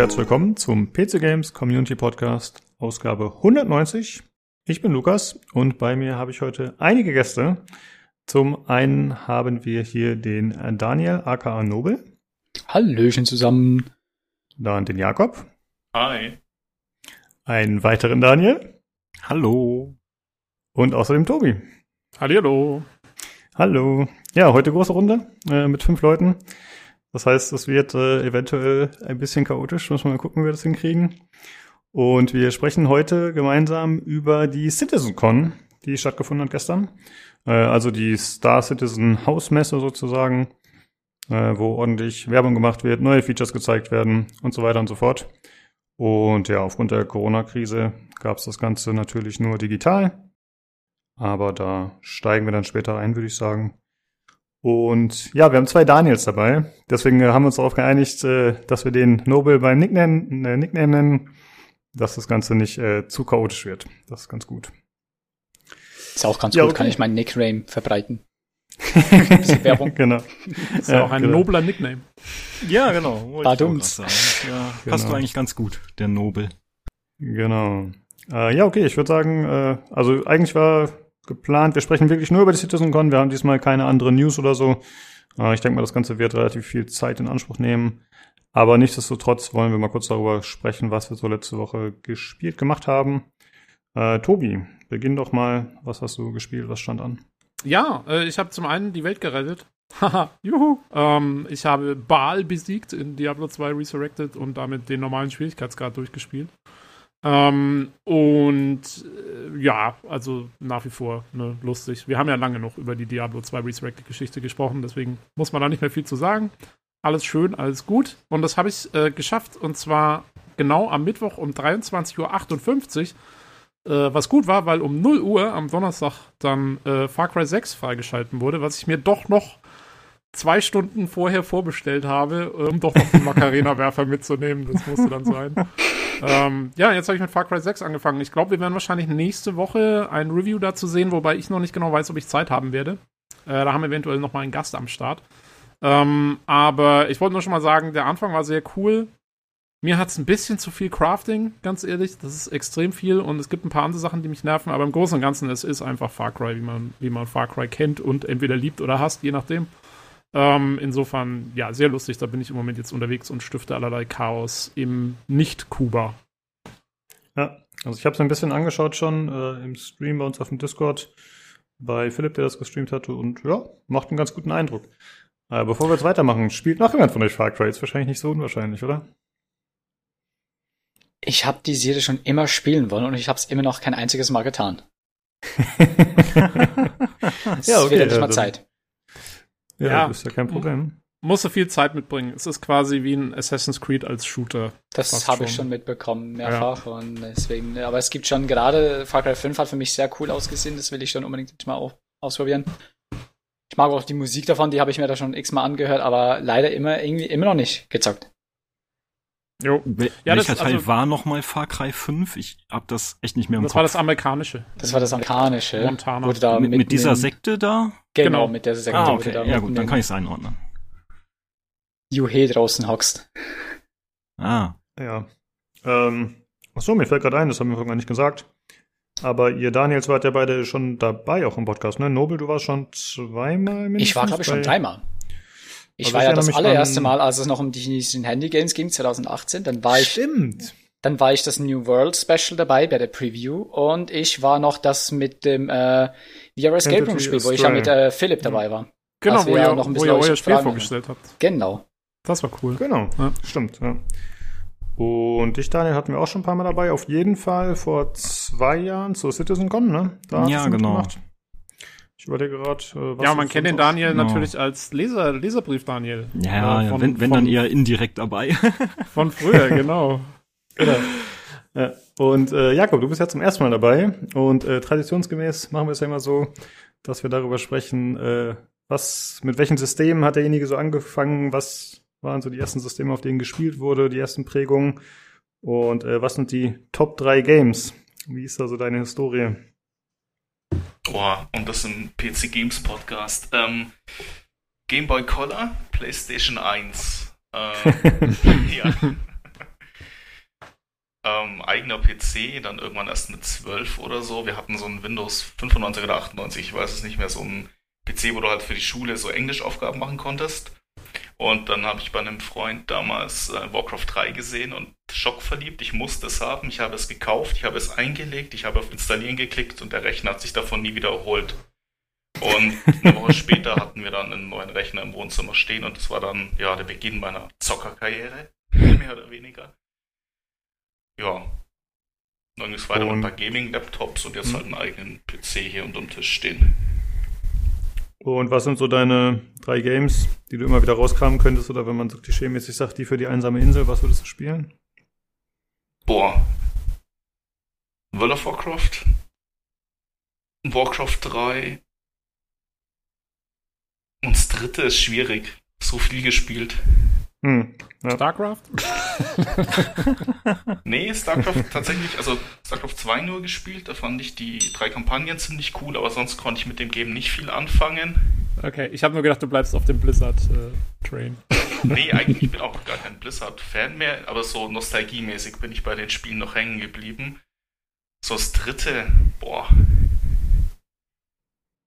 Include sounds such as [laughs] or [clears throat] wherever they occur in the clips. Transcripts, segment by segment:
Hallo herzlich willkommen zum PC Games Community Podcast, Ausgabe 190. Ich bin Lukas und bei mir habe ich heute einige Gäste. Zum einen haben wir hier den Daniel aka Nobel. Hallöchen zusammen. Dann den Jakob. Hi. Einen weiteren Daniel. Hallo. Und außerdem Tobi. Hallihallo. Hallo. Ja, heute große Runde äh, mit fünf Leuten. Das heißt, es wird äh, eventuell ein bisschen chaotisch. Müssen wir mal gucken, wie wir das hinkriegen. Und wir sprechen heute gemeinsam über die CitizenCon, die stattgefunden hat gestern. Äh, also die Star Citizen Hausmesse sozusagen, äh, wo ordentlich Werbung gemacht wird, neue Features gezeigt werden und so weiter und so fort. Und ja, aufgrund der Corona-Krise gab es das Ganze natürlich nur digital. Aber da steigen wir dann später ein, würde ich sagen. Und ja, wir haben zwei Daniels dabei. Deswegen haben wir uns darauf geeinigt, äh, dass wir den Nobel beim Nickname, äh, Nickname nennen, dass das Ganze nicht äh, zu chaotisch wird. Das ist ganz gut. Ist auch ganz Ja, gut, okay. kann ich meinen Nickname verbreiten. [laughs] Bisschen Werbung. genau. Ist ja auch ein genau. nobler Nickname. Ja, genau. sagen. Ja, passt Genau. du eigentlich ganz gut, der Nobel. Genau. Äh, ja, okay, ich würde sagen, äh, also eigentlich war geplant, wir sprechen wirklich nur über die CitizenCon, wir haben diesmal keine andere News oder so. Äh, ich denke mal, das Ganze wird relativ viel Zeit in Anspruch nehmen. Aber nichtsdestotrotz wollen wir mal kurz darüber sprechen, was wir so letzte Woche gespielt gemacht haben. Äh, Tobi, beginn doch mal. Was hast du gespielt? Was stand an? Ja, äh, ich habe zum einen die Welt gerettet. Haha, [laughs] juhu. Ähm, ich habe Baal besiegt in Diablo 2 Resurrected und damit den normalen Schwierigkeitsgrad durchgespielt. Ähm, und äh, ja, also nach wie vor ne, lustig. Wir haben ja lange noch über die Diablo 2 Resurrected Geschichte gesprochen, deswegen muss man da nicht mehr viel zu sagen. Alles schön, alles gut. Und das habe ich äh, geschafft und zwar genau am Mittwoch um 23.58 Uhr äh, was gut war, weil um 0 Uhr am Donnerstag dann äh, Far Cry 6 freigeschalten wurde, was ich mir doch noch zwei Stunden vorher vorbestellt habe, um doch noch den Macarena-Werfer mitzunehmen. Das musste dann sein. [laughs] ähm, ja, jetzt habe ich mit Far Cry 6 angefangen. Ich glaube, wir werden wahrscheinlich nächste Woche ein Review dazu sehen, wobei ich noch nicht genau weiß, ob ich Zeit haben werde. Äh, da haben wir eventuell noch mal einen Gast am Start. Ähm, aber ich wollte nur schon mal sagen, der Anfang war sehr cool. Mir hat es ein bisschen zu viel Crafting, ganz ehrlich. Das ist extrem viel und es gibt ein paar andere Sachen, die mich nerven, aber im Großen und Ganzen, es ist einfach Far Cry, wie man, wie man Far Cry kennt und entweder liebt oder hasst, je nachdem. Ähm, insofern, ja, sehr lustig. Da bin ich im Moment jetzt unterwegs und stifte allerlei Chaos im Nicht-Kuba. Ja, also ich habe es ein bisschen angeschaut schon äh, im Stream bei uns auf dem Discord bei Philipp, der das gestreamt hatte und ja, macht einen ganz guten Eindruck. Äh, bevor wir jetzt weitermachen, spielt noch jemand von euch Far Cry? Ist wahrscheinlich nicht so unwahrscheinlich, oder? Ich habe die Serie schon immer spielen wollen und ich habe es immer noch kein einziges Mal getan. [laughs] Es Ja, okay, wird endlich ja, mal dann- Zeit. Ja, Ja. das ist ja kein Problem. Musst du viel Zeit mitbringen. Es ist quasi wie ein Assassin's Creed als Shooter. Das habe ich schon. mitbekommen, mehrfach. Und deswegen, aber es gibt schon gerade, Far Cry 5 hat für mich sehr cool ausgesehen, das will ich schon unbedingt mal auch ausprobieren. Ich mag auch die Musik davon, die habe ich mir da schon x-mal angehört, aber leider immer irgendwie immer noch nicht gezockt. Jo. Wel Ja, das- welcher Teil also- war nochmal Far Cry 5? Ich hab das echt nicht mehr im Das Kopf. war das amerikanische. Das war das amerikanische. Montana. Wurde da mit, mit dieser Sekte da? Genau, Genau. mit der Sekte, Ah, okay. Ja gut, dann kann ich es einordnen. Juhe draußen hockst. Ah. Ja. Ähm, achso, mir fällt gerade ein, das haben wir vorhin gar nicht gesagt. Aber ihr Daniels wart ja beide schon dabei, auch im Podcast, ne? Nobel, du warst schon zweimal mindestens Ich war, glaube ich, schon dreimal. Ich Also war ja das allererste Mal, als es noch um die diesen Handy-Games ging, 2018. Dann war ich, Stimmt. dann war ich das New World Special dabei bei der Preview und ich war noch das mit dem äh, VR Escape Room Spiel, wo ich ja mit äh, Philipp dabei war. Genau, wo ja ihr, noch ein wo bisschen ihr euch euer Spiel vorgestellt habt. Genau. Das war cool. Genau, Ja. stimmt, ja. Und dich, Daniel, hatten wir auch schon ein paar Mal dabei. Auf jeden Fall vor zwei Jahren zur CitizenCon, ne? Da hast Ja, genau. mitgemacht. Ich überlege gerade, äh, was Ja, man kennt den Daniel Genau. natürlich als Leser, Leserbrief Daniel. Ja, Äh, ja von- wenn, wenn von- dann eher indirekt dabei. [laughs] Von früher, genau. Genau. Ja. Und äh, Jakob, du bist ja zum ersten Mal dabei und äh, traditionsgemäß machen wir es ja immer so, dass wir darüber sprechen, äh, was, mit welchen Systemen hat derjenige so angefangen, was waren so die ersten Systeme, auf denen gespielt wurde, die ersten Prägungen und äh, was sind die Top 3 Games? Wie ist da so deine Historie? Boah, und das im PC Games Podcast. Ähm, Game Boy Color, PlayStation 1. Ähm, [laughs] ja. Ähm, eigener PC, dann irgendwann erst mit 12 oder so. Wir hatten so ein Windows 95 oder 98, ich weiß es nicht mehr, so ein PC, wo du halt für die Schule so Englischaufgaben machen konntest. Und dann habe ich bei einem Freund damals äh, Warcraft 3 gesehen und schockverliebt. Ich musste es haben, ich habe es gekauft, ich habe es eingelegt, ich habe auf Installieren geklickt und der Rechner hat sich davon nie wieder erholt. Und eine Woche [laughs] später hatten wir dann einen neuen Rechner im Wohnzimmer stehen und das war dann ja der Beginn meiner Zockerkarriere, mehr oder weniger. Ja. Dann ging es weiter mit ein paar Gaming-Laptops und jetzt halt einen eigenen PC hier unterm Tisch stehen. Und was sind so deine drei Games, die du immer wieder rauskramen könntest? Oder wenn man so klischee-mäßig sagt, die für die einsame Insel, was würdest du spielen? Boah. World of Warcraft. Warcraft 3. Und das dritte ist schwierig. So viel gespielt. Hm, ja. StarCraft? [laughs] Nee, StarCraft tatsächlich, also StarCraft 2 nur gespielt. Da fand ich die drei Kampagnen ziemlich cool, aber sonst konnte ich mit dem Game nicht viel anfangen. Okay, ich habe nur gedacht, du bleibst auf dem Blizzard-Train. [laughs] Nee, eigentlich bin ich auch gar kein Blizzard-Fan mehr, aber so nostalgiemäßig bin ich bei den Spielen noch hängen geblieben. So das dritte, boah,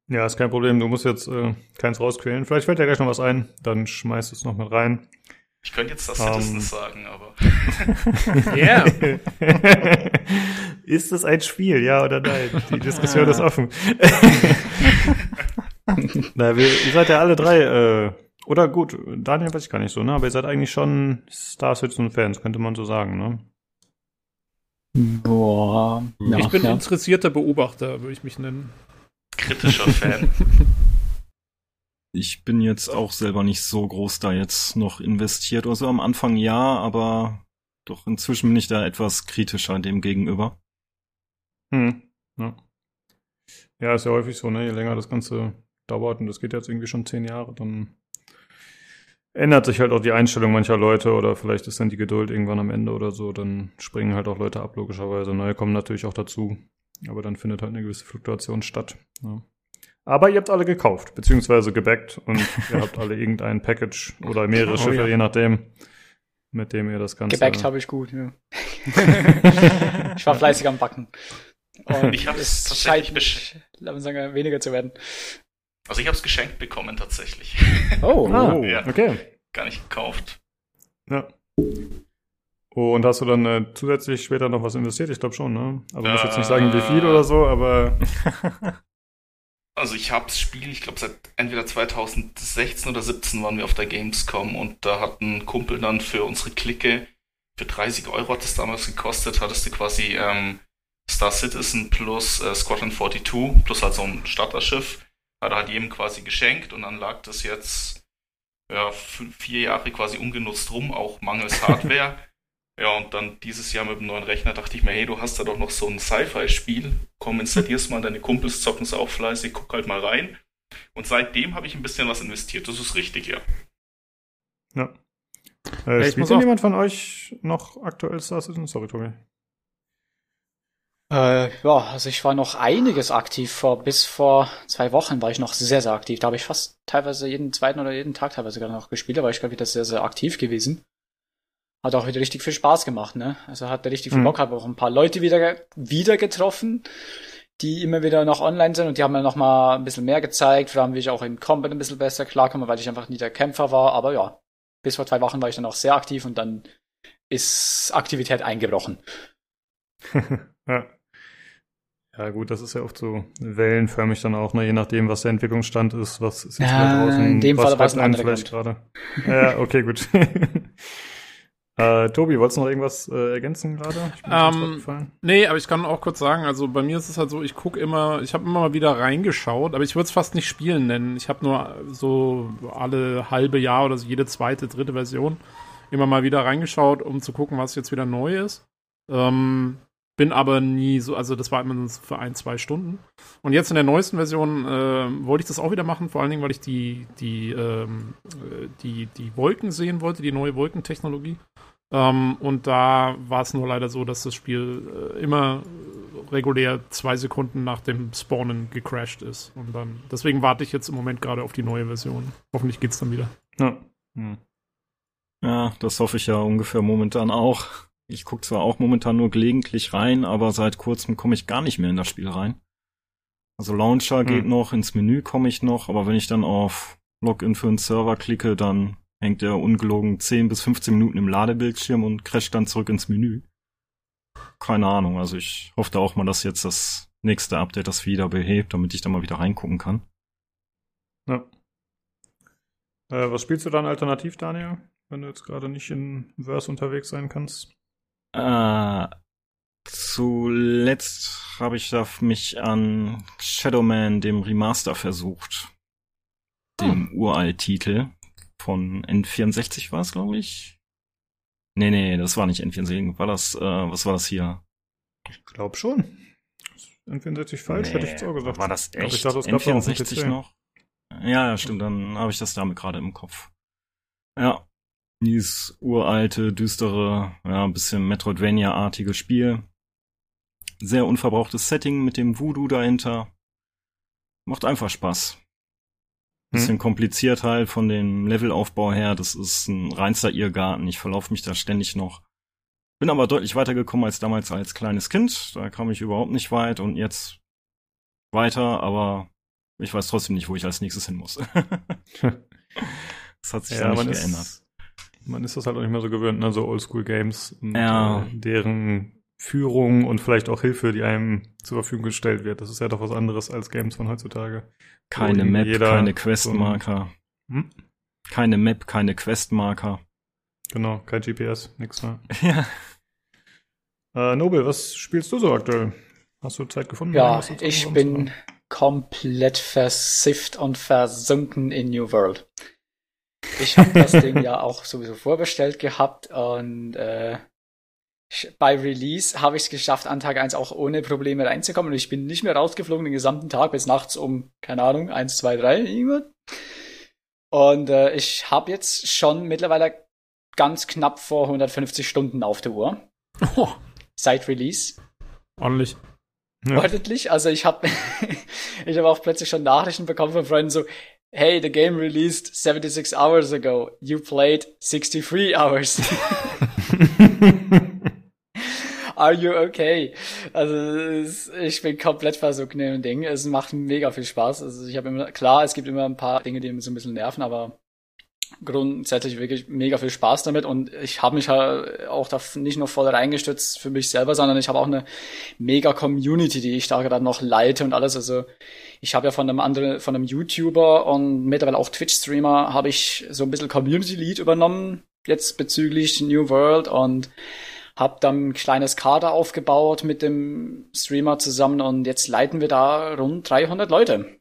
Ja, ist kein Problem. Du musst jetzt äh, keins rausquälen. Vielleicht fällt dir gleich noch was ein. Dann schmeißt du es noch mit rein. Ich könnte jetzt das Ähm. Citizens sagen, aber [laughs] Yeah. [laughs] ist es ein Spiel, ja oder nein? Die Diskussion ist offen. [laughs] Na, wir, ihr seid ja alle drei, äh, oder gut, Daniel weiß ich gar nicht so, ne? Aber ihr seid eigentlich schon Star Citizen-Fans, könnte man so sagen, ne? Boah. Ja, ich bin ja. interessierter Beobachter, würde ich mich nennen. kritischer Fan. Ich bin jetzt auch selber nicht so groß da jetzt noch investiert. Also am Anfang ja, aber doch inzwischen bin ich da etwas kritischer dem gegenüber. Hm. Ja. ja, ist ja häufig so, ne? Je länger das Ganze dauert, und das geht jetzt irgendwie schon zehn Jahre, dann ändert sich halt auch die Einstellung mancher Leute oder vielleicht ist dann die Geduld irgendwann am Ende oder so, dann springen halt auch Leute ab, logischerweise. Neue kommen natürlich auch dazu, aber dann findet halt eine gewisse Fluktuation statt. Ja. Aber ihr habt alle gekauft, beziehungsweise gebackt und [laughs] ihr habt alle irgendein Package oder mehrere Oh, Schiffe, ja. je nachdem, mit dem ihr das Ganze... Gebackt habe ich gut, ja. [laughs] ich war fleißig am Backen. Und Ich hab's es tatsächlich scheint mich, sagen, weniger zu werden. Also ich habe es geschenkt bekommen tatsächlich. Oh, [laughs] Ah, Ja. okay. Gar nicht gekauft. Ja. Und hast du dann äh, zusätzlich später noch was investiert? Ich glaube schon, ne? Also muss jetzt nicht sagen, wie viel oder so, aber Also ich habe das Spiel, ich glaube seit entweder 2016 oder 17 waren wir auf der Gamescom und da hat ein Kumpel dann für unsere Clique für 30 Euro hat es damals gekostet, hattest du quasi ähm, Star Citizen plus äh, Squadron 42 plus halt so ein Starterschiff, hat er halt jedem quasi geschenkt und dann lag das jetzt ja, vier Jahre quasi ungenutzt rum, auch mangels [laughs] Hardware. Ja, und dann dieses Jahr mit dem neuen Rechner dachte ich mir, hey, du hast da doch noch so ein Sci-Fi-Spiel. Komm, installier's mal, deine Kumpels zocken es auch fleißig, guck halt mal rein. Und seitdem habe ich ein bisschen was investiert. Das ist richtig, ja. ja. Äh, ich spielt muss denn jemand von euch noch aktuell Star Citizen? Sorry, Tobi. Äh, ja, also ich war noch einiges aktiv. Vor, bis vor zwei Wochen war ich noch sehr, sehr aktiv. Da habe ich fast teilweise jeden zweiten oder jeden Tag teilweise gerade noch gespielt, aber ich glaube, wieder sehr, sehr aktiv gewesen. Hat auch wieder richtig viel Spaß gemacht, ne? Also hatte richtig viel Mhm. Bock, habe auch ein paar Leute wieder, wieder getroffen, die immer wieder noch online sind und die haben mir noch mal ein bisschen mehr gezeigt, vor allem wie ich auch in Combat ein bisschen besser klarkomme, weil ich einfach nie der Kämpfer war, aber ja, bis vor zwei Wochen war ich dann auch sehr aktiv und dann ist Aktivität eingebrochen. [laughs] ja. Ja, gut, das ist ja oft so wellenförmig dann auch, ne? je nachdem, was der Entwicklungsstand ist, was ist jetzt Ja, gerade draußen, in dem was Fall war es ein anderer vielleicht gerade. Ja, okay, gut. [laughs] äh, Tobi, wolltest du noch irgendwas äh, ergänzen gerade? Ähm. Nee, aber ich kann auch kurz sagen, also bei mir ist es halt so, ich gucke immer, ich habe immer mal wieder reingeschaut, aber ich würde es fast nicht spielen nennen. Ich habe nur so alle halbe Jahr oder so jede zweite, dritte Version immer mal wieder reingeschaut, um zu gucken, was jetzt wieder neu ist. Ähm, bin aber nie so, also das war immer nur für ein, zwei Stunden. Und jetzt in der neuesten Version äh, wollte ich das auch wieder machen, vor allen Dingen, weil ich die, die, ähm, äh, die, die Wolken sehen wollte, die neue Wolkentechnologie. Ähm, und da war es nur leider so, dass das Spiel äh, immer regulär zwei Sekunden nach dem Spawnen gecrashed ist. Und dann, deswegen warte ich jetzt im Moment gerade auf die neue Version. Hoffentlich geht's dann wieder. Ja. Hm. Ja, das hoffe ich ja ungefähr momentan auch. Ich gucke zwar auch momentan nur gelegentlich rein, aber seit kurzem komme ich gar nicht mehr in das Spiel rein. Also Launcher hm. geht noch, ins Menü komme ich noch, aber wenn ich dann auf Login für einen Server klicke, dann hängt der ungelogen 10 bis 15 Minuten im Ladebildschirm und crasht dann zurück ins Menü. Keine Ahnung, also ich hoffe da auch mal, dass jetzt das nächste Update das wieder behebt, damit ich da mal wieder reingucken kann. Ja. Äh, was spielst du dann alternativ, Daniel, wenn du jetzt gerade nicht in Verse unterwegs sein kannst? Äh, zuletzt habe ich da mich an Shadowman, dem Remaster, versucht. Dem hm. Uralt-Titel von N64 war es, glaube ich. Nee, nee, das war nicht N64. War das, äh, was war das hier? Ich glaube schon. N64 falsch, nee, hätte ich jetzt auch gesagt. War das echt? Ich dachte, das N64 noch? Ja, ja, stimmt, dann habe ich das damit gerade im Kopf. Ja. Dieses uralte, düstere, ja, ein bisschen Metroidvania-artige Spiel. Sehr unverbrauchtes Setting mit dem Voodoo dahinter. Macht einfach Spaß. Bisschen hm. kompliziert halt von dem Levelaufbau her. Das ist ein reinster Irrgarten. Ich verlaufe mich da ständig noch. Bin aber deutlich weitergekommen als damals als kleines Kind. Da kam ich überhaupt nicht weit und jetzt weiter, aber ich weiß trotzdem nicht, wo ich als nächstes hin muss. [laughs] [laughs] das hat sich ja, nicht geändert. Ist, man ist das halt auch nicht mehr so gewöhnt, ne? so Oldschool-Games, ja. Äh, deren Führung und vielleicht auch Hilfe, die einem zur Verfügung gestellt wird. Das ist ja doch was anderes als Games von heutzutage. Keine Map, keine Questmarker. So hm? Keine Map, keine Questmarker. Genau, kein GPS, nix mehr. [laughs] Ja. Äh, Nobel, was spielst du so aktuell? Hast du Zeit gefunden? Ja, ich bin komplett versifft und versunken in New World. Ich habe das Ding ja auch sowieso vorbestellt gehabt und äh, bei Release habe ich es geschafft, an Tag 1 auch ohne Probleme reinzukommen und ich bin nicht mehr rausgeflogen den gesamten Tag bis nachts um, keine Ahnung, 1, 2, 3, irgendwas. Und äh, ich habe jetzt schon mittlerweile ganz knapp vor 150 Stunden auf der Uhr. Oh. Seit Release. Ordentlich. Ja. Ordentlich. Also ich habe [laughs] ich habe auch plötzlich schon Nachrichten bekommen von Freunden so, hey, the game released 76 hours ago. You played 63 hours. [laughs] Are you okay? Also ich bin komplett versucht in dem Ding. Es macht mega viel Spaß. Also ich habe immer, klar, es gibt immer ein paar Dinge, die mich so ein bisschen nerven, aber grundsätzlich wirklich mega viel Spaß damit und ich habe mich halt auch da nicht nur voll reingestützt für mich selber, sondern ich habe auch eine mega Community, die ich da gerade noch leite und alles. Also ich habe ja von einem anderen, von einem YouTuber und mittlerweile auch Twitch-Streamer habe ich so ein bisschen Community-Lead übernommen, jetzt bezüglich New World und habe dann ein kleines Kader aufgebaut mit dem Streamer zusammen und jetzt leiten wir da rund 300 Leute.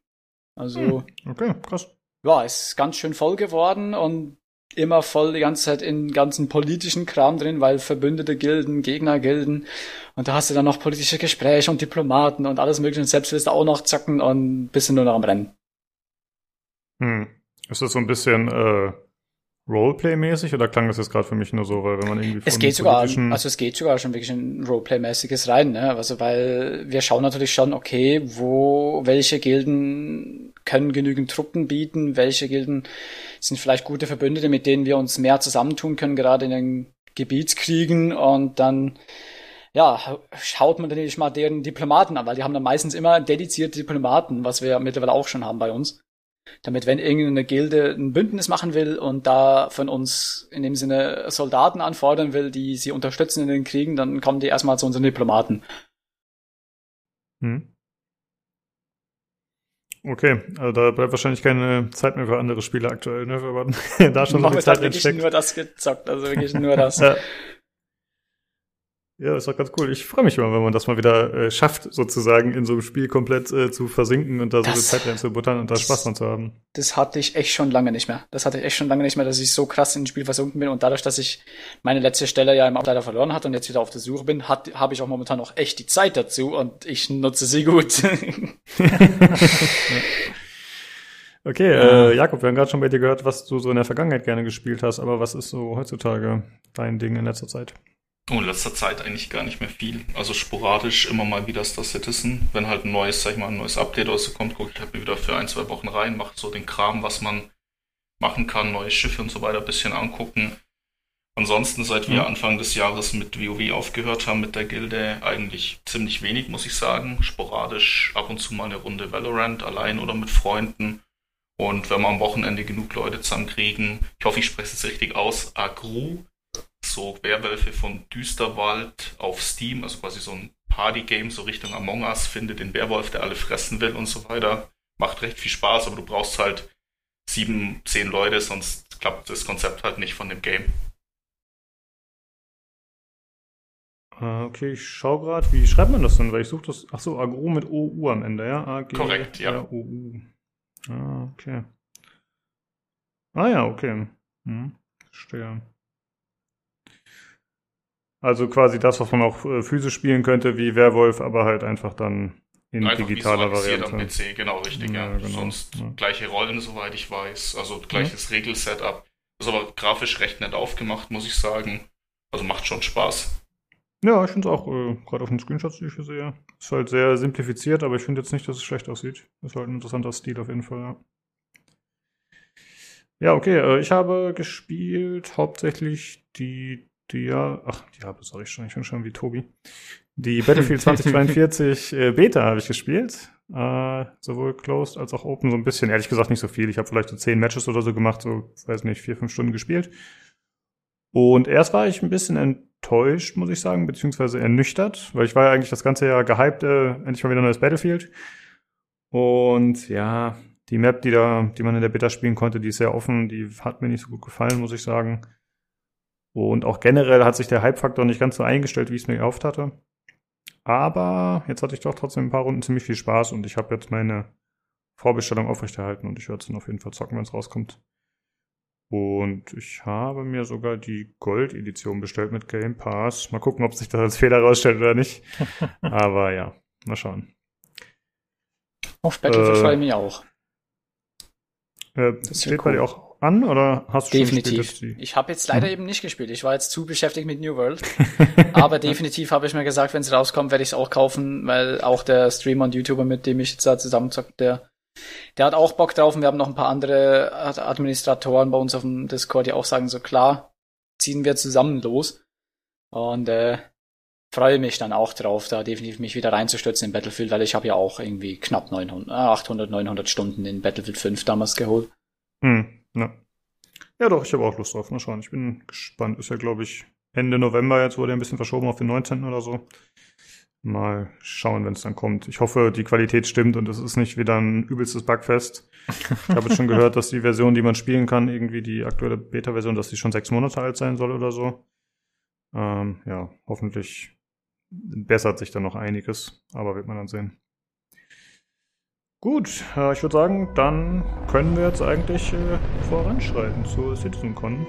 Also. Hm, okay, krass ja, ist ganz schön voll geworden und immer voll die ganze Zeit in ganzen politischen Kram drin, weil verbündete Gilden, Gegnergilden und da hast du dann noch politische Gespräche und Diplomaten und alles mögliche und selbst willst du auch noch zacken und bist du nur noch am Rennen. Hm. Ist das so ein bisschen äh, Roleplay-mäßig oder klang das jetzt gerade für mich nur so, weil wenn man irgendwie Es geht sogar, also es geht sogar schon wirklich in Roleplay-mäßiges rein, ne? Also weil wir schauen natürlich schon, okay, wo welche Gilden können genügend Truppen bieten, welche Gilden sind vielleicht gute Verbündete, mit denen wir uns mehr zusammentun können, gerade in den Gebietskriegen und dann ja, schaut man natürlich mal deren Diplomaten an, weil die haben dann meistens immer dedizierte Diplomaten, was wir mittlerweile auch schon haben bei uns. Damit, wenn irgendeine Gilde ein Bündnis machen will und da von uns in dem Sinne Soldaten anfordern will, die sie unterstützen in den Kriegen, dann kommen die erstmal zu unseren Diplomaten. Hm. Okay, also da bleibt wahrscheinlich keine Zeit mehr für andere Spiele aktuell, ne? Wenn man [laughs] da schon so viel Zeit wirklich nur das gezockt, also wirklich nur das. [laughs] ja. Ja, ist doch ganz cool. Ich freue mich immer, wenn man das mal wieder äh, schafft, sozusagen in so einem Spiel komplett äh, zu versinken und da so viel Zeit reinzubuttern und da Spaß dran zu haben. Das hatte ich echt schon lange nicht mehr. Das hatte ich echt schon lange nicht mehr, dass ich so krass in ein Spiel versunken bin und dadurch, dass ich meine letzte Stelle ja im Ableiter verloren hatte und jetzt wieder auf der Suche bin, habe ich auch momentan noch echt die Zeit dazu und ich nutze sie gut. [laughs] Okay, äh, Jakob, wir haben gerade schon bei dir gehört, was du so in der Vergangenheit gerne gespielt hast, aber was ist so heutzutage dein Ding in letzter Zeit? Oh, in letzter Zeit eigentlich gar nicht mehr viel. Also sporadisch immer mal wieder Star Citizen. Wenn halt ein neues, sag ich mal, ein neues Update rauskommt, gucke ich halt wieder für ein, zwei Wochen rein, mache so den Kram, was man machen kann, neue Schiffe und so weiter ein bisschen angucken. Ansonsten, seit wir Anfang des Jahres mit WoW aufgehört haben, mit der Gilde, eigentlich ziemlich wenig, muss ich sagen. Sporadisch ab und zu mal eine Runde Valorant, allein oder mit Freunden. Und wenn wir am Wochenende genug Leute zusammenkriegen, ich hoffe, ich spreche es richtig aus, Agru, so Werwölfe von Düsterwald auf Steam, also quasi so ein Party-Game, so Richtung Among Us, findet den Werwolf, der alle fressen will und so weiter. Macht recht viel Spaß, aber du brauchst halt sieben, zehn Leute, sonst klappt das Konzept halt nicht von dem Game. Ah, okay, ich schau gerade, wie schreibt man das denn? Weil ich suche das. Achso, Agro mit OU am Ende, ja? A -G Korrekt, ja. O -U. Ah, okay. Ah ja, okay. Hm, verstehe. Also quasi das, was man auch äh, physisch spielen könnte, wie Werwolf, aber halt einfach dann in einfach digitaler Variante. am PC, genau richtig, ja. ja. Genau. Sonst ja. gleiche Rollen, soweit ich weiß. Also gleiches mhm. Regelsetup. Ist aber grafisch recht nett aufgemacht, muss ich sagen. Also macht schon Spaß. Ja, ich finde es auch, äh, gerade auf den Screenshots, die ich hier sehe, ist halt sehr simplifiziert, aber ich finde jetzt nicht, dass es schlecht aussieht. Ist halt ein interessanter Stil auf jeden Fall, ja. Ja, okay, äh, ich habe gespielt hauptsächlich die, die ja, ach, die habe sag ich schon, ich bin schon wie Tobi. Die Battlefield [laughs] 2042 äh, Beta habe ich gespielt. Äh, sowohl Closed als auch Open so ein bisschen. Ehrlich gesagt nicht so viel. Ich habe vielleicht so zehn Matches oder so gemacht, so, weiß nicht, vier, fünf Stunden gespielt. Und erst war ich ein bisschen enttäuscht, muss ich sagen, beziehungsweise ernüchtert, weil ich war ja eigentlich das ganze Jahr gehypt, äh, endlich mal wieder neues Battlefield. Und ja, die Map, die da, die man in der Beta spielen konnte, die ist sehr offen, die hat mir nicht so gut gefallen, muss ich sagen. Und auch generell hat sich der Hype-Faktor nicht ganz so eingestellt, wie ich es mir gehofft hatte. Aber jetzt hatte ich doch trotzdem ein paar Runden ziemlich viel Spaß und ich habe jetzt meine Vorbestellung aufrechterhalten und ich werde es dann auf jeden Fall zocken, wenn es rauskommt. Und ich habe mir sogar die Gold-Edition bestellt mit Game Pass. Mal gucken, ob sich das als Fehler rausstellt oder nicht. [laughs] Aber ja, mal schauen. Auf Battlefield äh, freue ich mich auch. Äh, das steht cool. bei dir auch an oder hast du definitiv. schon? Ich habe jetzt leider hm. eben nicht gespielt. Ich war jetzt zu beschäftigt mit New World. [laughs] Aber definitiv habe ich mir gesagt, wenn es rauskommt, werde ich es auch kaufen, weil auch der Streamer und YouTuber, mit dem ich jetzt da zusammenzocke, der der hat auch Bock drauf und wir haben noch ein paar andere Administratoren bei uns auf dem Discord, die auch sagen so, klar, ziehen wir zusammen los. Und äh, freue mich dann auch drauf, da definitiv mich wieder reinzustürzen in Battlefield, weil ich habe ja auch irgendwie knapp 900, 800, 900 Stunden in Battlefield 5 damals geholt. Hm, ja. Ja doch, ich habe auch Lust drauf. Mal schauen, ich bin gespannt. Ist ja, glaube ich, Ende November jetzt, wurde ein bisschen verschoben auf den 19. oder so. Mal schauen, wenn es dann kommt. Ich hoffe, die Qualität stimmt und es ist nicht wieder ein übelstes Bugfest. Ich habe schon gehört, dass die Version, die man spielen kann, irgendwie die aktuelle Beta-Version, dass die schon sechs Monate alt sein soll oder so. Ähm, ja, hoffentlich bessert sich dann noch einiges, aber wird man dann sehen. Gut, äh, ich würde sagen, dann können wir jetzt eigentlich äh, voranschreiten zur CitizenCon.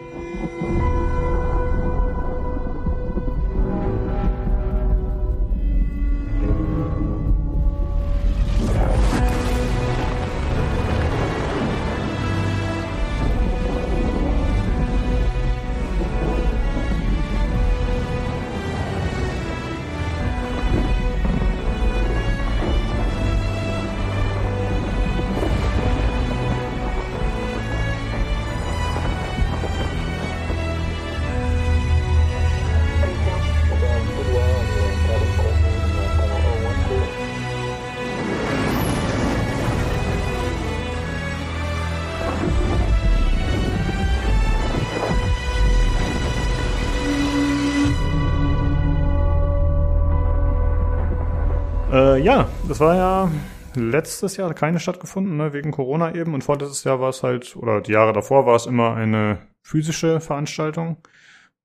Ja, das war ja letztes Jahr keine stattgefunden, ne, wegen Corona eben. Und vorletztes Jahr war es halt, oder die Jahre davor war es immer eine physische Veranstaltung.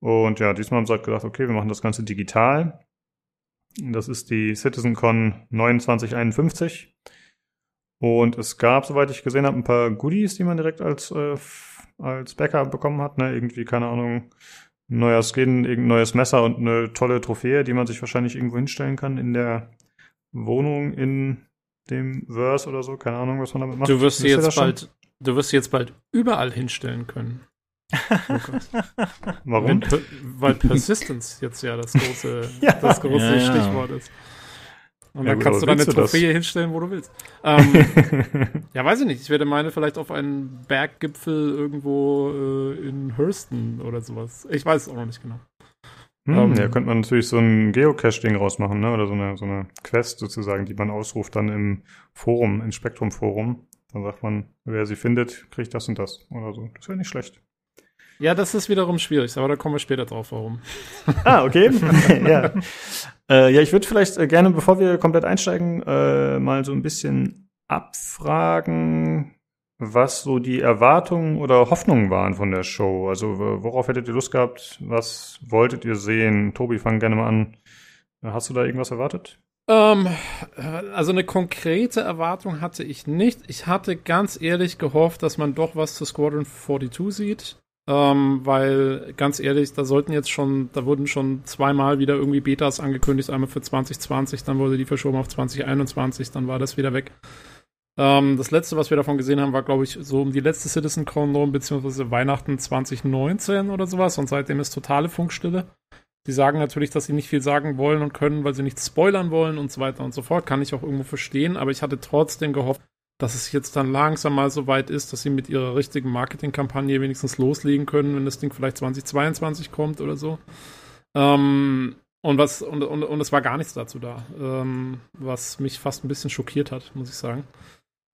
Und ja, diesmal haben sie halt gedacht, okay, wir machen das Ganze digital. Das ist die CitizenCon 2951. Und es gab, soweit ich gesehen habe, ein paar Goodies, die man direkt als, äh, als Bäcker bekommen hat. Ne? Irgendwie, keine Ahnung, ein neuer Skin, irgendein neues Messer und eine tolle Trophäe, die man sich wahrscheinlich irgendwo hinstellen kann in der Wohnung in dem Verse oder so, keine Ahnung, was man damit macht. Du wirst sie jetzt bald, du wirst sie jetzt bald überall hinstellen können. [laughs] Oh Warum? Per, weil Persistence jetzt ja das große, [laughs] ja. Das große ja, Stichwort ist. Und ja, dann gut, kannst du deine Trophäe hinstellen, wo du willst. [laughs] Ähm, ja, weiß ich nicht. Ich werde meine vielleicht auf einen Berggipfel irgendwo äh, in Hurston oder sowas. Ich weiß es auch noch nicht genau. Hm, ähm, ja, könnte man natürlich so ein Geocache-Ding rausmachen, ne? Oder so eine, so eine Quest sozusagen, die man ausruft dann im Forum, im Spektrum-Forum. Dann sagt man, wer sie findet, kriegt das und das oder so. Das wäre nicht schlecht. Ja, das ist wiederum schwierig, aber da kommen wir später drauf, warum. [laughs] Ah, okay. [laughs] ja. Äh, ja, ich würde vielleicht äh, gerne, bevor wir komplett einsteigen, äh, mal so ein bisschen abfragen, was so die Erwartungen oder Hoffnungen waren von der Show. Also worauf hättet ihr Lust gehabt? Was wolltet ihr sehen? Tobi, fang gerne mal an. Hast du da irgendwas erwartet? Ähm, also eine konkrete Erwartung hatte ich nicht. Ich hatte ganz ehrlich gehofft, dass man doch was zu Squadron 42 sieht. Ähm, weil, ganz ehrlich, da sollten jetzt schon, da wurden schon zweimal wieder irgendwie Betas angekündigt, einmal für 2020, dann wurde die verschoben auf 2021, dann war das wieder weg. Ähm, das letzte, was wir davon gesehen haben, war, glaube ich, so um die letzte CitizenCon rum, beziehungsweise Weihnachten 2019 oder sowas und seitdem ist totale Funkstille. Die sagen natürlich, dass sie nicht viel sagen wollen und können, weil sie nichts spoilern wollen und so weiter und so fort. Kann ich auch irgendwo verstehen, aber ich hatte trotzdem gehofft, dass es jetzt dann langsam mal so weit ist, dass sie mit ihrer richtigen Marketingkampagne wenigstens loslegen können, wenn das Ding vielleicht 2022 kommt oder so. Ähm, und was, und, und, und es war gar nichts dazu da, ähm, was mich fast ein bisschen schockiert hat, muss ich sagen.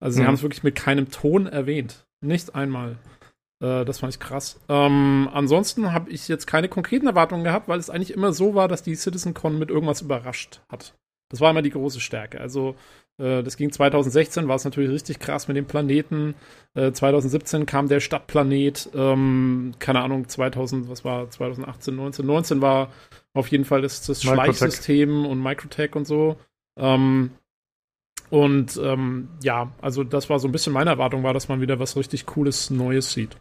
Also sie mhm. haben es wirklich mit keinem Ton erwähnt. Nicht einmal. Äh, das fand ich krass. Ähm, ansonsten habe ich jetzt keine konkreten Erwartungen gehabt, weil es eigentlich immer so war, dass die CitizenCon mit irgendwas überrascht hat. Das war immer die große Stärke. Also äh, das ging 2016, war es natürlich richtig krass mit dem Planeten. 2017 äh, kam der Stadtplanet. Ähm, keine Ahnung, 2000, was war 2018, 19? 19 war auf jeden Fall das, das Schleichsystem und Microtech und so. Ähm, und ähm, ja, also das war so ein bisschen meine Erwartung, war, dass man wieder was richtig Cooles, Neues sieht.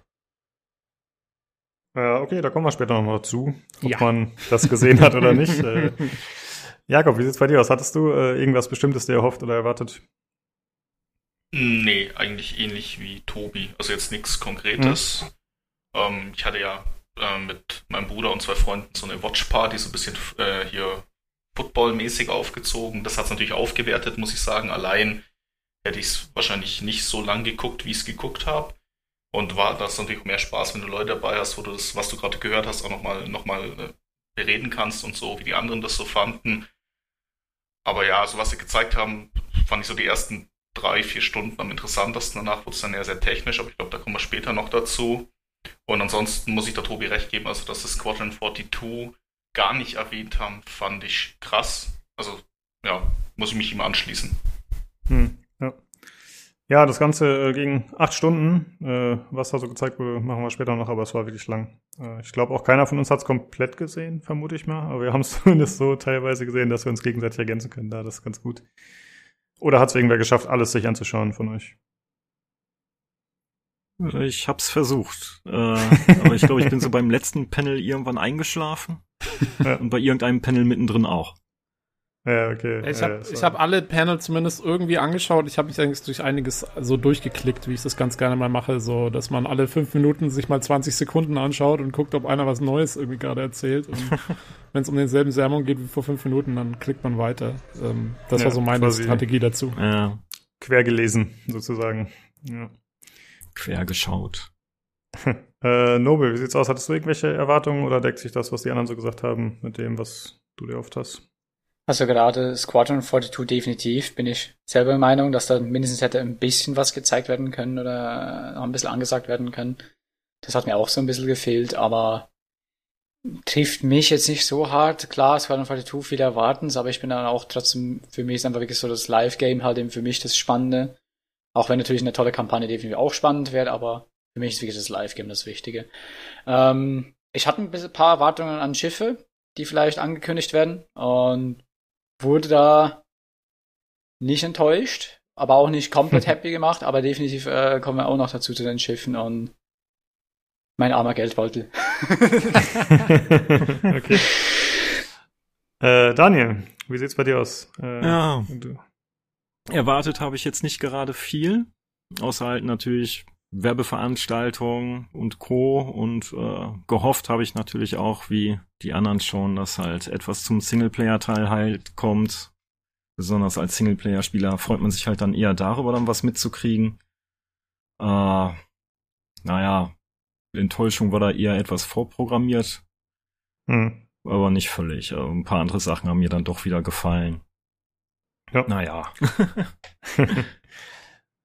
Ja, okay, da kommen wir später nochmal zu, ob ja. man das gesehen hat oder nicht. [laughs] Äh, Jakob, wie sieht's bei dir aus? Hattest du äh, irgendwas Bestimmtes dir erhofft oder erwartet? Nee, eigentlich ähnlich wie Tobi. Also jetzt nichts Konkretes. Mhm. Ähm, ich hatte ja äh, mit meinem Bruder und zwei Freunden so eine Watchparty, so ein bisschen äh, hier Football-mäßig aufgezogen. Das hat's natürlich aufgewertet, muss ich sagen. Allein hätte ich es wahrscheinlich nicht so lang geguckt, wie ich es geguckt habe. Und war das natürlich mehr Spaß, wenn du Leute dabei hast, wo du das, was du gerade gehört hast, auch nochmal noch mal, äh, bereden kannst und so, wie die anderen das so fanden. Aber ja, also was sie gezeigt haben, fand ich so die ersten drei, vier Stunden am interessantesten. Danach wurde es dann eher sehr technisch, aber ich glaube, da kommen wir später noch dazu. Und ansonsten muss ich der Tobi recht geben, also dass das Squadron 42 gar nicht erwähnt haben, fand ich krass. Also ja, muss ich mich ihm anschließen. Hm, ja. Ja, das Ganze äh, ging acht Stunden. Äh, was da so gezeigt wurde, machen wir später noch, aber es war wirklich lang. Äh, ich glaube, auch keiner von uns hat es komplett gesehen, vermute ich mal. Aber wir haben es [laughs] zumindest so teilweise gesehen, dass wir uns gegenseitig ergänzen können. Da, das ist ganz gut. Oder hat es irgendwer geschafft, alles sich anzuschauen von euch? Ich hab's versucht. Äh, aber ich glaube, ich bin so beim letzten Panel irgendwann eingeschlafen. Und [laughs] bei irgendeinem Panel mittendrin auch. Ja, okay. Ich habe ja, hab alle Panel zumindest irgendwie angeschaut. Ich habe mich eigentlich durch einiges so durchgeklickt, wie ich das ganz gerne mal mache, so dass man alle fünf Minuten sich mal 20 Sekunden anschaut und guckt, ob einer was Neues irgendwie gerade erzählt. Und [laughs] wenn es um denselben Sermon geht wie vor fünf Minuten, dann klickt man weiter. Ähm, das ja, war so meine Strategie dazu. Ja. Quer gelesen, sozusagen. Ja. Quer geschaut. [laughs] äh, Nobel, wie sieht's aus? Hattest du irgendwelche Erwartungen oder deckt sich das, was die anderen so gesagt haben, mit dem, was du dir oft hast? Also gerade Squadron 42 definitiv bin ich selber der Meinung, dass da mindestens hätte ein bisschen was gezeigt werden können oder noch ein bisschen angesagt werden können. Das hat mir auch so ein bisschen gefehlt, aber trifft mich jetzt nicht so hart. Klar, Squadron 42 viel erwartens, aber ich bin dann auch trotzdem, für mich ist einfach wirklich so das Live-Game halt eben für mich das Spannende. Auch wenn natürlich eine tolle Kampagne definitiv auch spannend wäre, aber für mich ist wirklich das Live-Game das Wichtige. Ähm, ich hatte ein paar Erwartungen an Schiffe, die vielleicht angekündigt werden und wurde da nicht enttäuscht, aber auch nicht komplett [laughs] happy gemacht, aber definitiv äh, kommen wir auch noch dazu zu den Schiffen und mein armer Geldbeutel. [laughs] okay. [laughs] Äh, Daniel, wie sieht's bei dir aus? Äh, ja. Erwartet habe ich jetzt nicht gerade viel, außer halt natürlich Werbeveranstaltungen und Co. Und äh, gehofft habe ich natürlich auch, wie die anderen schon, dass halt etwas zum Singleplayer-Teil halt kommt. besonders als Singleplayer-Spieler freut man sich halt dann eher darüber, dann was mitzukriegen. Äh, naja, Enttäuschung war da eher etwas vorprogrammiert. Hm. Aber nicht völlig. Also ein paar andere Sachen haben mir dann doch wieder gefallen. Ja. Naja. [laughs] [laughs]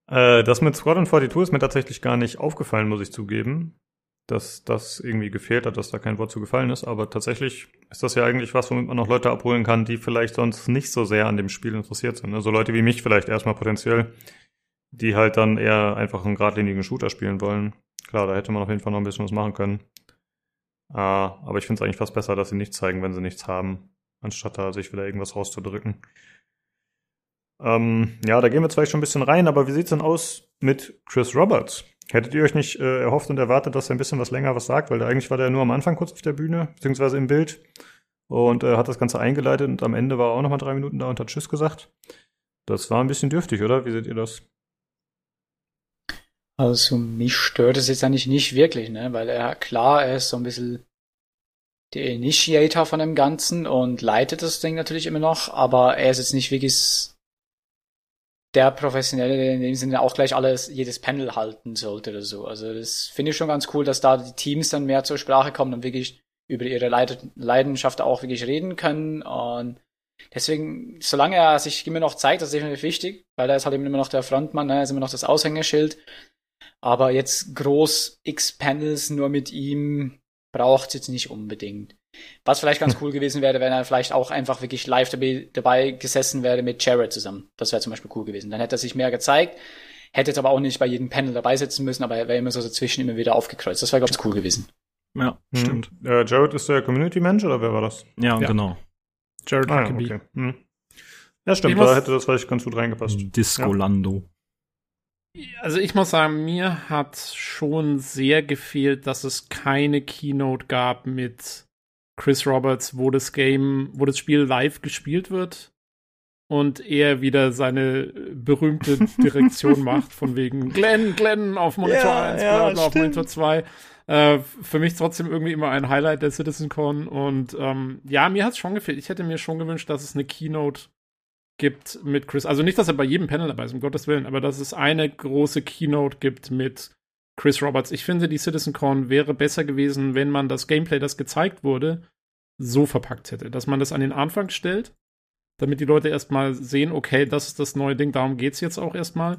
äh, das mit Squadron 42 ist mir tatsächlich gar nicht aufgefallen, muss ich zugeben. Dass das irgendwie gefehlt hat, dass da kein Wort zu gefallen ist. Aber tatsächlich ist das ja eigentlich was, womit man noch Leute abholen kann, die vielleicht sonst nicht so sehr an dem Spiel interessiert sind. Also Leute wie mich vielleicht erstmal potenziell, die halt dann eher einfach einen geradlinigen Shooter spielen wollen. Klar, da hätte man auf jeden Fall noch ein bisschen was machen können. Äh, aber ich finde es eigentlich fast besser, dass sie nichts zeigen, wenn sie nichts haben, anstatt da sich wieder irgendwas rauszudrücken. Ähm, ja, da gehen wir zwar schon ein bisschen rein, aber wie sieht's denn aus mit Chris Roberts? Hättet ihr euch nicht äh, erhofft und erwartet, dass er ein bisschen was länger was sagt? Weil eigentlich war der nur am Anfang kurz auf der Bühne, beziehungsweise im Bild und äh, hat das Ganze eingeleitet und am Ende war er auch nochmal drei Minuten da und hat Tschüss gesagt. Das war ein bisschen dürftig, oder? Wie seht ihr das? Also mich stört es jetzt eigentlich nicht wirklich, ne? Weil er, klar, er ist so ein bisschen der Initiator von dem Ganzen und leitet das Ding natürlich immer noch, aber er ist jetzt nicht wirklich der Professionelle, in dem Sinne auch gleich alles, jedes Panel halten sollte oder so. Also das finde ich schon ganz cool, dass da die Teams dann mehr zur Sprache kommen und wirklich über ihre Leidenschaft auch wirklich reden können. Und deswegen, solange er sich immer noch zeigt, das ist definitiv wichtig, weil er ist halt immer noch der Frontmann, ne? er ist immer noch das Aushängeschild. Aber jetzt groß X-Panels nur mit ihm braucht es jetzt nicht unbedingt. Was vielleicht ganz [laughs] cool gewesen wäre, wenn er vielleicht auch einfach wirklich live dabei, dabei gesessen wäre mit Jared zusammen. Das wäre zum Beispiel cool gewesen. Dann hätte er sich mehr gezeigt, hätte jetzt aber auch nicht bei jedem Panel dabei sitzen müssen, aber er wäre immer so dazwischen immer wieder aufgekreuzt. Das wäre, glaube ich, cool gewesen. Ja, hm. stimmt. Äh, Jared ist der Community-Mensch oder wer war das? Ja, ja. genau. Jared ah, ja, okay. hm. Ja, stimmt, da hätte das vielleicht ganz gut reingepasst. Discolando. Ja. Also ich muss sagen, mir hat schon sehr gefehlt, dass es keine Keynote gab mit Chris Roberts, wo das Game, wo das Spiel live gespielt wird und er wieder seine berühmte [laughs] Direktion macht, von wegen Glenn, Glenn auf Monitor ja, 1, ja, auf Monitor 2. Äh, für mich trotzdem irgendwie immer ein Highlight der CitizenCon und ähm, ja, mir hat es schon gefehlt. Ich hätte mir schon gewünscht, dass es eine Keynote gibt mit Chris. Also nicht, dass er bei jedem Panel dabei ist, um Gottes Willen, aber dass es eine große Keynote gibt mit Chris Roberts. Ich finde, die CitizenCon wäre besser gewesen, wenn man das Gameplay, das gezeigt wurde, so verpackt hätte. Dass man das an den Anfang stellt, damit die Leute erstmal sehen, okay, das ist das neue Ding, darum geht es jetzt auch erstmal.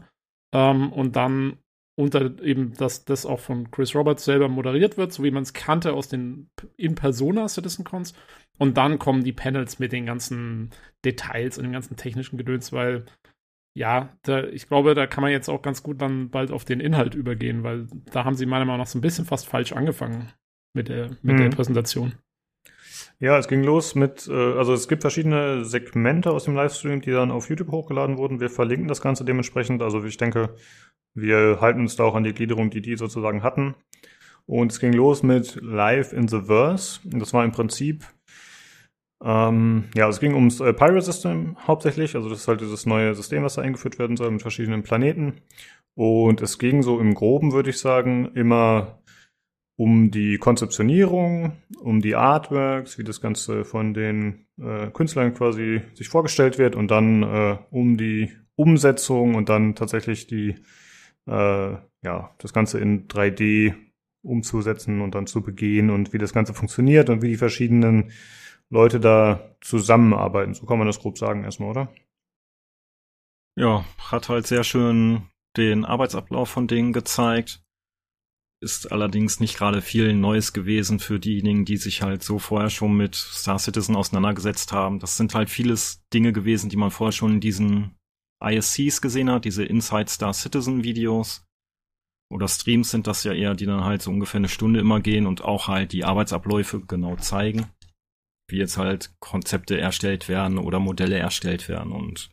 Ähm, und dann unter eben, dass das auch von Chris Roberts selber moderiert wird, so wie man es kannte aus den In-Persona CitizenCons. Und dann kommen die Panels mit den ganzen Details und dem ganzen technischen Gedöns, weil ja, da, ich glaube, da kann man jetzt auch ganz gut dann bald auf den Inhalt übergehen, weil da haben sie meiner Meinung nach so ein bisschen fast falsch angefangen mit der, mit mhm. der Präsentation. Ja, es ging los mit, äh, also es gibt verschiedene Segmente aus dem Livestream, die dann auf YouTube hochgeladen wurden. Wir verlinken das Ganze dementsprechend. Also ich denke, wir halten uns da auch an die Gliederung, die die sozusagen hatten. Und es ging los mit Live in the Verse. Und das war im Prinzip ähm, ja, es ging ums äh, Pirate System hauptsächlich. Also das ist halt dieses neue System, was da eingeführt werden soll mit verschiedenen Planeten. Und es ging so im Groben, würde ich sagen, immer um die Konzeptionierung, um die Artworks, wie das Ganze von den äh, Künstlern quasi sich vorgestellt wird und dann äh, um die Umsetzung und dann tatsächlich die, äh, ja, das Ganze in 3D umzusetzen und dann zu begehen und wie das Ganze funktioniert und wie die verschiedenen Leute da zusammenarbeiten. So kann man das grob sagen erstmal, oder? Ja, hat halt sehr schön den Arbeitsablauf von denen gezeigt. Ist allerdings nicht gerade viel Neues gewesen für diejenigen, die sich halt so vorher schon mit Star Citizen auseinandergesetzt haben. Das sind halt vieles Dinge gewesen, die man vorher schon in diesen ISCs gesehen hat, diese Inside Star Citizen Videos. Oder Streams sind das ja eher, die dann halt so ungefähr eine Stunde immer gehen und auch halt die Arbeitsabläufe genau zeigen wie jetzt halt Konzepte erstellt werden oder Modelle erstellt werden. Und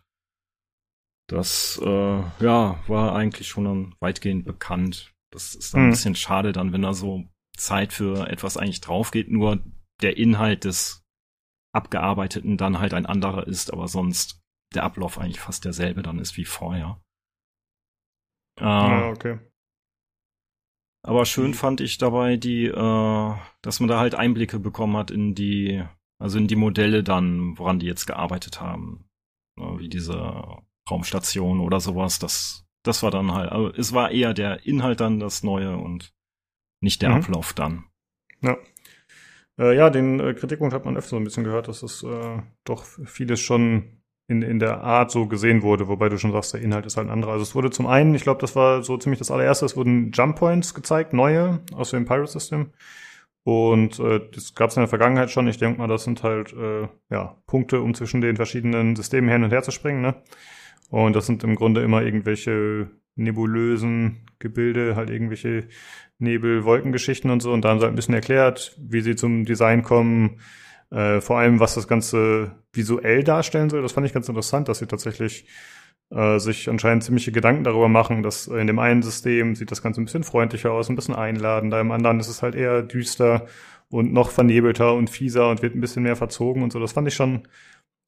das äh, ja war eigentlich schon dann weitgehend bekannt. Das ist dann mhm. ein bisschen schade dann, wenn da so Zeit für etwas eigentlich drauf geht, nur der Inhalt des Abgearbeiteten dann halt ein anderer ist, aber sonst der Ablauf eigentlich fast derselbe dann ist wie vorher. Äh, ah, okay. Aber schön fand ich dabei die, äh, dass man da halt Einblicke bekommen hat in die also in die Modelle dann, woran die jetzt gearbeitet haben. ne, wie diese Raumstation oder sowas. Das, das war dann halt, also es war eher der Inhalt dann das Neue und nicht der mhm. Ablauf dann. Ja. Äh, ja, den äh, Kritikpunkt hat man öfter so ein bisschen gehört, dass es äh, doch vieles schon in, in der Art so gesehen wurde, wobei du schon sagst, der Inhalt ist halt ein anderer. Also es wurde zum einen, ich glaube, das war so ziemlich das allererste, es wurden Jump Points gezeigt, neue aus dem Pirate System. Und äh, das gab es in der Vergangenheit schon. Ich denke mal, das sind halt äh, ja, Punkte, um zwischen den verschiedenen Systemen hin und her zu springen. Ne? Und das sind im Grunde immer irgendwelche nebulösen Gebilde, halt irgendwelche Nebel-Wolkengeschichten und so. Und da haben sie halt ein bisschen erklärt, wie sie zum Design kommen, äh, vor allem was das Ganze visuell darstellen soll. Das fand ich ganz interessant, dass sie tatsächlich äh, sich anscheinend ziemliche Gedanken darüber machen, dass in dem einen System sieht das Ganze ein bisschen freundlicher aus, ein bisschen einladender, im anderen ist es halt eher düster und noch vernebelter und fieser und wird ein bisschen mehr verzogen und so. Das fand ich schon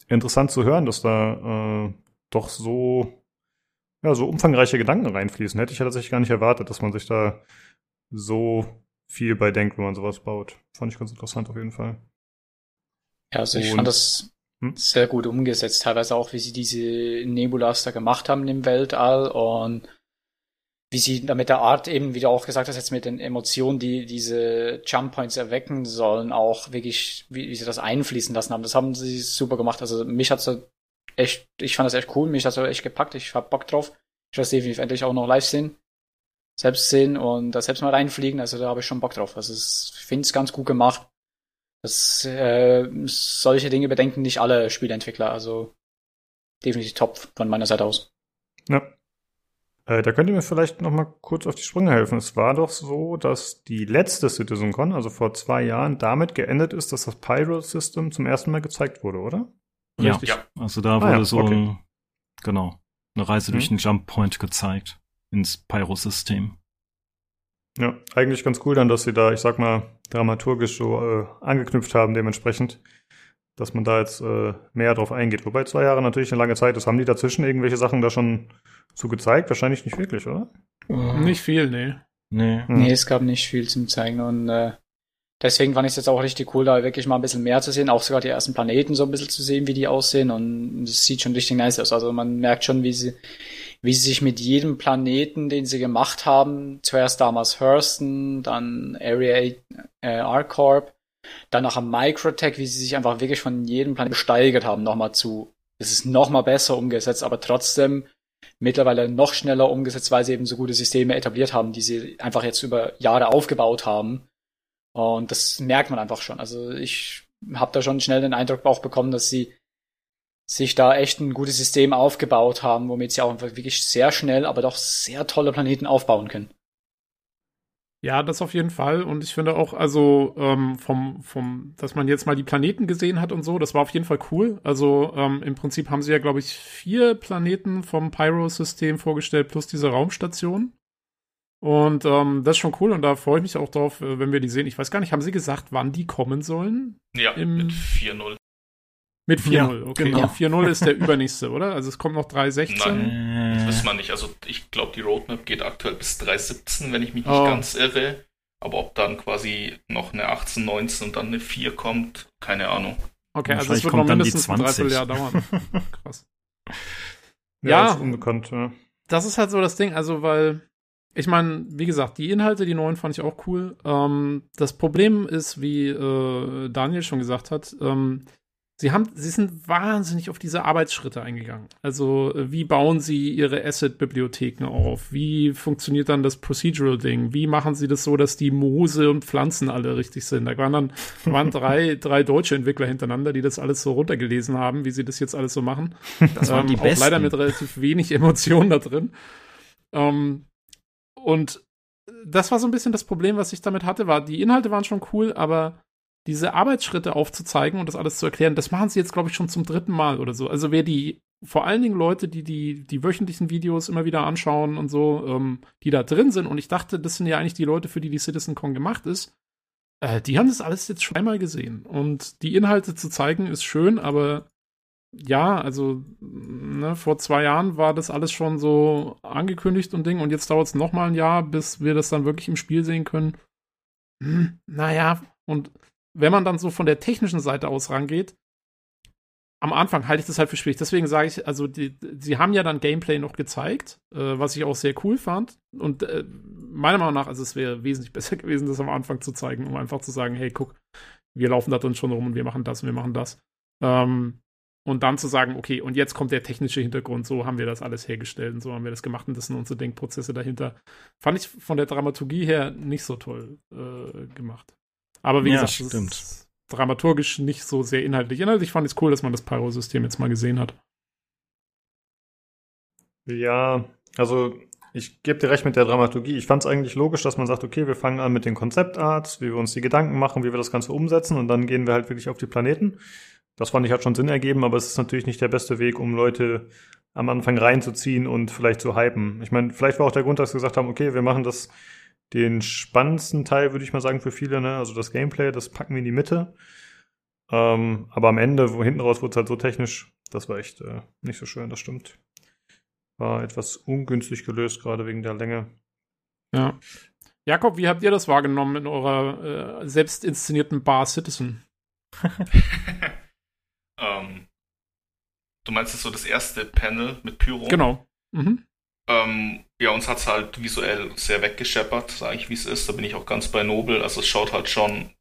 interessant zu hören, dass da äh, doch so ja, so umfangreiche Gedanken reinfließen. Hätte ich ja tatsächlich gar nicht erwartet, dass man sich da so viel bei denkt, wenn man sowas baut. Fand ich ganz interessant auf jeden Fall. Ja, also ich und, fand das hm? sehr gut umgesetzt. Teilweise auch, wie sie diese Nebulas da gemacht haben im Weltall und wie sie da mit der Art eben, wie du auch gesagt hast, jetzt mit den Emotionen, die diese Jump Points erwecken sollen, auch wirklich, wie, wie sie das einfließen lassen haben. Das haben sie super gemacht. Also mich hat's so echt, ich fand das echt cool, mich hat's so echt gepackt. Ich hab Bock drauf. Ich das definitiv endlich auch noch live sehen. Selbst sehen und da selbst mal reinfliegen. Also da habe ich schon Bock drauf. Also ich finde es ganz gut gemacht. Das, äh, solche Dinge bedenken nicht alle Spieleentwickler, also definitiv top von meiner Seite aus. Ja. Äh, da könnt ihr mir vielleicht noch mal kurz auf die Sprünge helfen. Es war doch so, dass die letzte CitizenCon, also vor zwei Jahren, damit geendet ist, dass das Pyro-System zum ersten Mal gezeigt wurde, oder? Ja, ja. also da wurde ah, ja. so okay. genau eine Reise mhm. durch den Jump Point gezeigt ins Pyro-System. Ja, eigentlich ganz cool dann, dass sie da, ich sag mal, dramaturgisch so äh, angeknüpft haben dementsprechend, dass man da jetzt äh, mehr drauf eingeht. Wobei zwei Jahre natürlich eine lange Zeit ist. Haben die dazwischen irgendwelche Sachen da schon zu gezeigt? Wahrscheinlich nicht wirklich, oder? Mhm. Nicht viel, nee. Nee. Mhm. Nee, es gab nicht viel zum Zeigen und äh, deswegen fand ich es jetzt auch richtig cool, da wirklich mal ein bisschen mehr zu sehen, auch sogar die ersten Planeten so ein bisschen zu sehen, wie die aussehen und es sieht schon richtig nice aus. Also man merkt schon, wie sie wie sie sich mit jedem Planeten, den sie gemacht haben, zuerst damals Hurston, dann Area äh, R-Corp, dann nachher Microtech, wie sie sich einfach wirklich von jedem Planeten gesteigert haben, nochmal zu. Es ist nochmal besser umgesetzt, aber trotzdem mittlerweile noch schneller umgesetzt, weil sie eben so gute Systeme etabliert haben, die sie einfach jetzt über Jahre aufgebaut haben. Und das merkt man einfach schon. Also ich habe da schon schnell den Eindruck auch bekommen, dass sie sich da echt ein gutes System aufgebaut haben, womit sie auch wirklich sehr schnell, aber doch sehr tolle Planeten aufbauen können. Ja, das auf jeden Fall. Und ich finde auch, also ähm, vom, vom, dass man jetzt mal die Planeten gesehen hat und so, das war auf jeden Fall cool. Also ähm, im Prinzip haben sie ja, glaube ich, vier Planeten vom Pyro-System vorgestellt, plus diese Raumstation. Und ähm, das ist schon cool und da freue ich mich auch drauf, äh, wenn wir die sehen. Ich weiß gar nicht, haben sie gesagt, wann die kommen sollen? Ja, Im mit 4.0. Mit 4-0, ja, okay. Genau. 4-0 ist der übernächste, oder? Also es kommt noch 3.16? Nein, das wissen wir nicht. Also ich glaube, die Roadmap geht aktuell bis 3.17, wenn ich mich nicht oh. ganz irre. Aber ob dann quasi noch eine 18, 19 und dann eine 4 kommt, keine Ahnung. Okay, also es wird noch mindestens ein Dreivierteljahr dauern. [laughs] Krass. Ja, ja, ist unbekannt, ja. Das ist halt so das Ding, also weil ich meine, wie gesagt, die Inhalte, die neuen fand ich auch cool. Ähm, das Problem ist, wie äh, Daniel schon gesagt hat, ähm, Sie haben, sie sind wahnsinnig auf diese Arbeitsschritte eingegangen. Also, äh, wie bauen sie ihre Asset-Bibliotheken auf? Wie funktioniert dann das Procedural-Ding? Wie machen sie das so, dass die Moose und Pflanzen alle richtig sind? Da waren dann waren [laughs] drei, drei deutsche Entwickler hintereinander, die das alles so runtergelesen haben, wie sie das jetzt alles so machen. Das waren ähm, die besten. Auch leider mit relativ wenig Emotionen da drin. Ähm, und das war so ein bisschen das Problem, was ich damit hatte, war, die Inhalte waren schon cool, aber diese Arbeitsschritte aufzuzeigen und das alles zu erklären, das machen sie jetzt, glaube ich, schon zum dritten Mal oder so. Also wer die, vor allen Dingen Leute, die die, die wöchentlichen Videos immer wieder anschauen und so, ähm, die da drin sind, und ich dachte, das sind ja eigentlich die Leute, für die die CitizenCon gemacht ist, äh, die haben das alles jetzt schon einmal gesehen. Und die Inhalte zu zeigen ist schön, aber ja, also ne, vor zwei Jahren war das alles schon so angekündigt und Ding und jetzt dauert es nochmal ein Jahr, bis wir das dann wirklich im Spiel sehen können. Hm, naja, und wenn man dann so von der technischen Seite aus rangeht, am Anfang halte ich das halt für schwierig. Deswegen sage ich, also die, sie haben ja dann Gameplay noch gezeigt, äh, was ich auch sehr cool fand. Und äh, meiner Meinung nach, also es wäre wesentlich [laughs] besser gewesen, das am Anfang zu zeigen, um einfach zu sagen, hey, guck, wir laufen da drin schon rum und wir machen das und wir machen das. Ähm, und dann zu sagen, okay, und jetzt kommt der technische Hintergrund, so haben wir das alles hergestellt und so haben wir das gemacht und das sind unsere Denkprozesse dahinter. Fand ich von der Dramaturgie her nicht so toll äh, gemacht. Aber wie Ja, gesagt, stimmt. das ist dramaturgisch nicht so sehr inhaltlich. Inhaltlich fand ich es cool, dass man das Pyro-System jetzt mal gesehen hat. Ja, also ich gebe dir recht mit der Dramaturgie. Ich fand es eigentlich logisch, dass man sagt, okay, wir fangen an mit den Konzeptarts, wie wir uns die Gedanken machen, wie wir das Ganze umsetzen und dann gehen wir halt wirklich auf die Planeten. Das fand ich hat schon Sinn ergeben, aber es ist natürlich nicht der beste Weg, um Leute am Anfang reinzuziehen und vielleicht zu hypen. Ich meine, vielleicht war auch der Grund, dass wir gesagt haben, okay, wir machen das den spannendsten Teil, würde ich mal sagen, für viele, ne? Also das Gameplay, das packen wir in die Mitte. Ähm, aber am Ende, wo hinten raus wurde es halt so technisch, das war echt äh, nicht so schön, das stimmt. War etwas ungünstig gelöst, gerade wegen der Länge. Ja. Jakob, wie habt ihr das wahrgenommen in eurer äh, selbst inszenierten Bar Citizen? [laughs] ähm, du meinst jetzt so das erste Panel mit Pyro? Genau. Mhm. Ähm, ja, uns hat's halt visuell sehr weggescheppert, sage ich, wie es ist. Da bin ich auch ganz bei Nobel. Also es schaut halt schon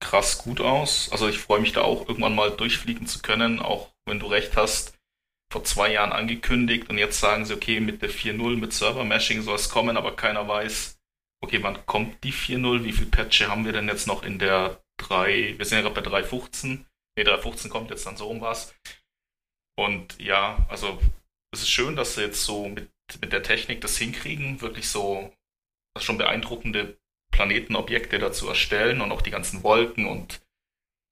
krass gut aus. Also ich freue mich da auch irgendwann mal durchfliegen zu können, auch wenn du recht hast. Vor zwei Jahren angekündigt und jetzt sagen sie, okay, mit der 4.0, mit Server-Mashing soll es kommen, aber keiner weiß, okay, wann kommt die 4.0? Wie viel Patche haben wir denn jetzt noch in der 3? Wir sind ja gerade bei 3.15. Ne, 3.15 kommt jetzt dann so um was. Und ja, also es ist schön, dass sie jetzt so mit, mit der Technik das hinkriegen, wirklich so schon beeindruckende Planetenobjekte dazu erstellen und auch die ganzen Wolken und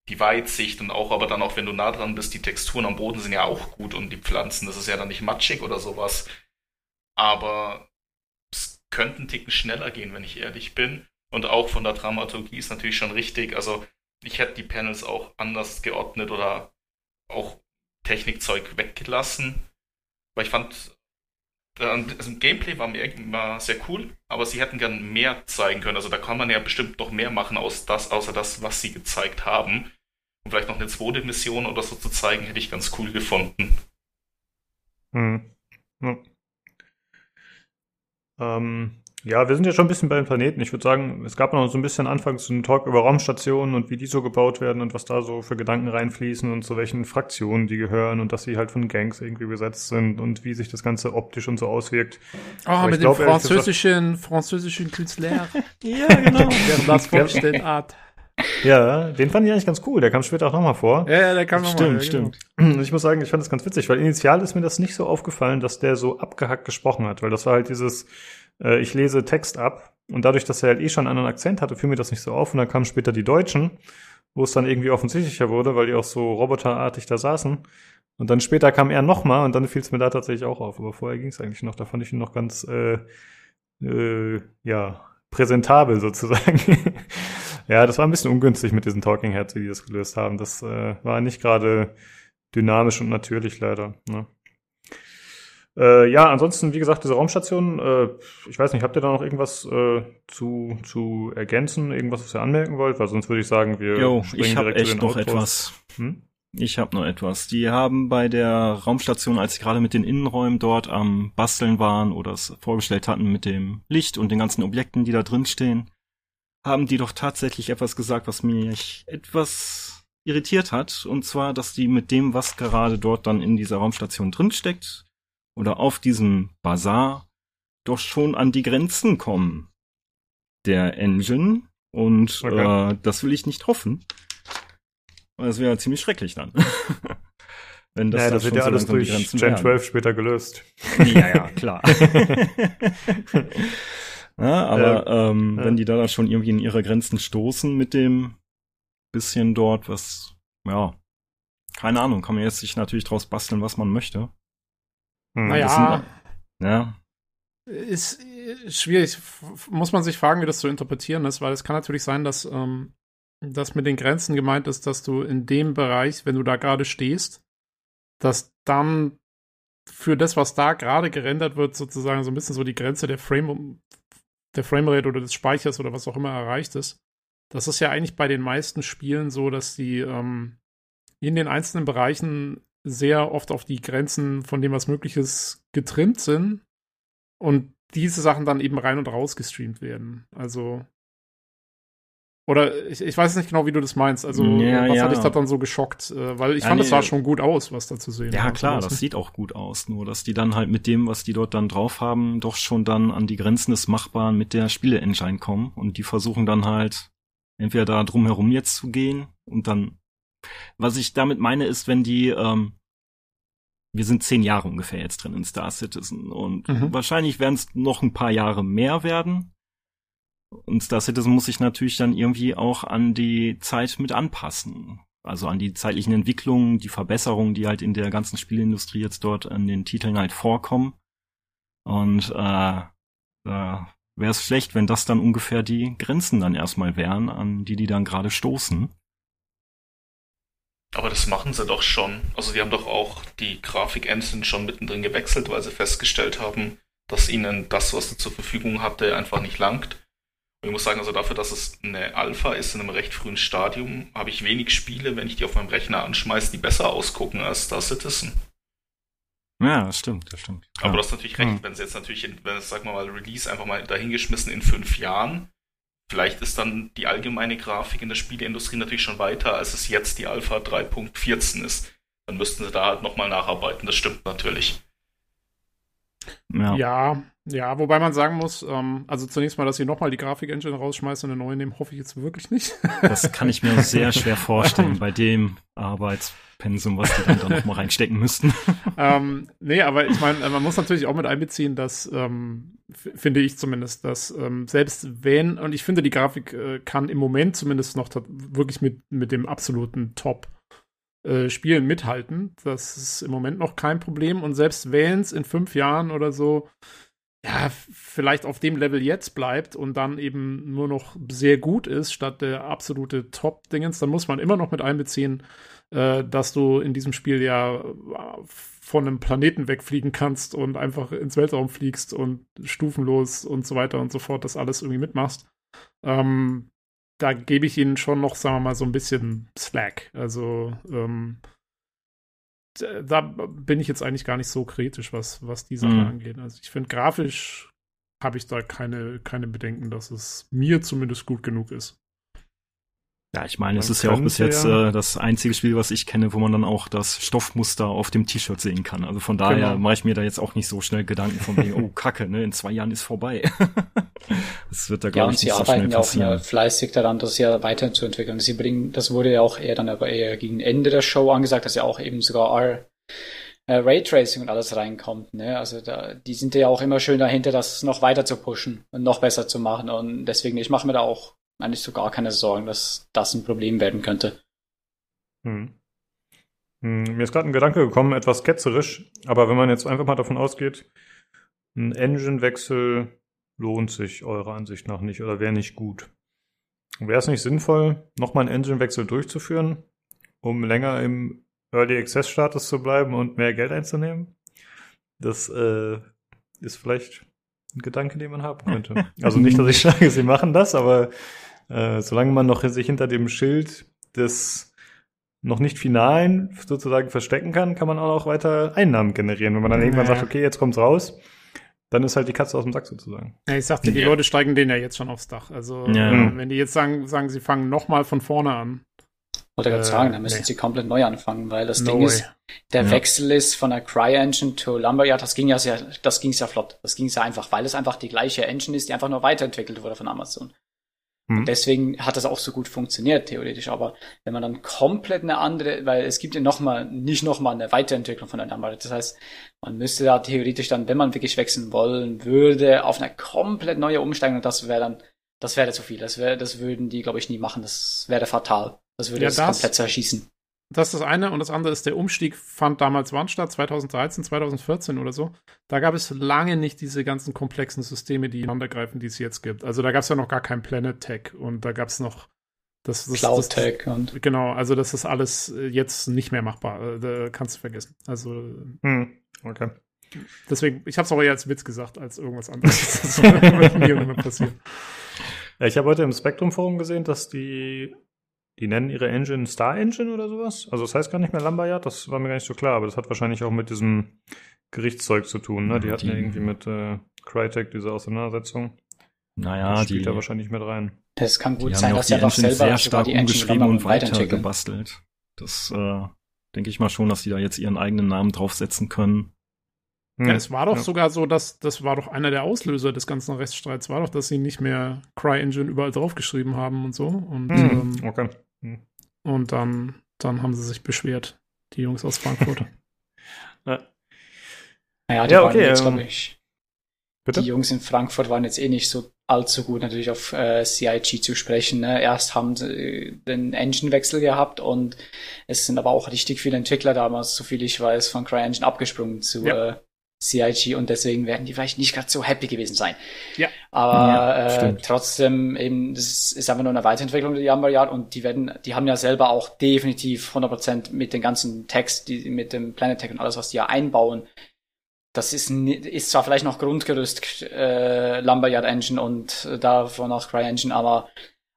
die Weitsicht und auch, aber dann auch, wenn du nah dran bist, die Texturen am Boden sind ja auch gut und die Pflanzen, das ist ja dann nicht matschig oder sowas. Aber es könnte einen Ticken schneller gehen, wenn ich ehrlich bin. Und auch von der Dramaturgie ist natürlich schon richtig. Also ich hätte die Panels auch anders geordnet oder auch Technikzeug weggelassen. Weil ich fand, also Gameplay war mir immer sehr cool, aber sie hätten gern mehr zeigen können. Also da kann man ja bestimmt noch mehr machen aus das, außer das, was sie gezeigt haben. Und vielleicht noch eine zweite Mission oder so zu zeigen, hätte ich ganz cool gefunden. Hm. Ja. Ähm, ja, wir sind ja schon ein bisschen bei den Planeten. Ich würde sagen, es gab noch so ein bisschen anfangs so einen Talk über Raumstationen und wie die so gebaut werden und was da so für Gedanken reinfließen und zu welchen Fraktionen die gehören und dass sie halt von Gangs irgendwie besetzt sind und wie sich das Ganze optisch und so auswirkt. Ah, Aber mit dem glaub, ehrlich französischen, französischen Künstler, [laughs] Ja, genau. [laughs] der das vorgestellt hat. ja, den fand ich eigentlich ganz cool. Der kam später auch nochmal vor. Ja, ja, der kam nochmal. Stimmt, stimmt. Und Ich muss sagen, ich fand das ganz witzig, weil initial ist mir das nicht so aufgefallen, dass der so abgehackt gesprochen hat, weil das war halt dieses, äh, ich lese Text ab und dadurch, dass er halt eh schon einen anderen Akzent hatte, fiel mir das nicht so auf und dann kamen später die Deutschen, wo es dann irgendwie offensichtlicher wurde, weil die auch so roboterartig da saßen. Und dann später kam er nochmal und dann fiel es mir da tatsächlich auch auf. Aber vorher ging es eigentlich noch, da fand ich ihn noch ganz, äh, äh, ja, präsentabel [laughs] sozusagen. ja, das war ein bisschen ungünstig mit diesen Talking Heads, wie die das gelöst haben. Das äh, war nicht gerade dynamisch und natürlich leider. Ne? Äh, ja, ansonsten, wie gesagt, diese Raumstation, äh, ich weiß nicht, habt ihr da noch irgendwas äh, zu, zu ergänzen, irgendwas, was ihr anmerken wollt? Weil sonst würde ich sagen, wir Jo, springen ich habe direkt zu echt den noch etwas. Hm? Ich habe noch etwas. Die haben bei der Raumstation, als sie gerade mit den Innenräumen dort am Basteln waren oder es vorgestellt hatten mit dem Licht und den ganzen Objekten, die da drin stehen, haben die doch tatsächlich etwas gesagt, was mich etwas irritiert hat. Und zwar, dass die mit dem, was gerade dort dann in dieser Raumstation drinsteckt oder auf diesem Bazar, doch schon an die Grenzen kommen der Engine. Und Okay. äh, das will ich nicht hoffen. Das wäre ziemlich schrecklich dann. [laughs] Wenn Das, ja, das wird ja so alles durch Grenzen Gen wären. 12 später gelöst. [laughs] Ja, ja, klar. [laughs] ja, aber ähm, ja. wenn die da dann schon irgendwie in ihre Grenzen stoßen mit dem bisschen dort, was, ja, keine Ahnung, kann man jetzt sich natürlich draus basteln, was man möchte. Hm. Naja, Ja, ist schwierig. Muss man sich fragen, wie das zu interpretieren ist, weil es kann natürlich sein, dass ähm, das mit den Grenzen gemeint ist, dass du in dem Bereich, wenn du da gerade stehst, dass dann für das, was da gerade gerendert wird, sozusagen so ein bisschen so die Grenze der Frame, der Framerate oder des Speichers oder was auch immer erreicht ist. Das ist ja eigentlich bei den meisten Spielen so, dass die ähm, in den einzelnen Bereichen sehr oft auf die Grenzen von dem, was möglich ist, getrimmt sind und diese Sachen dann eben rein und raus gestreamt werden. Also oder ich, ich weiß nicht genau, wie du das meinst. Also, ja, was ja. hat dich da dann so geschockt? Äh, weil ich ja, fand, es nee, sah schon gut aus, was da zu sehen Ja, klar, das sieht auch gut aus. Nur, dass die dann halt mit dem, was die dort dann drauf haben, doch schon dann an die Grenzen des Machbaren mit der Spiele-Engine kommen. Und die versuchen dann halt entweder da drumherum jetzt zu gehen und dann, was ich damit meine, ist, wenn die, ähm, wir sind zehn Jahre ungefähr jetzt drin in Star Citizen und mhm. wahrscheinlich werden es noch ein paar Jahre mehr werden. Und Star Citizen muss sich natürlich dann irgendwie auch an die Zeit mit anpassen. Also an die zeitlichen Entwicklungen, die Verbesserungen, die halt in der ganzen Spielindustrie jetzt dort an den Titeln halt vorkommen. Und äh, da wäre es schlecht, wenn das dann ungefähr die Grenzen dann erstmal wären, an die die dann gerade stoßen. Aber das machen sie doch schon. Also die haben doch auch die Grafik-Engine schon mittendrin gewechselt, weil sie festgestellt haben, dass ihnen das, was sie zur Verfügung hatte, einfach nicht langt. Ich muss sagen, also dafür, dass es eine Alpha ist in einem recht frühen Stadium, habe ich wenig Spiele, wenn ich die auf meinem Rechner anschmeiße, die besser ausgucken als Star Citizen. Ja, das stimmt, das stimmt. Aber du hast natürlich recht, hm. wenn es jetzt natürlich, wenn es, sag mal, Release einfach mal dahingeschmissen in fünf Jahren, vielleicht ist dann die allgemeine Grafik in der Spieleindustrie natürlich schon weiter, als es jetzt die Alpha 3.14 ist. Dann müssten sie da halt nochmal nacharbeiten, das stimmt natürlich. Ja. ja, ja, wobei man sagen muss, ähm, also zunächst mal, dass sie nochmal die Grafik-Engine rausschmeißen und eine neue nehmen, hoffe ich jetzt wirklich nicht. [laughs] Das kann ich mir sehr schwer vorstellen bei dem Arbeitspensum, was die dann da nochmal reinstecken müssten. [laughs] ähm, nee, aber ich meine, man muss natürlich auch mit einbeziehen, dass, ähm, finde ich zumindest, dass ähm, selbst wenn, und ich finde, die Grafik äh, kann im Moment zumindest noch wirklich mit, mit dem absoluten Top äh, Spielen mithalten. Das ist im Moment noch kein Problem. Und selbst wenn es in fünf Jahren oder so ja, vielleicht auf dem Level jetzt bleibt und dann eben nur noch sehr gut ist, statt der absolute Top-Dingens, dann muss man immer noch mit einbeziehen, äh, dass du in diesem Spiel ja äh, von einem Planeten wegfliegen kannst und einfach ins Weltraum fliegst und stufenlos und so weiter und so fort das alles irgendwie mitmachst. Ähm, da gebe ich ihnen schon noch, sagen wir mal, so ein bisschen Slack. Also, ähm, da bin ich jetzt eigentlich gar nicht so kritisch, was, was die Sache mhm. angeht. Also ich finde, grafisch habe ich da keine, keine Bedenken, dass es mir zumindest gut genug ist. Ja, ich meine, es ist ja auch bis jetzt ja. äh, das einzige Spiel, was ich kenne, wo man dann auch das Stoffmuster auf dem T-Shirt sehen kann. Also von daher genau. mache ich mir da jetzt auch nicht so schnell Gedanken von wegen, [laughs] oh Kacke, ne, in zwei Jahren ist vorbei. [laughs] das wird da glaube ja, ich nicht so schnell passieren. Ja, auch fleißig daran, das ja weiterzuentwickeln. Sie bringen, das wurde ja auch eher dann aber eher gegen Ende der Show angesagt, dass ja auch eben sogar R äh, Raytracing und alles reinkommt. Ne? Also da, die sind ja auch immer schön dahinter, das noch weiter zu pushen und noch besser zu machen. Und deswegen, ich mache mir da auch eigentlich so gar keine Sorgen, dass das ein Problem werden könnte. Hm. Hm, mir ist gerade ein Gedanke gekommen, etwas ketzerisch, aber wenn man jetzt einfach mal davon ausgeht, ein Engine-Wechsel lohnt sich eurer Ansicht nach nicht oder wäre nicht gut. Wäre es nicht sinnvoll, nochmal einen Engine-Wechsel durchzuführen, um länger im Early Access-Status zu bleiben und mehr Geld einzunehmen? Das äh, ist vielleicht ein Gedanke, den man haben könnte. [laughs] Also nicht, dass ich sage, sie machen das, aber äh, solange man noch sich hinter dem Schild des noch nicht finalen sozusagen verstecken kann, kann man auch noch weiter Einnahmen generieren. Wenn man dann irgendwann sagt, okay, jetzt kommt's raus, dann ist halt die Katze aus dem Sack sozusagen. Ja, ich sagte, die ja. Leute steigen denen ja jetzt schon aufs Dach. Also ja. äh, wenn die jetzt sagen, sagen, sie fangen nochmal von vorne an. Wollte gerade äh, sagen, dann müssen nee. sie komplett neu anfangen, weil das no Ding way. ist, der ja. Wechsel ist von der Cry-Engine to Lumberyard, das ging ja sehr, das ging ja flott. Das ging ja einfach, weil es einfach die gleiche Engine ist, die einfach nur weiterentwickelt wurde von Amazon. Mhm. deswegen hat das auch so gut funktioniert, theoretisch. Aber wenn man dann komplett eine andere, weil es gibt ja nochmal, nicht nochmal eine Weiterentwicklung von der Number. Das heißt, man müsste da theoretisch dann, wenn man wirklich wechseln wollen würde, auf eine komplett neue umsteigen und das wäre dann, das wäre zu viel. Das wäre, das würden die, glaube ich, nie machen. Das wäre fatal. Das würde ja, das, das komplett zerschießen. Das ist das eine. Und das andere ist, der Umstieg fand damals wann statt? 2013, 2014 oder so. Da gab es lange nicht diese ganzen komplexen Systeme, die ineinandergreifen, die es jetzt gibt. Also da gab es ja noch gar kein Planet Tech und da gab es noch das, das, Cloud Tech und. Genau, also das ist alles äh, jetzt nicht mehr machbar. Äh, da kannst du vergessen. Also. Hm, okay. Deswegen, ich habe es auch eher als Witz gesagt, als irgendwas anderes. [laughs] das wird [laughs] nie passieren. Ja, ich habe heute im Spektrum Forum gesehen, dass die die nennen ihre Engine Star Engine oder sowas. Also das heißt gar nicht mehr Lumberyard, das war mir gar nicht so klar, aber das hat wahrscheinlich auch mit diesem Gerichtszeug zu tun. Ne? Die hatten ja irgendwie mit äh, Crytek diese Auseinandersetzung. Naja, das spielt die, da wahrscheinlich mit rein. Das kann gut die sein, haben dass ja Engine selber sehr stark die Engine umgeschrieben und weiter weiterentwickeln. gebastelt. Das äh, denke ich mal schon, dass die da jetzt ihren eigenen Namen draufsetzen können. Hm. Ja, es war doch Ja. sogar so, dass das war doch einer der Auslöser des ganzen Rechtsstreits, war doch, dass sie nicht mehr CryEngine überall draufgeschrieben haben und so. Und, Hm, ähm, okay. Und dann, dann haben sie sich beschwert, die Jungs aus Frankfurt. [laughs] Naja, die Ja, waren okay, jetzt, ähm, glaube ich, Bitte? die Jungs in Frankfurt waren jetzt eh nicht so allzu gut natürlich auf äh, CIG zu sprechen. Ne? Erst haben sie äh, den Engine-Wechsel gehabt und es sind aber auch richtig viele Entwickler damals, so viel ich weiß, von CryEngine abgesprungen zu Ja. äh, CIG und deswegen werden die vielleicht nicht gerade so happy gewesen sein. Ja. Aber Ja, äh, stimmt. trotzdem eben, das ist, einfach nur eine Weiterentwicklung der Yammer Yard und die werden, die haben ja selber auch definitiv 100% mit den ganzen Text, die mit dem Planet Tech und alles, was die ja einbauen, das ist, ist zwar vielleicht noch Grundgerüst äh, Lumberyard Engine und äh, davon auch CryEngine, aber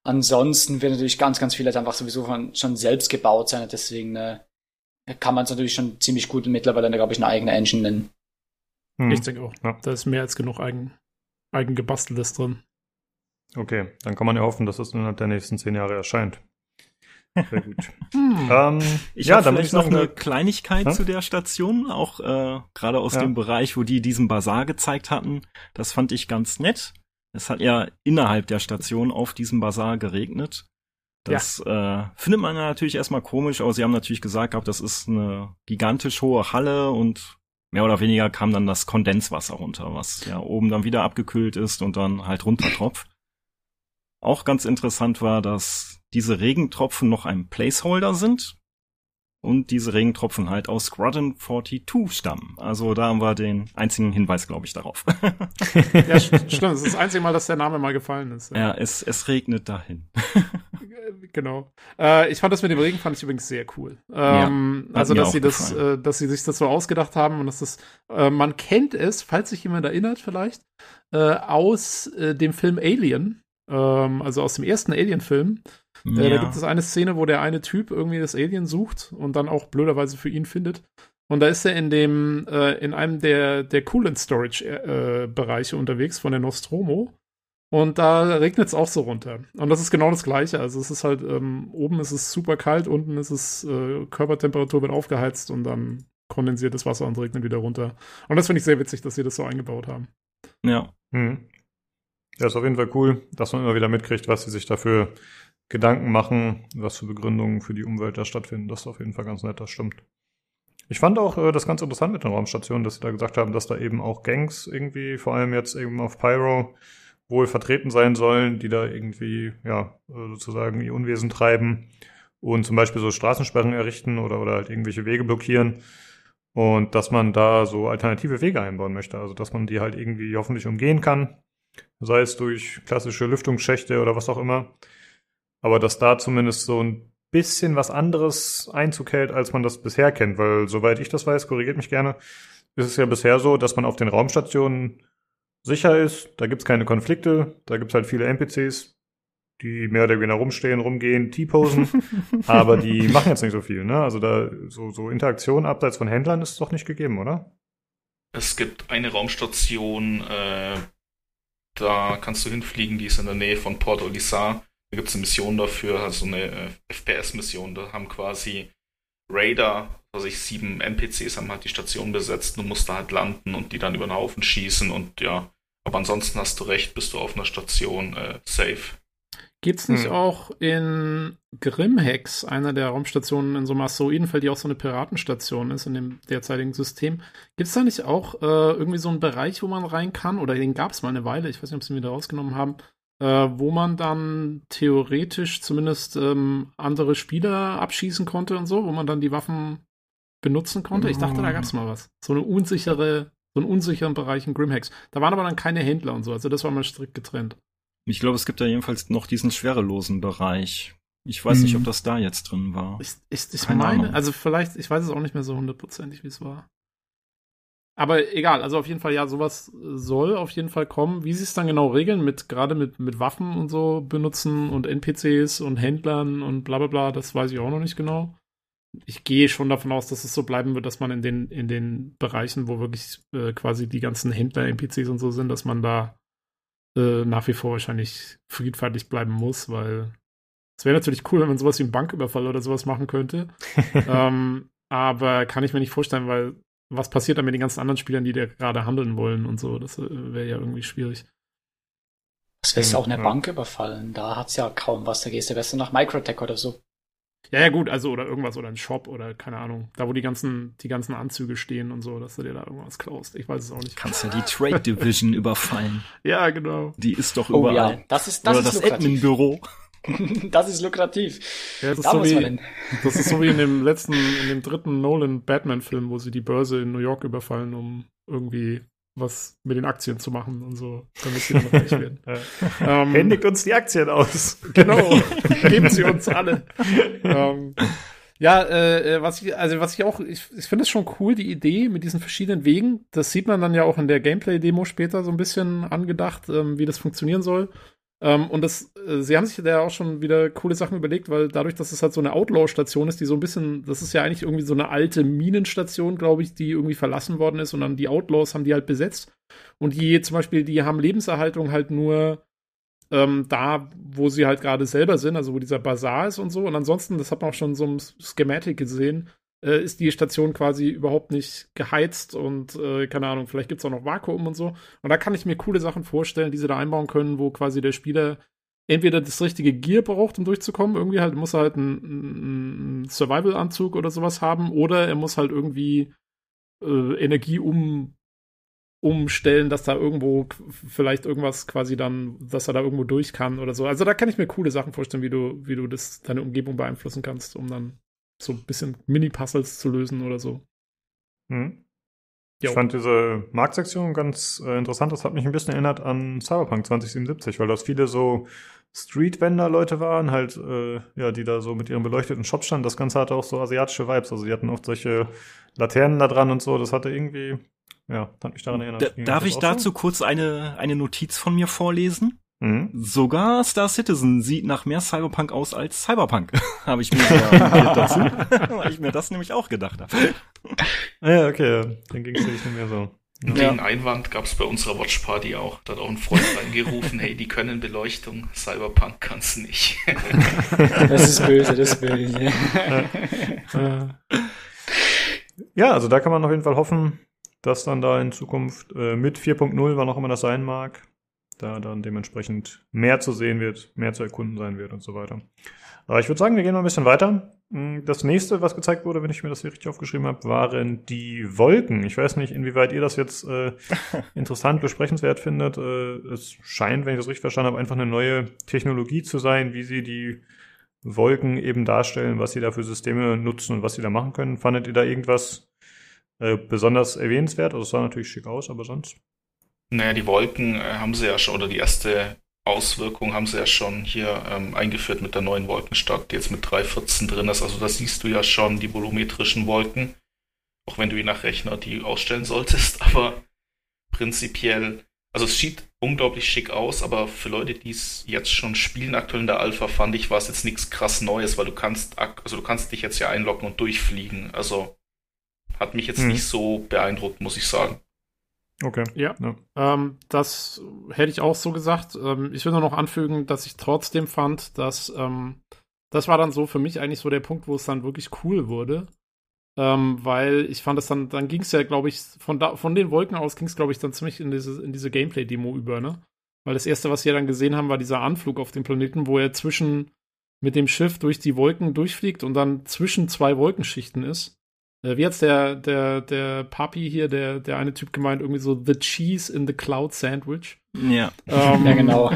ansonsten wird natürlich ganz, ganz vieles einfach sowieso von, schon selbst gebaut sein. Deswegen äh, kann man es natürlich schon ziemlich gut mittlerweile, glaube ich, eine eigene Engine nennen. Hm. Ich denke auch. Ja. Da ist mehr als genug eigen, eigen gebasteltes drin. Okay, dann kann man ja hoffen, dass es innerhalb der nächsten zehn Jahre erscheint. Sehr [laughs] gut. Hm. ähm, Ich ja, habe vielleicht ich noch eine Kleinigkeit Hä? zu der Station, auch äh, gerade aus Ja. dem Bereich, wo die diesen Bazar gezeigt hatten. Das fand ich ganz nett. Es hat ja innerhalb der Station auf diesem Bazar geregnet. Das äh, findet man ja natürlich erstmal komisch, aber sie haben natürlich gesagt gehabt, das ist eine gigantisch hohe Halle und mehr oder weniger kam dann das Kondenswasser runter, was ja oben dann wieder abgekühlt ist und dann halt runtertropft. Auch ganz interessant war, dass diese Regentropfen noch ein Placeholder sind und diese Regentropfen halt aus Squadron 42 stammen. Also da haben wir den einzigen Hinweis, glaube ich, darauf. [laughs] Ja, st- stimmt. Das ist das einzige Mal, dass der Name mal gefallen ist. ja, es, es regnet dahin. Äh, Genau. Äh, ich fand das mit dem Regen fand ich übrigens sehr cool. Ähm, hat also, dass sie das, äh, dass sie sich das so ausgedacht haben und dass das, äh, man kennt es, falls sich jemand erinnert vielleicht, äh, aus äh, dem Film Alien, ähm, also aus dem ersten Alien-Film. Äh, Da gibt es eine Szene, wo der eine Typ irgendwie das Alien sucht und dann auch blöderweise für ihn findet. Und da ist er in dem, äh, in einem der, der Coolant Storage äh, Bereiche unterwegs von der Nostromo. Und da regnet es auch so runter. Und das ist genau das Gleiche. Also es ist halt, ähm, oben ist es super kalt, unten ist es, äh, Körpertemperatur wird aufgeheizt und dann kondensiert das Wasser und regnet wieder runter. Und das finde ich sehr witzig, dass sie das so eingebaut haben. ja. Hm. Ja, ist auf jeden Fall cool, dass man immer wieder mitkriegt, was sie sich dafür Gedanken machen, was für Begründungen für die Umwelt da stattfinden. Das ist auf jeden Fall ganz nett, das stimmt. Ich fand auch äh, das ganz interessant mit den Raumstationen, dass sie da gesagt haben, dass da eben auch Gangs irgendwie, vor allem jetzt eben auf Pyro, wohl vertreten sein sollen, die da irgendwie, ja, äh, sozusagen ihr Unwesen treiben und zum Beispiel so Straßensperren errichten oder, oder halt irgendwelche Wege blockieren. Und dass man da so alternative Wege einbauen möchte. Also dass man die halt irgendwie hoffentlich umgehen kann. Sei es durch klassische Lüftungsschächte oder was auch immer. Aber dass da zumindest so ein bisschen was anderes Einzug hält, als man das bisher kennt. Weil soweit ich das weiß, korrigiert mich gerne, ist es ja bisher so, dass man auf den Raumstationen sicher ist. Da gibt's keine Konflikte. Da gibt's halt viele NPCs, die mehr oder weniger rumstehen, rumgehen, T-Posen. [laughs] aber die machen jetzt nicht so viel, ne? Also da so, so Interaktion abseits von Händlern ist doch nicht gegeben, oder? Es gibt eine Raumstation, äh, da kannst du hinfliegen, die ist in der Nähe von Port Olisar. Da gibt es eine Mission dafür, also eine äh, FPS-Mission. Da haben quasi Raider, also ich sieben NPCs haben halt die Station besetzt. Du musst da halt landen und die dann über den Haufen schießen und ja. Aber ansonsten hast du recht, bist du auf einer Station äh, safe. Gibt's nicht Hm. auch in Grimhex, einer der Raumstationen in so einem Asteroidenfeld, die auch so eine Piratenstation ist in dem derzeitigen System, gibt's da nicht auch äh, irgendwie so einen Bereich, wo man rein kann? Oder den gab's mal eine Weile, ich weiß nicht, ob sie ihn wieder rausgenommen haben, äh, wo man dann theoretisch zumindest ähm, andere Spieler abschießen konnte und so, wo man dann die Waffen benutzen konnte. Ich dachte, da gab's mal was. So eine unsichere, so einen unsicheren Bereich in Grimhex. Da waren aber dann keine Händler und so, also das war mal strikt getrennt. Ich glaube, es gibt da jedenfalls noch diesen schwerelosen Bereich. Ich weiß nicht, Mhm. ob das da jetzt drin war. Ich, ich, ich meine, Ahnung. also vielleicht, ich weiß es auch nicht mehr so hundertprozentig, wie es war. Aber egal, also auf jeden Fall, ja, sowas soll auf jeden Fall kommen. Wie sie es dann genau regeln, mit gerade mit, mit Waffen und so benutzen und NPCs und Händlern und bla bla bla, das weiß ich auch noch nicht genau. Ich gehe schon davon aus, dass es so bleiben wird, dass man in den, in den Bereichen, wo wirklich äh, quasi die ganzen Händler, NPCs und so sind, dass man da äh, nach wie vor wahrscheinlich friedfertig bleiben muss, weil es wäre natürlich cool, wenn man sowas wie einen Banküberfall oder sowas machen könnte. [laughs] ähm, aber kann ich mir nicht vorstellen, weil was passiert dann mit den ganzen anderen Spielern, die da gerade handeln wollen und so? Das äh, wäre ja irgendwie schwierig. Das wäre ja auch eine ja. Bank überfallen. Da hat's ja kaum was. Da gehst du besser nach Microtech oder so. Ja, ja, gut, also oder irgendwas oder ein Shop oder keine Ahnung. Da, wo die ganzen, die ganzen Anzüge stehen und so, dass du dir da irgendwas klaust. Ich weiß es auch nicht. Kannst ja die Trade Division [laughs] überfallen. Ja, genau. Die ist doch überall. Oh, ja. Das ist das, oder ist das Admin-Büro. [laughs] das ist lukrativ. Ja, das, ist so wie, das ist so wie in dem [laughs] letzten, in dem dritten Nolan-Batman-Film, wo sie die Börse in New York überfallen, um irgendwie was mit den Aktien zu machen und so, damit sie dann reich werden. [laughs] ähm, Händigt uns die Aktien aus. Genau, geben sie uns alle. ähm, ja, äh, äh, was ich, also was ich auch, ich, ich finde es schon cool, die Idee mit diesen verschiedenen Wegen. Das sieht man dann ja auch in der Gameplay-Demo später so ein bisschen angedacht, ähm, wie das funktionieren soll. Ähm, und das, äh, sie haben sich da auch schon wieder coole Sachen überlegt, weil dadurch, dass es halt so eine Outlaw-Station ist, die so ein bisschen, das ist ja eigentlich irgendwie so eine alte Minenstation, glaube ich, die irgendwie verlassen worden ist und dann die Outlaws haben die halt besetzt. Und die zum Beispiel, die haben Lebenserhaltung halt nur ähm, da, wo sie halt gerade selber sind, also wo dieser Bazar ist und so. Und ansonsten, das hat man auch schon so im Schematic gesehen, äh, ist die Station quasi überhaupt nicht geheizt und äh, keine Ahnung, vielleicht gibt es auch noch Vakuum und so. Und da kann ich mir coole Sachen vorstellen, die sie da einbauen können, wo quasi der Spieler entweder das richtige Gear braucht, um durchzukommen, irgendwie halt muss er halt einen, einen Survival-Anzug oder sowas haben, oder er muss halt irgendwie äh, Energie um umstellen, dass da irgendwo vielleicht irgendwas quasi dann, dass er da irgendwo durch kann oder so. Also da kann ich mir coole Sachen vorstellen, wie du, wie du das, deine Umgebung beeinflussen kannst, um dann so ein bisschen Mini-Puzzles zu lösen oder so. Hm. Ich fand diese Marktsektion ganz äh, interessant. Das hat mich ein bisschen erinnert an Cyberpunk 2077, weil das viele so Street-Vendor-Leute waren, halt, äh, ja, die da so mit ihren beleuchteten Shops standen. Das Ganze hatte auch so asiatische Vibes. Also, die hatten oft solche Laternen da dran und so. Das hatte irgendwie, ja, hat mich daran erinnert. Da, darf ich dazu so? kurz eine, eine Notiz von mir vorlesen? Mhm. Sogar Star Citizen sieht nach mehr Cyberpunk aus als Cyberpunk. [laughs] habe ich mir [laughs] dazu, weil ich mir das nämlich auch gedacht habe. Ja, okay, dann ging es nicht mehr so. Den ja. Einwand gab es bei unserer Watchparty auch. Da hat auch ein Freund reingerufen, hey, die können Beleuchtung, Cyberpunk kann's nicht. [laughs] das ist böse, das ist böse. ja, also da kann man auf jeden Fall hoffen, dass dann da in Zukunft äh, mit 4.0, wann auch immer das sein mag, da dann dementsprechend mehr zu sehen wird, mehr zu erkunden sein wird und so weiter. Aber ich würde sagen, wir gehen mal ein bisschen weiter. Hm, das nächste, was gezeigt wurde, wenn ich mir das hier richtig aufgeschrieben habe, waren die Wolken. Ich weiß nicht, inwieweit ihr das jetzt äh, [laughs] interessant, besprechenswert findet. Äh, es scheint, wenn ich das richtig verstanden habe, einfach eine neue Technologie zu sein, wie sie die Wolken eben darstellen, was sie da für Systeme nutzen und was sie da machen können. Fandet ihr da irgendwas äh, besonders erwähnenswert? Also es sah natürlich schick aus, aber sonst? Naja, die Wolken äh, haben sie ja schon, oder die erste Auswirkung haben sie ja schon hier ähm, eingeführt mit der neuen Wolkenstadt, die jetzt mit 3.14 drin ist. Also da siehst du ja schon die volumetrischen Wolken, auch wenn du je nach Rechner die ausstellen solltest. [laughs] Aber prinzipiell, also es sieht unglaublich schick aus, aber für Leute, die es jetzt schon spielen, aktuell in der Alpha, fand ich, war es jetzt nichts krass Neues, weil du kannst, also du kannst dich jetzt ja einloggen und durchfliegen. Also hat mich jetzt hm. nicht so beeindruckt, muss ich sagen. Okay. Ja. ja. Ähm, das hätte ich auch so gesagt. Ähm, ich will nur noch anfügen, dass ich trotzdem fand, dass ähm, das war dann so für mich eigentlich so der Punkt, wo es dann wirklich cool wurde. Ähm, weil ich fand es dann, dann ging es ja, glaube ich, von, da, von den Wolken aus ging es, glaube ich, dann ziemlich in diese, in diese Gameplay-Demo über, ne? Weil das erste, was wir dann gesehen haben, war dieser Anflug auf dem Planeten, wo er zwischen mit dem Schiff durch die Wolken durchfliegt und dann zwischen zwei Wolkenschichten ist. Äh, wie hat's der, der, der Papi hier, der, der eine Typ gemeint, irgendwie so The Cheese in the Cloud Sandwich. Ja. Ähm, ja, genau.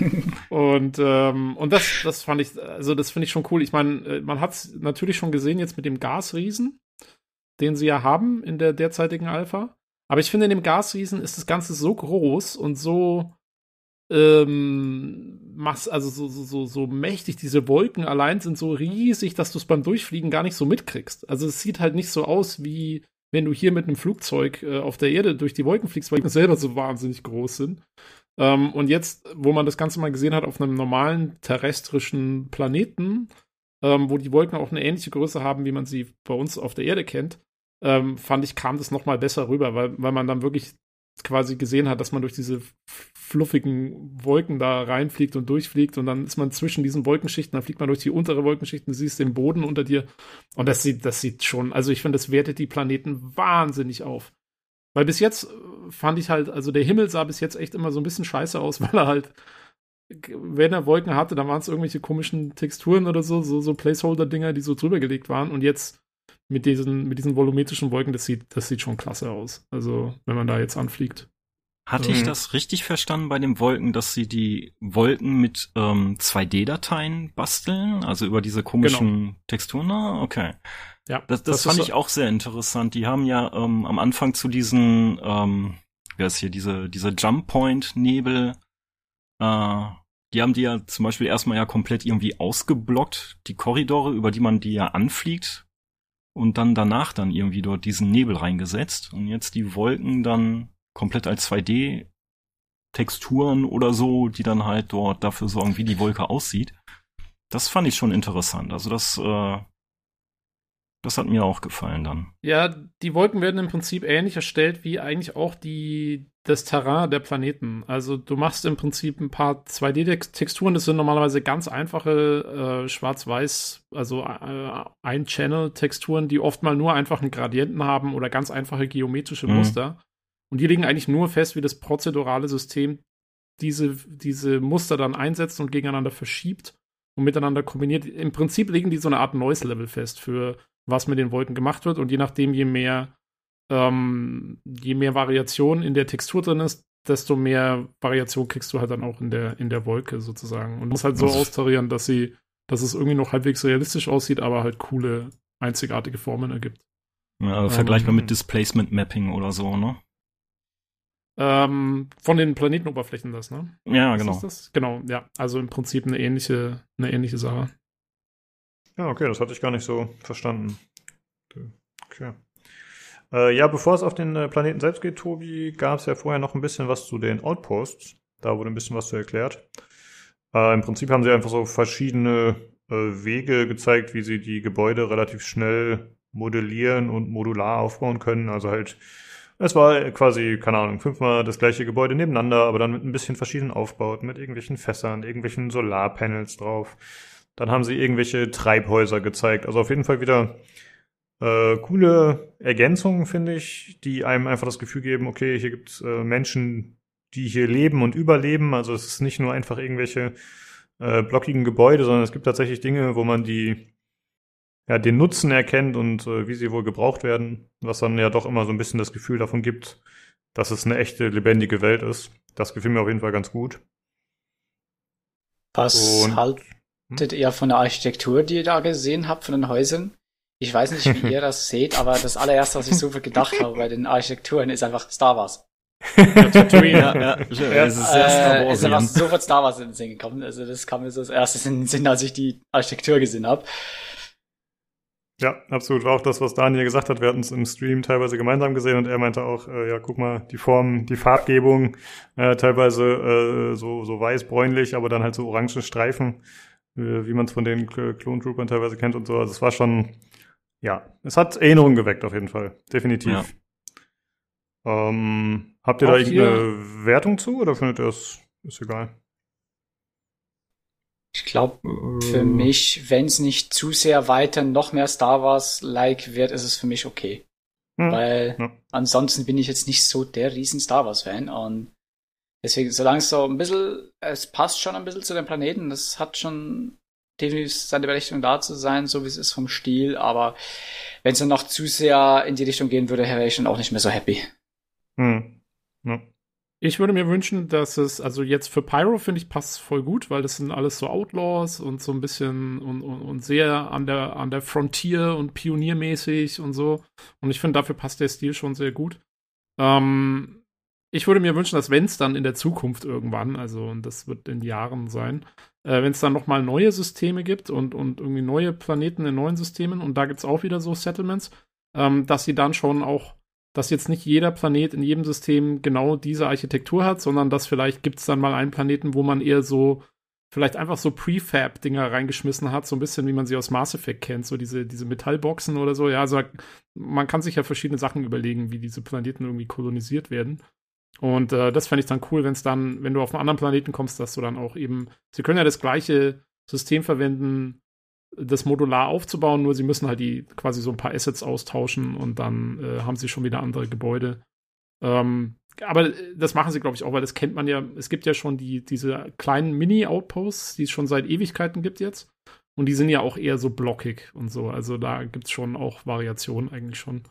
[laughs] und, ähm, und das, das fand ich, also das finde ich schon cool. Ich meine, äh, man hat's natürlich schon gesehen jetzt mit dem Gasriesen, den sie ja haben in der derzeitigen Alpha. Aber ich finde, in dem Gasriesen ist das Ganze so groß und so ähm, also so, so, so, so mächtig, diese Wolken allein sind so riesig, dass du es beim Durchfliegen gar nicht so mitkriegst. Also es sieht halt nicht so aus wie, wenn du hier mit einem Flugzeug äh, auf der Erde durch die Wolken fliegst, weil die selber so wahnsinnig groß sind. Ähm, und jetzt, wo man das Ganze mal gesehen hat auf einem normalen terrestrischen Planeten, ähm, wo die Wolken auch eine ähnliche Größe haben, wie man sie bei uns auf der Erde kennt, ähm, fand ich, kam das noch mal besser rüber, weil, weil man dann wirklich quasi gesehen hat, dass man durch diese fluffigen Wolken da reinfliegt und durchfliegt und dann ist man zwischen diesen Wolkenschichten, dann fliegt man durch die untere Wolkenschicht und siehst den Boden unter dir und das sieht, das sieht schon, also ich finde, das wertet die Planeten wahnsinnig auf. Weil bis jetzt äh, fand ich halt, also der Himmel sah bis jetzt echt immer so ein bisschen scheiße aus, [laughs] weil er halt, wenn er Wolken hatte, dann waren es irgendwelche komischen Texturen oder so, so, so Placeholder-Dinger, die so drüber gelegt waren und jetzt mit diesen, mit diesen volumetrischen Wolken, das sieht, das sieht schon klasse aus. Also, wenn man da jetzt anfliegt. Hatte mhm. ich das richtig verstanden bei den Wolken, dass sie die Wolken mit ähm, 2D-Dateien basteln? Also über diese komischen genau. Texturen? Ah, okay. Ja, das, das, das fand ich so auch sehr interessant. Die haben ja ähm, am Anfang zu diesen, ähm, wer ist hier, diese, diese Jump Point Nebel, äh, die haben die ja zum Beispiel erstmal ja komplett irgendwie ausgeblockt, die Korridore, über die man die ja anfliegt, und dann danach dann irgendwie dort diesen Nebel reingesetzt und jetzt die Wolken dann komplett als 2D Texturen oder so, die dann halt dort dafür sorgen, wie die Wolke aussieht. Das fand ich schon interessant. Also das, äh, das hat mir auch gefallen dann. Ja, die Wolken werden im Prinzip ähnlich erstellt wie eigentlich auch die, das Terrain der Planeten. Also du machst im Prinzip ein paar 2D-Texturen, das sind normalerweise ganz einfache äh, schwarz-weiß, also äh, Ein-Channel-Texturen, die oft mal nur einfach einen Gradienten haben oder ganz einfache geometrische mhm. Muster. Und die legen eigentlich nur fest, wie das prozedurale System diese, diese Muster dann einsetzt und gegeneinander verschiebt und miteinander kombiniert. Im Prinzip legen die so eine Art Noise-Level fest für was mit den Wolken gemacht wird. Und je nachdem, je mehr ähm, je mehr Variation in der Textur drin ist, desto mehr Variation kriegst du halt dann auch in der, in der Wolke sozusagen. Und muss halt so austarieren, dass sie, dass es irgendwie noch halbwegs realistisch aussieht, aber halt coole, einzigartige Formen ergibt. Ja, also vergleichbar ähm, mit Displacement Mapping oder so, ne? Ähm, von den Planetenoberflächen das, ne? Ja, genau. Das? Genau, ja. Also im Prinzip eine ähnliche, eine ähnliche Sache. Ja, okay, das hatte ich gar nicht so verstanden. Okay. Äh, ja, bevor es auf den äh, Planeten selbst geht, Tobi, gab es ja vorher noch ein bisschen was zu den Outposts. Da wurde ein bisschen was zu erklärt. Äh, Im Prinzip haben sie einfach so verschiedene äh, Wege gezeigt, wie sie die Gebäude relativ schnell modellieren und modular aufbauen können. Also halt, es war quasi, keine Ahnung, fünfmal das gleiche Gebäude nebeneinander, aber dann mit ein bisschen verschiedenen Aufbauten, mit irgendwelchen Fässern, irgendwelchen Solarpanels drauf. Dann haben sie irgendwelche Treibhäuser gezeigt. Also auf jeden Fall wieder äh, coole Ergänzungen, finde ich, die einem einfach das Gefühl geben, okay, hier gibt's äh, Menschen, die hier leben und überleben. Also es ist nicht nur einfach irgendwelche äh, blockigen Gebäude, sondern es gibt tatsächlich Dinge, wo man die ja, den Nutzen erkennt und äh, wie sie wohl gebraucht werden, was dann ja doch immer so ein bisschen das Gefühl davon gibt, dass es eine echte, lebendige Welt ist. Das gefiel mir auf jeden Fall ganz gut. Was und, haltet hm? ihr von der Architektur, die ihr da gesehen habt, von den Häusern? Ich weiß nicht, wie [laughs] ihr das seht, aber das allererste, was ich so gedacht habe bei den Architekturen, ist einfach Star Wars. ja, Tatooine, ja, ja. [laughs] ja. Es ist, äh, ist einfach sofort Star Wars in den Sinn gekommen. Also das kam mir so als erstes in den Sinn, als ich die Architektur gesehen habe. Ja, absolut. War auch das, was Daniel gesagt hat. Wir hatten es im Stream teilweise gemeinsam gesehen und er meinte auch, äh, ja, guck mal, die Form, die Farbgebung, äh, teilweise äh, so, so weiß-bräunlich, aber dann halt so orange Streifen, äh, wie man es von den Clone Troopern teilweise kennt und so. Also es war schon, ja, es hat Erinnerungen geweckt auf jeden Fall. Definitiv. Ja. Ähm, habt ihr Auch da irgendeine Wertung zu oder findet ihr das ist egal? Ich glaube, für mich, wenn es nicht zu sehr weiter noch mehr Star Wars-like wird, ist es für mich okay. Hm. Weil ja. ansonsten bin ich jetzt nicht so der riesen Star Wars-Fan und deswegen, solange es so ein bisschen, es passt schon ein bisschen zu den Planeten, das hat schon definitiv seine Berechtigung da zu sein, so wie es ist vom Stil, aber wenn es dann noch zu sehr in die Richtung gehen würde, wäre ich schon auch nicht mehr so happy. Hm. Ja. Ich würde mir wünschen, dass es, also jetzt für Pyro finde ich passt voll gut, weil das sind alles so Outlaws und so ein bisschen und, und, und sehr an der, an der Frontier und pioniermäßig und so. Und ich finde, dafür passt der Stil schon sehr gut. Ähm, ich würde mir wünschen, dass wenn es dann in der Zukunft irgendwann, also und das wird in Jahren sein, äh, wenn es dann nochmal neue Systeme gibt und, und irgendwie neue Planeten in neuen Systemen und da gibt es auch wieder so Settlements, ähm, dass sie dann schon auch, dass jetzt nicht jeder Planet in jedem System genau diese Architektur hat, sondern dass vielleicht gibt es dann mal einen Planeten, wo man eher so vielleicht einfach so Prefab-Dinger reingeschmissen hat, so ein bisschen wie man sie aus Mass Effect kennt, so diese, diese Metallboxen oder so. Ja, also man kann sich ja verschiedene Sachen überlegen, wie diese Planeten irgendwie kolonisiert werden. Und äh, das fände ich dann cool, wenn es dann, wenn du auf einen anderen Planeten kommst, dass du dann auch eben, sie können ja das gleiche System verwenden, das modular aufzubauen, nur sie müssen halt die quasi so ein paar Assets austauschen und dann äh, haben sie schon wieder andere Gebäude. Ähm, aber das machen sie, glaube ich, auch, weil das kennt man ja. Es gibt ja schon die, diese kleinen Mini-Outposts, die es schon seit Ewigkeiten gibt jetzt. Und die sind ja auch eher so blockig und so. Also da gibt es schon auch Variationen eigentlich schon.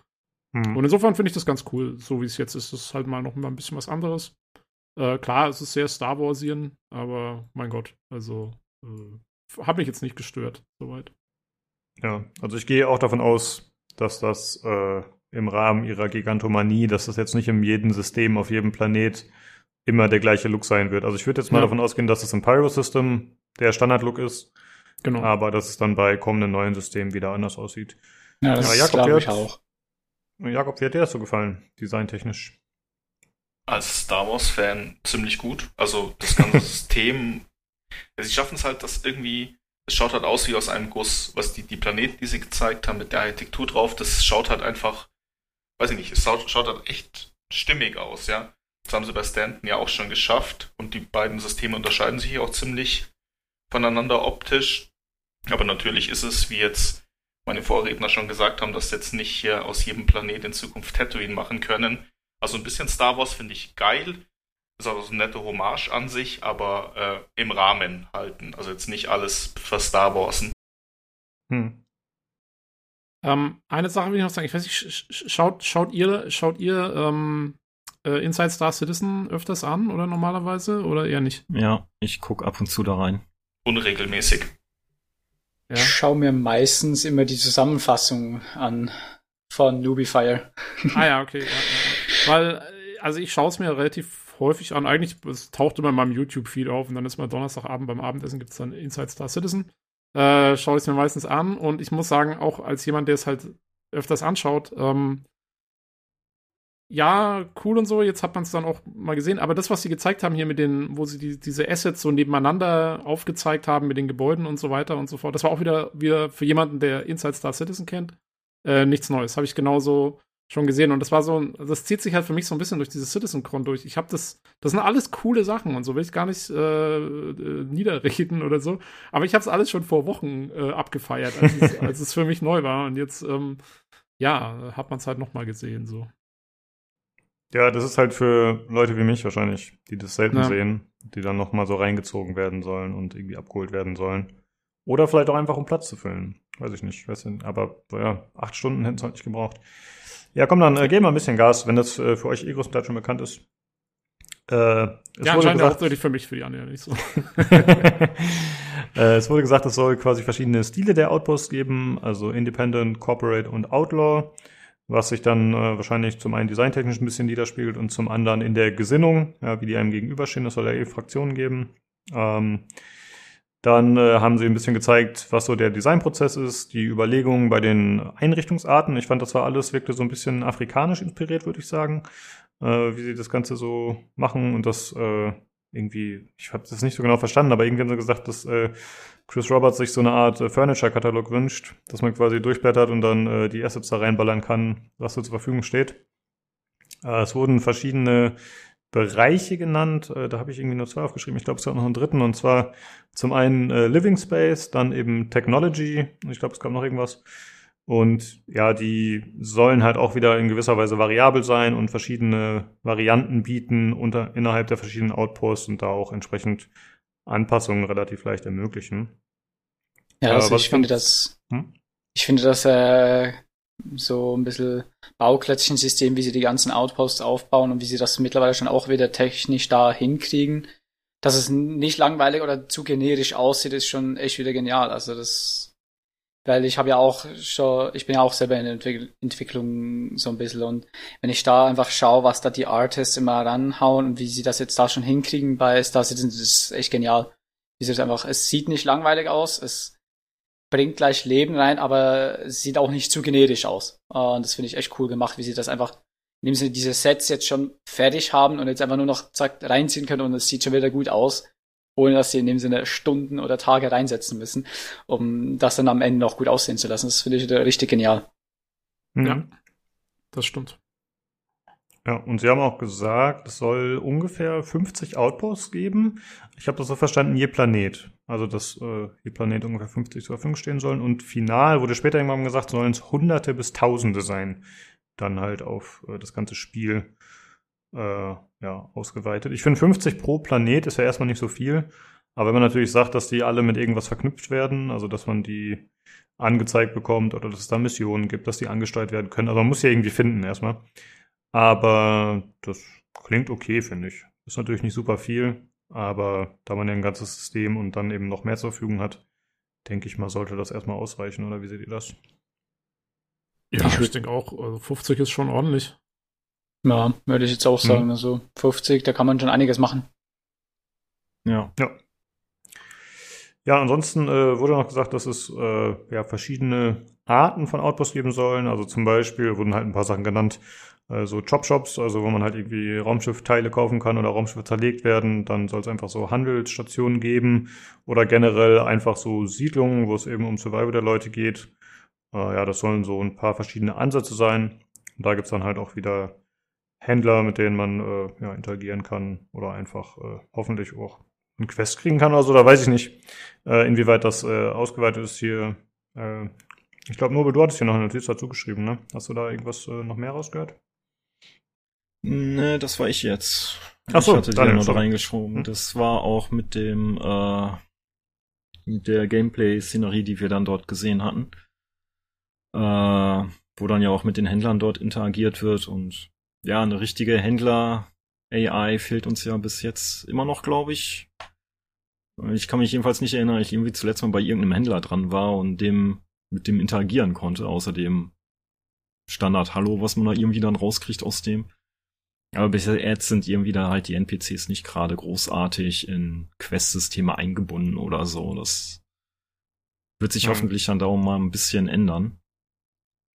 Hm. Und insofern finde ich das ganz cool. So wie es jetzt ist, ist es halt mal noch mal ein bisschen was anderes. Äh, klar, es ist sehr Star Warsian, aber mein Gott, also äh, hat mich jetzt nicht gestört, soweit. Ja, also ich gehe auch davon aus, dass das äh, im Rahmen ihrer Gigantomanie, dass das jetzt nicht in jedem System, auf jedem Planet immer der gleiche Look sein wird. Also ich würde jetzt mal ja. davon ausgehen, dass es im Pyro-System der Standard-Look ist. Genau. Aber dass es dann bei kommenden neuen Systemen wieder anders aussieht. Ja, das ja, glaube ich auch. Jakob, wie hat dir das so gefallen, designtechnisch? Als Star Wars-Fan ziemlich gut. Also das ganze [laughs] System, sie schaffen es halt, dass irgendwie es schaut halt aus wie aus einem Guss, was die, die Planeten, die sie gezeigt haben, mit der Architektur drauf, das schaut halt einfach, weiß ich nicht, es schaut, schaut halt echt stimmig aus, ja. Das haben sie bei Stanton ja auch schon geschafft und die beiden Systeme unterscheiden sich auch ziemlich voneinander optisch. Aber natürlich ist es, wie jetzt meine Vorredner schon gesagt haben, dass jetzt nicht hier aus jedem Planet in Zukunft Tatooine machen können. Also ein bisschen Star Wars finde ich geil, ist auch so eine nette Hommage an sich, aber äh, im Rahmen halten. Also jetzt nicht alles für Star Wars. Hm. Ähm, eine Sache will ich noch sagen, ich weiß nicht, schaut, schaut ihr, schaut ihr ähm, äh, Inside Star Citizen öfters an oder normalerweise oder eher nicht? Ja, ich gucke ab und zu da rein. Unregelmäßig. Ja. Ich schaue mir meistens immer die Zusammenfassung an von Nubifier. Ah ja, okay. Ja, ja. Weil, äh, also ich schaue es mir relativ häufig an. Eigentlich, es taucht immer in meinem YouTube-Feed auf und dann ist mal Donnerstagabend beim Abendessen gibt es dann Inside Star Citizen. Äh, schaue ich es mir meistens an und ich muss sagen, auch als jemand, der es halt öfters anschaut, ähm, ja, cool und so, jetzt hat man es dann auch mal gesehen, aber das, was sie gezeigt haben hier mit den, wo sie die, diese Assets so nebeneinander aufgezeigt haben mit den Gebäuden und so weiter und so fort, das war auch wieder, wieder für jemanden, der Inside Star Citizen kennt, äh, nichts Neues. Habe ich genauso schon gesehen. Und das war so, das zieht sich halt für mich so ein bisschen durch dieses Citizen-Con durch. Ich habe das, das sind alles coole Sachen und so will ich gar nicht äh, äh, niederreden [laughs] oder so. Aber ich habe es alles schon vor Wochen äh, abgefeiert, als es, [laughs] als es für mich neu war. Und jetzt, ähm, ja, hat man es halt nochmal gesehen, so. Ja, das ist halt für Leute wie mich wahrscheinlich, die das selten ja. sehen, die dann nochmal so reingezogen werden sollen und irgendwie abgeholt werden sollen. Oder vielleicht auch einfach, um Platz zu füllen. Weiß ich nicht, weiß nicht. Aber ja, acht Stunden hätten es halt nicht gebraucht. Ja, komm, dann äh, geben wir ein bisschen Gas, wenn das äh, für euch eh größtenteils schon bekannt ist. Äh, ja, anscheinend gesagt, hauptsächlich für mich, für die anderen nicht so. [laughs] äh, es wurde gesagt, es soll quasi verschiedene Stile der Outposts geben, also Independent, Corporate und Outlaw, was sich dann äh, wahrscheinlich zum einen designtechnisch ein bisschen niederspiegelt und zum anderen in der Gesinnung, ja, wie die einem gegenüberstehen. Es soll ja eh Fraktionen geben. Ähm, dann äh, haben sie ein bisschen gezeigt, was so der Designprozess ist, die Überlegungen bei den Einrichtungsarten. Ich fand, das war alles, wirkte so ein bisschen afrikanisch inspiriert, würde ich sagen, äh, wie sie das Ganze so machen und das äh, irgendwie, ich habe das nicht so genau verstanden, aber irgendwie haben sie gesagt, dass äh, Chris Roberts sich so eine Art äh, Furniture-Katalog wünscht, dass man quasi durchblättert und dann äh, die Assets da reinballern kann, was so zur Verfügung steht. Äh, es wurden verschiedene Bereiche genannt. Äh, da habe ich irgendwie nur zwei aufgeschrieben. Ich glaube, es gab noch einen dritten. Und zwar zum einen äh, Living Space, dann eben Technology. Ich glaube, es gab noch irgendwas. Und ja, die sollen halt auch wieder in gewisser Weise variabel sein und verschiedene Varianten bieten unter, innerhalb der verschiedenen Outposts und da auch entsprechend Anpassungen relativ leicht ermöglichen. Ja, also äh, ich finde das, hm? ich finde das äh, so ein bisschen Bauklötzchen-System, wie sie die ganzen Outposts aufbauen und wie sie das mittlerweile schon auch wieder technisch da hinkriegen. Dass es nicht langweilig oder zu generisch aussieht, ist schon echt wieder genial. Also das, weil ich habe ja auch schon, ich bin ja auch selber in der Entwick Entwicklung so ein bisschen und wenn ich da einfach schaue, was da die Artists immer ranhauen und wie sie das jetzt da schon hinkriegen bei Star Citizen, das ist echt genial. Das einfach, es sieht nicht langweilig aus, es bringt gleich Leben rein, aber sieht auch nicht zu generisch aus. Und das finde ich echt cool gemacht, wie sie das einfach, indem sie diese Sets jetzt schon fertig haben und jetzt einfach nur noch zack reinziehen können und es sieht schon wieder gut aus, ohne dass sie in dem Sinne Stunden oder Tage reinsetzen müssen, um das dann am Ende noch gut aussehen zu lassen. Das finde ich richtig genial. Mhm. Ja, das stimmt. Ja, und sie haben auch gesagt, es soll ungefähr 50 Outposts geben. Ich habe das so verstanden, je Planet. Also, dass äh, je Planet ungefähr 50 zur Verfügung stehen sollen. Und final wurde später irgendwann gesagt, sollen es Hunderte bis Tausende sein. Dann halt auf äh, das ganze Spiel äh, ja, ausgeweitet. Ich finde 50 pro Planet ist ja erstmal nicht so viel. Aber wenn man natürlich sagt, dass die alle mit irgendwas verknüpft werden, also dass man die angezeigt bekommt oder dass es da Missionen gibt, dass die angesteuert werden können. Also man muss ja irgendwie finden erstmal. Aber das klingt okay, finde ich. Ist natürlich nicht super viel, aber da man ja ein ganzes System und dann eben noch mehr zur Verfügung hat, denke ich mal, sollte das erstmal ausreichen, oder wie seht ihr das? Ja, ich, ich denke auch, also 50 ist schon ordentlich. Ja, würde ich jetzt auch sagen. Mhm. Also 50, da kann man schon einiges machen. Ja. Ja. Ja, ansonsten äh, wurde noch gesagt, dass es äh, ja verschiedene Arten von Outposts geben sollen. Also zum Beispiel wurden halt ein paar Sachen genannt, äh, so Chop-Shops, also wo man halt irgendwie Raumschiffteile kaufen kann oder Raumschiffe zerlegt werden. Dann soll es einfach so Handelsstationen geben oder generell einfach so Siedlungen, wo es eben um Survival der Leute geht. Äh, ja, das sollen so ein paar verschiedene Ansätze sein. Und da gibt's dann halt auch wieder Händler, mit denen man äh, ja, interagieren kann oder einfach äh, hoffentlich auch ein Quest kriegen kann oder so. Da weiß ich nicht, äh, inwieweit das äh, ausgeweitet ist hier. Äh, ich glaube, Nobel, du hattest hier noch eine Notiz dazu geschrieben, ne? Hast du da irgendwas äh, noch mehr rausgehört? Ne, das war ich jetzt. Ach so, ich hatte die noch da reingeschoben. Hm. Das war auch mit dem äh, mit der Gameplay-Szenerie, die wir dann dort gesehen hatten. Äh, wo dann ja auch mit den Händlern dort interagiert wird und ja, eine richtige Händler-AI fehlt uns ja bis jetzt immer noch, glaube ich. Ich kann mich jedenfalls nicht erinnern, ich irgendwie zuletzt mal bei irgendeinem Händler dran war und dem mit dem interagieren konnte, außer dem Standard Hallo, was man da irgendwie dann rauskriegt aus dem. Aber bisher jetzt sind irgendwie da halt die NPCs nicht gerade großartig in Quest-Systeme eingebunden oder so. Das wird sich mhm. hoffentlich dann darum mal ein bisschen ändern.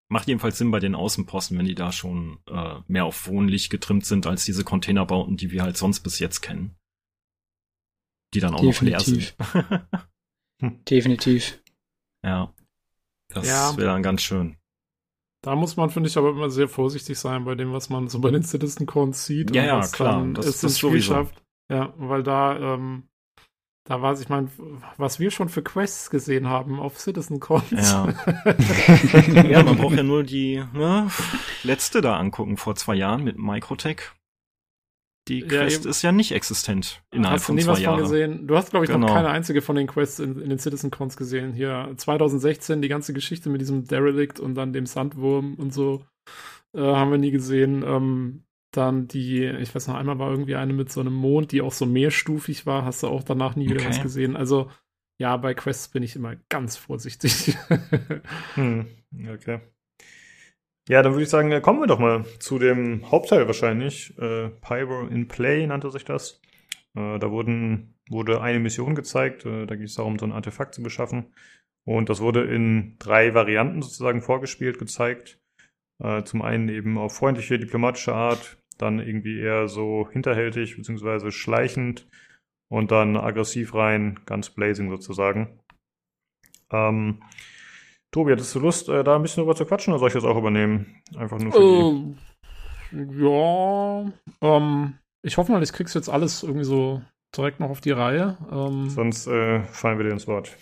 Macht jedenfalls Sinn bei den Außenposten, wenn die da schon äh, mehr auf Wohnlicht getrimmt sind als diese Containerbauten, die wir halt sonst bis jetzt kennen. Die dann auch Definitiv. noch leer sind. [laughs] Definitiv. Ja. Das ja. wäre dann ganz schön. Da muss man, finde ich, aber immer sehr vorsichtig sein bei dem, was man so bei den Citizen Cons sieht. Ja, ja, klar. Das, ist das Spiel schafft. Ja, weil da, ähm, da war es, ich meine, was wir schon für Quests gesehen haben auf Citizen Cons. Ja. [laughs] ja, man braucht ja nur die ne, letzte da angucken vor zwei Jahren mit Microtech. Die Quest ja, ist ja nicht existent innerhalb hast von zwei Jahren. gesehen? Du hast, glaube ich, genau. noch keine einzige von den Quests in, in, den Citizen Cons gesehen. Hier 2016 die ganze Geschichte mit diesem Derelict und dann dem Sandwurm und so äh, haben wir nie gesehen. Ähm, dann die, ich weiß noch, einmal war irgendwie eine mit so einem Mond, die auch so mehrstufig war. Hast du auch danach nie wieder okay. was gesehen. Also ja, bei Quests bin ich immer ganz vorsichtig. [laughs] hm, okay. Ja, dann würde ich sagen, kommen wir doch mal zu dem Hauptteil wahrscheinlich. Äh, Pyro in Play nannte sich das. Äh, da wurden, wurde eine Mission gezeigt. Äh, da ging es darum, so ein Artefakt zu beschaffen. Und das wurde in drei Varianten sozusagen vorgespielt, gezeigt. Äh, zum einen eben auf freundliche, diplomatische Art, dann irgendwie eher so hinterhältig beziehungsweise schleichend und dann aggressiv rein, ganz blazing sozusagen. Ähm, Tobi, hättest du Lust, äh, da ein bisschen drüber zu quatschen oder soll ich das auch übernehmen? Einfach nur für uh, die. Äh, ja, ähm, ich hoffe mal, ich krieg's jetzt alles irgendwie so direkt noch auf die Reihe. Ähm, Sonst äh, fallen wir dir ins Wort.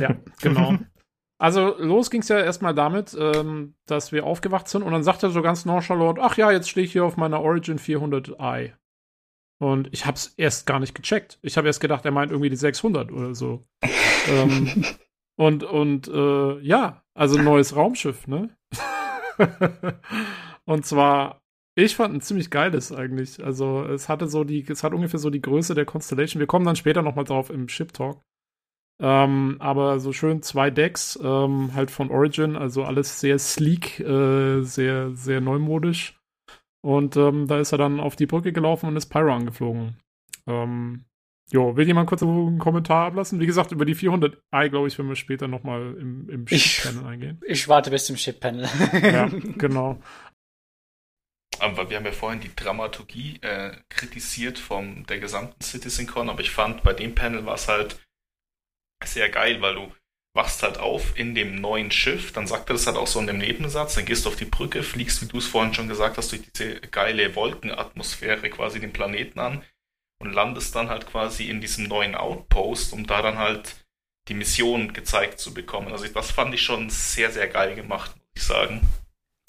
ja, genau. [laughs] Also los ging es ja erstmal damit, ähm, dass wir aufgewacht sind und dann sagt er so ganz nonchalant, ach ja, jetzt stehe ich hier auf meiner Origin 400i. Und ich hab's erst gar nicht gecheckt. Ich habe erst gedacht, er meint irgendwie die 600 oder so. [laughs] ähm, und, und äh, ja, also ein neues Raumschiff, ne? [laughs] und zwar, ich fand ein ziemlich geiles eigentlich. Also es hatte so die, es hat ungefähr so die Größe der Constellation. Wir kommen dann später nochmal drauf im Ship Talk. Ähm, aber so schön zwei Decks, ähm, halt von Origin, also alles sehr sleek, äh, sehr, sehr neumodisch. Und ähm, da ist er dann auf die Brücke gelaufen und ist Pyro angeflogen. Ähm, Jo, will jemand kurz einen Kommentar ablassen? Wie gesagt, über die 400 i, glaube ich, wenn wir später nochmal im, im Chip-Panel eingehen. Ich warte bis zum Chip-Panel. ja, [laughs] genau. Aber wir haben ja vorhin die Dramaturgie äh, kritisiert von der gesamten CitizenCon, aber ich fand, bei dem Panel war es halt sehr geil, weil du wachst halt auf in dem neuen Schiff, dann sagt er das halt auch so in dem Nebensatz, dann gehst du auf die Brücke, fliegst, wie du es vorhin schon gesagt hast, durch diese geile Wolkenatmosphäre quasi den Planeten an und landest dann halt quasi in diesem neuen Outpost, um da dann halt die Mission gezeigt zu bekommen. Also das fand ich schon sehr, sehr geil gemacht, muss ich sagen.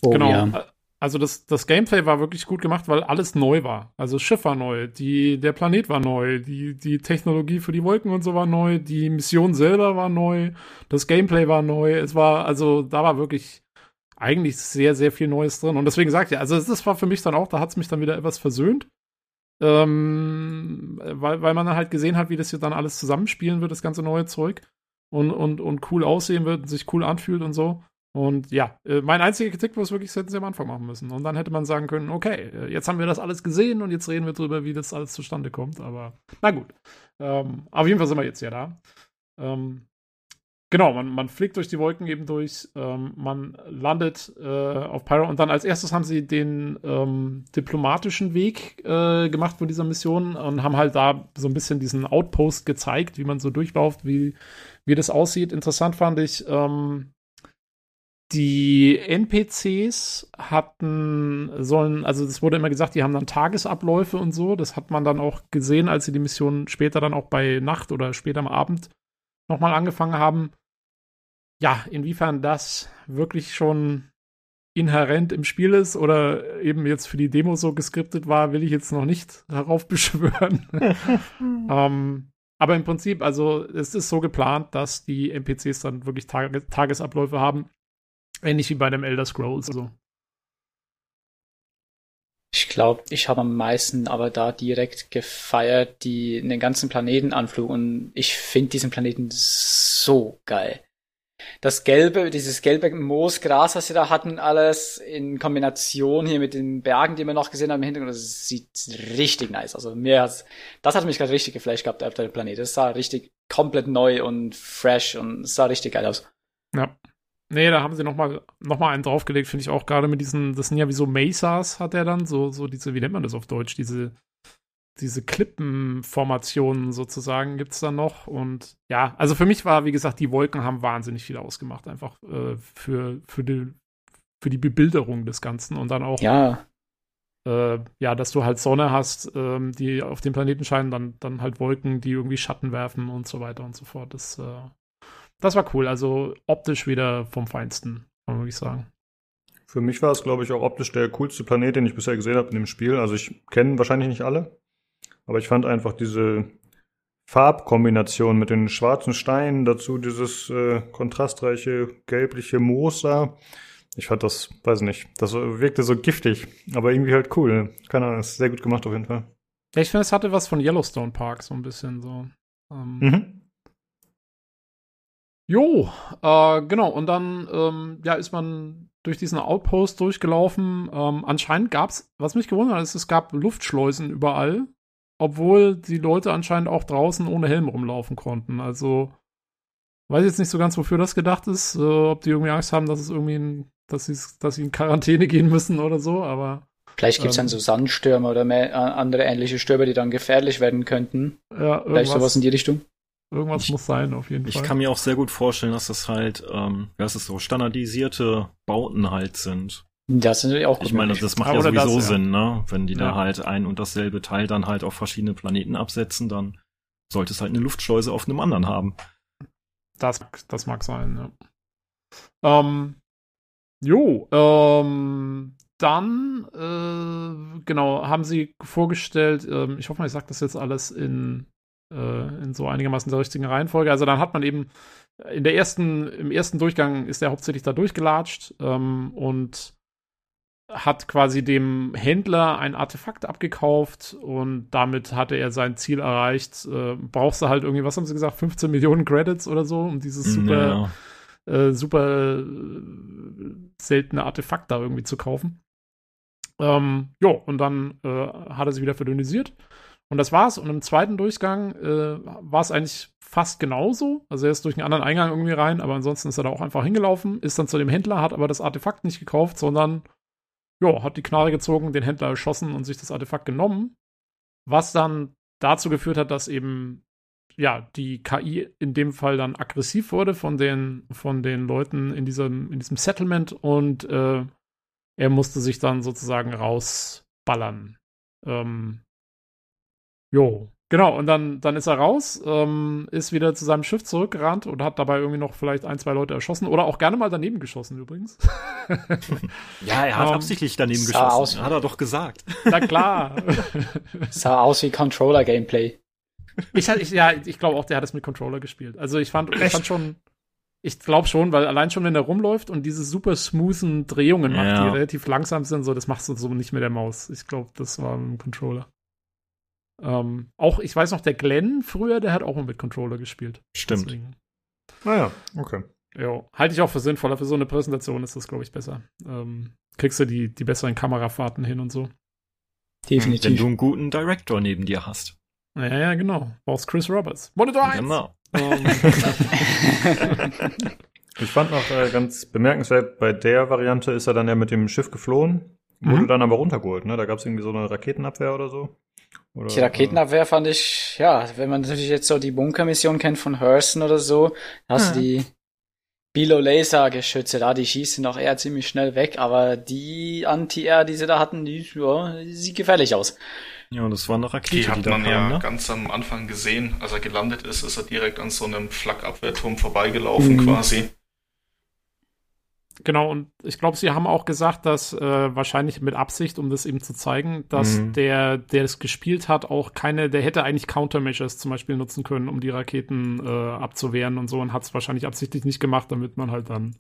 Oh, genau. Ja. Also das, das Gameplay war wirklich gut gemacht, weil alles neu war. Also das Schiff war neu, die, der Planet war neu, die, die Technologie für die Wolken und so war neu, die Mission selber war neu, das Gameplay war neu. Es war, also da war wirklich eigentlich sehr, sehr viel Neues drin. Und deswegen sagt ihr, also das war für mich dann auch, da hat es mich dann wieder etwas versöhnt. Ähm, weil, weil man dann halt gesehen hat, wie das hier dann alles zusammenspielen wird, das ganze neue Zeug. Und, und, und cool aussehen wird und sich cool anfühlt und so. Und ja, äh, mein einziger Kritik war es wirklich, hätten sie am Anfang machen müssen. Und dann hätte man sagen können, okay, äh, jetzt haben wir das alles gesehen und jetzt reden wir drüber, wie das alles zustande kommt. Aber na gut. Ähm, auf jeden Fall sind wir jetzt ja da. Ähm, genau, man, man fliegt durch die Wolken eben durch, ähm, man landet äh, auf Pyro und dann als erstes haben sie den ähm, diplomatischen Weg äh, gemacht von dieser Mission und haben halt da so ein bisschen diesen Outpost gezeigt, wie man so durchlauft, wie, wie das aussieht. Interessant fand ich, ähm, die NPCs hatten, sollen, also es wurde immer gesagt, die haben dann Tagesabläufe und so. Das hat man dann auch gesehen, als sie die Mission später dann auch bei Nacht oder später am Abend nochmal angefangen haben. Ja, inwiefern das wirklich schon inhärent im Spiel ist oder eben jetzt für die Demo so geskriptet war, will ich jetzt noch nicht [laughs] darauf beschwören. [laughs] ähm, aber im Prinzip, also es ist so geplant, dass die NPCs dann wirklich Tage Tagesabläufe haben Ähnlich wie bei dem Elder Scrolls. Also. Ich glaube, ich habe am meisten aber da direkt gefeiert, die den ganzen Planetenanflug und ich finde diesen Planeten so geil. Das gelbe, dieses gelbe Moosgras, was sie da hatten, alles in Kombination hier mit den Bergen, die wir noch gesehen haben im Hintergrund, das sieht richtig nice. Also mir hat's, das hat mich gerade richtig geflasht gehabt auf der Planet. Das sah richtig komplett neu und fresh und sah richtig geil aus. Ja. Nee, da haben sie nochmal noch mal einen draufgelegt, finde ich auch gerade mit diesen, das sind ja wie so Mesas, hat er dann, so, so diese, wie nennt man das auf Deutsch, diese, diese Klippenformationen sozusagen gibt es dann noch. Und ja, also für mich war, wie gesagt, die Wolken haben wahnsinnig viel ausgemacht, einfach äh, für, für, die, für die Bebilderung des Ganzen und dann auch. Ja. Äh, ja, dass du halt Sonne hast, ähm, die auf dem Planeten scheinen, dann, dann halt Wolken, die irgendwie Schatten werfen und so weiter und so fort. Das äh, das war cool. Also optisch wieder vom Feinsten, kann man wirklich sagen. Für mich war es, glaube ich, auch optisch der coolste Planet, den ich bisher gesehen habe in dem Spiel. Also ich kenne wahrscheinlich nicht alle, aber ich fand einfach diese Farbkombination mit den schwarzen Steinen, dazu dieses äh, kontrastreiche gelbliche Moos da. Ich fand das, weiß nicht, das wirkte so giftig, aber irgendwie halt cool. Keine Ahnung, ist sehr gut gemacht auf jeden Fall. Ja, ich finde, es hatte was von Yellowstone Park, so ein bisschen so. Ähm, mhm. Jo, äh, genau. Und dann ähm, ja, ist man durch diesen Outpost durchgelaufen. Ähm, anscheinend gab es, was mich gewundert hat, ist, es gab Luftschleusen überall, obwohl die Leute anscheinend auch draußen ohne Helm rumlaufen konnten. Also weiß jetzt nicht so ganz, wofür das gedacht ist, äh, ob die irgendwie Angst haben, dass es irgendwie, in, dass sie, dass sie in Quarantäne gehen müssen oder so. Aber Vielleicht gibt es ähm, dann so Sandstürme oder mehr, äh, andere ähnliche Stürme, die dann gefährlich werden könnten. Ja, Vielleicht sowas in die Richtung. Irgendwas ich, muss sein, auf jeden ich Fall. Ich kann mir auch sehr gut vorstellen, dass das halt, ähm, ja, es ist so standardisierte Bauten halt sind. Das sind natürlich auch gut Ich meine, das macht ja sowieso das, ja. Sinn, ne? Wenn die ja. da halt ein und dasselbe Teil dann halt auf verschiedene Planeten absetzen, dann sollte es halt eine Luftschleuse auf einem anderen haben. Das, das mag sein, ja. Ähm, jo, ähm, dann, äh, genau, haben sie vorgestellt, ähm, ich hoffe mal, ich sage das jetzt alles in in so einigermaßen der richtigen Reihenfolge. Also dann hat man eben in der ersten, im ersten Durchgang ist er hauptsächlich da durchgelatscht ähm, und hat quasi dem Händler ein Artefakt abgekauft und damit hatte er sein Ziel erreicht. Äh, brauchst du halt irgendwie, was haben sie gesagt, 15 Millionen Credits oder so, um dieses super, ja. äh, super äh, seltene Artefakt da irgendwie zu kaufen. Ähm, jo, und dann äh, hat er sie wieder verdünnisiert Und das war's. Und im zweiten Durchgang äh, war es eigentlich fast genauso. Also er ist durch einen anderen Eingang irgendwie rein, aber ansonsten ist er da auch einfach hingelaufen, ist dann zu dem Händler, hat aber das Artefakt nicht gekauft, sondern ja, hat die Knarre gezogen, den Händler erschossen und sich das Artefakt genommen. Was dann dazu geführt hat, dass eben ja, die KI in dem Fall dann aggressiv wurde von den, von den Leuten in diesem, in diesem Settlement und äh, er musste sich dann sozusagen rausballern. Ähm, jo, genau, und dann, dann ist er raus, ähm, ist wieder zu seinem Schiff zurückgerannt und hat dabei irgendwie noch vielleicht ein, zwei Leute erschossen oder auch gerne mal daneben geschossen übrigens. [laughs] ja, er hat um, ähm, absichtlich daneben geschossen, aus, hat er doch gesagt. Na klar. [laughs] sah aus wie Controller-Gameplay. Ich, ich, ja, ich glaube auch, der hat es mit Controller gespielt. Also ich fand, ich fand schon, ich glaube schon, weil allein schon, wenn er rumläuft und diese super smoothen Drehungen macht, ja. die relativ langsam sind, so, das machst du so nicht mit der Maus. Ich glaube, das war ein Controller. Ähm, auch, ich weiß noch, der Glenn früher, der hat auch mal mit Controller gespielt. Stimmt. Deswegen. Naja, okay. Ja, halte ich auch für sinnvoller. Für so eine Präsentation ist das, glaube ich, besser. Ähm, kriegst du die, die besseren Kamerafahrten hin und so. Definitiv. Wenn du einen guten Director neben dir hast. Ja, ja, genau. Brauchst Chris Roberts. Monitor 1! Genau. Um. [laughs] ich fand noch äh, ganz bemerkenswert, bei der Variante ist er dann ja mit dem Schiff geflohen, wurde mhm. dann aber runtergeholt, ne? Da gab es irgendwie so eine Raketenabwehr oder so. Oder, die Raketenabwehr fand ich, ja, wenn man natürlich jetzt so die Bunkermission kennt von Hurston oder so, hast du die Bilo-Laser-Geschütze da, die schießen auch eher ziemlich schnell weg, aber die Anti-Air, die sie da hatten, die, ja, die sieht gefährlich aus. Ja, und das war eine Rakete, die hat die man kam, ja ne? ganz am Anfang gesehen. Als er gelandet ist, ist er direkt an so einem Flakabwehrturm vorbeigelaufen mhm. quasi. Genau, und ich glaube, sie haben auch gesagt, dass äh, wahrscheinlich mit Absicht, um das eben zu zeigen, dass mhm. der, der es gespielt hat, auch keine, der hätte eigentlich Countermeasures zum Beispiel nutzen können, um die Raketen äh, abzuwehren und so und hat es wahrscheinlich absichtlich nicht gemacht, damit man halt dann,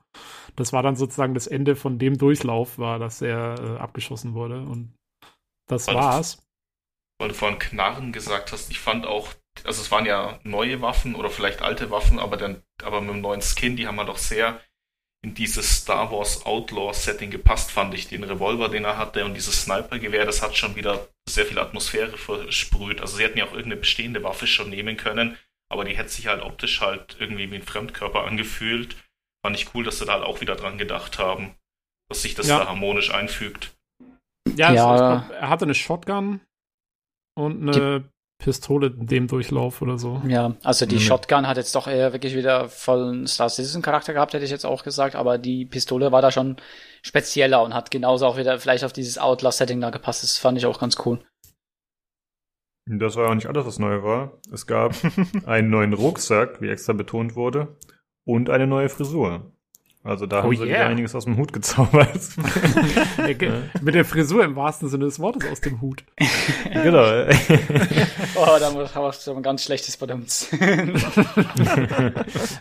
das war dann sozusagen das Ende von dem Durchlauf, war, dass er äh, abgeschossen wurde und das Weil war's weil du vorhin Knarren gesagt hast, ich fand auch, also es waren ja neue Waffen oder vielleicht alte Waffen, aber dann, aber mit dem neuen Skin, die haben halt auch sehr in dieses Star Wars Outlaw Setting gepasst, fand ich. Den Revolver, den er hatte und dieses Snipergewehr, das hat schon wieder sehr viel Atmosphäre versprüht. Also sie hätten ja auch irgendeine bestehende Waffe schon nehmen können, aber die hätte sich halt optisch halt irgendwie wie ein Fremdkörper angefühlt. Fand ich cool, dass sie da halt auch wieder dran gedacht haben, dass sich das ja. da harmonisch einfügt. Ja, ja. Also, glaub, er hatte eine Shotgun, und eine Pistole in dem Durchlauf oder so. Ja, also die mhm. Shotgun hat jetzt doch eher wirklich wieder vollen Star Citizen Charakter gehabt, hätte ich jetzt auch gesagt, aber die Pistole war da schon spezieller und hat genauso auch wieder vielleicht auf dieses Outlast-Setting da gepasst. Das fand ich auch ganz cool. Das war auch nicht alles, was neu war. Es gab [laughs] einen neuen Rucksack, wie extra betont wurde, und eine neue Frisur. Also da oh haben sie yeah. einiges aus dem Hut gezaubert. [laughs] Mit der Frisur im wahrsten Sinne des Wortes aus dem Hut. [laughs] genau. oh, da hast du ein ganz schlechtes Verdammt.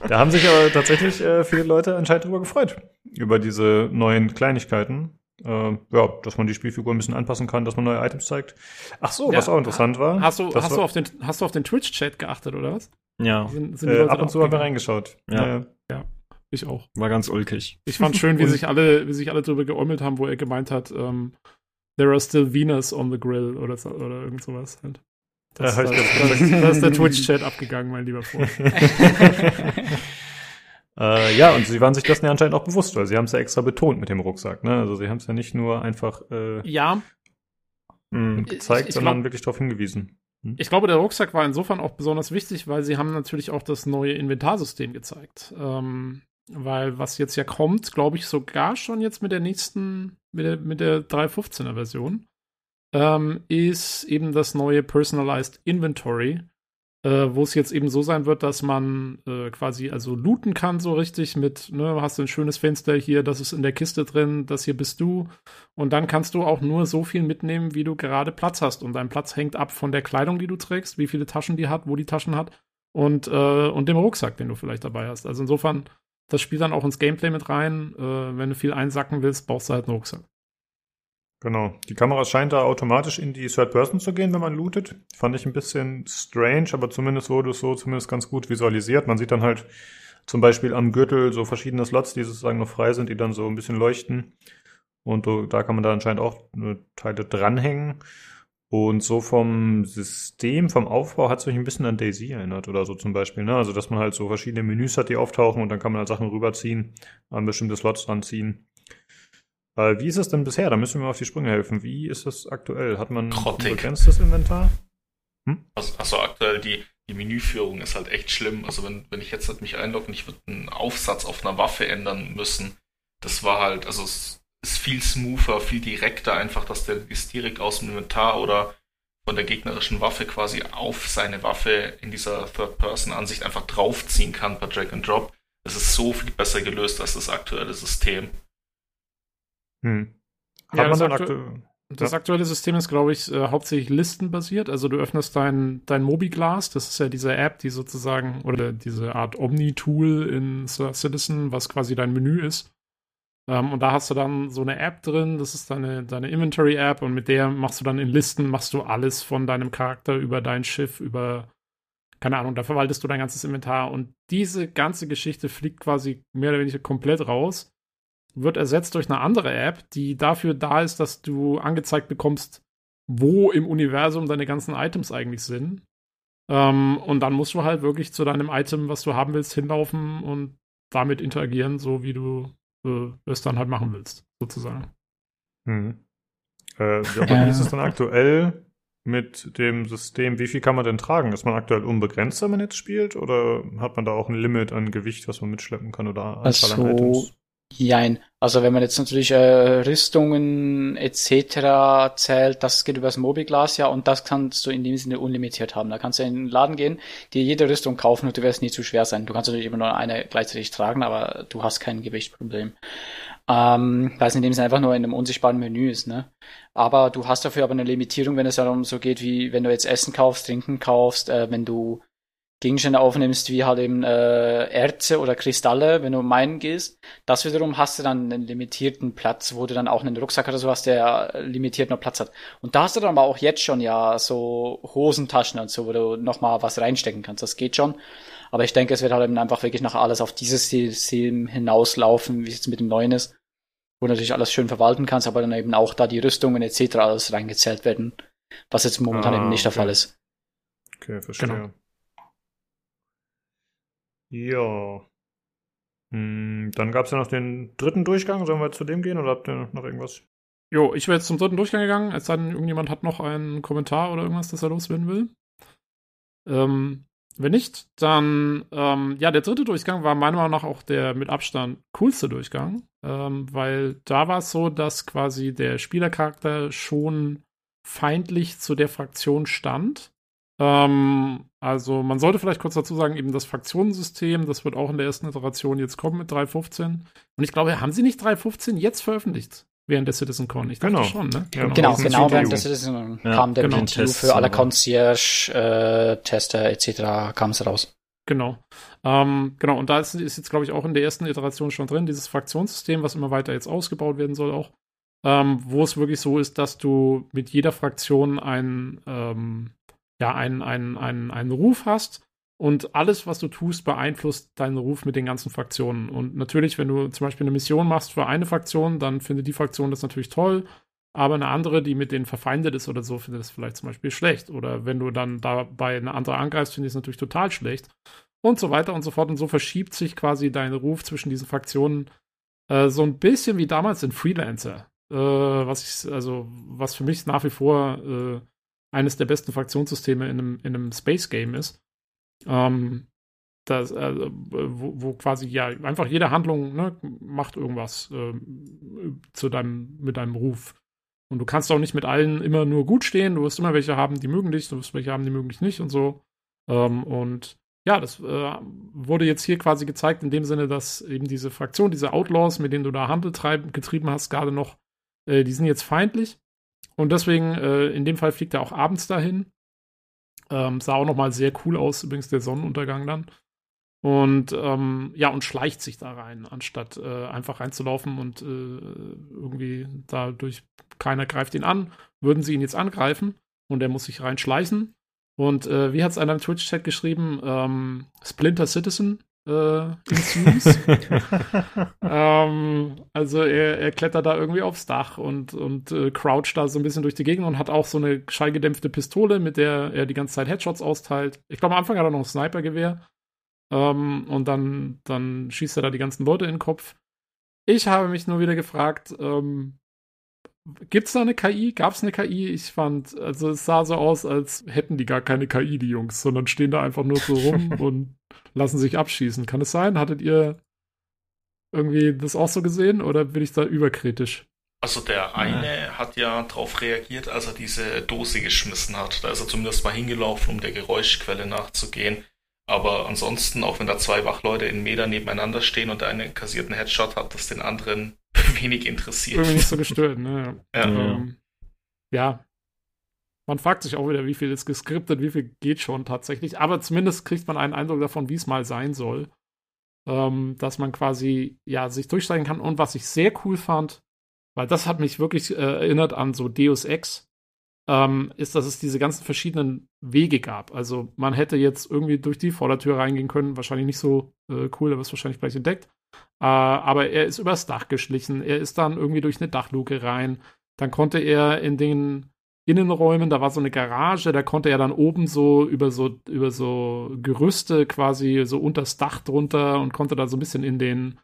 da haben sich aber tatsächlich äh, viele Leute anscheinend drüber gefreut. Über diese neuen Kleinigkeiten. Äh, ja, dass man die Spielfigur ein bisschen anpassen kann, dass man neue Items zeigt. Ach so, ja, was auch interessant war. Hast du, hast du auf den, hast du auf den Twitch-Chat geachtet, oder was? Ja. Sind, sind äh, ab und zu haben wir reingeschaut. Ja. ja. Ich auch. War ganz ulkig. Ich fand schön, wie [laughs] sich alle, wie sich alle drüber geäumelt haben, wo er gemeint hat, ähm, there are still Venus on the grill oder, oder irgend sowas halt. Das, ja, das, das, das ist der [laughs] Twitch-Chat abgegangen, mein lieber Freund. [laughs] äh, ja, und sie waren sich das ja anscheinend auch bewusst, weil sie haben es ja extra betont mit dem Rucksack. Ne? Also sie haben es ja nicht nur einfach äh, ja. mh, gezeigt, ich, ich sondern glaub, wirklich darauf hingewiesen. Hm? Ich glaube, der Rucksack war insofern auch besonders wichtig, weil sie haben natürlich auch das neue Inventarsystem gezeigt. Ähm, weil was jetzt ja kommt, glaube ich sogar schon jetzt mit der nächsten, mit der, mit der 3.15er Version, ähm, ist eben das neue Personalized Inventory, äh, wo es jetzt eben so sein wird, dass man äh, quasi also looten kann so richtig mit, ne, hast du ein schönes Fenster hier, das ist in der Kiste drin, das hier bist du und dann kannst du auch nur so viel mitnehmen, wie du gerade Platz hast und dein Platz hängt ab von der Kleidung, die du trägst, wie viele Taschen die hat, wo die Taschen hat und, äh, und dem Rucksack, den du vielleicht dabei hast. Also insofern das spielt dann auch ins Gameplay mit rein. Äh, wenn du viel einsacken willst, brauchst du halt einen Rucksack. Genau. Die Kamera scheint da automatisch in die Third Person zu gehen, wenn man lootet. Fand ich ein bisschen strange, aber zumindest wurde es so zumindest ganz gut visualisiert. Man sieht dann halt zum Beispiel am Gürtel so verschiedene Slots, die sozusagen noch frei sind, die dann so ein bisschen leuchten. Und da kann man da anscheinend auch Teile dranhängen. Und so vom System, vom Aufbau hat es mich ein bisschen an Daisy erinnert oder so zum Beispiel. Ne? Also, dass man halt so verschiedene Menüs hat, die auftauchen und dann kann man halt Sachen rüberziehen, an bestimmte Slots ranziehen. Äh, wie ist das denn bisher? Da müssen wir mal auf die Sprünge helfen. Wie ist das aktuell? Hat man Grottig. ein begrenztes Inventar? Hm? Also, also aktuell die, die Menüführung ist halt echt schlimm. Also wenn, wenn ich jetzt halt mich einlogge und ich würde einen Aufsatz auf einer Waffe ändern müssen, das war halt, also es ist viel smoother, viel direkter einfach, dass der ist direkt aus dem Inventar oder von der gegnerischen Waffe quasi auf seine Waffe in dieser Third-Person-Ansicht einfach draufziehen kann per Drag and Drop. Das ist so viel besser gelöst als das aktuelle System. Hm. Hat Ja, man das aktu- aktuell. Das aktuelle System ist, glaube ich, äh, hauptsächlich listenbasiert. Also du öffnest dein, dein Mobiglas, das ist ja diese App, die sozusagen, oder diese Art Omni-Tool in Citizen, was quasi dein Menü ist. Ähm, und da hast du dann so eine App drin, das ist deine, deine Inventory-App und mit der machst du dann in Listen, machst du alles von deinem Charakter über dein Schiff, über, keine Ahnung, da verwaltest du dein ganzes Inventar und diese ganze Geschichte fliegt quasi mehr oder weniger komplett raus wird ersetzt durch eine andere App, die dafür da ist, dass du angezeigt bekommst, wo im Universum deine ganzen Items eigentlich sind. Ähm, und dann musst du halt wirklich zu deinem Item, was du haben willst, hinlaufen und damit interagieren, so wie du äh, es dann halt machen willst, sozusagen. Hm. Äh, ja, aber wie ist es dann aktuell mit dem System? Wie viel kann man denn tragen? Ist man aktuell unbegrenzt, wenn man jetzt spielt? Oder hat man da auch ein Limit an Gewicht, was man mitschleppen kann oder Anzahl an Also, Items? Jein. Also wenn man jetzt natürlich äh, Rüstungen etc. zählt, das geht übers Mobiglas ja und das kannst du in dem Sinne unlimitiert haben. Da kannst du in den Laden gehen, dir jede Rüstung kaufen und du wirst nie zu schwer sein. Du kannst natürlich immer nur eine gleichzeitig tragen, aber du hast kein Gewichtproblem. Ähm, weil es in dem Sinne einfach nur in einem unsichtbaren Menü ist, ne? Aber du hast dafür aber eine Limitierung, wenn es darum so geht, wie wenn du jetzt Essen kaufst, Trinken kaufst, äh, wenn du Gegenstände aufnimmst, wie halt eben äh, Erze oder Kristalle, wenn du meinen gehst. Das wiederum hast du dann einen limitierten Platz, wo du dann auch einen Rucksack oder sowas, der limitiert noch Platz hat. Und da hast du dann aber auch jetzt schon ja so Hosentaschen und so, wo du nochmal was reinstecken kannst. Das geht schon. Aber ich denke, es wird halt eben einfach wirklich nach alles auf dieses System hinauslaufen, wie es jetzt mit dem neuen ist. Wo du natürlich alles schön verwalten kannst, aber dann eben auch da die Rüstungen etc. alles reingezählt werden. Was jetzt momentan Ah, eben nicht der okay. Fall ist. Okay, verstehe. Genau. Ja. Hm, dann gab es ja noch den dritten Durchgang. Sollen wir zu dem gehen oder habt ihr noch irgendwas? Jo, ich wäre jetzt zum dritten Durchgang gegangen, es sei denn, irgendjemand hat noch einen Kommentar oder irgendwas, das er loswerden will. Ähm, wenn nicht, dann, ähm, ja, der dritte Durchgang war meiner Meinung nach auch der mit Abstand coolste Durchgang, ähm, weil da war es so, dass quasi der Spielercharakter schon feindlich zu der Fraktion stand. Ähm, also man sollte vielleicht kurz dazu sagen, eben das Fraktionensystem, das wird auch in der ersten Iteration jetzt kommen mit 3.15. Und ich glaube, haben sie nicht 3.15 jetzt veröffentlicht? Während der CitizenCon? Ich dachte Genau. schon, ne? Ja, Genau, genau, CTU. während des Citizen Ja, kam der genau. Tests für alle. Concierge, äh, Tester etc. kam es raus. Genau. Ähm, genau, und da ist, ist jetzt, glaube ich, auch in der ersten Iteration schon drin, dieses Fraktionssystem, was immer weiter jetzt ausgebaut werden soll auch, ähm, wo es wirklich so ist, dass du mit jeder Fraktion einen, ähm, ja, einen, einen, einen, einen Ruf hast und alles, was du tust, beeinflusst deinen Ruf mit den ganzen Fraktionen. Und natürlich, wenn du zum Beispiel eine Mission machst für eine Fraktion, dann findet die Fraktion das natürlich toll, aber eine andere, die mit denen verfeindet ist oder so, findet es vielleicht zum Beispiel schlecht. Oder wenn du dann dabei eine andere angreifst, finde ich es natürlich total schlecht. Und so weiter und so fort. Und so verschiebt sich quasi dein Ruf zwischen diesen Fraktionen äh, so ein bisschen wie damals in Freelancer. Äh, was ich, also, was für mich nach wie vor äh, eines der besten Fraktionssysteme in einem, in einem Space-Game ist. Ähm, das, äh, wo, wo quasi ja einfach jede Handlung ne, macht irgendwas äh, zu deinem, mit deinem Ruf. Und du kannst auch nicht mit allen immer nur gut stehen. Du wirst immer welche haben, die mögen dich, du wirst welche haben, die mögen dich nicht und so. Ähm, und ja, das äh, wurde jetzt hier quasi gezeigt in dem Sinne, dass eben diese Fraktion, diese Outlaws, mit denen du da Handel treib, getrieben hast, gerade noch, äh, die sind jetzt feindlich. Und deswegen, äh, in dem Fall fliegt er auch abends dahin. Ähm, sah auch nochmal sehr cool aus, übrigens der Sonnenuntergang dann. Und ähm, ja, und schleicht sich da rein, anstatt äh, einfach reinzulaufen und äh, irgendwie dadurch keiner greift ihn an, würden sie ihn jetzt angreifen und er muss sich reinschleichen. Und äh, wie hat es einer im Twitch-Chat geschrieben? Ähm, Splinter Citizen äh, ensues. [laughs] ähm, also er, er klettert da irgendwie aufs Dach und, und äh, croucht da so ein bisschen durch die Gegend und hat auch so eine schallgedämpfte Pistole, mit der er die ganze Zeit Headshots austeilt. Ich glaube, am Anfang hat er noch ein Snipergewehr. Ähm, und dann, dann schießt er da die ganzen Leute in den Kopf. Ich habe mich nur wieder gefragt, ähm, gibt es da eine KI? Gab es eine KI? Ich fand, also es sah so aus, als hätten die gar keine KI, die Jungs, sondern stehen da einfach nur so rum [laughs] und lassen sich abschießen. Kann es sein? Hattet ihr irgendwie das auch so gesehen oder bin ich da überkritisch? Also der eine ja. hat ja darauf reagiert, als er diese Dose geschmissen hat. Da ist er zumindest mal hingelaufen, um der Geräuschquelle nachzugehen. Aber ansonsten, auch wenn da zwei Wachleute in Meter nebeneinander stehen und der eine kassierten Headshot hat, das den anderen [laughs] wenig interessiert. Irgendwie nicht so gestört, ne? Ja. Ähm, ja. Man fragt sich auch wieder, wie viel ist geskriptet, wie viel geht schon tatsächlich. Aber zumindest kriegt man einen Eindruck davon, wie es mal sein soll. Ähm, dass man quasi, ja, sich durchsteigen kann. Und was ich sehr cool fand, weil das hat mich wirklich äh, erinnert an so Deus Ex, ähm, ist, dass es diese ganzen verschiedenen Wege gab. Also man hätte jetzt irgendwie durch die Vordertür reingehen können, wahrscheinlich nicht so äh, cool, wirst du wahrscheinlich gleich entdeckt. Äh, aber er ist übers Dach geschlichen, er ist dann irgendwie durch eine Dachluke rein. Dann konnte er in den Innenräumen, da war so eine Garage, da konnte er dann oben so über so über so Gerüste quasi so unters Dach drunter und konnte da so ein bisschen in den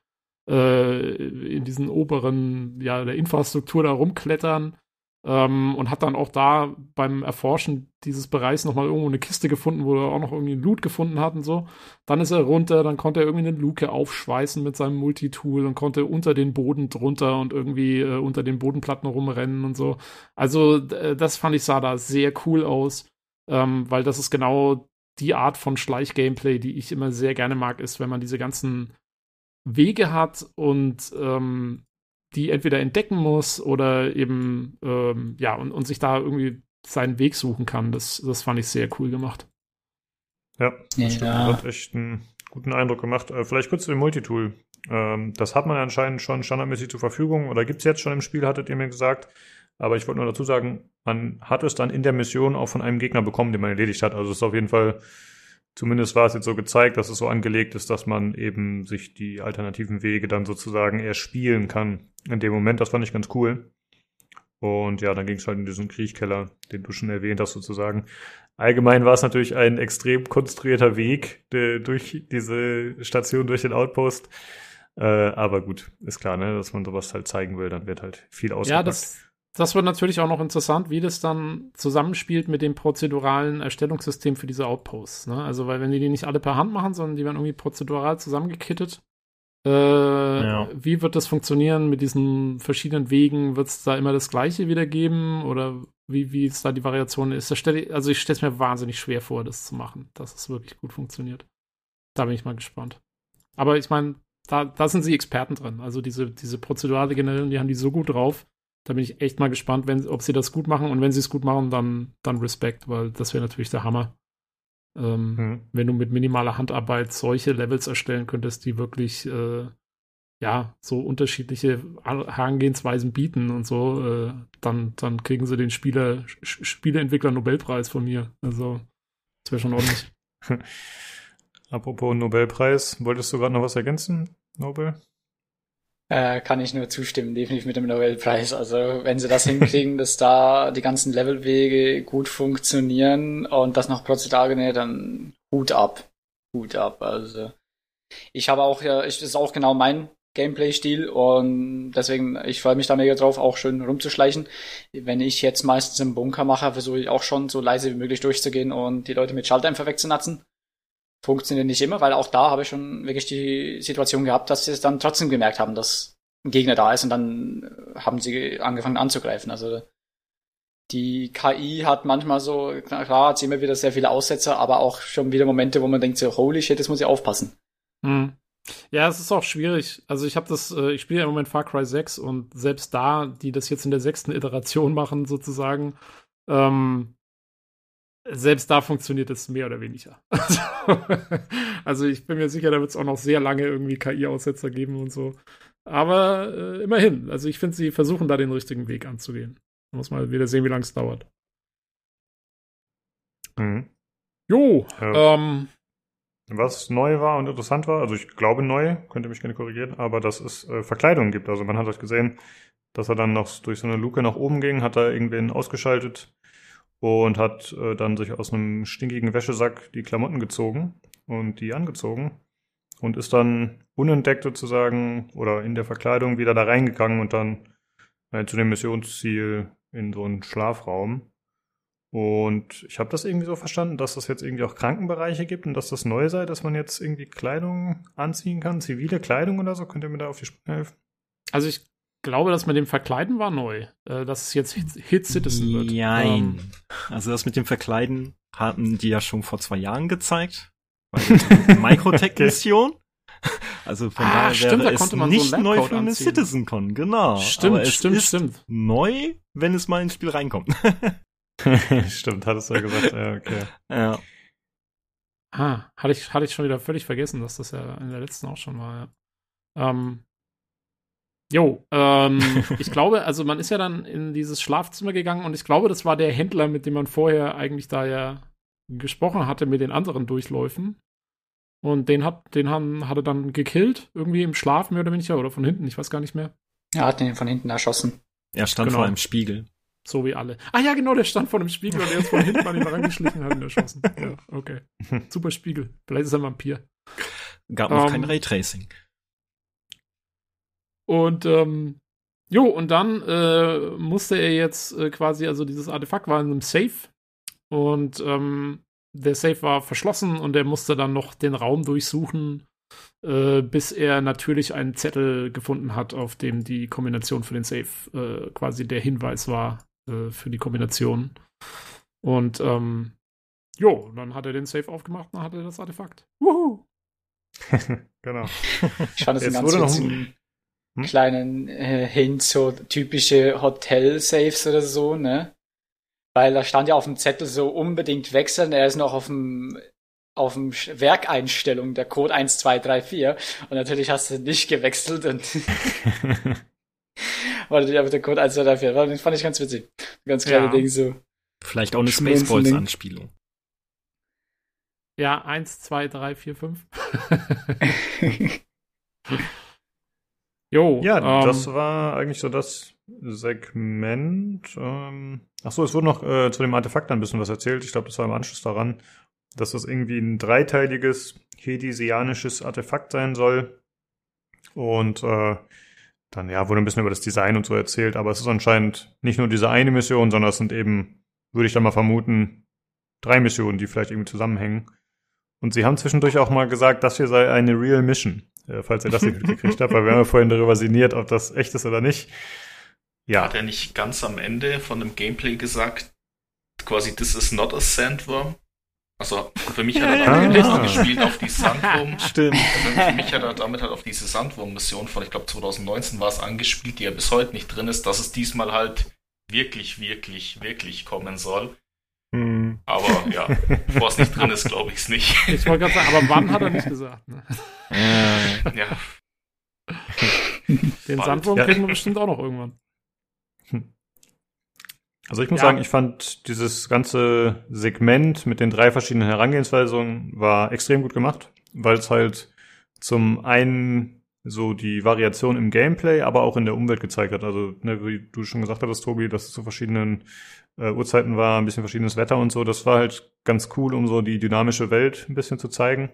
äh, in diesen oberen ja der Infrastruktur da rumklettern ähm, und hat dann auch da beim Erforschen dieses Bereichs nochmal irgendwo eine Kiste gefunden, wo er auch noch irgendwie Loot gefunden hat und so. Dann ist er runter, dann konnte er irgendwie eine Luke aufschweißen mit seinem Multitool und konnte unter den Boden drunter und irgendwie äh, unter den Bodenplatten rumrennen und so. Also äh, das fand ich sah da sehr cool aus, ähm, weil das ist genau die Art von Schleich-Gameplay, die ich immer sehr gerne mag, ist, wenn man diese ganzen Wege hat und ähm, die entweder entdecken muss oder eben, ähm, ja, und, und sich da irgendwie seinen Weg suchen kann. Das, das fand ich sehr cool gemacht. Ja, das ja. hat echt einen guten Eindruck gemacht. Äh, vielleicht kurz zu dem Multitool. Ähm, das hat man anscheinend schon standardmäßig zur Verfügung oder gibt es jetzt schon im Spiel, hattet ihr mir gesagt. Aber ich wollte nur dazu sagen, man hat es dann in der Mission auch von einem Gegner bekommen, den man erledigt hat. Also es ist auf jeden Fall Zumindest war es jetzt so gezeigt, dass es so angelegt ist, dass man eben sich die alternativen Wege dann sozusagen erspielen kann. In dem Moment, das fand ich ganz cool. Und ja, dann ging es halt in diesen Kriechkeller, den du schon erwähnt hast, sozusagen. Allgemein war es natürlich ein extrem konstruierter Weg de, durch diese Station, durch den Outpost. Äh, aber gut, ist klar, ne, dass man sowas halt zeigen will, dann wird halt viel ausgepackt. Ja, das, das wird natürlich auch noch interessant, wie das dann zusammenspielt mit dem prozeduralen Erstellungssystem für diese Outposts. Ne? Also, weil wenn die die nicht alle per Hand machen, sondern die werden irgendwie prozedural zusammengekittet, äh, ja. wie wird das funktionieren mit diesen verschiedenen Wegen? Wird es da immer das Gleiche wieder geben? Oder wie, wie ist da die Variation? Ist das stell, also, ich stelle es mir wahnsinnig schwer vor, das zu machen, dass es wirklich gut funktioniert. Da bin ich mal gespannt. Aber ich meine, da, da sind sie Experten drin. Also, diese, diese prozedurale Generierung, die haben die so gut drauf da bin ich echt mal gespannt, wenn, ob sie das gut machen. Und wenn sie es gut machen, dann, dann Respekt, weil das wäre natürlich der Hammer. Ähm, mhm. Wenn du mit minimaler Handarbeit solche Levels erstellen könntest, die wirklich äh, ja so unterschiedliche Herangehensweisen bieten und so, äh, dann, dann kriegen sie den Spieler, Spieleentwickler Nobelpreis von mir. Also, das wäre schon ordentlich. [laughs] Apropos Nobelpreis, wolltest du gerade noch was ergänzen, Nobel? Äh, kann ich nur zustimmen, definitiv mit dem Nobelpreis. Also wenn sie das hinkriegen, [laughs] dass da die ganzen Levelwege gut funktionieren und das noch prozedural dann Hut ab. Hut ab. Also ich habe auch ja, ich, das ist auch genau mein Gameplay-Stil und deswegen, ich freue mich da mega drauf, auch schön rumzuschleichen. Wenn ich jetzt meistens im Bunker mache, versuche ich auch schon so leise wie möglich durchzugehen und die Leute mit Schalldämpfer wegzunatzen funktioniert nicht immer, weil auch da habe ich schon wirklich die Situation gehabt, dass sie es dann trotzdem gemerkt haben, dass ein Gegner da ist und dann haben sie angefangen anzugreifen. Also die KI hat manchmal so, klar, hat sie immer wieder sehr viele Aussetzer, aber auch schon wieder Momente, wo man denkt so, holy shit, das muss ich aufpassen. Hm. Ja, es ist auch schwierig. Also ich habe das, äh, ich spiele ja im Moment Far Cry 6 und selbst da, die das jetzt in der sechsten Iteration machen, sozusagen, ähm, selbst da funktioniert es mehr oder weniger. [laughs] also ich bin mir sicher, da wird es auch noch sehr lange irgendwie KI-Aussetzer geben und so. Aber äh, immerhin, also ich finde, sie versuchen da den richtigen Weg anzugehen. Da muss mal wieder sehen, wie lange es dauert. Mhm. Jo, ja. ähm, was neu war und interessant war, also ich glaube neu, könnt ihr mich gerne korrigieren, aber dass es äh, Verkleidungen gibt. Also man hat halt gesehen, dass er dann noch durch so eine Luke nach oben ging, hat er irgendwen ausgeschaltet und hat äh, dann sich aus einem stinkigen Wäschesack die Klamotten gezogen und die angezogen und ist dann unentdeckt sozusagen oder in der Verkleidung wieder da reingegangen und dann äh, zu dem Missionsziel in so einen Schlafraum. Und ich habe das irgendwie so verstanden, dass das jetzt irgendwie auch Krankenbereiche gibt und dass das neu sei, dass man jetzt irgendwie Kleidung anziehen kann, zivile Kleidung oder so. Könnt ihr mir da auf die Sprünge helfen? Also ich glaube, das mit dem Verkleiden war neu. Äh, dass es jetzt Hit, Citizen wird. Nein. Ähm, also das mit dem Verkleiden hatten die ja schon vor zwei Jahren gezeigt. [laughs] Microtech-Mission. Also von ah, daher stimmt, wäre da es nicht so neu für eine CitizenCon, genau. Stimmt, Aber es stimmt, ist stimmt. Neu, wenn es mal ins Spiel reinkommt. [laughs] stimmt, hattest du ja gesagt. Ja, okay. [laughs] Ja. Ah, hatte ich, hatte ich schon wieder völlig vergessen, dass das ja in der letzten auch schon war, ja. Ähm, Jo, ähm, [laughs] ich glaube, also man ist ja dann in dieses Schlafzimmer gegangen und ich glaube, das war der Händler, mit dem man vorher eigentlich da ja gesprochen hatte mit den anderen Durchläufen. Und den hat, den haben, hat er dann gekillt, irgendwie im Schlaf mehr oder weniger, oder von hinten, ich weiß gar nicht mehr. Er hat ihn von hinten erschossen. Er stand genau. vor einem Spiegel. So wie alle. Ah ja, genau, der stand vor einem Spiegel und er ist von [laughs] hinten an ihn rangeschlichen und hat ihn erschossen. Ja, okay. [laughs] Super Spiegel. Vielleicht ist er ein Vampir. Gab noch um, kein ähm, Raytracing. Und ähm, jo, und dann äh, musste er jetzt äh, quasi, also dieses Artefakt war in einem Safe und ähm, der Safe war verschlossen und er musste dann noch den Raum durchsuchen, äh, bis er natürlich einen Zettel gefunden hat, auf dem die Kombination für den Safe äh, quasi der Hinweis war äh, für die Kombination. Und ähm, jo, dann hat er den Safe aufgemacht und dann hat er das Artefakt. Wuhu! [laughs] [laughs] genau. Ich fand es ein ganz witzigen hm? kleinen äh, Hint, so typische Hotel-Saves oder so, ne? Weil da stand ja auf dem Zettel so unbedingt wechseln. Er ist noch auf dem auf dem Werkeinstellung der Code 1234 und natürlich hast du nicht gewechselt und [laughs] war natürlich einfach der Code 1234. Das fand ich ganz witzig. Ganz kleine ja. Ding so. Vielleicht auch eine Spaceballs-Anspielung. Ja, 1, 2, 3, 4, 5. Jo. Ja, ähm, das war eigentlich so das Segment. Ähm, ach so, es wurde noch äh, zu dem Artefakt ein bisschen was erzählt. Ich glaube, das war im Anschluss daran, dass das irgendwie ein dreiteiliges hedisianisches Artefakt sein soll. Und äh, dann ja, wurde ein bisschen über das Design und so erzählt, aber es ist anscheinend nicht nur diese eine Mission, sondern es sind eben, würde ich dann mal vermuten, drei Missionen, die vielleicht irgendwie zusammenhängen. Und sie haben zwischendurch auch mal gesagt, das hier sei eine Real Mission, falls ihr das nicht mitgekriegt habt, weil wir haben ja vorhin darüber sinniert, ob das echt ist oder nicht. Ja. Hat er nicht ganz am Ende von dem Gameplay gesagt, quasi, this is not a sandworm? Also für mich hat er damit ah. gespielt auf die Sandwurm. [laughs] Stimmt. Also für mich hat er damit halt auf diese Sandwurm-Mission von, ich glaube 2019 war es angespielt, die ja bis heute nicht drin ist, dass es diesmal halt wirklich, wirklich, wirklich kommen soll. Hm. Aber ja, bevor es nicht drin ist, glaube ich es nicht. Ich wollte gerade sagen, aber wann hat er nicht gesagt? Ne? ja. Den Bald. Sandwurm ja. kriegen wir bestimmt auch noch irgendwann. Also ich muss ja. sagen, ich fand dieses ganze Segment mit den drei verschiedenen Herangehensweisen war extrem gut gemacht, weil es halt zum einen so die Variation im Gameplay, aber auch in der Umwelt gezeigt hat. Also, ne, wie du schon gesagt hattest, Tobi, dass es zu verschiedenen äh, Uhrzeiten war, ein bisschen verschiedenes Wetter und so. Das war halt ganz cool, um so die dynamische Welt ein bisschen zu zeigen.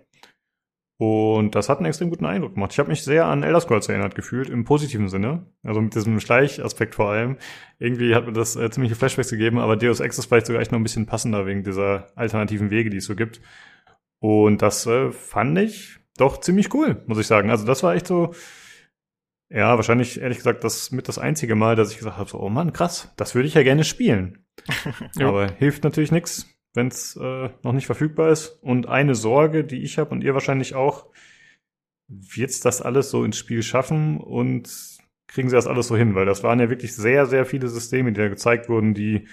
Und das hat einen extrem guten Eindruck gemacht. Ich habe mich sehr an Elder Scrolls erinnert gefühlt, im positiven Sinne. Also mit diesem Schleichaspekt vor allem. Irgendwie hat mir das äh, ziemliche Flashbacks gegeben, aber Deus Ex ist vielleicht sogar echt noch ein bisschen passender wegen dieser alternativen Wege, die es so gibt. Und das äh, fand ich doch ziemlich cool, muss ich sagen. Also das war echt so, ja, wahrscheinlich ehrlich gesagt das mit das einzige Mal, dass ich gesagt habe, so, oh Mann, krass, das würde ich ja gerne spielen. [laughs] Aber hilft natürlich nichts wenn es äh, noch nicht verfügbar ist. Und eine Sorge, die ich habe und ihr wahrscheinlich auch, wird's das alles so ins Spiel schaffen und kriegen sie das alles so hin? Weil das waren ja wirklich sehr, sehr viele Systeme, die da gezeigt wurden, die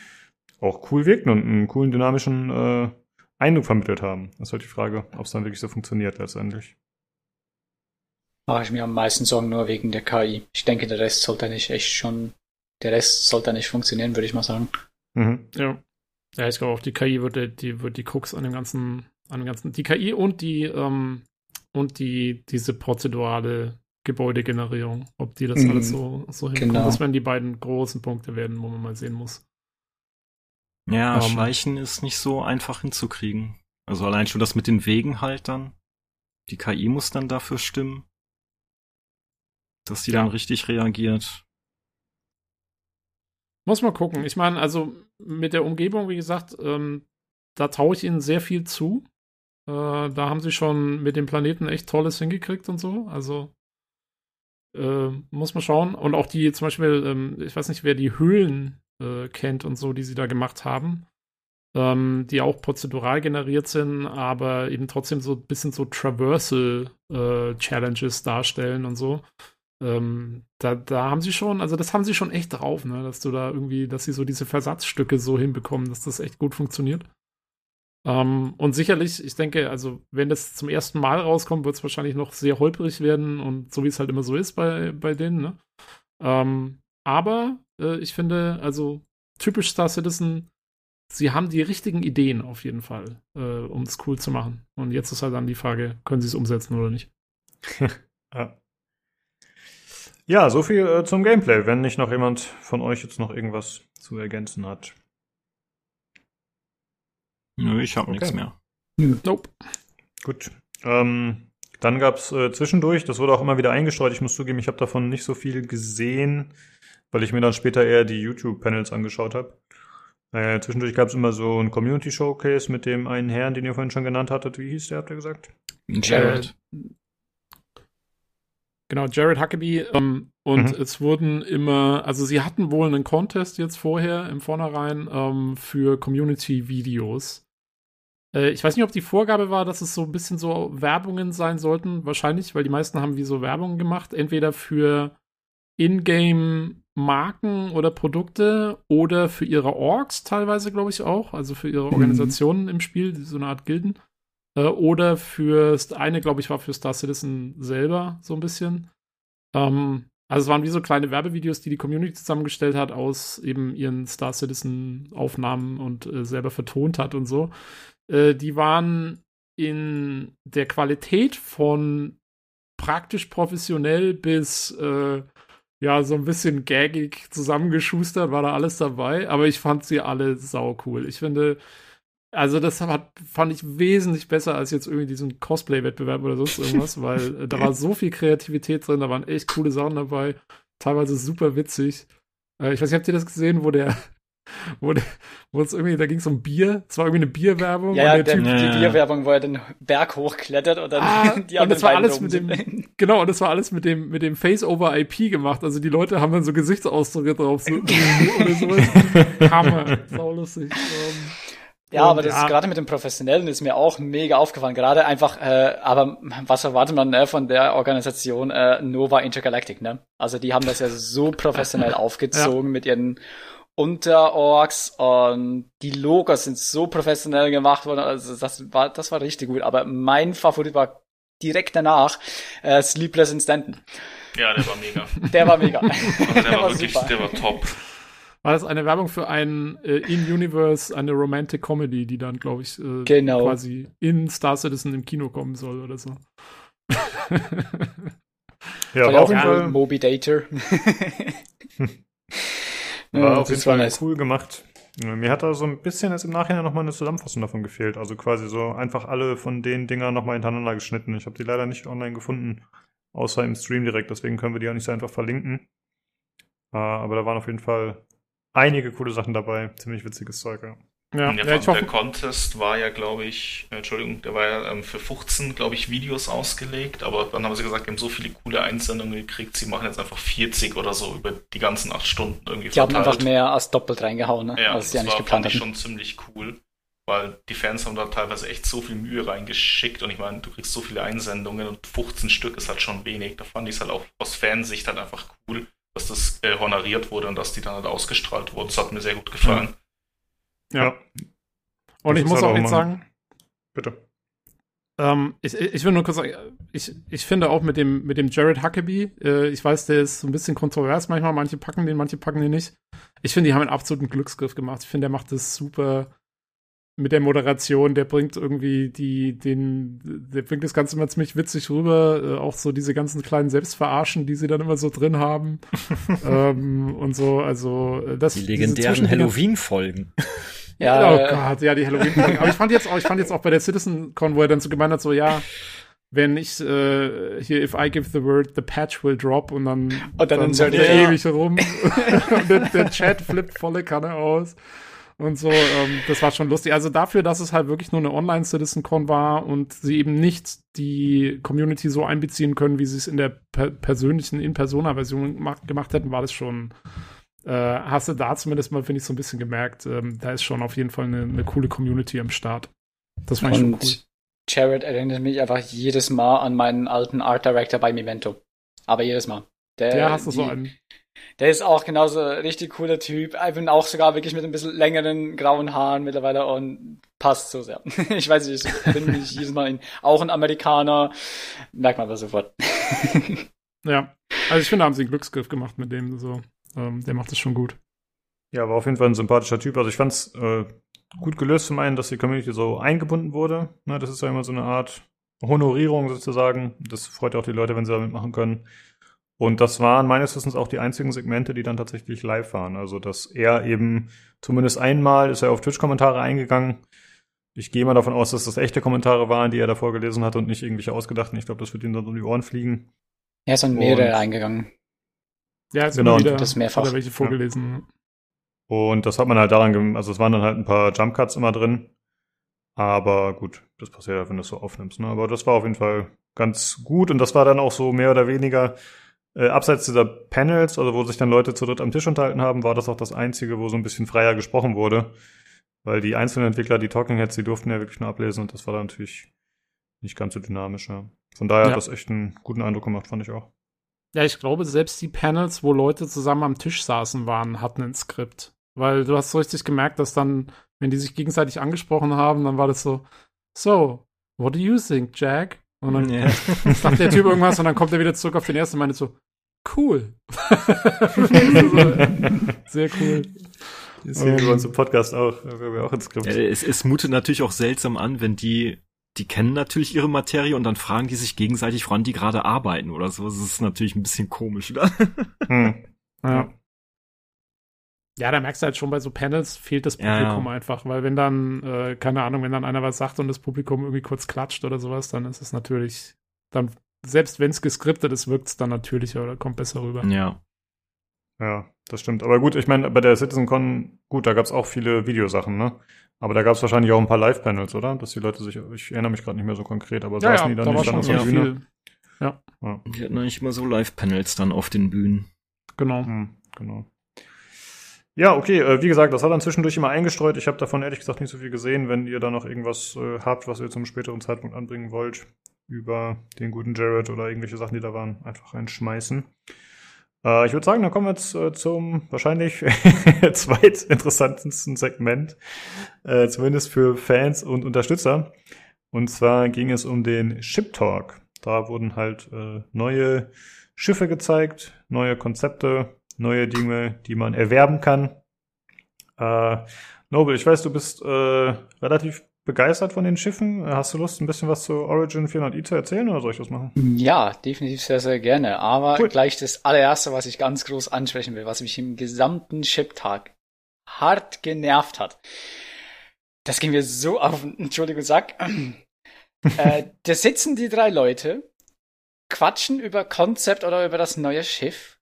auch cool wirkten und einen coolen dynamischen äh, Eindruck vermittelt haben. Das ist halt die Frage, ob es dann wirklich so funktioniert letztendlich. Mache ich mir am meisten Sorgen nur wegen der KI. Ich denke, der Rest sollte nicht echt schon, der Rest sollte nicht funktionieren, würde ich mal sagen. Mhm. Ja. Ja, ich glaube auch die KI wird die, wird die Krux an dem ganzen an dem ganzen. Die KI und die, ähm, und die, diese prozedurale Gebäudegenerierung. Ob die das mhm. alles so, so hinbekommen. Genau. Das werden die beiden großen Punkte werden, wo man mal sehen muss. Ja, um, ähm. Schleichen ist nicht so einfach hinzukriegen. Also allein schon das mit den Wegen halt dann. Die KI muss dann dafür stimmen, dass die dann richtig reagiert. Muss mal gucken. Ich meine, also mit der Umgebung, wie gesagt, ähm, da traue ich ihnen sehr viel zu. Äh, da haben sie schon mit dem Planeten echt Tolles hingekriegt und so. Also äh, muss man schauen. Und auch die, zum Beispiel, ähm, ich weiß nicht, wer die Höhlen äh, kennt und so, die sie da gemacht haben, ähm, die auch prozedural generiert sind, aber eben trotzdem so ein bisschen so Traversal-Challenges äh, darstellen und so. Ähm, da, da haben sie schon, also das haben sie schon echt drauf, ne? dass du da irgendwie, dass sie so diese Versatzstücke so hinbekommen, dass das echt gut funktioniert. Ähm, und sicherlich, ich denke, also wenn das zum ersten Mal rauskommt, wird es wahrscheinlich noch sehr holprig werden und so wie es halt immer so ist bei, bei denen. Ne? Ähm, aber äh, ich finde, also typisch Star Citizen, sie haben die richtigen Ideen auf jeden Fall, äh, um es cool zu machen. Und jetzt ist halt dann die Frage, können sie es umsetzen oder nicht? [laughs] ja. Ja, so viel äh, zum Gameplay, wenn nicht noch jemand von euch jetzt noch irgendwas zu ergänzen hat. Nö, ich habe okay. nichts mehr. Nope. Gut. Ähm, dann gab's äh, zwischendurch, das wurde auch immer wieder eingestreut, ich muss zugeben, ich habe davon nicht so viel gesehen, weil ich mir dann später eher die YouTube-Panels angeschaut habe. Äh, zwischendurch gab es immer so ein Community-Showcase mit dem einen Herrn, den ihr vorhin schon genannt hattet. Wie hieß der, habt ihr gesagt? Jared. Genau, Jared Huckabee. Ähm, und mhm. es wurden immer, also sie hatten wohl einen Contest jetzt vorher im Vornherein ähm, für Community-Videos. Äh, ich weiß nicht, ob die Vorgabe war, dass es so ein bisschen so Werbungen sein sollten. Wahrscheinlich, weil die meisten haben wie so Werbungen gemacht. Entweder für Ingame-Marken oder Produkte oder für ihre Orgs teilweise, glaube ich auch. Also für ihre mhm. Organisationen mhm. im Spiel, so eine Art Gilden. Äh, oder für, eine, glaube ich, war für Star Citizen selber so ein bisschen. Ähm, also es waren wie so kleine Werbevideos, die die Community zusammengestellt hat aus eben ihren Star Citizen Aufnahmen und äh, selber vertont hat und so. Äh, die waren in der Qualität von praktisch professionell bis äh, ja so ein bisschen gaggig zusammengeschustert, war da alles dabei. Aber ich fand sie alle sau cool. Ich finde, also das hat, fand ich wesentlich besser als jetzt irgendwie diesen Cosplay-Wettbewerb oder sonst irgendwas, [laughs] weil äh, da war so viel Kreativität drin, da waren echt coole Sachen dabei, teilweise super witzig. Äh, ich weiß nicht, habt ihr das gesehen, wo der [laughs] wo, wo es irgendwie, da ging es um Bier, es war irgendwie eine Bierwerbung. Ja, der, der typ, ja. die Bierwerbung, wo er den Berg hochklettert und dann ah, [laughs] die und das war alles mit dem, genau, und das war alles mit dem, mit dem Face-over-IP gemacht. Also die Leute haben dann so Gesichtsausdrücke drauf, so, oder sowas. Hammer, sau lustig. Um, ähm, ja, und, aber das ja. gerade mit dem Professionellen ist mir auch mega aufgefallen. Gerade einfach, äh, aber was erwartet man ne, von der Organisation äh, Nova Intergalactic, ne? Also die haben das ja so [laughs] professionell aufgezogen ja. mit ihren Unterorgs und die Logos sind so professionell gemacht worden. Also das war, das war richtig gut. Aber mein Favorit war direkt danach äh, Sleepless in Stanton. Ja, der war mega. der war mega. Also der, der war, war wirklich, super. der war top. War das eine Werbung für ein äh, In-Universe, eine Romantic Comedy, die dann, glaube ich, äh, genau. quasi in Star Citizen im Kino kommen soll oder so. [laughs] ja, war auf jeden Fall Moby Dater. [laughs] war auf jeden Fall nice. cool gemacht. Mir hat da so ein bisschen jetzt im Nachhinein nochmal eine Zusammenfassung davon gefehlt. Also quasi so einfach alle von den Dingern nochmal hintereinander geschnitten. Ich habe die leider nicht online gefunden, außer im Stream direkt. Deswegen können wir die auch nicht so einfach verlinken. Uh, aber da waren auf jeden Fall einige coole Sachen dabei. Ziemlich witziges Zeug, ja. Ja, ja, ja der Contest war ja, glaube ich, Entschuldigung, der war ja ähm, für 15, glaube ich, Videos ausgelegt, aber dann haben sie gesagt, die haben so viele coole Einsendungen gekriegt, sie machen jetzt einfach 40 oder so über die ganzen acht Stunden irgendwie Die verteilt. haben einfach mehr als doppelt reingehauen, ne? Ja, als sie ja nicht war, geplant fand ich schon ziemlich cool, weil die Fans haben da teilweise echt so viel Mühe reingeschickt und ich meine, du kriegst so viele Einsendungen und 15 Stück ist halt schon wenig. Da fand ich es halt auch aus Fansicht halt einfach cool, dass das äh, honoriert wurde und dass die dann halt ausgestrahlt wurden. Das hat mir sehr gut gefallen. Ja. ja. Und das ich muss halt auch jetzt sagen. Bitte. Ähm, ich, ich will nur kurz sagen, ich, ich finde auch mit dem, mit dem Jared Huckabee, äh, ich weiß, der ist so ein bisschen kontrovers manchmal, manche packen den, manche packen den nicht. Ich finde, die haben einen absoluten Glücksgriff gemacht. Ich finde, der macht das super mit der Moderation, der bringt irgendwie die, den, der bringt das Ganze immer ziemlich witzig rüber, äh, auch so diese ganzen kleinen Selbstverarschen, die sie dann immer so drin haben [laughs] ähm, und so, also äh, das Die legendären Halloween-Folgen. [laughs] Ja, oh Gott, ja, die Halloween-Folgen. Aber ich fand jetzt auch, ich fand jetzt auch bei der Citizen Con, wo er dann so gemeint hat, so, ja, wenn ich äh, hier, if I give the word, the patch will drop und dann, und dann, dann er ja. ewig rum [laughs] und der, der Chat flippt volle Kanne aus und so. Ähm, das war schon lustig. Also dafür, dass es halt wirklich nur eine Online-CitizenCon war und sie eben nicht die Community so einbeziehen können, wie sie es in der per persönlichen In-Persona-Version gemacht, hätten, war das schon. Äh, hast du da zumindest mal, finde ich, so ein bisschen gemerkt, ähm, da ist schon auf jeden Fall eine, eine coole Community am Start. Das fand ich schon cool. Jared erinnert mich einfach jedes Mal an meinen alten Art Director bei Memento. Aber jedes Mal. Der, ja, hast du so einen. Der ist auch genauso richtig cooler Typ. Ich bin auch sogar wirklich mit ein bisschen längeren grauen Haaren mittlerweile und passt so sehr. [laughs] ich weiß nicht, ich bin nicht jedes Mal in, auch ein Amerikaner. Merkt man das sofort. [laughs] ja. Also ich finde, haben sie einen Glücksgriff gemacht mit dem so. Ähm, der macht das schon gut. Ja, war auf jeden Fall ein sympathischer Typ. Also ich fand's äh, gut gelöst zum einen, dass die Community so eingebunden wurde. Ne, das ist ja immer so eine Art Honorierung sozusagen. Das freut auch die Leute, wenn sie damit machen können. Und das waren meines Wissens auch die einzigen Segmente, die dann tatsächlich live waren. Also, dass er eben zumindest einmal ist er auf Twitch-Kommentare eingegangen. Ich gehe mal davon aus, dass das echte Kommentare waren, die er davor gelesen hat und nicht irgendwelche ausgedachten. Ich glaube, das wird ihm dann um die Ohren fliegen. Er ist an mehrere und, eingegangen. Ja, ist genau. Wieder, das mehrfach. Hat er welche vorgelesen. Ja. Und das hat man halt daran, also es waren dann halt ein paar Jump Cuts immer drin. Aber gut, das passiert ja, wenn du es so aufnimmst. Ne? Aber das war auf jeden Fall ganz gut und das war dann auch so mehr oder weniger äh, abseits dieser Panels, also wo sich dann Leute zu dritt am Tisch unterhalten haben, war das auch das einzige, wo so ein bisschen freier gesprochen wurde. Weil die einzelnen Entwickler, die Talking Heads, die durften ja wirklich nur ablesen und das war dann natürlich nicht ganz so dynamisch. Ja. Von daher ja. hat das echt einen guten Eindruck gemacht, fand ich auch. Ja, ich glaube, selbst die Panels, wo Leute zusammen am Tisch saßen, waren, hatten ein Skript. Weil du hast so richtig gemerkt, dass dann, wenn die sich gegenseitig angesprochen haben, dann war das so, so, what do you think, Jack? Und dann yeah. sagt der Typ [laughs] irgendwas und dann kommt er wieder zurück auf den ersten und meinte so, cool. [laughs] Sehr cool. Das sehen wir uns im Podcast auch. Wir haben auch ein Skript. Ja, es, es mutet natürlich auch seltsam an, wenn die, die kennen natürlich ihre Materie und dann fragen die sich gegenseitig, woran die gerade arbeiten oder so. Das ist natürlich ein bisschen komisch, oder? [laughs] Hm. Ja. Ja, da merkst du halt schon bei so Panels fehlt das Publikum ja, ja. einfach, weil wenn dann, äh, keine Ahnung, wenn dann einer was sagt und das Publikum irgendwie kurz klatscht oder sowas, dann ist es natürlich, dann selbst wenn es geskriptet ist, wirkt es dann natürlicher oder kommt besser rüber. Ja. Ja, das stimmt. Aber gut, ich meine, bei der CitizenCon, gut, da gab es auch viele Videosachen, ne? Aber da gab es wahrscheinlich auch ein paar Live-Panels, oder? Dass die Leute sich, ich erinnere mich gerade nicht mehr so konkret, aber ja, saßen ja, die dann da nicht dann auf der Bühne? Viel. Ja. ja. Die hatten eigentlich immer so Live-Panels dann auf den Bühnen. Genau. Hm, genau. Ja, okay, äh, wie gesagt, das hat dann zwischendurch immer eingestreut. Ich habe davon ehrlich gesagt nicht so viel gesehen. Wenn ihr da noch irgendwas äh, habt, was ihr zum späteren Zeitpunkt anbringen wollt, über den guten Jared oder irgendwelche Sachen, die da waren, einfach reinschmeißen. Äh, ich würde sagen, dann kommen wir jetzt äh, zum wahrscheinlich [laughs] zweitinteressantesten Segment, äh, zumindest für Fans und Unterstützer. Und zwar ging es um den Ship Talk. Da wurden halt äh, neue Schiffe gezeigt, neue Konzepte, neue Dinge, die man erwerben kann. Äh, Noble, ich weiß, du bist äh, relativ begeistert von den Schiffen. Hast du Lust, ein bisschen was zu Origin 400i zu erzählen oder soll ich das machen? Ja, definitiv sehr, sehr gerne. Aber cool. gleich das allererste, was ich ganz groß ansprechen will, was mich im gesamten Chip-Tag hart genervt hat. Das ging mir so auf, [laughs] Entschuldigung, Sack. [laughs] äh, da sitzen die drei Leute, quatschen über Konzept oder über das neue Schiff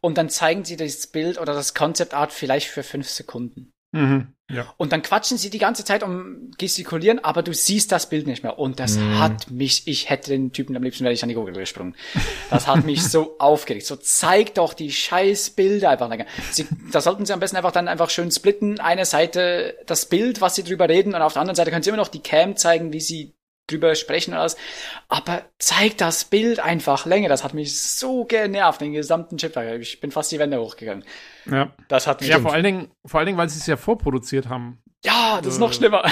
und dann zeigen sie das Bild oder das Concept Art vielleicht für fünf Sekunden. Mhm, ja. Und dann quatschen sie die ganze Zeit um gestikulieren, aber du siehst das Bild nicht mehr. Und das mhm. hat mich, ich hätte den Typen am liebsten wäre ich an die Gurgel gesprungen. Das hat mich so [laughs] aufgeregt. So zeig doch die scheiß Bilder einfach. Sie, da sollten sie am besten einfach dann einfach schön splitten. Eine Seite das Bild, was sie drüber reden, und auf der anderen Seite können sie immer noch die Cam zeigen, wie sie drüber sprechen und alles. Aber zeig das Bild einfach länger. Das hat mich so genervt, den gesamten Chip. Ich bin fast die Wände hochgegangen. Ja. Das hat mich. Ja, vor allen Dingen, vor allen Dingen, weil sie es ja vorproduziert haben. Ja, das ist noch schlimmer.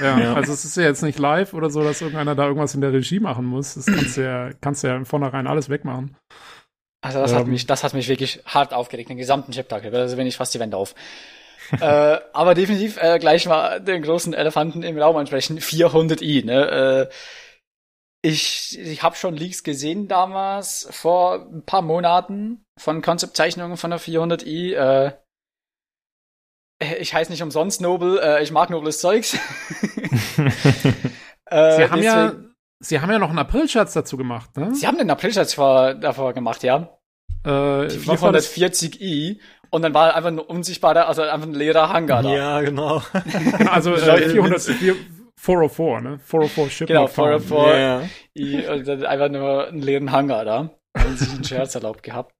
Ja, ja, also es ist ja jetzt nicht live oder so, dass irgendeiner da irgendwas in der Regie machen muss. Das kannst du ja, kannst du ja im Vornherein alles wegmachen. Also das ähm, hat mich, das hat mich wirklich hart aufgeregt, den gesamten Chip-Tag. Also bin ich fast die Wände auf. [laughs] äh, aber definitiv äh, gleich mal den großen Elefanten im Raum ansprechen. 400i, ne? Äh, ich ich habe schon Leaks gesehen damals, vor ein paar Monaten, von Konzeptzeichnungen von der 400i. Äh, ich heiße nicht umsonst Noble, äh, ich mag nobles Zeugs. [laughs] äh, Sie haben ja Sie haben ja noch einen April-Schatz dazu gemacht, ne? Sie haben den April-Schatz davor gemacht, ja. Äh, die 440i und dann war einfach ein unsichtbarer, also einfach ein leerer Hangar da. Ja, genau. [laughs] also [laughs] äh, 400, 404, ne? 404 Ship. Genau, 404. Yeah. I, und dann einfach nur einen leeren Hangar da. Haben sich einen Scherz erlaubt gehabt.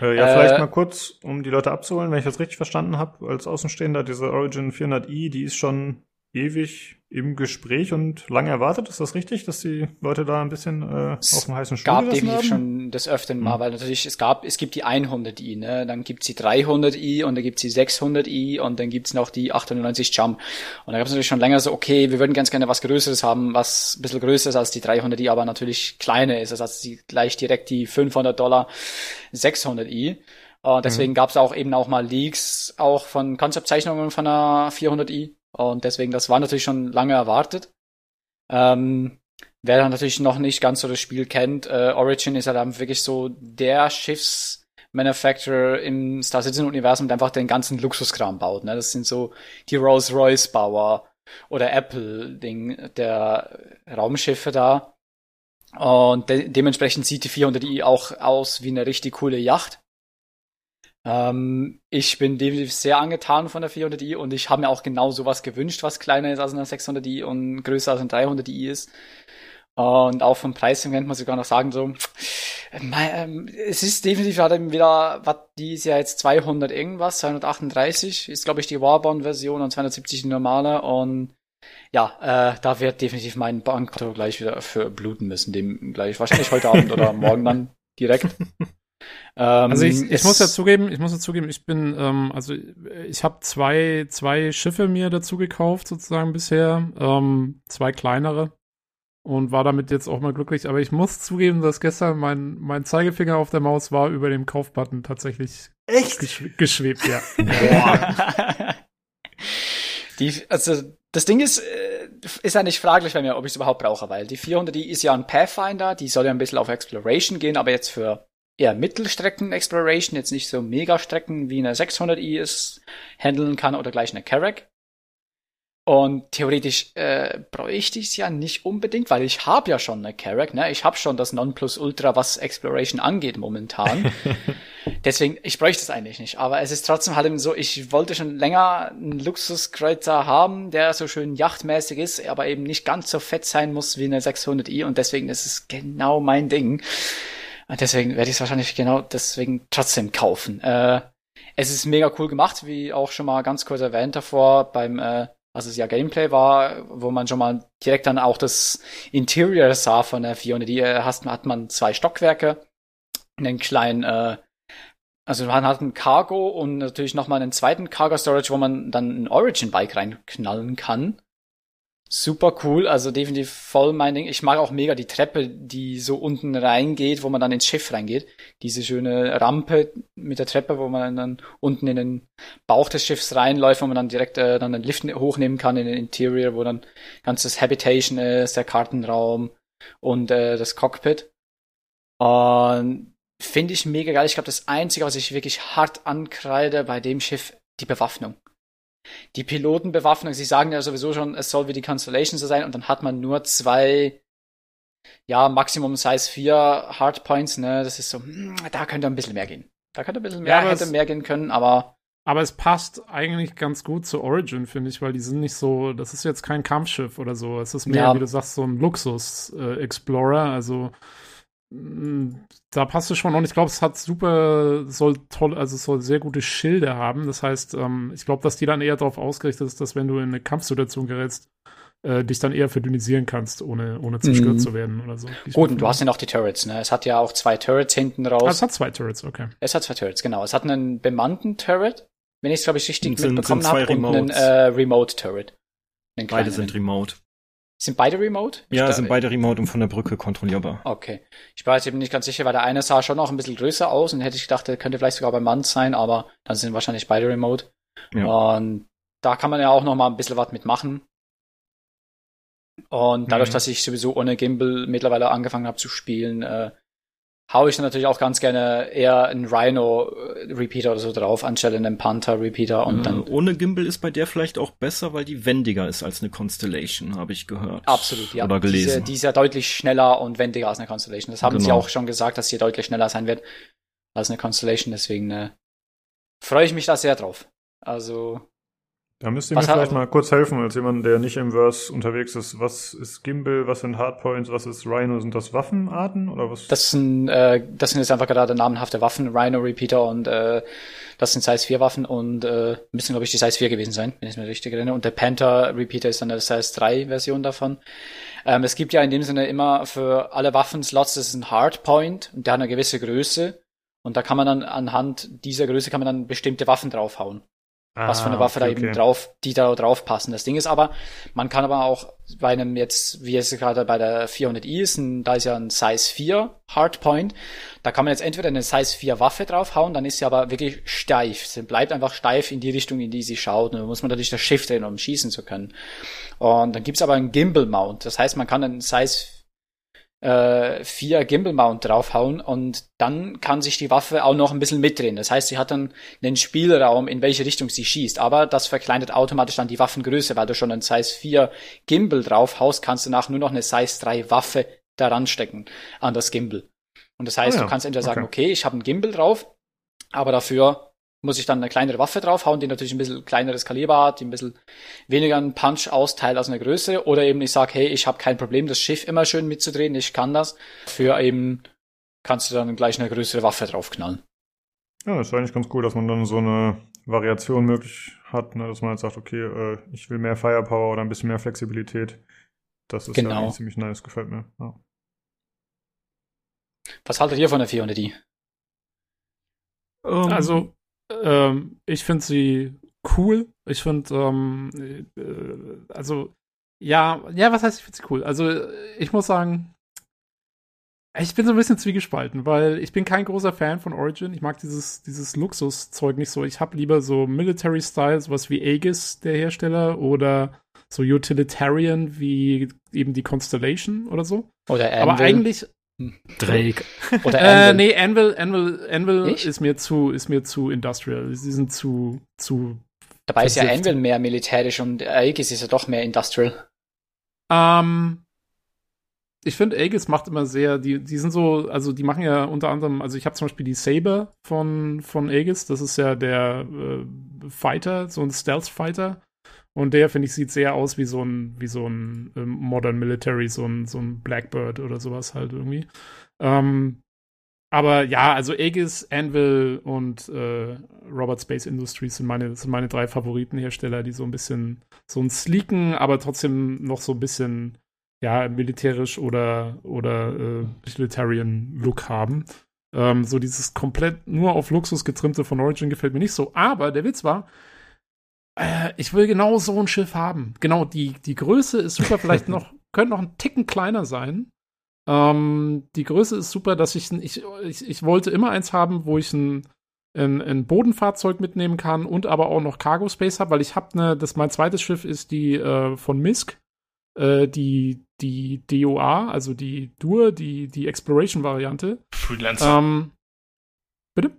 Äh, ja, vielleicht äh, mal kurz, um die Leute abzuholen, wenn ich das richtig verstanden habe, als Außenstehender, diese Origin 400i, die ist schon ewig im Gespräch und lange erwartet. Ist das richtig, dass die Leute da ein bisschen äh, auf dem heißen Stuhl gab definitiv haben? schon des Öfteren mal, mhm. weil natürlich es gab, es gibt die 100i, ne, dann gibt's die 300i und dann gibt's die 600i und dann gibt's noch die 98 Jump. Und da gab's natürlich schon länger so, okay, wir würden ganz gerne was Größeres haben, was ein bisschen größer ist als die 300i, aber natürlich kleiner ist, also die, gleich direkt die 500 Dollar 600i. Und deswegen mhm. gab's auch eben auch mal Leaks, auch von Konzeptzeichnungen von der 400i und deswegen, das war natürlich schon lange erwartet. Ähm, wer dann natürlich noch nicht ganz so das Spiel kennt, äh, Origin ist ja dann wirklich so der Schiffsmanufacturer im Star Citizen Universum, der einfach den ganzen Luxuskram baut. Ne? Das sind so die Rolls-Royce Bauer oder Apple Ding der Raumschiffe da. Und de dementsprechend sieht die 400i auch aus wie eine richtig coole Yacht. Ähm, ich bin definitiv sehr angetan von der 400i und ich habe mir auch genau sowas gewünscht, was kleiner ist als eine 600i und größer als eine 300i ist. Und auch vom Preis her könnte man sogar noch sagen, so, ähm, es ist definitiv halt wieder, was die ist ja jetzt 200 irgendwas, 238 ist glaube ich die Warbond-Version und 270 die normale und ja, äh, da wird definitiv mein Bankkonto gleich wieder für bluten müssen, dem gleich wahrscheinlich heute Abend oder morgen dann direkt. [laughs] Ähm, also ich, ich muss ja zugeben, ich muss ja zugeben, ich bin, ähm, also ich habe zwei, zwei Schiffe mir dazu gekauft sozusagen bisher, ähm, zwei kleinere und war damit jetzt auch mal glücklich. Aber ich muss zugeben, dass gestern mein, mein Zeigefinger auf der Maus war über dem Kaufbutton tatsächlich Echt? Geschw geschwebt, ja. [laughs] die, also das Ding ist, äh, ist ja nicht fraglich bei mir, ob ich es überhaupt brauche, weil die 400, die ist ja ein Pathfinder, die soll ja ein bisschen auf Exploration gehen, aber jetzt für eher Mittelstrecken-Exploration, jetzt nicht so Megastrecken wie eine 600i es handeln kann oder gleich eine Carrack. Und theoretisch äh, bräuchte ich es ja nicht unbedingt, weil ich habe ja schon eine Carrack, ne? Ich habe schon das Nonplusultra, was Exploration angeht momentan. [laughs] Deswegen, ich bräuchte es eigentlich nicht. Aber es ist trotzdem halt eben so, ich wollte schon länger einen Luxuskreuzer haben, der so schön yachtmäßig ist, aber eben nicht ganz so fett sein muss wie eine 600i und deswegen ist es genau mein Ding. Und deswegen werde ich es wahrscheinlich genau deswegen trotzdem kaufen. Äh, es ist mega cool gemacht, wie auch schon mal ganz kurz erwähnt davor beim, äh, also es ja Gameplay war, wo man schon mal direkt dann auch das Interior sah von der 400. Die äh, hast, hat man zwei Stockwerke, einen kleinen, äh, also man hat ein Cargo und natürlich nochmal einen zweiten Cargo Storage, wo man dann ein Origin Bike reinknallen kann. Super cool, also definitiv voll mein Ding. Ich mag auch mega die Treppe, die so unten reingeht, wo man dann ins Schiff reingeht. Diese schöne Rampe mit der Treppe, wo man dann unten in den Bauch des Schiffs reinläuft, wo man dann direkt äh, dann den Lift hochnehmen kann in den Interior, wo dann ganzes Habitation ist, der Kartenraum und äh, das Cockpit. Und finde ich mega geil. Ich glaube, das Einzige, was ich wirklich hart ankreide bei dem Schiff, die Bewaffnung die Pilotenbewaffnung, sie sagen ja sowieso schon, es soll wie die Constellation so sein und dann hat man nur zwei, ja, Maximum Size 4 Hardpoints, ne, das ist so, hm, da könnte ein bisschen mehr gehen. Da könnte ein bisschen mehr, ja, hätte mehr gehen können, aber. Aber es passt eigentlich ganz gut zu Origin, finde ich, weil die sind nicht so, das ist jetzt kein Kampfschiff oder so. Es ist mehr, ja. wie du sagst, so ein Luxus-Explorer. Äh, also da passt es schon und ich glaube, es hat super, soll toll, also es soll sehr gute Schilde haben. Das heißt, ähm, ich glaube, dass die dann eher darauf ausgerichtet ist, dass wenn du in eine Kampfsituation gerätst, äh, dich dann eher verdünnisieren kannst, ohne, ohne zerstört mhm. zu werden oder so. Gut, und du hast ja noch die Turrets, ne? Es hat ja auch zwei Turrets hinten raus. Ah, es hat zwei Turrets, okay. Es hat zwei Turrets, genau. Es hat einen bemannten Turret, wenn ich es, glaube ich, richtig sind, mitbekommen habe, und einen äh, Remote-Turret. Beide sind Remote. Sind beide remote? Ja, sind beide remote und von der Brücke kontrollierbar. Okay. Ich war jetzt eben nicht ganz sicher, weil der eine sah schon noch ein bisschen größer aus und hätte ich gedacht, der könnte vielleicht sogar beim Mann sein, aber dann sind wahrscheinlich beide remote. Ja. Und da kann man ja auch noch mal ein bisschen was mitmachen. Und dadurch, mhm. dass ich sowieso ohne Gimbal mittlerweile angefangen habe zu spielen, äh, haue ich natürlich auch ganz gerne eher einen Rhino-Repeater oder so drauf, anstelle einen Panther-Repeater. Und dann ohne Gimbal ist bei der vielleicht auch besser, weil die wendiger ist als eine Constellation, habe ich gehört. Absolut, ja. Oder gelesen. Diese, die ist ja deutlich schneller und wendiger als eine Constellation. Das haben genau. sie auch schon gesagt, dass sie deutlich schneller sein wird als eine Constellation. Deswegen äh, freue ich mich da sehr drauf. Also da müsst ihr was mir vielleicht mal kurz helfen, als jemand, der nicht im Verse unterwegs ist. Was ist Gimbal, was sind Hardpoints, was ist Rhino? Sind das Waffenarten oder was? Das sind, äh, das sind jetzt einfach gerade namenhafte Waffen, Rhino Repeater und äh, das sind Size 4 Waffen und äh, müssen, glaube ich, die Size 4 gewesen sein, wenn ich mir richtig erinnere. Und der Panther Repeater ist dann eine Size 3 Version davon. Ähm, es gibt ja in dem Sinne immer für alle Waffenslots, das ist ein Hardpoint und der hat eine gewisse Größe. Und da kann man dann anhand dieser Größe kann man dann bestimmte Waffen draufhauen was für eine ah, Waffe okay, da eben okay. drauf, die da drauf passen. Das Ding ist aber, man kann aber auch bei einem jetzt, wie es gerade bei der 400i ist, ein, da ist ja ein Size 4 Hardpoint, da kann man jetzt entweder eine Size 4 Waffe draufhauen, dann ist sie aber wirklich steif. Sie bleibt einfach steif in die Richtung, in die sie schaut. Und dann muss man natürlich das Shift drehen, um schießen zu können. Und dann gibt's aber einen Gimbal Mount. Das heißt, man kann einen Size äh, vier Gimbal Mount draufhauen und dann kann sich die Waffe auch noch ein bisschen mitdrehen. Das heißt, sie hat dann einen Spielraum, in welche Richtung sie schießt. Aber das verkleinert automatisch dann die Waffengröße, weil du schon einen Size 4 Gimbal draufhaust, kannst du nach nur noch eine Size 3 Waffe daran stecken an das Gimbal. Und das heißt, oh ja. du kannst entweder sagen, okay, okay ich habe einen Gimbal drauf, aber dafür muss ich dann eine kleinere Waffe draufhauen, die natürlich ein bisschen kleineres Kaliber hat, die ein bisschen weniger einen Punch austeilt als eine größere. Oder eben ich sage, hey, ich habe kein Problem, das Schiff immer schön mitzudrehen, ich kann das. Für eben kannst du dann gleich eine größere Waffe draufknallen. Ja, das ist eigentlich ganz cool, dass man dann so eine Variation möglich hat, ne? dass man jetzt sagt, okay, äh, ich will mehr Firepower oder ein bisschen mehr Flexibilität. Das ist genau. ja ziemlich nice, gefällt mir. Ja. Was haltet ihr von der 400i? Um, also, ähm, ich finde sie cool. Ich finde, ähm, äh, also, ja, ja, was heißt, ich finde sie cool? Also, ich muss sagen, ich bin so ein bisschen zwiegespalten, weil ich bin kein großer Fan von Origin. Ich mag dieses, dieses Luxuszeug nicht so. Ich habe lieber so Military-Style, sowas wie Aegis, der Hersteller, oder so Utilitarian wie eben die Constellation oder so. Oder Anvil. Aber eigentlich, [laughs] Drake. Oder Anvil. Äh, nee, Anvil, Anvil, Anvil ist mir zu, ist mir zu industrial. Sie sind zu, zu. Dabei versifft. ist ja Anvil mehr militärisch und Aegis ist ja doch mehr industrial. Ähm, ich finde, Aegis macht immer sehr, die, die sind so, also die machen ja unter anderem, also ich habe zum Beispiel die Saber von, von Aegis, das ist ja der äh, Fighter, so ein Stealth-Fighter. Und der, finde ich, sieht sehr aus wie so ein, wie so ein ähm, Modern Military, so ein, so ein Blackbird oder sowas halt irgendwie. Ähm, aber ja, also Aegis, Anvil und äh, Robert Space Industries sind meine, sind meine drei Favoritenhersteller, die so ein bisschen so einen sleeken, aber trotzdem noch so ein bisschen ja, militärisch oder, oder äh, utilitarian Look haben. Ähm, so dieses komplett nur auf Luxus getrimmte von Origin gefällt mir nicht so. Aber der Witz war, äh, ich will genau so ein Schiff haben. Genau, die, die Größe ist super, vielleicht [laughs] noch, könnte noch ein Ticken kleiner sein. Ähm, die Größe ist super, dass ich, ich, ich, ich wollte immer eins haben, wo ich ein, ein, ein Bodenfahrzeug mitnehmen kann und aber auch noch Cargo Space habe, weil ich habe ne, das mein zweites Schiff ist die äh, von Misk, äh, die die DOA, also die Dur, die die Exploration Variante. Freelancer. Ähm, bitte?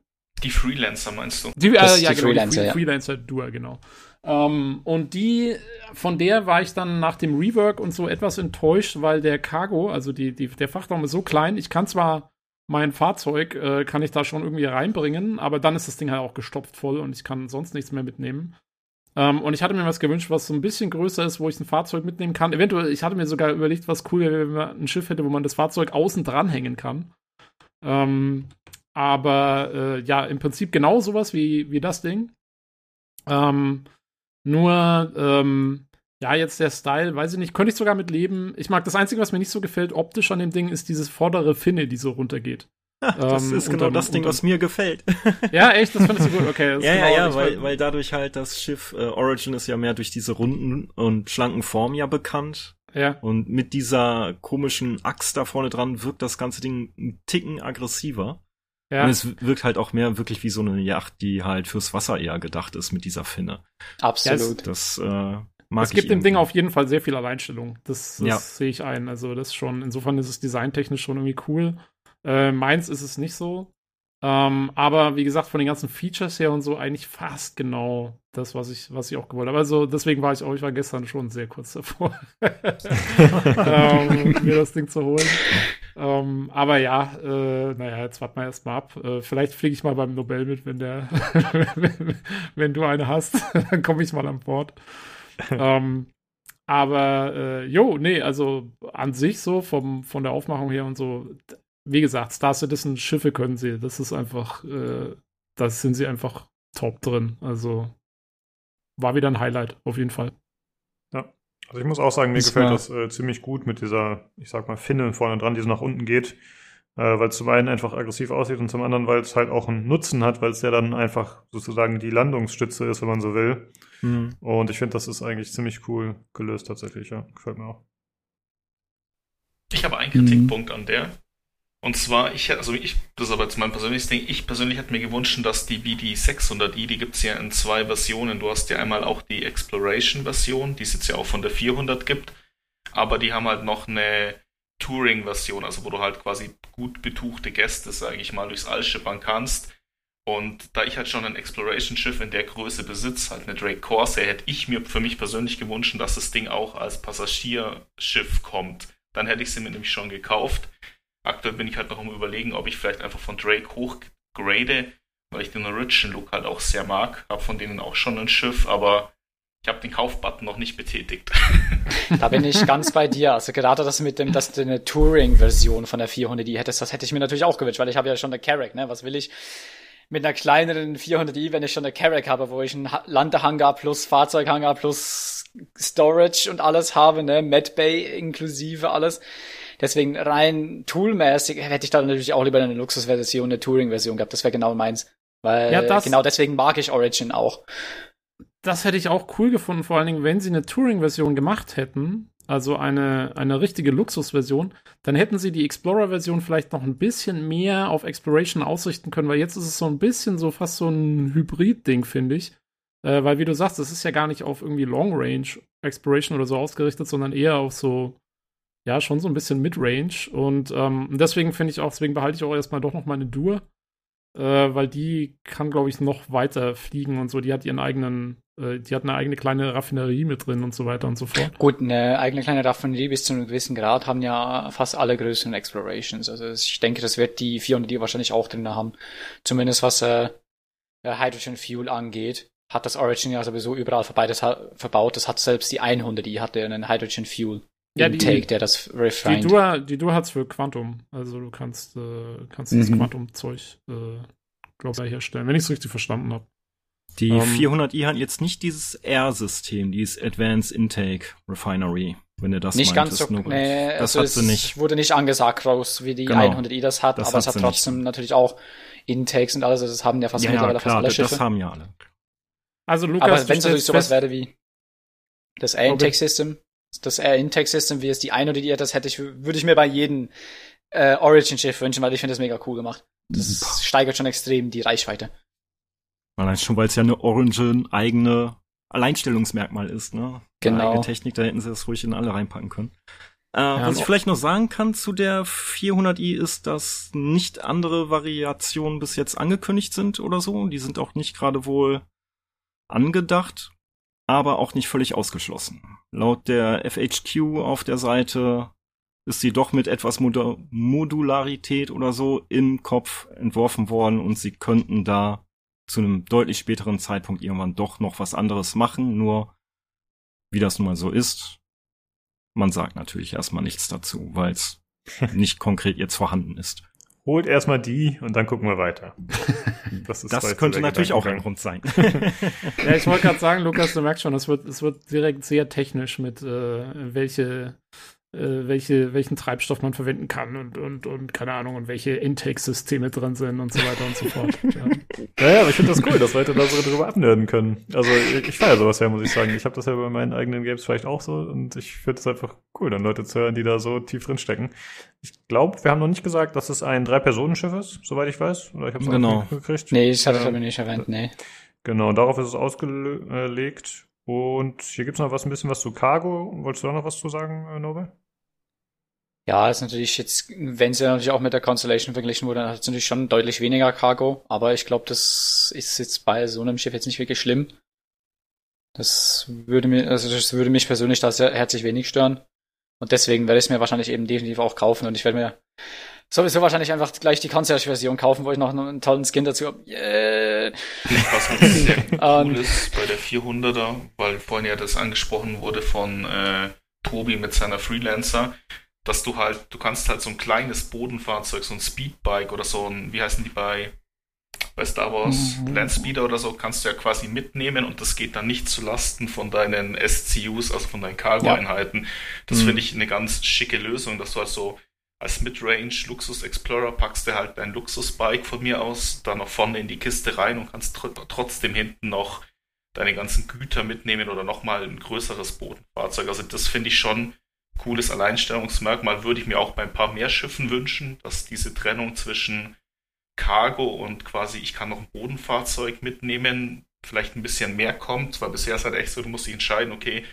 Die Freelancer meinst du? Die, äh, ja, die genau, Freelancer, die Free, ja. Freelancer Dur, genau. Ähm, und die, von der war ich dann nach dem Rework und so etwas enttäuscht, weil der Cargo, also die, die, der Frachtraum ist so klein. Ich kann zwar mein Fahrzeug, äh, kann ich da schon irgendwie reinbringen, aber dann ist das Ding halt auch gestopft voll und ich kann sonst nichts mehr mitnehmen. Ähm, und ich hatte mir was gewünscht, was so ein bisschen größer ist, wo ich ein Fahrzeug mitnehmen kann. Eventuell, ich hatte mir sogar überlegt, was cool wäre, wenn man ein Schiff hätte, wo man das Fahrzeug außen dranhängen kann. Ähm, aber äh, ja, im Prinzip genau sowas wie, wie das Ding. Ähm, nur, ähm, ja, jetzt der Style, weiß ich nicht, könnte ich sogar mit leben. Ich mag das Einzige, was mir nicht so gefällt, optisch an dem Ding, ist dieses vordere Finne, die so runtergeht. [laughs] Das ähm, ist genau das Ding, was mir gefällt. [laughs] ja, echt, das findest du gut. Okay, [laughs] ja, genau, ja, ja, weil, weil dadurch halt das Schiff äh, Origin ist ja mehr durch diese runden und schlanken Form ja bekannt. Ja. Und mit dieser komischen Axt da vorne dran wirkt das ganze Ding ein Ticken aggressiver. Ja. Und es wirkt halt auch mehr wirklich wie so eine Yacht, die halt fürs Wasser eher gedacht ist mit dieser Finne. Absolut. Das, äh, mag es gibt dem Ding auf jeden Fall sehr viel Alleinstellung. Das, das ja. sehe ich ein. Also das schon, insofern ist es designtechnisch schon irgendwie cool. Äh, meins ist es nicht so. Ähm, aber wie gesagt, von den ganzen Features her und so eigentlich fast genau das, was ich, was ich auch gewollt habe. Also deswegen war ich auch, ich war gestern schon sehr kurz davor, [laughs] ähm, mir das Ding zu holen. Ähm, aber ja, äh, naja, jetzt warten wir erstmal ab. Äh, vielleicht fliege ich mal beim Nobel mit, wenn der, wenn, [laughs] wenn, du eine hast, [laughs] dann komme ich mal an Bord. ähm, aber äh, jo, nee, also an sich so vom, von der Aufmachung her und so, wie gesagt, Star Citizen Schiffe können sie. Das ist einfach, äh, das sind sie einfach top drin. Also war wieder ein Highlight, auf jeden Fall. Ja. Also ich muss auch sagen, mir das gefällt das äh, ziemlich gut mit dieser, ich sag mal, Finne vorne dran, die so nach unten geht. Äh, weil es zum einen einfach aggressiv aussieht und zum anderen, weil es halt auch einen Nutzen hat, weil es ja dann einfach sozusagen die Landungsstütze ist, wenn man so will. Mhm. Und ich finde, das ist eigentlich ziemlich cool gelöst tatsächlich, ja. Gefällt mir auch. Ich habe einen Kritikpunkt mhm. an der. Und zwar, ich also ich, das ist aber jetzt mein persönliches Ding, ich persönlich hätte mir gewünscht, dass die BD 600i, die gibt es ja in zwei Versionen. Du hast ja einmal auch die Exploration-Version, die es jetzt ja auch von der 400 gibt, aber die haben halt noch eine Touring-Version, also wo du halt quasi gut betuchte Gäste, sage ich mal, durchs All schippern kannst. Und da ich halt schon ein Exploration-Schiff in der Größe besitze, halt eine Drake Corsair, hätte ich mir für mich persönlich gewünscht, dass das Ding auch als Passagierschiff kommt. Dann hätte ich sie mir nämlich schon gekauft. Aktuell bin ich halt noch am überlegen, ob ich vielleicht einfach von Drake hochgrade, weil ich den Origin Look halt auch sehr mag. Hab von denen auch schon ein Schiff, aber ich habe den Kaufbutton noch nicht betätigt. Da bin ich ganz bei dir. Also gerade das mit dem, dass du eine Touring-Version von der 400i hättest, das hätte ich mir natürlich auch gewünscht, weil ich habe ja schon eine Carrack, ne? Was will ich mit einer kleineren 400i, wenn ich schon eine Carrack habe, wo ich einen Landehangar plus Fahrzeughangar plus Storage und alles habe, ne? Medbay inklusive alles. Deswegen rein toolmäßig hätte ich da natürlich auch lieber eine Luxusversion, eine Touring-Version gehabt. Das wäre genau meins. Weil ja, das, genau deswegen mag ich Origin auch. Das hätte ich auch cool gefunden, vor allen Dingen, wenn sie eine Touring-Version gemacht hätten, also eine, eine richtige Luxusversion, dann hätten sie die Explorer-Version vielleicht noch ein bisschen mehr auf Exploration ausrichten können, weil jetzt ist es so ein bisschen so fast so ein Hybrid-Ding, finde ich. Äh, weil, wie du sagst, es ist ja gar nicht auf irgendwie Long Range Exploration oder so ausgerichtet, sondern eher auf so ja, schon so ein bisschen Midrange. Und ähm, deswegen finde ich auch, deswegen behalte ich auch erstmal doch noch meine Dur. Äh, weil die kann, glaube ich, noch weiter fliegen und so. Die hat ihren eigenen, äh, die hat eine eigene kleine Raffinerie mit drin und so weiter und so fort. Gut, eine eigene kleine Raffinerie bis zu einem gewissen Grad haben ja fast alle größeren Explorations. Also ich denke, das wird die 400 die wahrscheinlich auch drin haben. Zumindest was äh, Hydrogen Fuel angeht. Hat das Origin ja sowieso überall verbaut. Das hat selbst die 100, die hatte einen Hydrogen Fuel ja, Intake, die, der das refined. Die Dua, die Dua hat's für Quantum. Also du kannst, äh, kannst mhm. das Quantum-Zeug, äh, glaube ich, herstellen, wenn ich es richtig verstanden habe. Die um, ähm, 400i hat jetzt nicht dieses R-System, dieses Advanced Intake Refinery, wenn ihr das Nicht ganz so, nee, das also hat sie nicht. wurde nicht angesagt raus, wie die genau, 100i das hat, das aber hat es hat trotzdem nicht. natürlich auch Intakes und alles, das haben ja fast ja, mittlerweile ja, klar, fast alle Schiffe. das haben ja alle. Also Lukas, aber wenn es natürlich sowas wäre wie das R-Intake-System, das Air Intake System, wie es die eine oder die das hätte ich, würde ich mir bei jedem äh, Origin Schiff wünschen, weil ich finde das mega cool gemacht. Das Boah. steigert schon extrem die Reichweite. Allein schon, weil es ja eine Origin eigene Alleinstellungsmerkmal ist, ne? Genau. Eigene Technik, da hätten sie das ruhig in alle reinpacken können. Äh, ja, was ich vielleicht noch sagen kann zu der 400i ist, dass nicht andere Variationen bis jetzt angekündigt sind oder so. Die sind auch nicht gerade wohl angedacht aber auch nicht völlig ausgeschlossen. Laut der FHQ auf der Seite ist sie doch mit etwas Mod Modularität oder so im Kopf entworfen worden und sie könnten da zu einem deutlich späteren Zeitpunkt irgendwann doch noch was anderes machen, nur wie das nun mal so ist, man sagt natürlich erstmal nichts dazu, weil es [laughs] nicht konkret jetzt vorhanden ist holt erstmal die und dann gucken wir weiter. [laughs] Das, ist das könnte natürlich auch ein Grund sein. [laughs] ja, ich wollte gerade sagen, Lukas, du merkst schon, es wird, es wird direkt sehr technisch mit, äh, welche, äh, welche, welchen Treibstoff man verwenden kann und, und, und keine Ahnung, und welche Intake-Systeme drin sind und so weiter und so fort. [laughs] ja. Naja, aber ich finde das cool, dass Leute da so drüber abnerden können. Also ich, ich feiere sowas ja, muss ich sagen. Ich habe das ja bei meinen eigenen Games vielleicht auch so und ich finde es einfach cool, dann Leute zu hören, die da so tief drin stecken. Ich glaube, wir haben noch nicht gesagt, dass es ein Drei-Personen-Schiff ist, soweit ich weiß. Oder ich habe es genau. auch gekriegt. Nee, das hatte ich aber nicht erwähnt, nee. Genau, darauf ist es ausgelegt. Und hier gibt's noch was, ein bisschen was zu Cargo. Wolltest du da noch was zu sagen, äh, Nobel? Ja, ist natürlich jetzt, wenn sie natürlich auch mit der Constellation verglichen wurde, dann hat es natürlich schon deutlich weniger Cargo, aber ich glaube, das ist jetzt bei so einem Schiff jetzt nicht wirklich schlimm. Das würde mir, also das würde mich persönlich da sehr herzlich wenig stören. Und deswegen werde ich es mir wahrscheinlich eben definitiv auch kaufen und ich werde mir sowieso wahrscheinlich einfach gleich die Concierge-Version kaufen, wo ich noch einen tollen Skin dazu habe. Yeah. Was halt sehr [laughs] cool ist bei der 400er, weil vorhin ja das angesprochen wurde von äh, Tobi mit seiner Freelancer, dass du halt, du kannst halt so ein kleines Bodenfahrzeug, so ein Speedbike oder so ein, wie heißen die bei, bei Star Wars, mhm. Landspeeder oder so, kannst du ja quasi mitnehmen und das geht dann nicht zu Lasten von deinen SCUs, also von deinen Cargo-Einheiten. Ja. Das mhm. finde ich eine ganz schicke Lösung, dass du halt so als Midrange Luxus Explorer packst du halt dein Luxusbike von mir aus, da noch vorne in die Kiste rein und kannst tr trotzdem hinten noch deine ganzen Güter mitnehmen oder nochmal ein größeres Bodenfahrzeug. Also das finde ich schon cooles Alleinstellungsmerkmal würde ich mir auch bei ein paar mehr Schiffen wünschen, dass diese Trennung zwischen Cargo und quasi ich kann noch ein Bodenfahrzeug mitnehmen, vielleicht ein bisschen mehr kommt, weil bisher ist halt echt so, du musst dich entscheiden, okay,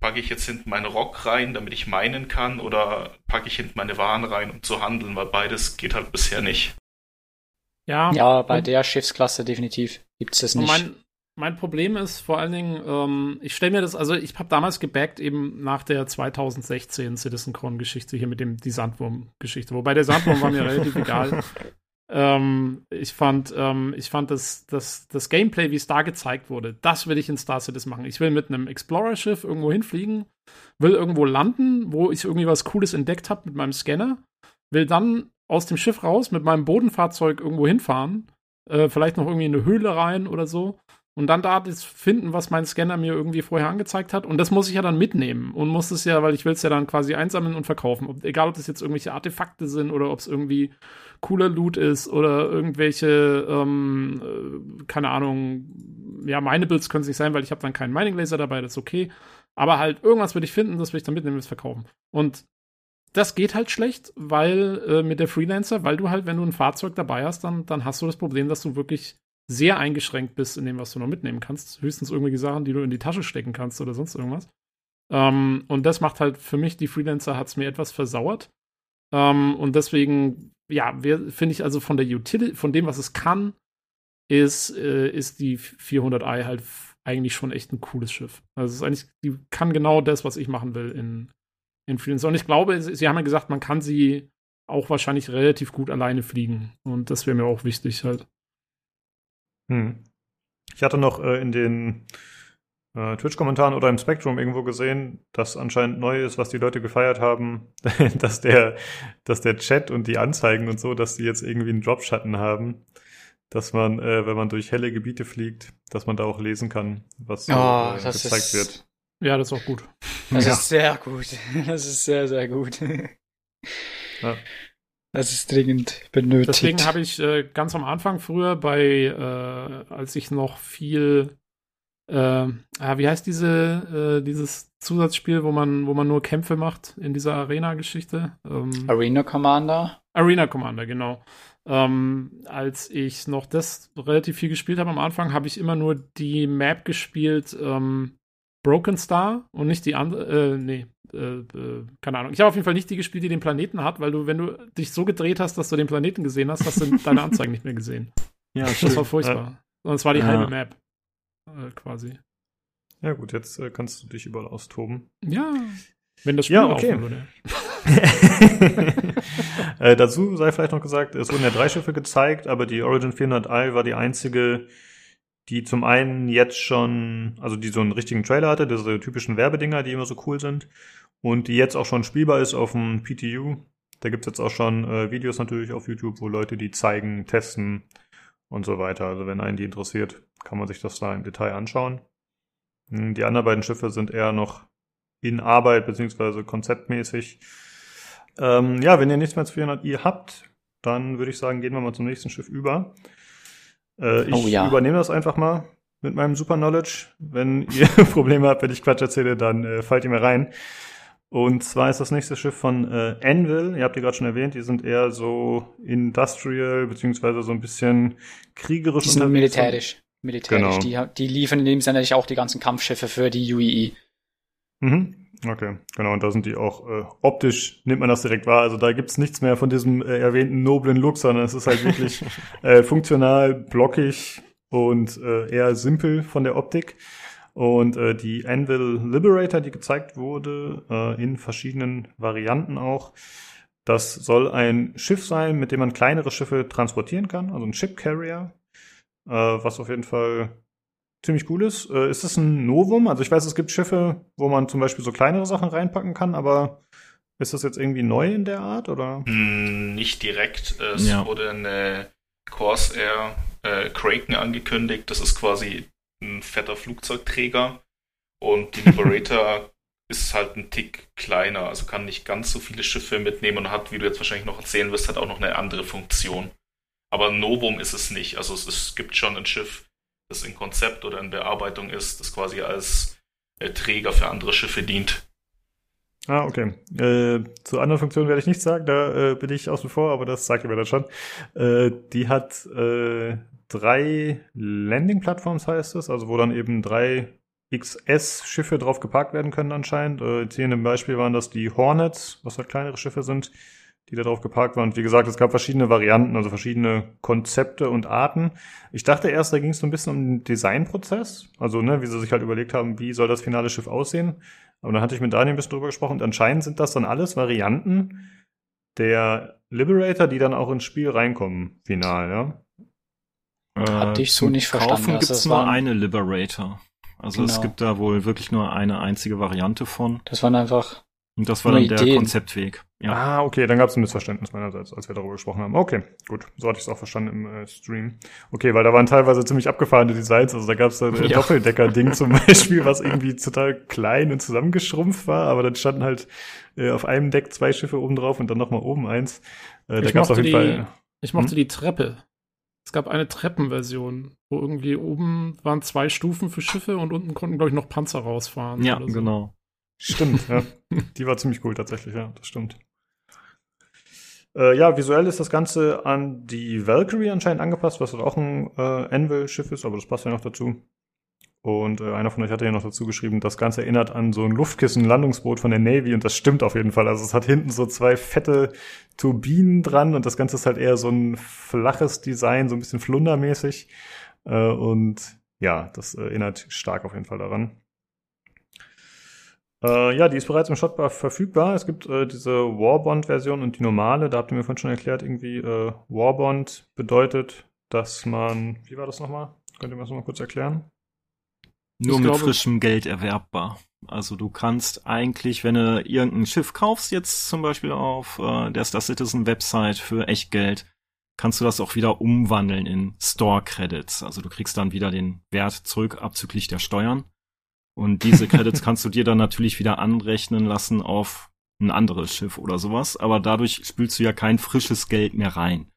packe ich jetzt hinten meinen Rock rein, damit ich meinen kann, oder packe ich hinten meine Waren rein, um zu handeln, weil beides geht halt bisher nicht. Ja, ja bei der Schiffsklasse definitiv gibt es das nicht. Mein, mein Problem ist vor allen Dingen, ähm, ich stelle mir das, also ich habe damals gebackt eben nach der 2016 Citizen Con Geschichte hier mit dem die Sandwurm Geschichte, wobei der Sandwurm war mir [laughs] relativ egal. Ähm, ich fand, ähm, ich fand das, das, das Gameplay, wie es da gezeigt wurde, das will ich in Star Citizen machen. Ich will mit einem Explorer-Schiff irgendwo hinfliegen, will irgendwo landen, wo ich irgendwie was Cooles entdeckt habe mit meinem Scanner, will dann aus dem Schiff raus mit meinem Bodenfahrzeug irgendwo hinfahren, äh, vielleicht noch irgendwie in eine Höhle rein oder so und dann da das finden, was mein Scanner mir irgendwie vorher angezeigt hat. Und das muss ich ja dann mitnehmen und muss es ja, weil ich will es ja dann quasi einsammeln und verkaufen. Ob, egal, ob das jetzt irgendwelche Artefakte sind oder ob es irgendwie cooler Loot ist oder irgendwelche, ähm, äh, keine Ahnung, ja, meine Builds können es nicht sein, weil ich habe dann keinen Mining Laser dabei, das ist okay. Aber halt irgendwas will ich finden, das will ich dann mitnehmen und verkaufen. Und das geht halt schlecht, weil äh, mit der Freelancer, weil du halt, wenn du ein Fahrzeug dabei hast, dann, dann hast du das Problem, dass du wirklich sehr eingeschränkt bist in dem, was du noch mitnehmen kannst. Höchstens irgendwelche Sachen, die du in die Tasche stecken kannst oder sonst irgendwas. Ähm, und das macht halt für mich, die Freelancer hat es mir etwas versauert. Ähm, und deswegen, ja, finde ich also von der Utility, von dem, was es kann, ist, äh, ist die 400i halt eigentlich schon echt ein cooles Schiff. Also es ist eigentlich, die kann genau das, was ich machen will in, in Freelancer. Und ich glaube, sie haben ja gesagt, man kann sie auch wahrscheinlich relativ gut alleine fliegen. Und das wäre mir auch wichtig halt. Hm. Ich hatte noch äh, in den äh, Twitch-Kommentaren oder im Spectrum irgendwo gesehen, dass anscheinend neu ist, was die Leute gefeiert haben, [laughs] dass der, dass der Chat und die Anzeigen und so, dass die jetzt irgendwie einen Dropschatten haben, dass man, äh, wenn man durch helle Gebiete fliegt, dass man da auch lesen kann, was so, oh, äh, gezeigt ist, wird. Ja, das ist auch gut. Das ja. ist sehr gut. Das ist sehr, sehr gut. Ja. Das ist dringend benötigt. Deswegen habe ich äh, ganz am Anfang früher bei, äh, als ich noch viel, äh, ah, wie heißt diese, äh, dieses Zusatzspiel, wo man, wo man nur Kämpfe macht in dieser Arena-Geschichte? Ähm, Arena Commander? Arena Commander, genau. Ähm, als ich noch das relativ viel gespielt habe am Anfang, habe ich immer nur die Map gespielt, ähm, Broken Star und nicht die andere, äh, nee, äh, äh, keine Ahnung. Ich habe auf jeden Fall nicht die gespielt, die den Planeten hat, weil du, wenn du dich so gedreht hast, dass du den Planeten gesehen hast, hast du deine [laughs] Anzeigen nicht mehr gesehen. Ja, das schön. war furchtbar. Und es war die ja. halbe Map. Äh, quasi. Ja, gut, jetzt äh, kannst du dich überall austoben. Ja. Wenn das Spiel ja, okay. würde. [laughs] äh, dazu sei vielleicht noch gesagt, es wurden ja drei Schiffe gezeigt, aber die Origin 400i war die einzige, die zum einen jetzt schon, also die so einen richtigen Trailer hatte, diese typischen Werbedinger, die immer so cool sind, und die jetzt auch schon spielbar ist auf dem PTU. Da gibt's jetzt auch schon äh, Videos natürlich auf YouTube, wo Leute die zeigen, testen und so weiter. Also wenn einen die interessiert, kann man sich das da im Detail anschauen. Hm, die anderen beiden Schiffe sind eher noch in Arbeit beziehungsweise konzeptmäßig. Ähm, ja, wenn ihr nichts mehr zu 400i habt, dann würde ich sagen, gehen wir mal zum nächsten Schiff über. Äh, ich oh, ja. übernehme das einfach mal mit meinem Super Knowledge. Wenn ihr [laughs] Probleme habt, wenn ich Quatsch erzähle, dann äh, fallt ihr mir rein. Und zwar ist das nächste Schiff von äh, Anvil. Ihr habt die gerade schon erwähnt. Die sind eher so industrial beziehungsweise so ein bisschen kriegerisch die sind militärisch. Militärisch. Genau. Die, die liefern in dem Sinne auch die ganzen Kampfschiffe für die UEE. Mhm. Okay, genau. Und da sind die auch äh, optisch nimmt man das direkt wahr. Also da gibt's nichts mehr von diesem äh, erwähnten noblen Look, sondern es ist halt wirklich [laughs] äh, funktional, blockig und äh, eher simpel von der Optik. Und äh, die Anvil Liberator, die gezeigt wurde, äh, in verschiedenen Varianten auch, das soll ein Schiff sein, mit dem man kleinere Schiffe transportieren kann, also ein Ship Carrier, äh, was auf jeden Fall ziemlich cool ist. Äh, ist das ein Novum? Also ich weiß, es gibt Schiffe, wo man zum Beispiel so kleinere Sachen reinpacken kann, aber ist das jetzt irgendwie neu in der Art oder? Hm, nicht direkt. Es ja. wurde eine Corsair äh, Kraken angekündigt. Das ist quasi ein fetter Flugzeugträger und die Liberator [laughs] ist halt ein Tick kleiner, also kann nicht ganz so viele Schiffe mitnehmen und hat, wie du jetzt wahrscheinlich noch erzählen wirst, halt auch noch eine andere Funktion. Aber Novum ist es nicht. Also es, es gibt schon ein Schiff, das in Konzept oder in Bearbeitung ist, das quasi als äh, Träger für andere Schiffe dient. Ah, okay. Äh, zu anderen Funktionen werde ich nichts sagen, da äh, bin ich außen vor, aber das sagt ihr mir dann schon. Äh, die hat äh, drei Landing-Plattforms, heißt es, also wo dann eben drei XS-Schiffe drauf geparkt werden können anscheinend. Äh, jetzt hier in dem Beispiel waren das die Hornets, was halt kleinere Schiffe sind die da drauf geparkt waren. Und wie gesagt, es gab verschiedene Varianten, also verschiedene Konzepte und Arten. Ich dachte erst, da ging es so ein bisschen um den Designprozess, also ne, wie sie sich halt überlegt haben, wie soll das finale Schiff aussehen. Aber dann hatte ich mit Daniel ein bisschen drüber gesprochen und anscheinend sind das dann alles Varianten der Liberator, die dann auch ins Spiel reinkommen, final, ja. Äh, Hatte ich so nicht verstanden. Kaufen gibt es nur eine Liberator. Also genau. es gibt da wohl wirklich nur eine einzige Variante von. Das waren einfach und das war dann Ideen. der Konzeptweg. Ja. Ah, okay, dann gab es ein Missverständnis meinerseits, als wir darüber gesprochen haben. Okay, gut, so hatte ich es auch verstanden im äh, Stream. Okay, weil da waren teilweise ziemlich abgefahrene Designs. Also da gab es ein äh, ja. Doppeldecker-Ding [laughs] zum Beispiel, was irgendwie total klein und zusammengeschrumpft war, aber dann standen halt äh, auf einem Deck zwei Schiffe oben drauf und dann nochmal oben eins. Äh, da gab's auf jeden die, Fall. Ich mochte hm? die Treppe. Es gab eine Treppenversion, wo irgendwie oben waren zwei Stufen für Schiffe und unten konnten, glaube ich, noch Panzer rausfahren. Ja, so. genau. Stimmt, ja. [laughs] Die war ziemlich cool tatsächlich, ja, das stimmt. Äh, ja, visuell ist das Ganze an die Valkyrie anscheinend angepasst, was halt auch ein äh, Anvil-Schiff ist, aber das passt ja noch dazu. Und äh, einer von euch hatte ja noch dazu geschrieben, das Ganze erinnert an so ein Luftkissen-Landungsboot von der Navy und das stimmt auf jeden Fall. Also es hat hinten so zwei fette Turbinen dran und das Ganze ist halt eher so ein flaches Design, so ein bisschen flundermäßig. Äh, und ja, das erinnert stark auf jeden Fall daran. Äh, ja, die ist bereits im Shotbar verfügbar. Es gibt äh, diese Warbond-Version und die normale. Da habt ihr mir vorhin schon erklärt, irgendwie äh, Warbond bedeutet, dass man, wie war das nochmal? Könnt ihr mir das nochmal kurz erklären? Nur ich mit glaube, frischem Geld erwerbbar. Also du kannst eigentlich, wenn du irgendein Schiff kaufst, jetzt zum Beispiel auf äh, der Star Citizen Website für Echtgeld, kannst du das auch wieder umwandeln in Store Credits. Also du kriegst dann wieder den Wert zurück abzüglich der Steuern. Und diese Credits [laughs] kannst du dir dann natürlich wieder anrechnen lassen auf ein anderes Schiff oder sowas, aber dadurch spülst du ja kein frisches Geld mehr rein.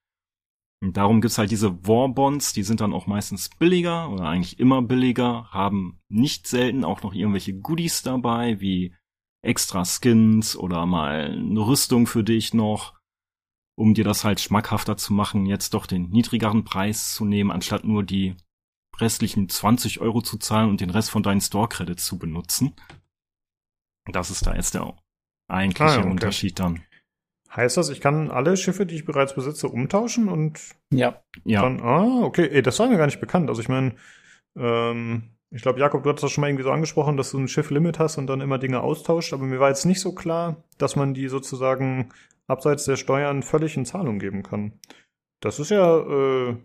Und darum gibt's halt diese Warbonds, die sind dann auch meistens billiger oder eigentlich immer billiger, haben nicht selten auch noch irgendwelche Goodies dabei, wie extra Skins oder mal eine Rüstung für dich noch, um dir das halt schmackhafter zu machen, jetzt doch den niedrigeren Preis zu nehmen, anstatt nur die restlichen 20 Euro zu zahlen und den Rest von deinen Store-Credits zu benutzen. Das ist da jetzt der eigentliche ah, okay. Unterschied dann. Heißt das, ich kann alle Schiffe, die ich bereits besitze, umtauschen und ja, ja. Dann, ah, okay, Ey, das war mir gar nicht bekannt. Also ich meine, ähm, ich glaube, Jakob, du hattest das schon mal irgendwie so angesprochen, dass du ein Schiff-Limit hast und dann immer Dinge austauscht, aber mir war jetzt nicht so klar, dass man die sozusagen abseits der Steuern völlig in Zahlung geben kann. Das ist ja äh,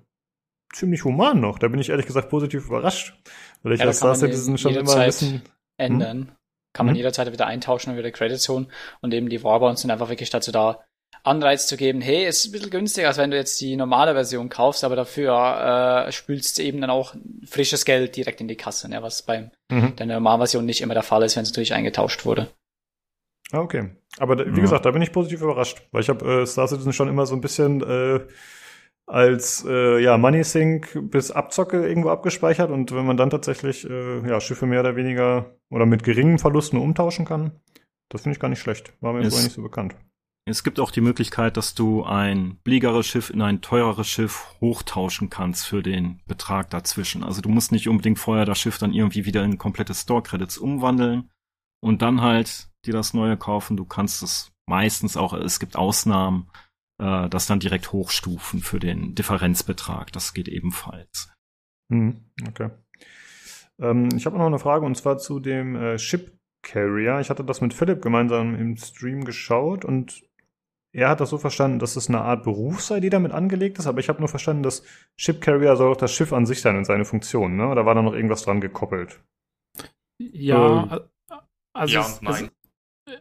ziemlich human noch. Da bin ich ehrlich gesagt positiv überrascht. Weil ich ja, das Star Citizen schon immer ein bisschen ändern. Hm? Kann man hm? jederzeit wieder eintauschen und wieder Credits holen. Und eben die Warbonds sind einfach wirklich dazu da, Anreiz zu geben, hey, es ist ein bisschen günstiger, als wenn du jetzt die normale Version kaufst, aber dafür äh, spülst eben dann auch frisches Geld direkt in die Kasse, ne, was bei mhm. der normalen Version nicht immer der Fall ist, wenn es natürlich eingetauscht wurde. Ah, okay. Aber da, wie ja. gesagt, da bin ich positiv überrascht, weil ich habe äh, Star Citizen schon immer so ein bisschen äh, als äh, ja Money Sync bis Abzocke irgendwo abgespeichert und wenn man dann tatsächlich äh, ja Schiffe mehr oder weniger oder mit geringen Verlusten umtauschen kann, das finde ich gar nicht schlecht. War mir vorher nicht so bekannt. Es gibt auch die Möglichkeit, dass du ein billigeres Schiff in ein teureres Schiff hochtauschen kannst für den Betrag dazwischen. Also du musst nicht unbedingt vorher das Schiff dann irgendwie wieder in komplette Store Credits umwandeln und dann halt dir das neue kaufen. Du kannst es meistens auch, es gibt Ausnahmen, äh, das dann direkt hochstufen für den Differenzbetrag. Das geht ebenfalls. Hm, okay. Ähm, ich habe noch eine Frage und zwar zu dem äh, Ship Carrier. Ich hatte das mit Philipp gemeinsam im Stream geschaut und er hat das so verstanden, dass es eine Art Beruf sei, die damit angelegt ist, aber ich habe nur verstanden, dass Ship Carrier soll auch das Schiff an sich sein und seine Funktion, ne? Oder war da noch irgendwas dran gekoppelt? Ja, ähm, also ja es, nein.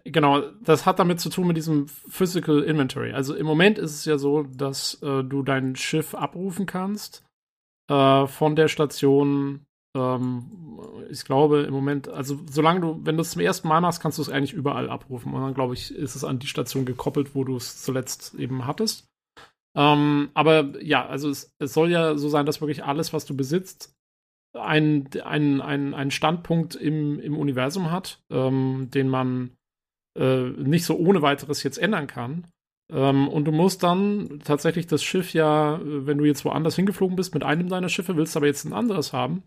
Genau, das hat damit zu tun mit diesem Physical Inventory. Also im Moment ist es ja so, dass äh, du dein Schiff abrufen kannst äh, von der Station. Ähm, ich glaube im Moment, also solange du, wenn du es zum ersten Mal machst, kannst du es eigentlich überall abrufen. Und dann glaube ich, ist es an die Station gekoppelt, wo du es zuletzt eben hattest. Ähm, aber ja, also es, es soll ja so sein, dass wirklich alles, was du besitzt, einen, einen, einen, einen Standpunkt im, im Universum hat, ähm, den man äh, nicht so ohne weiteres jetzt ändern kann. Ähm, und du musst dann tatsächlich das Schiff ja, wenn du jetzt woanders hingeflogen bist mit einem deiner Schiffe, willst aber jetzt ein anderes haben,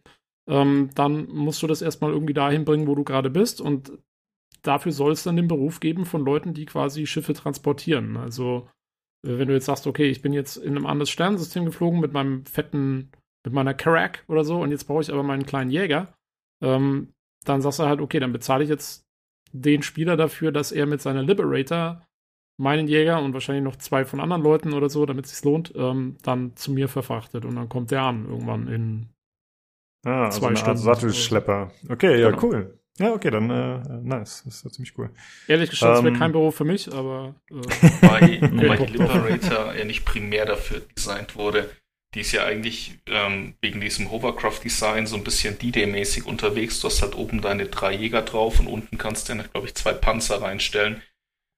ähm, dann musst du das erstmal irgendwie dahin bringen, wo du gerade bist. Und dafür soll es dann den Beruf geben von Leuten, die quasi Schiffe transportieren. Also, äh, wenn du jetzt sagst, okay, ich bin jetzt in einem anderes Sternensystem geflogen mit meinem fetten mit meiner Karak oder so und jetzt brauche ich aber meinen kleinen Jäger, ähm, dann sagst du halt, okay, dann bezahle ich jetzt den Spieler dafür, dass er mit seiner Liberator meinen Jäger und wahrscheinlich noch zwei von anderen Leuten oder so, damit es sich lohnt, ähm, dann zu mir verfrachtet und dann kommt der an irgendwann in ah, zwei also eine Stunden. Art Sattelschlepper. Okay, ja, genau. cool. Ja, okay, dann äh, nice. Das ist ja ziemlich cool. Ehrlich gesagt, es wäre ähm, kein Büro für mich, aber. Äh, wobei, [laughs] wobei die Liberator ja nicht primär dafür designt wurde, die ist ja eigentlich ähm, wegen diesem Hovercraft-Design so ein bisschen D-Day-mäßig unterwegs. Du hast halt oben deine drei Jäger drauf und unten kannst du ja, glaube ich, zwei Panzer reinstellen.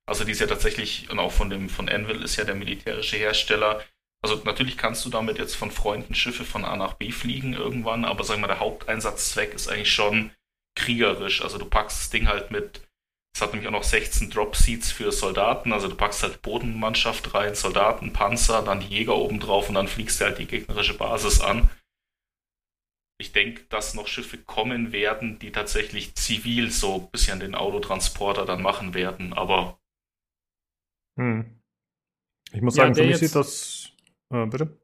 Also die ist ja tatsächlich, und auch von dem, von Anvil ist ja der militärische Hersteller. Also natürlich kannst du damit jetzt von Freunden Schiffe von A nach B fliegen irgendwann, aber sagen mal, der Haupteinsatzzweck ist eigentlich schon kriegerisch. Also du packst das Ding halt mit es hat nämlich auch noch 16 Drop-Seats für Soldaten, also du packst halt Bodenmannschaft rein, Soldaten, Panzer, dann die Jäger oben drauf und dann fliegst du halt die gegnerische Basis an. Ich denke, dass noch Schiffe kommen werden, die tatsächlich zivil so ein bisschen den Autotransporter dann machen werden, aber. Hm. Ich muss sagen, ja, für mich sieht das. Äh, bitte?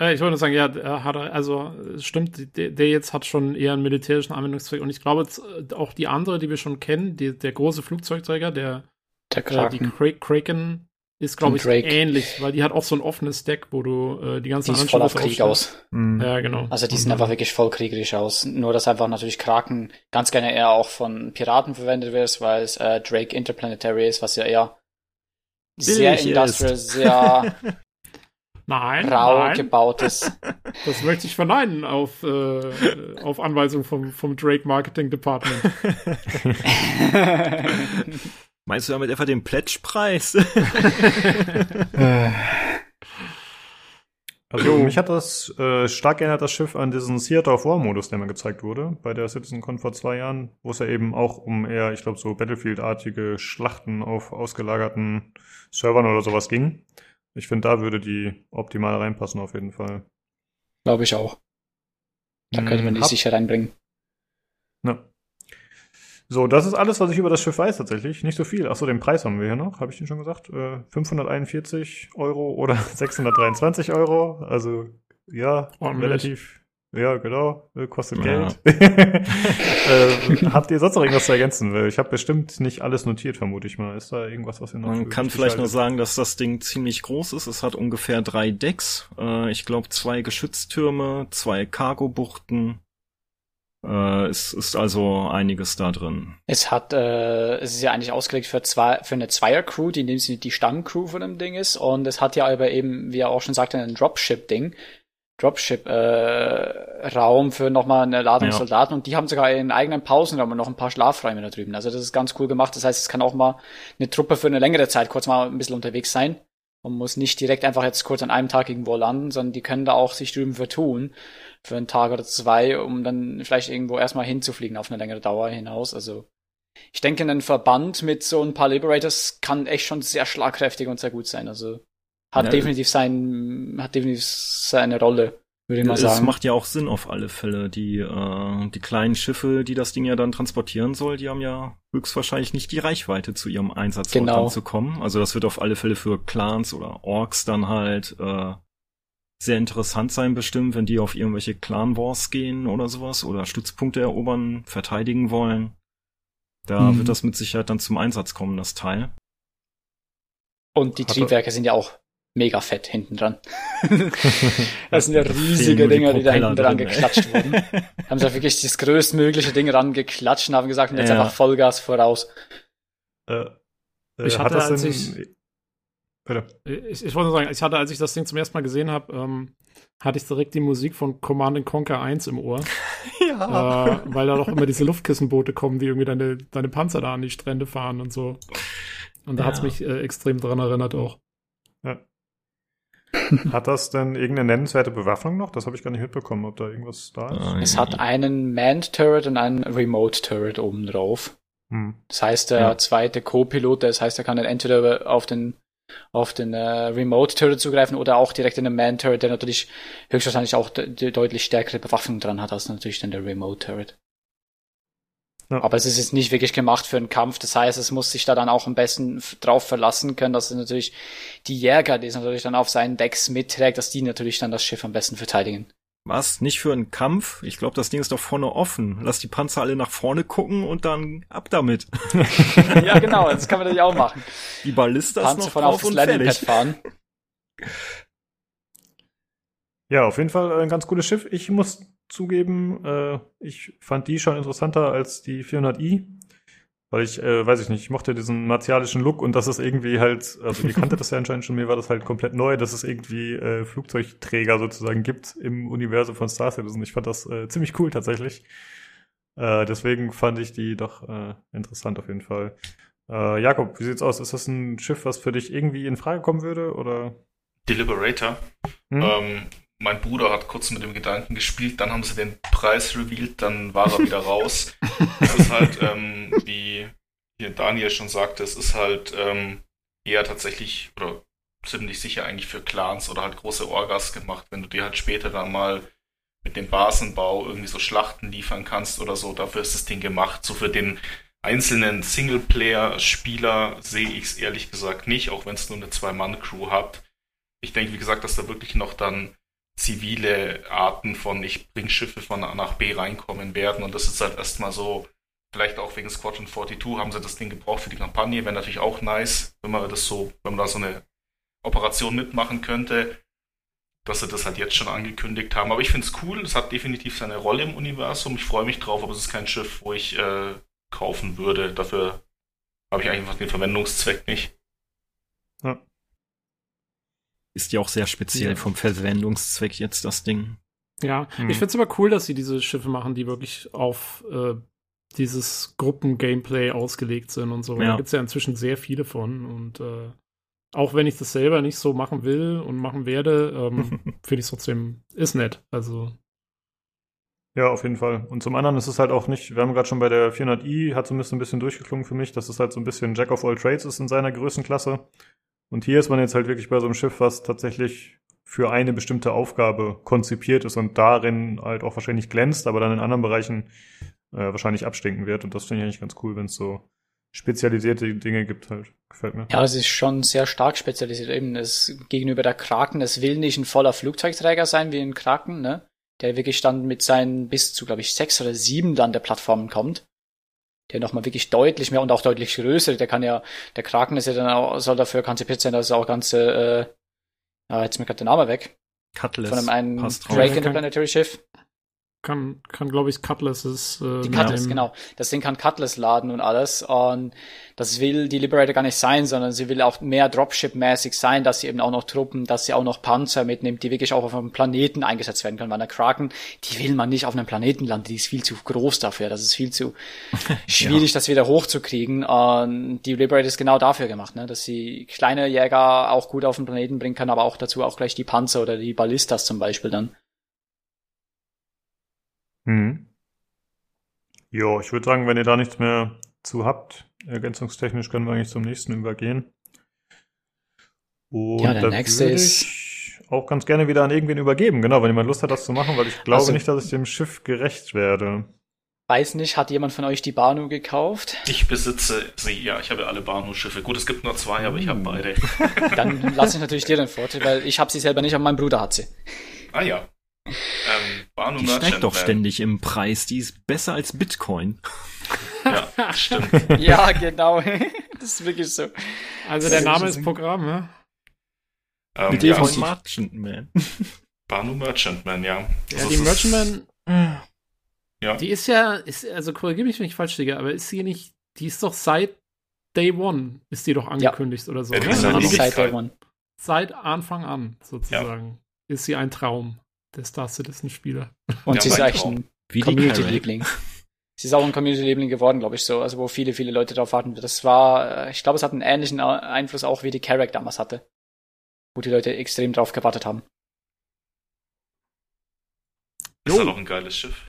Äh, ich wollte nur sagen, ja, hat also stimmt, der, der, jetzt hat schon eher einen militärischen Anwendungszweck und ich glaube äh, auch die andere, die wir schon kennen, die, der große Flugzeugträger, der, der äh, die Kra Kraken ist, glaube ich, Drake. ähnlich, weil die hat auch so ein offenes Deck, wo du äh, die ganzen die ist voll auf Krieg aus. Mhm. Ja, genau. Also die sehen einfach wirklich voll kriegerisch aus. Nur, dass einfach natürlich Kraken ganz gerne eher auch von Piraten verwendet wird, weil es äh, Drake Interplanetary ist, was ja eher sehr industrial, sehr [laughs] Nein, rau nein. gebautes. [laughs] Das möchte ich verneinen auf, äh, auf Anweisung vom, vom Drake Marketing Department. [laughs] Meinst du damit etwa den Pledge-Preis? [laughs] also mich hat das äh, stark erinnert das Schiff an diesen Theater of War Modus, der mir gezeigt wurde bei der CitizenCon vor zwei Jahren, wo es ja eben auch um eher, ich glaube, so Battlefield-artige Schlachten auf ausgelagerten Servern oder sowas ging. Ich finde, da würde die optimal reinpassen auf jeden Fall. Glaube ich auch. Da könnte man die hm, Hab sicher reinbringen. Ja. So, das ist alles, was ich über das Schiff weiß tatsächlich. Nicht so viel. Achso, den Preis haben wir hier noch, habe ich den schon gesagt. Äh, 541 Euro oder [laughs] 623 Euro. Also ja, Ordentlich. relativ ja, genau. Äh, kostet ja. Geld. [laughs] äh, habt ihr sonst noch irgendwas zu ergänzen? Ich habe bestimmt nicht alles notiert, vermute ich mal. Ist da irgendwas, was ihr noch Man kann vielleicht nur sagen, dass das Ding ziemlich groß ist. Es hat ungefähr drei Decks. Äh, ich glaube, zwei Geschütztürme, zwei Cargo-Buchten. Äh, es ist also einiges da drin. Es hat, äh, es ist ja eigentlich ausgelegt für zwei, für eine Zweier-Crew, die in dem Sinne die Stammcrew von dem Ding ist. Und es hat ja aber eben, wie er auch schon sagte, ein Dropship-Ding. Dropship-Raum äh, für nochmal eine Ladung ja. Soldaten und die haben sogar einen eigenen Pausenraum und noch ein paar Schlafräume da drüben. Also das ist ganz cool gemacht. Das heißt, es kann auch mal eine Truppe für eine längere Zeit kurz mal ein bisschen unterwegs sein. Man muss nicht direkt einfach jetzt kurz an einem Tag irgendwo landen, sondern die können da auch sich drüben vertun für einen Tag oder zwei, um dann vielleicht irgendwo erstmal hinzufliegen auf eine längere Dauer hinaus. Also ich denke, ein Verband mit so ein paar Liberators kann echt schon sehr schlagkräftig und sehr gut sein. Also hat ja, definitiv sein, hat definitiv seine Rolle, würde ich mal sagen. Es macht ja auch Sinn auf alle Fälle. Die, äh, die kleinen Schiffe, die das Ding ja dann transportieren soll, die haben ja höchstwahrscheinlich nicht die Reichweite zu ihrem Einsatz genau. zu kommen. Also das wird auf alle Fälle für Clans oder Orks dann halt äh, sehr interessant sein bestimmt, wenn die auf irgendwelche Clan Wars gehen oder sowas oder Stützpunkte erobern, verteidigen wollen. Da mhm. wird das mit Sicherheit dann zum Einsatz kommen, das Teil. Und die Triebwerke sind ja auch mega fett hinten dran. [laughs] das sind ja riesige Dinger, die, die da hinten dran geklatscht wurden. [laughs] haben sie wirklich das größtmögliche Ding rangeklatscht und haben gesagt, jetzt ja. einfach Vollgas voraus. Äh, äh, ich hatte, als ich. Ich, ich wollte nur sagen, ich hatte, als ich das Ding zum ersten Mal gesehen habe, ähm, hatte ich direkt die Musik von Command Conquer 1 im Ohr. [laughs] ja. Äh, weil da doch immer diese Luftkissenboote kommen, die irgendwie deine, deine Panzer da an die Strände fahren und so. Und da ja. hat es mich äh, extrem dran erinnert auch. Ja. Hat das denn irgendeine nennenswerte Bewaffnung noch? Das habe ich gar nicht mitbekommen, ob da irgendwas da ist. Es hat einen Manned Turret und einen Remote Turret oben drauf. Hm. Das heißt, der ja. zweite Co-Pilot, das heißt, er kann dann entweder auf den auf den äh, Remote Turret zugreifen oder auch direkt in den Man Turret, der natürlich höchstwahrscheinlich auch die deutlich stärkere Bewaffnung dran hat als natürlich dann der Remote Turret. Ja. Aber es ist jetzt nicht wirklich gemacht für einen Kampf. Das heißt, es muss sich da dann auch am besten drauf verlassen können, dass es natürlich die Jäger, die es natürlich dann auf seinen Decks mitträgt, dass die natürlich dann das Schiff am besten verteidigen. Was? Nicht für einen Kampf? Ich glaube, das Ding ist doch vorne offen. Lass die Panzer alle nach vorne gucken und dann ab damit. [laughs] ja, genau, das kann man natürlich auch machen. Die Ballistas Panzer noch von drauf auf und fertig. fahren. [laughs] Ja, auf jeden Fall ein ganz cooles Schiff. Ich muss zugeben, äh, ich fand die schon interessanter als die 400i. Weil ich, äh, weiß ich nicht, ich mochte diesen martialischen Look und das ist irgendwie halt, also ihr kanntet das ja anscheinend schon, mir war das halt komplett neu, dass es irgendwie äh, Flugzeugträger sozusagen gibt im Universum von Star Citizen. Ich fand das äh, ziemlich cool tatsächlich. Äh, deswegen fand ich die doch äh, interessant auf jeden Fall. Äh, Jakob, wie sieht's aus? Ist das ein Schiff, was für dich irgendwie in Frage kommen würde oder? Deliberator. Hm? Ähm, mein Bruder hat kurz mit dem Gedanken gespielt, dann haben sie den Preis revealed, dann war er wieder raus. [laughs] Es ist halt, ähm, wie hier Daniel schon sagte, es ist halt ähm, eher tatsächlich oder ziemlich sicher eigentlich für Clans oder halt große Orgas gemacht, wenn du dir halt später dann mal mit dem Basenbau irgendwie so Schlachten liefern kannst oder so, dafür ist das Ding gemacht. So für den einzelnen Singleplayer-Spieler sehe ich es ehrlich gesagt nicht, auch wenn es nur eine Zwei-Mann-Crew hat. Ich denke, wie gesagt, dass da wirklich noch dann zivile Arten von ich bring Schiffe von A nach B reinkommen werden. Und das ist halt erstmal so, vielleicht auch wegen Squadron 42 haben sie das Ding gebraucht für die Kampagne. Wäre natürlich auch nice, wenn man das so, wenn man da so eine Operation mitmachen könnte, dass sie das halt jetzt schon angekündigt haben. Aber ich finde es cool, es hat definitiv seine Rolle im Universum. Ich freue mich drauf, aber es ist kein Schiff, wo ich äh, kaufen würde. Dafür habe ich einfach den Verwendungszweck nicht. Ist ja auch sehr speziell ja. vom Verwendungszweck jetzt das Ding. Ja, hm. ich find's aber cool, dass sie diese Schiffe machen, die wirklich auf äh, dieses Gruppen-Gameplay ausgelegt sind und so. Ja. Da gibt's ja inzwischen sehr viele von und äh, auch wenn ich das selber nicht so machen will und machen werde, ähm, [laughs] finde ich trotzdem, ist nett. Also. Ja, auf jeden Fall. Und zum anderen ist es halt auch nicht, wir haben gerade schon bei der 400i, hat zumindest ein bisschen durchgeklungen für mich, dass es halt so ein bisschen Jack of all Trades ist in seiner Größenklasse. Und hier ist man jetzt halt wirklich bei so einem Schiff, was tatsächlich für eine bestimmte Aufgabe konzipiert ist und darin halt auch wahrscheinlich glänzt, aber dann in anderen Bereichen äh, wahrscheinlich abstinken wird. Und das finde ich eigentlich ganz cool, wenn es so spezialisierte Dinge gibt halt. Gefällt mir. Ja, es ist schon sehr stark spezialisiert. Eben es, gegenüber der Kraken, es will nicht ein voller Flugzeugträger sein wie ein Kraken, ne? Der wirklich dann mit seinen bis zu, glaube ich, sechs oder sieben dann der Plattformen kommt der nochmal wirklich deutlich mehr und auch deutlich größer, der kann ja, der Kraken ist ja dann auch, soll dafür konzipiert sein, dass es auch ganze, äh, ja, jetzt mir gerade der Name weg. Cutlass. Von einem einen Drake Interplanetary Schiff. Kann, kann glaube ich, Cutlasses. Äh, die Cutlass, genau. Das Ding kann Cutlass laden und alles. Und das will die Liberator gar nicht sein, sondern sie will auch mehr Dropship-mäßig sein, dass sie eben auch noch Truppen, dass sie auch noch Panzer mitnimmt, die wirklich auch auf einem Planeten eingesetzt werden können. Weil eine Kraken, die will man nicht auf einem Planeten landen, die ist viel zu groß dafür. Das ist viel zu [laughs] schwierig, ja. das wieder hochzukriegen. Und die Liberator ist genau dafür gemacht, ne? dass sie kleine Jäger auch gut auf den Planeten bringen kann, aber auch dazu auch gleich die Panzer oder die Ballistas zum Beispiel dann. Mhm. Jo, ich würde sagen, wenn ihr da nichts mehr zu habt, ergänzungstechnisch können wir eigentlich zum nächsten übergehen. Und ja, der nächste ist auch ganz gerne wieder an irgendwen übergeben, genau, wenn jemand Lust hat, das zu machen, weil ich glaube also, nicht, dass ich dem Schiff gerecht werde. Weiß nicht, hat jemand von euch die Banu gekauft? Ich besitze sie, ja, ich habe alle Banu-Schiffe. Gut, es gibt nur zwei, aber ich habe beide. Dann lasse ich natürlich dir den Vorteil, weil ich habe sie selber nicht, aber mein Bruder hat sie. Ah ja, ähm, Banu die steigt doch ständig im Preis. Die ist besser als Bitcoin. ja, stimmt. [laughs] ja, genau. [laughs] das ist wirklich so. Also der Name ist Programm, ne? Ähm, Mit ja, von Merchantman. [laughs] Banu Merchantman, ja. Ja, also die Merchantman. Ja. Die ist ja, ist, also korrigiere mich, wenn ich falsch liege, aber ist sie nicht, die ist doch seit Day One, ist die doch angekündigt ja. oder so. Ja, die ist ja, seit Day One. Seit Anfang an, sozusagen, ist sie ein Traum der Star Citizen-Spieler. Und ja, sie ist eigentlich ein Community-Liebling. Sie ist auch ein Community-Liebling geworden, glaube ich, so, also wo viele, viele Leute drauf warten. Das war, äh, ich glaube, es hat einen ähnlichen Einfluss auch wie die Carrack damals hatte. Wo die Leute extrem drauf gewartet haben. Ist ja noch ein geiles Schiff.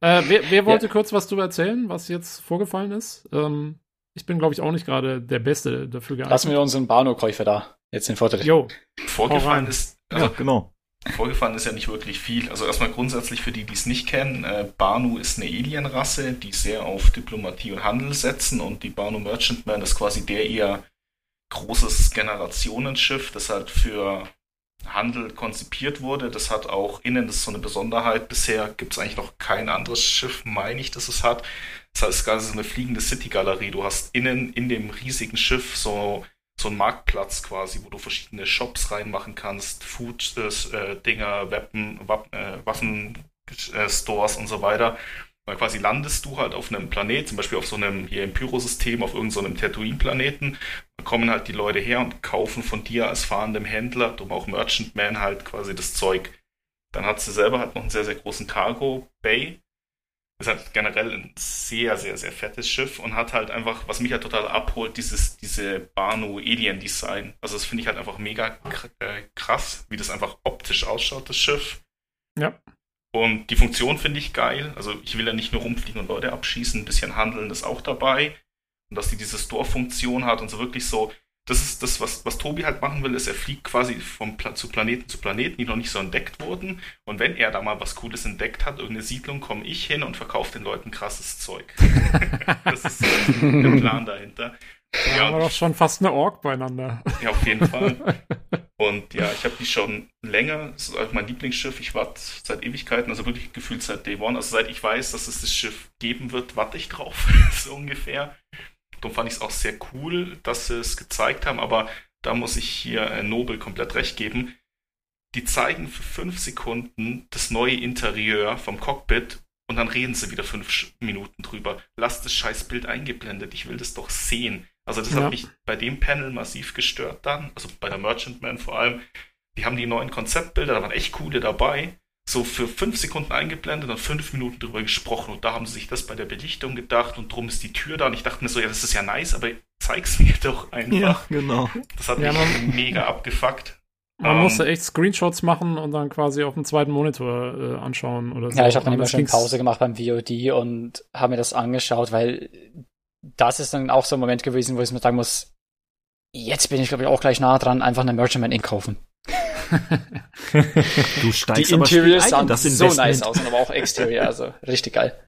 Äh, wer, wer wollte ja. kurz was darüber erzählen, was jetzt vorgefallen ist? Ähm, ich bin, glaube ich, auch nicht gerade der Beste dafür geeignet. Lassen wir unseren Bano-Käufer da. Jetzt den Vorteil. Jo. Vorgefallen ist, also, ja, genau. Vorgefallen ist ja nicht wirklich viel. Also erstmal grundsätzlich für die, die es nicht kennen, äh, Banu ist eine Alienrasse, die sehr auf Diplomatie und Handel setzen und die Banu Merchantman ist quasi der eher großes Generationenschiff, das halt für Handel konzipiert wurde. Das hat auch innen, das ist so eine Besonderheit. Bisher gibt es eigentlich noch kein anderes Schiff, meine ich, das es hat. Das heißt, es ist quasi so eine fliegende City-Galerie. Du hast innen in dem riesigen Schiff so so ein Marktplatz quasi, wo du verschiedene Shops reinmachen kannst, Food-Dinger, äh, Waffen, äh, Waffen-Stores äh, und so weiter. Weil quasi landest du halt auf einem Planet, zum Beispiel auf so einem hier im Pyro-System, auf irgendeinem so Tatooine-Planeten. Da kommen halt die Leute her und kaufen von dir als fahrendem Händler, du auch Merchant Man halt quasi das Zeug. Dann hat sie selber halt noch einen sehr, sehr großen Cargo Bay, ist halt generell ein sehr, sehr, sehr fettes Schiff und hat halt einfach, was mich halt total abholt, dieses, diese Banu Alien Design. Also das finde ich halt einfach mega äh, krass, wie das einfach optisch ausschaut, das Schiff. Ja. Und die Funktion finde ich geil. Also ich will ja nicht nur rumfliegen und Leute abschießen, ein bisschen handeln ist auch dabei. Und dass die diese Store-Funktion hat und so wirklich so, das ist das, was, was Tobi halt machen will, ist, er fliegt quasi vom Pla zu Planeten zu Planeten, die noch nicht so entdeckt wurden. Und wenn er da mal was Cooles entdeckt hat, irgendeine Siedlung, komme ich hin und verkaufe den Leuten krasses Zeug. [laughs] das ist der Plan dahinter. Da ja, haben wir doch schon fast eine Org beieinander. Ja, auf jeden Fall. [laughs] Und ja, ich habe die schon länger. Das ist mein Lieblingsschiff. Ich warte seit Ewigkeiten, also wirklich gefühlt seit Day One. Also seit ich weiß, dass es das Schiff geben wird, warte ich drauf. [laughs] so ungefähr. Darum fand ich es auch sehr cool, dass sie es gezeigt haben, aber da muss ich hier äh, Nobel komplett recht geben. Die zeigen für fünf Sekunden das neue Interieur vom Cockpit und dann reden sie wieder fünf Minuten drüber. Lasst das scheiß Bild eingeblendet, ich will das doch sehen. Also das ja. hat mich bei dem Panel massiv gestört dann, also bei der Merchantman vor allem. Die haben die neuen Konzeptbilder, da waren echt coole dabei so für fünf Sekunden eingeblendet und fünf Minuten drüber gesprochen. Und da haben sie sich das bei der Belichtung gedacht und drum ist die Tür da. Und ich dachte mir so, ja, das ist ja nice, aber zeig's mir [laughs] doch einfach. Ja, genau. Das hat ja, mich man, mega abgefuckt. Man um, musste echt Screenshots machen und dann quasi auf dem zweiten Monitor äh, anschauen oder so. Ja, ich habe dann immer schon Pause gemacht beim VOD und habe mir das angeschaut, weil das ist dann auch so ein Moment gewesen, wo ich mir sagen muss, jetzt bin ich glaube ich auch gleich nah dran, einfach eine Merchantman Ink kaufen. [laughs] du steigst Die Interiors sahen das so nice aus, aber auch Exterior, also richtig geil.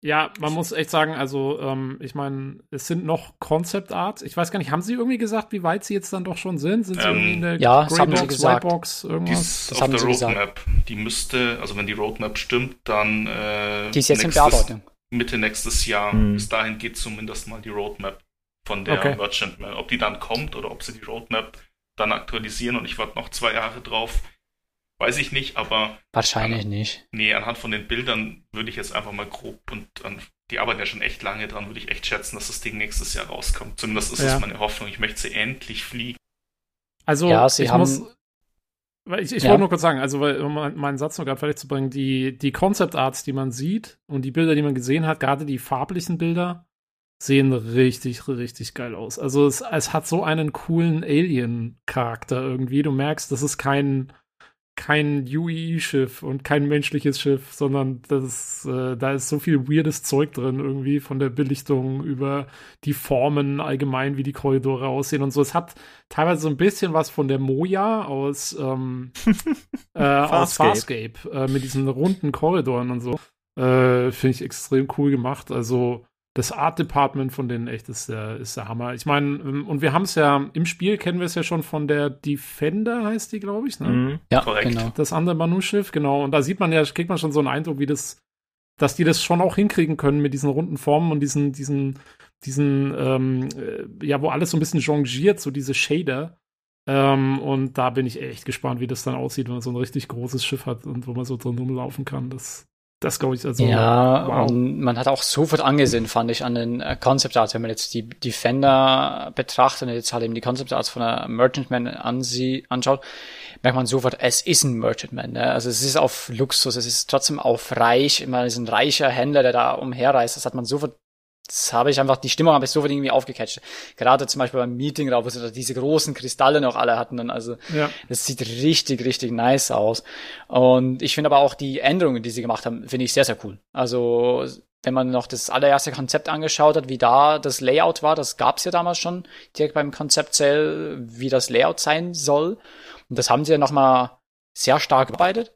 Ja, man muss echt sagen, also ähm, ich meine, es sind noch Concept Art. Ich weiß gar nicht, haben sie irgendwie gesagt, wie weit sie jetzt dann doch schon sind? Sind sie ähm, irgendwie in der ja, Grey haben Box, sie gesagt. Box, irgendwas? Die ist auf der Roadmap. Gesagt. Die müsste, also wenn die Roadmap stimmt, dann äh, Die ist jetzt nächstes, in Bearbeitung. Mitte nächstes Jahr. Hm. Bis dahin geht zumindest mal die Roadmap von der okay. Merchantman. Ob die dann kommt oder ob sie die Roadmap dann aktualisieren und ich warte noch zwei Jahre drauf. Weiß ich nicht, aber. Wahrscheinlich an, nicht. Nee, anhand von den Bildern würde ich jetzt einfach mal grob und an, die arbeiten ja schon echt lange dran, würde ich echt schätzen, dass das Ding nächstes Jahr rauskommt. Zumindest ist ja. das meine Hoffnung. Ich möchte sie endlich fliegen. Also, ja, ich haben, muss. Ich, ich ja. wollte nur kurz sagen, also um meinen Satz noch gerade fertig zu bringen, die, die Concept Arts, die man sieht und die Bilder, die man gesehen hat, gerade die farblichen Bilder, sehen richtig, richtig geil aus. Also es, es hat so einen coolen Alien-Charakter irgendwie. Du merkst, das ist kein, kein UE-Schiff und kein menschliches Schiff, sondern das, äh, da ist so viel weirdes Zeug drin, irgendwie von der Belichtung über die Formen allgemein, wie die Korridore aussehen und so. Es hat teilweise so ein bisschen was von der Moja aus, ähm, [laughs] äh, Farscape. aus Farscape äh, mit diesen runden Korridoren und so. Äh, Finde ich extrem cool gemacht. Also das Art Department von denen echt ist der, ist der Hammer. Ich meine, ähm, und wir haben es ja im Spiel kennen wir es ja schon von der Defender, heißt die, glaube ich, ne? Mhm, ja, korrekt. Genau. Das andere Manu-Schiff, genau. Und da sieht man ja, kriegt man schon so einen Eindruck, wie das, dass die das schon auch hinkriegen können mit diesen runden Formen und diesen, diesen, diesen, ähm, äh, ja, wo alles so ein bisschen jongiert, so diese Shader. Ähm, und da bin ich echt gespannt, wie das dann aussieht, wenn man so ein richtig großes Schiff hat und wo man so drin rumlaufen kann. Das das glaube ich also. Ja, wow. und man hat auch sofort angesehen, fand ich, an den äh, Concept Arts, wenn man jetzt die Defender betrachtet und jetzt halt eben die Concept Arts von der Merchantman ansie anschaut, merkt man sofort, es ist ein Merchantman. Ne? Also es ist auf Luxus, es ist trotzdem auf reich, immer ist ein reicher Händler, der da umherreist. Das hat man sofort das habe ich einfach, die Stimmung habe ich sofort irgendwie aufgecatcht. Gerade zum Beispiel beim Meeting, wo sie da diese großen Kristalle noch alle hatten. Und also, ja. das sieht richtig, richtig nice aus. Und ich finde aber auch die Änderungen, die sie gemacht haben, finde ich sehr, sehr cool. Also, wenn man noch das allererste Konzept angeschaut hat, wie da das Layout war, das gab es ja damals schon direkt beim Konzeptzell, wie das Layout sein soll. Und das haben sie ja nochmal sehr stark gearbeitet.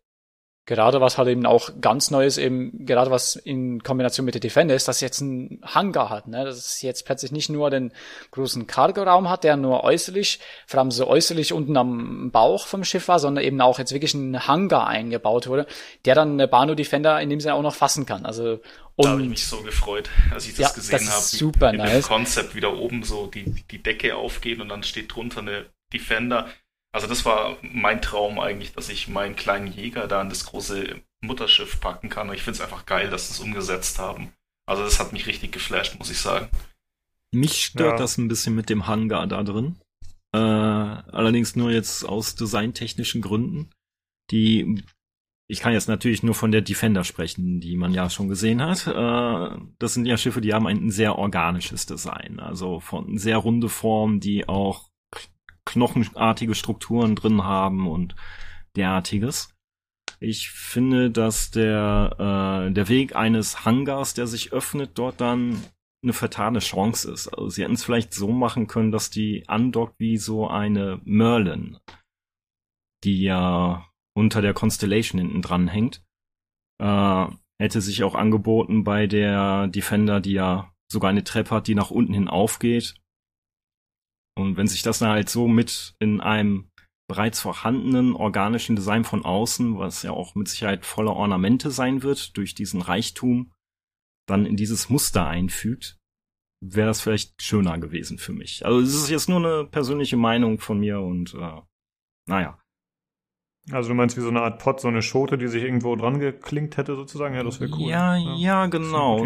Gerade was halt eben auch ganz neu ist, eben gerade was in Kombination mit der Defender ist, dass jetzt ein Hangar hat, ne? dass es jetzt plötzlich nicht nur den großen Cargo-Raum hat, der nur äußerlich, vor allem so äußerlich unten am Bauch vom Schiff war, sondern eben auch jetzt wirklich ein Hangar eingebaut wurde, der dann eine Banu Defender in dem Sinne auch noch fassen kann. Also und da habe ich mich so gefreut, als ich das ja, gesehen habe. Super wie nice. Dem Konzept wieder oben so die, die Decke aufgeht und dann steht drunter eine Defender also das war mein Traum eigentlich, dass ich meinen kleinen Jäger da in das große Mutterschiff packen kann. Und ich finde es einfach geil, dass sie es umgesetzt haben. Also das hat mich richtig geflasht, muss ich sagen. Mich stört ja. das ein bisschen mit dem Hangar da drin. Äh, allerdings nur jetzt aus designtechnischen Gründen. Die, ich kann jetzt natürlich nur von der Defender sprechen, die man ja schon gesehen hat. Äh, das sind ja Schiffe, die haben ein sehr organisches Design. Also von sehr runde Formen, die auch knochenartige Strukturen drin haben und derartiges. Ich finde, dass der, äh, der Weg eines Hangars, der sich öffnet, dort dann eine vertane Chance ist. Also sie hätten es vielleicht so machen können, dass die andockt wie so eine Merlin, die ja unter der Constellation hinten dran hängt. Äh, hätte sich auch angeboten bei der Defender, die ja sogar eine Treppe hat, die nach unten hin aufgeht und wenn sich das dann halt so mit in einem bereits vorhandenen organischen Design von außen, was ja auch mit Sicherheit voller Ornamente sein wird, durch diesen Reichtum, dann in dieses Muster einfügt, wäre das vielleicht schöner gewesen für mich. Also es ist jetzt nur eine persönliche Meinung von mir und äh, naja. Also du meinst wie so eine Art Pot, so eine Schote, die sich irgendwo dran geklinkt hätte sozusagen? Ja, das wäre cool. Ja, ja, ja genau.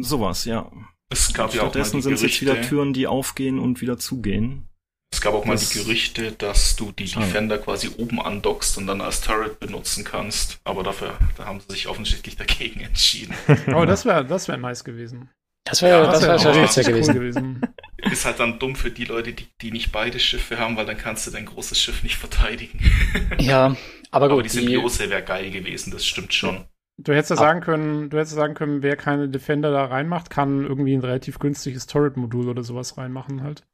Sowas, ja. Es gab ja auch mal die sind es jetzt wieder Türen, die aufgehen und wieder zugehen. Es gab auch mal das die Gerüchte, dass du die schade. Defender quasi oben andockst und dann als Turret benutzen kannst. Aber dafür, da haben sie sich offensichtlich dagegen [laughs] entschieden. oh, das wäre das wär nice gewesen. Das wäre ja, das wär, das wär, wär gewesen. gewesen. Ist halt dann dumm für die Leute, die, die nicht beide Schiffe haben, weil dann kannst du dein großes Schiff nicht verteidigen. ja, aber gut. Aber die Symbiose wäre geil gewesen, das stimmt schon. Du hättest ja sagen können, du hättest sagen können, wer keine Defender da reinmacht, kann irgendwie ein relativ günstiges Turret-Modul oder sowas reinmachen halt.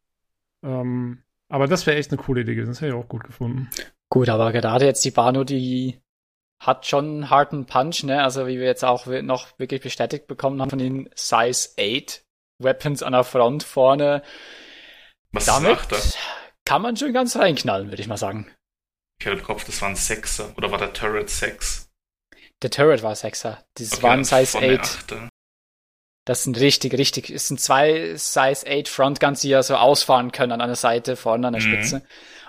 Ähm, aber das wäre echt eine coole Idee gewesen. Das hätte ich auch gut gefunden. Gut, aber gerade jetzt die Bano, die hat schon einen harten Punch, ne? Also wie wir jetzt auch noch wirklich bestätigt bekommen haben von den Size 8 Weapons an der Front vorne. Was Damit er? kann man schon ganz reinknallen, würde ich mal sagen. Ich hatte im Kopf, das waren Sechser. Oder war der Turret 6? Der Turret war Sechser. Das okay, waren Size 8. Das sind richtig, richtig, es sind zwei Size 8 Frontguns, die ja so ausfahren können an einer Seite, vorne an der mhm. Spitze.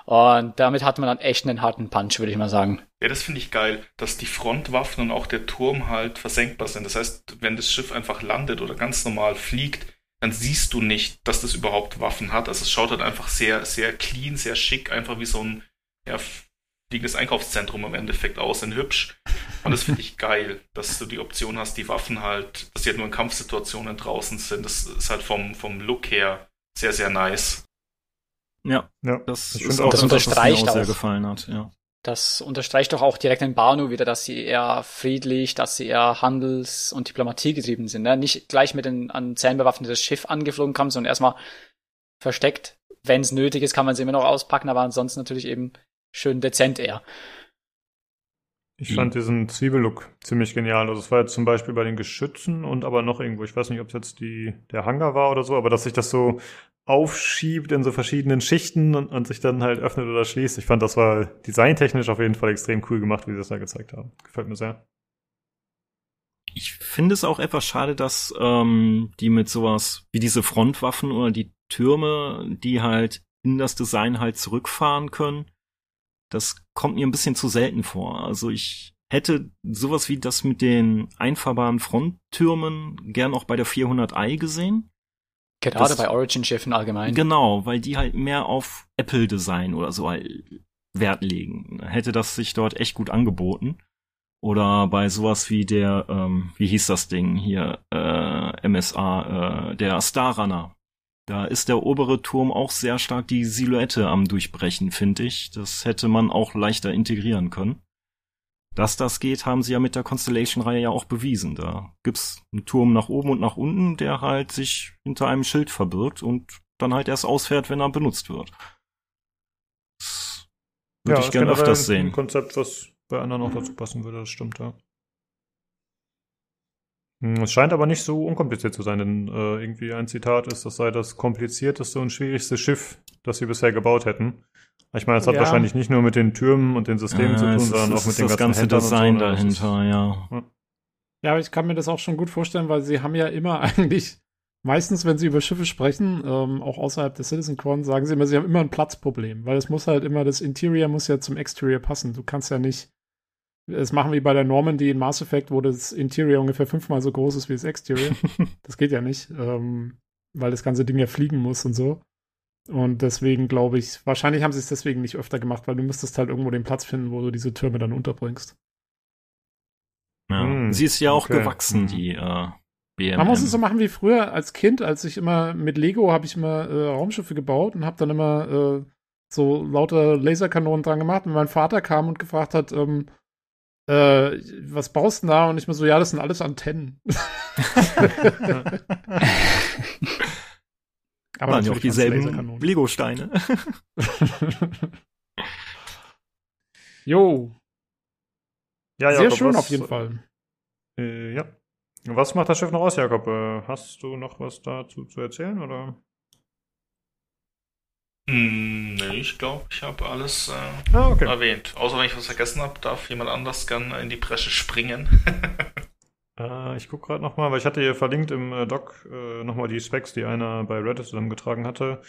Und damit hat man dann echt einen harten Punch, würde ich mal sagen. Ja, das finde ich geil, dass die Frontwaffen und auch der Turm halt versenkbar sind. Das heißt, wenn das Schiff einfach landet oder ganz normal fliegt, dann siehst du nicht, dass das überhaupt Waffen hat. Also es schaut halt einfach sehr, sehr clean, sehr schick, einfach wie so ein ja, fliegendes Einkaufszentrum im Endeffekt aus, in hübsch. Und das finde ich geil, dass du die Option hast, die Waffen halt, dass die halt nur in Kampfsituationen draußen sind. Das ist halt vom, vom Look her sehr, sehr nice. Ja, Ja, das, ist auch das unterstreicht was mir auch sehr gefallen hat, ja. Das unterstreicht doch auch direkt in Banu wieder, dass sie eher friedlich, dass sie eher handels- und Diplomatie getrieben sind. Ne? Nicht gleich mit einem an Zähnen bewaffnetes Schiff angeflogen kommen, sondern erstmal versteckt. Wenn es nötig ist, kann man sie immer noch auspacken, aber ansonsten natürlich eben schön dezent eher. Ich fand diesen Zwiebellook ziemlich genial. Also es war jetzt zum Beispiel bei den Geschützen und aber noch irgendwo, ich weiß nicht, ob es jetzt die, der Hangar war oder so, aber dass sich das so aufschiebt in so verschiedenen Schichten und, und sich dann halt öffnet oder schließt. Ich fand, das war designtechnisch auf jeden Fall extrem cool gemacht, wie sie das da gezeigt haben. Gefällt mir sehr. Ich finde es auch etwas schade, dass ähm, die mit sowas wie diese Frontwaffen oder die Türme, die halt in das Design halt zurückfahren können, das kommt mir ein bisschen zu selten vor. Also ich hätte sowas wie das mit den einfahrbaren Fronttürmen gern auch bei der 400i gesehen. Gerade das, bei Origin-Schiffen allgemein. Genau, weil die halt mehr auf Apple-Design oder so halt Wert legen. Hätte das sich dort echt gut angeboten. Oder bei sowas wie der, ähm, wie hieß das Ding hier, äh, MSA, äh, der Star Runner. Da ist der obere Turm auch sehr stark die Silhouette am Durchbrechen, finde ich. Das hätte man auch leichter integrieren können. Dass das geht, haben sie ja mit der Constellation-Reihe ja auch bewiesen. Da gibt's einen Turm nach oben und nach unten, der halt sich hinter einem Schild verbirgt und dann halt erst ausfährt, wenn er benutzt wird. Das würde ja, ich gerne öfters sehen. Ein Konzept, was bei anderen auch dazu passen würde, das stimmt, ja. Hm, es scheint aber nicht so unkompliziert zu sein, denn äh, irgendwie ein Zitat ist, das sei das komplizierteste und schwierigste Schiff, das sie bisher gebaut hätten. Ich meine, es hat ja. wahrscheinlich nicht nur mit den Türmen und den Systemen ja, zu tun, sondern auch mit dem das ganze Design so, dahinter, ja. ja. Ja, aber ich kann mir das auch schon gut vorstellen, weil sie haben ja immer [laughs] eigentlich, meistens, wenn sie über Schiffe sprechen, ähm, auch außerhalb des Citizen Con, sagen sie immer, sie haben immer ein Platzproblem, weil es muss halt immer, das Interior muss ja zum Exterior passen. Du kannst ja nicht es machen wie bei der Normandy in Mass Effect, wo das Interior ungefähr fünfmal so groß ist wie das Exterior. [laughs] das geht ja nicht, ähm, weil das ganze Ding ja fliegen muss und so. Und deswegen glaube ich, wahrscheinlich haben sie es deswegen nicht öfter gemacht, weil du müsstest halt irgendwo den Platz finden, wo du diese Türme dann unterbringst. Ja. Hm, sie ist ja auch okay. gewachsen, hm. die äh, BMM. Man muss es so machen wie früher als Kind, als ich immer mit Lego habe ich immer äh, Raumschiffe gebaut und habe dann immer äh, so lauter Laserkanonen dran gemacht. Und mein Vater kam und gefragt hat, ähm, äh, was baust du da? Und ich mir so, ja, das sind alles Antennen. [laughs] Aber Waren ja auch dieselben Lego-Steine. [laughs] jo. Ja, Sehr Jakob, schön was, auf jeden Fall. Äh, ja. Was macht das Schiff noch aus, Jakob? Äh, hast du noch was dazu zu erzählen, oder? Hm, nee, ich glaube, ich habe alles äh, ah, okay. erwähnt. Außer wenn ich was vergessen habe, darf jemand anders gerne in die Bresche springen. [laughs] äh, ich gucke gerade nochmal, weil ich hatte hier verlinkt im äh, Doc äh, nochmal die Specs, die einer bei Reddit zusammengetragen hatte.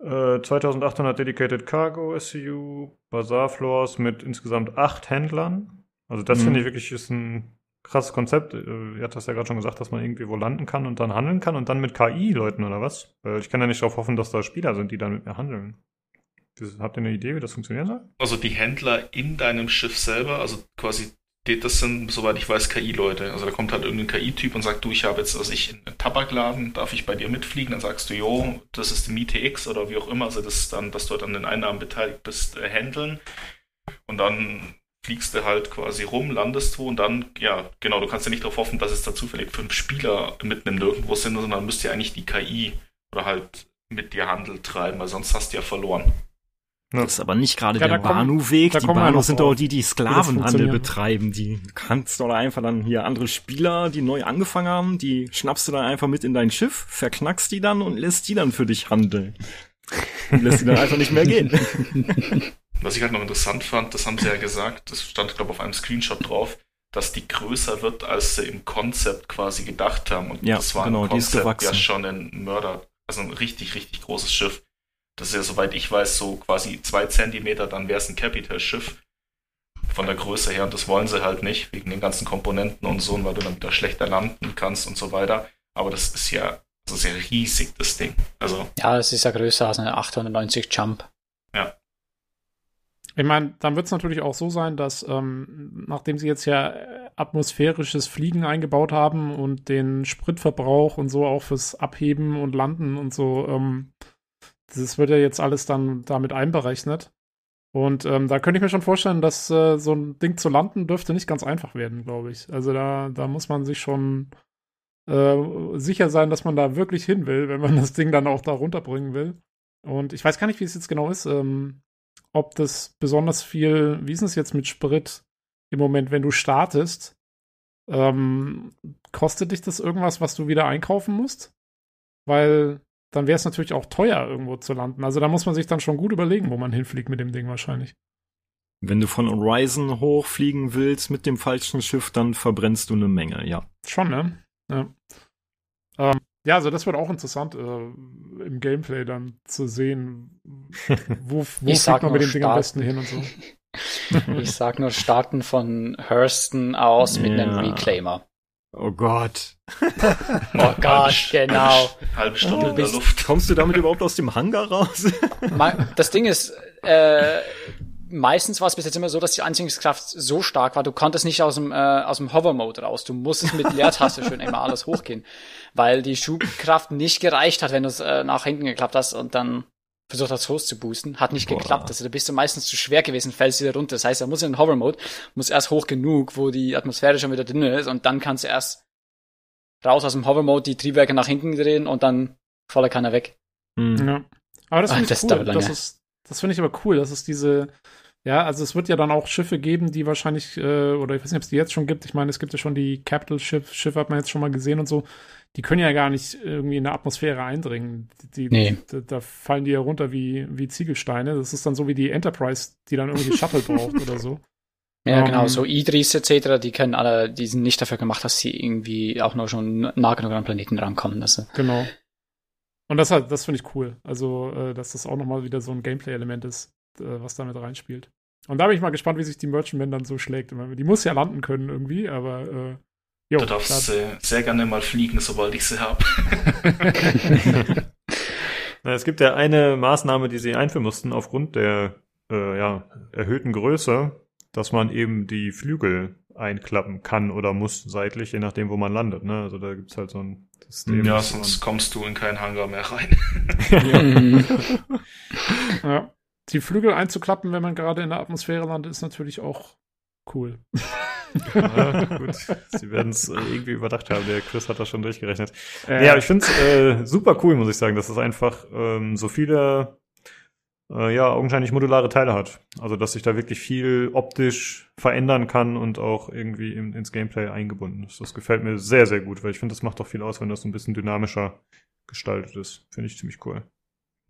Äh, 2800 Dedicated Cargo SCU, Bazaar Floors mit insgesamt acht Händlern. Also das mhm. finde ich wirklich ist ein krasses Konzept. Äh, ihr hat das ja gerade schon gesagt, dass man irgendwie wo landen kann und dann handeln kann und dann mit KI-Leuten oder was? Weil ich kann ja nicht darauf hoffen, dass da Spieler sind, die dann mit mir handeln. Habt ihr eine Idee, wie das funktionieren soll? Also die Händler in deinem Schiff selber, also quasi, das sind, soweit ich weiß, KI-Leute. Also da kommt halt irgendein KI-Typ und sagt, du, ich habe jetzt, also ich einen Tabakladen, darf ich bei dir mitfliegen? Dann sagst du, jo, das ist die Miete X oder wie auch immer, also das dann, dass du an den Einnahmen beteiligt bist, äh, handeln. Und dann fliegst du halt quasi rum, landest wo und dann, ja, genau, du kannst ja nicht darauf hoffen, dass es da zufällig fünf Spieler mitten im Nirgendwo sind, sondern müsst ja eigentlich die KI oder halt mit dir Handel treiben, weil sonst hast du ja verloren. Das ist aber nicht gerade ja, der Banu-Weg. Die Banu sind doch die, die Sklavenhandel betreiben. Die kannst doch einfach dann hier andere Spieler, die neu angefangen haben, die schnappst du dann einfach mit in dein Schiff, verknackst die dann und lässt die dann für dich handeln. Und lässt die dann [laughs] einfach nicht mehr gehen. [laughs] Was ich halt noch interessant fand, das haben sie ja gesagt, das stand, glaube ich, auf einem Screenshot drauf, dass die größer wird, als sie im Konzept quasi gedacht haben. Und ja, das war genau, im Konzept ja schon ein Mörder, also ein richtig, richtig großes Schiff. Das ist ja, soweit ich weiß, so quasi zwei Zentimeter, dann wäre es ein Capital-Schiff. von der Größe her. Und das wollen sie halt nicht, wegen den ganzen Komponenten und so, und weil du dann wieder schlechter landen kannst und so weiter. Aber das ist ja, das ist ja riesig, das Ding. Also. Ja, es ist ja größer als eine 890 Jump. Ich meine, dann wird es natürlich auch so sein, dass ähm, nachdem sie jetzt ja atmosphärisches Fliegen eingebaut haben und den Spritverbrauch und so auch fürs Abheben und Landen und so, ähm, das wird ja jetzt alles dann damit einberechnet. Und ähm, da könnte ich mir schon vorstellen, dass äh, so ein Ding zu landen dürfte nicht ganz einfach werden, glaube ich. Also da, da muss man sich schon äh, sicher sein, dass man da wirklich hin will, wenn man das Ding dann auch da runterbringen will. Und ich weiß gar nicht, wie es jetzt genau ist, ähm, ob das besonders viel, wie ist es jetzt mit Sprit im Moment, wenn du startest, ähm, kostet dich das irgendwas, was du wieder einkaufen musst? Weil dann wäre es natürlich auch teuer, irgendwo zu landen. Also da muss man sich dann schon gut überlegen, wo man hinfliegt mit dem Ding wahrscheinlich. Wenn du von Horizon hochfliegen willst mit dem falschen Schiff, dann verbrennst du eine Menge, ja. Schon, ne? Ja. Ähm, ja, also das wird auch interessant, äh, im Gameplay dann zu sehen, [laughs] wo, wo fliegt man mit dem Ding am besten hin und so. [laughs] ich sag nur starten von Hurston aus mit ja. einem Reclaimer. Oh Gott. [laughs] oh Gott, genau. Halbe Stunde in der Luft. Kommst du damit überhaupt aus dem Hangar raus? das Ding ist, äh, meistens war es bis jetzt immer so, dass die Anziehungskraft so stark war, du konntest nicht aus dem, äh, aus dem Hover-Mode raus. Du musstest mit Leertaste schon immer alles hochgehen, weil die Schubkraft nicht gereicht hat, wenn du es äh, nach hinten geklappt hast und dann versucht hast, hoch zu boosten. Hat nicht Boah. geklappt. Also da bist du meistens zu schwer gewesen, fällst wieder runter. Das heißt, er muss in den Hover-Mode, muss erst hoch genug, wo die Atmosphäre schon wieder drin ist und dann kannst du erst raus aus dem Hover-Mode die Triebwerke nach hinten drehen und dann voller keiner weg. Mhm. Ja. Aber das finde ich das cool. Das, ist, das finde ich aber cool, dass es diese, ja, also es wird ja dann auch Schiffe geben, die wahrscheinlich, äh, oder ich weiß nicht, ob es die jetzt schon gibt. Ich meine, es gibt ja schon die Capital-Schiffe, hat man jetzt schon mal gesehen und so die können ja gar nicht irgendwie in der Atmosphäre eindringen. Die, nee. da, da, fallen die ja runter wie, wie Ziegelsteine. Das ist dann so wie die Enterprise, die dann irgendwie Shuttle [laughs] braucht oder so. Ja, um, genau, ähm, so Idris etc., die können alle, die sind nicht dafür gemacht, dass sie irgendwie auch nur schon nah genug an Planeten rankommen. Also. Genau. Und das das finde ich cool. Also, äh, dass das auch nochmal wieder so ein Gameplay-Element ist, äh, was damit reinspielt. Und da bin ich mal gespannt, wie sich die Merchantman dann so schlägt. Die muss ja landen können irgendwie, aber äh, Jo, du darfst äh, sehr gerne mal fliegen, sobald ich sie habe. [laughs] es gibt ja eine Maßnahme, die sie einführen mussten aufgrund der äh, ja, erhöhten Größe, dass man eben die Flügel einklappen kann oder muss seitlich, je nachdem, wo man landet. Ne? Also da gibt's halt so ein System. Ja, sonst kommst du in keinen Hangar mehr rein. [laughs] ja. [laughs] ja. Die Flügel einzuklappen, wenn man gerade in der Atmosphäre landet, ist natürlich auch cool. Ja, [laughs] gut. Sie werden es äh, irgendwie überdacht haben. Der Chris hat das schon durchgerechnet. Äh. Ja, ich finde es äh, super cool, muss ich sagen, dass es einfach ähm, so viele äh, ja, augenscheinlich modulare Teile hat. Also, dass sich da wirklich viel optisch verändern kann und auch irgendwie in, ins Gameplay eingebunden ist. Das gefällt mir sehr, sehr gut, weil ich finde, das macht doch viel aus, wenn das so ein bisschen dynamischer gestaltet ist. Finde ich ziemlich cool.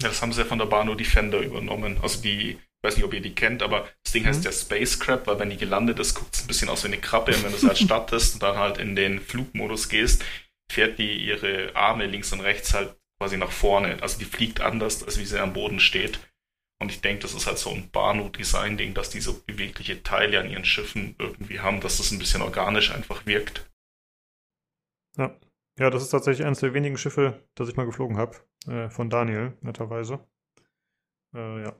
Ja, das haben sie ja von der Bano Defender übernommen. Also die weiß nicht, ob ihr die kennt, aber das Ding heißt mhm. ja Space Crab, weil wenn die gelandet ist, guckt es ein bisschen aus wie eine Krabbe. Und wenn du es halt [laughs] startest und dann halt in den Flugmodus gehst, fährt die ihre Arme links und rechts halt quasi nach vorne. Also die fliegt anders, als wie sie am Boden steht. Und ich denke, das ist halt so ein Banu-Design-Ding, dass die so bewegliche Teile an ihren Schiffen irgendwie haben, dass das ein bisschen organisch einfach wirkt. Ja. Ja, das ist tatsächlich eines der wenigen Schiffe, das ich mal geflogen habe. Äh, von Daniel, netterweise. Äh, ja.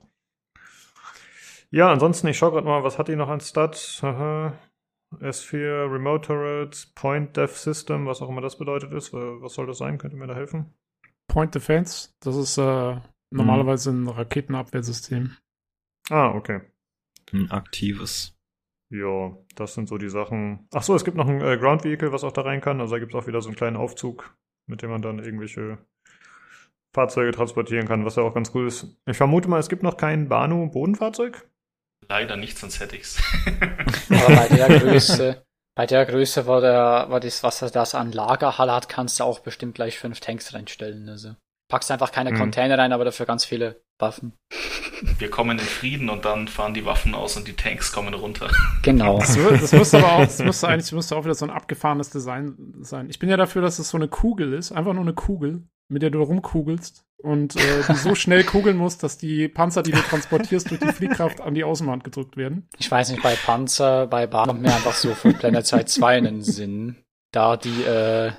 Ja, ansonsten, ich schaue gerade mal, was hat die noch an Stats? S4, Remote Turrets, Point Def System, was auch immer das bedeutet ist. Was soll das sein? Könnt ihr mir da helfen? Point Defense, das ist äh, normalerweise ein Raketenabwehrsystem. Ah, okay. Ein aktives. Ja, das sind so die Sachen. Ach so, es gibt noch ein äh, Ground Vehicle, was auch da rein kann. Also da gibt es auch wieder so einen kleinen Aufzug, mit dem man dann irgendwelche Fahrzeuge transportieren kann, was ja auch ganz cool ist. Ich vermute mal, es gibt noch kein Banu-Bodenfahrzeug. Leider nicht, sonst hätte ich's. Aber bei der Größe, bei der Größe war der, war das, was das an Lagerhalle hat, kannst du auch bestimmt gleich fünf Tanks reinstellen. Also packst einfach keine mhm. Container rein, aber dafür ganz viele Waffen. Wir kommen in Frieden und dann fahren die Waffen aus und die Tanks kommen runter. Genau. Das, das müsste aber auch, das müsste eigentlich, das müsste auch wieder so ein abgefahrenes Design sein. Ich bin ja dafür, dass es so eine Kugel ist, einfach nur eine Kugel, mit der du rumkugelst und äh, die so schnell kugeln muss, dass die Panzer, die du transportierst, durch die Fliehkraft an die Außenwand gedrückt werden. Ich weiß nicht, bei Panzer, bei Bahn kommt mir einfach so von Planet Side 2 in den Sinn. Da die, äh,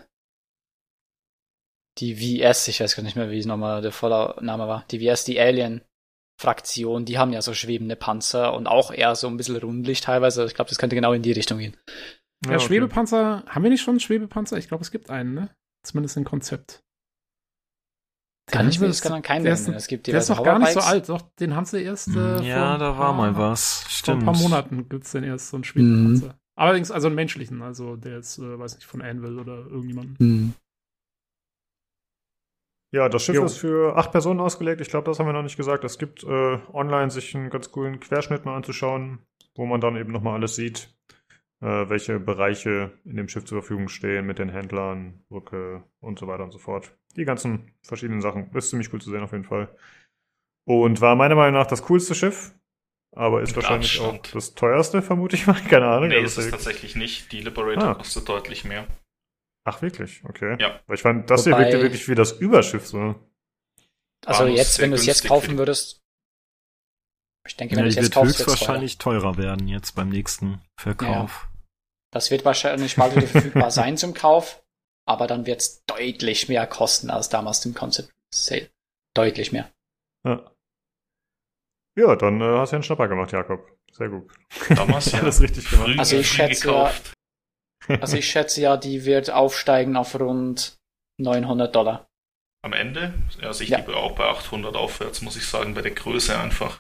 die VS, ich weiß gar nicht mehr, wie es nochmal der volle Name war, die VS, die Alien-Fraktion, die haben ja so schwebende Panzer und auch eher so ein bisschen rundlich teilweise. Ich glaube, das könnte genau in die Richtung gehen. Ja, ja okay. Schwebepanzer, haben wir nicht schon einen Schwebepanzer? Ich glaube, es gibt einen, ne? Zumindest ein Konzept. Kann ich mir das kann keinen nennen. Es gibt der ist noch gar nicht so alt, doch, den haben sie erst. Äh, ja, da war mal was. Stimmt. Vor ein paar Monaten gibt's den erst so einen Schwebepanzer. Mhm. Allerdings, also einen menschlichen, also der ist, äh, weiß nicht, von Anvil oder irgendjemandem. Mhm. Ja, das Schiff jo. ist für acht Personen ausgelegt. Ich glaube, das haben wir noch nicht gesagt. Es gibt äh, online sich einen ganz coolen Querschnitt mal anzuschauen, wo man dann eben nochmal alles sieht, äh, welche Bereiche in dem Schiff zur Verfügung stehen mit den Händlern, Brücke und so weiter und so fort. Die ganzen verschiedenen Sachen. Ist ziemlich cool zu sehen auf jeden Fall. Und war meiner Meinung nach das coolste Schiff, aber ist Mit wahrscheinlich Abstand. auch das teuerste, vermute ich mal. [laughs] Keine Ahnung. Nee, also ist es tatsächlich nicht. Die Liberator ah. kostet deutlich mehr. Ach, wirklich? Okay. Ja. Weil ich fand, das Wobei, hier wirkte wirklich wie das Überschiff so. Also jetzt, wenn du es jetzt kaufen würdest. Ich denke, wenn ja, du es jetzt kaufst, wird höchstwahrscheinlich teurer. teurer werden jetzt beim nächsten Verkauf. Ja. Das wird wahrscheinlich mal wieder verfügbar [laughs] sein zum Kauf, aber dann wird es deutlich mehr kosten als damals im Concept Sale. Deutlich mehr. Ja. Ja, dann äh, hast du einen Schnapper gemacht, Jakob. Sehr gut. Damals [laughs] ja. Alles richtig gemacht. Also ich schätze ja, also ich schätze ja, die wird aufsteigen auf rund 900 Dollar. Am Ende? Also ich ja. liebe auch bei 800 aufwärts, muss ich sagen, bei der Größe einfach.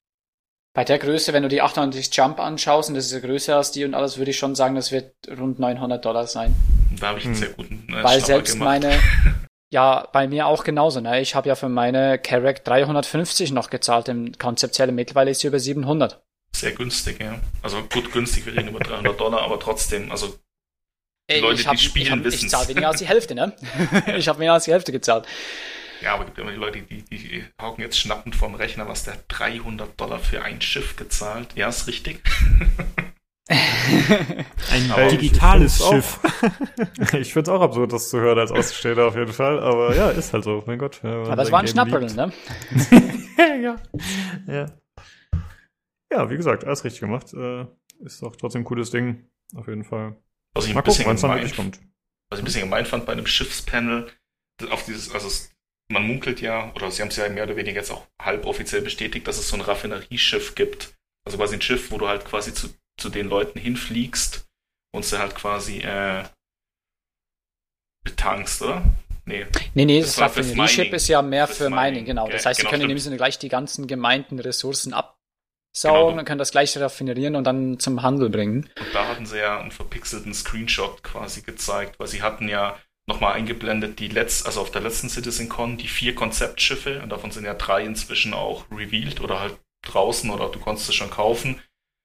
Bei der Größe, wenn du die 890 Jump anschaust und das ist ja größer als die und alles, würde ich schon sagen, das wird rund 900 Dollar sein. Da habe ich einen hm. sehr guten äh, Weil selbst gemacht. meine, [laughs] ja, bei mir auch genauso. Ne? Ich habe ja für meine Carrack 350 noch gezahlt im konzeptiellen. Mittlerweile ist sie über 700. Sehr günstig, ja. Also gut günstig, wir reden über 300 Dollar, aber trotzdem, also die Leute, hab, die spielen, wissen Ich zahle weniger als die Hälfte, ne? [laughs] ich habe mehr als die Hälfte gezahlt. Ja, aber es gibt immer die Leute, die, die hocken jetzt schnappend vom Rechner, was der 300 Dollar für ein Schiff gezahlt. Ja, ist richtig. [laughs] ein aber digitales ich Schiff. [laughs] ich finde es auch absurd, das zu hören als Außenstehender auf jeden Fall. Aber ja, ist halt so. Mein Gott. Aber es war ein Schnapperl, ne? ja. ja. Ja, wie gesagt, alles richtig gemacht. Äh, ist doch trotzdem ein cooles Ding. Auf jeden Fall. Was ich, ein bisschen gucken, gemein, kommt. was ich ein bisschen gemein fand bei einem Schiffspanel, auf dieses, also es, man munkelt ja, oder sie haben es ja mehr oder weniger jetzt auch halboffiziell bestätigt, dass es so ein Raffinerieschiff gibt. Also quasi ein Schiff, wo du halt quasi zu, zu den Leuten hinfliegst und sie halt quasi äh, betankst, oder? Nee. Nee, nee, das, das Raffinerieship ist ja mehr für Mining, Mining genau. Das heißt, genau, sie können stimmt. in dem Sinne gleich die ganzen gemeinten Ressourcen ab saugen genau. und können das gleich raffinerieren und dann zum Handel bringen. Und da hatten sie ja einen verpixelten Screenshot quasi gezeigt, weil sie hatten ja nochmal eingeblendet die letzte, also auf der letzten CitizenCon die vier Konzeptschiffe und davon sind ja drei inzwischen auch revealed oder halt draußen oder du konntest es schon kaufen.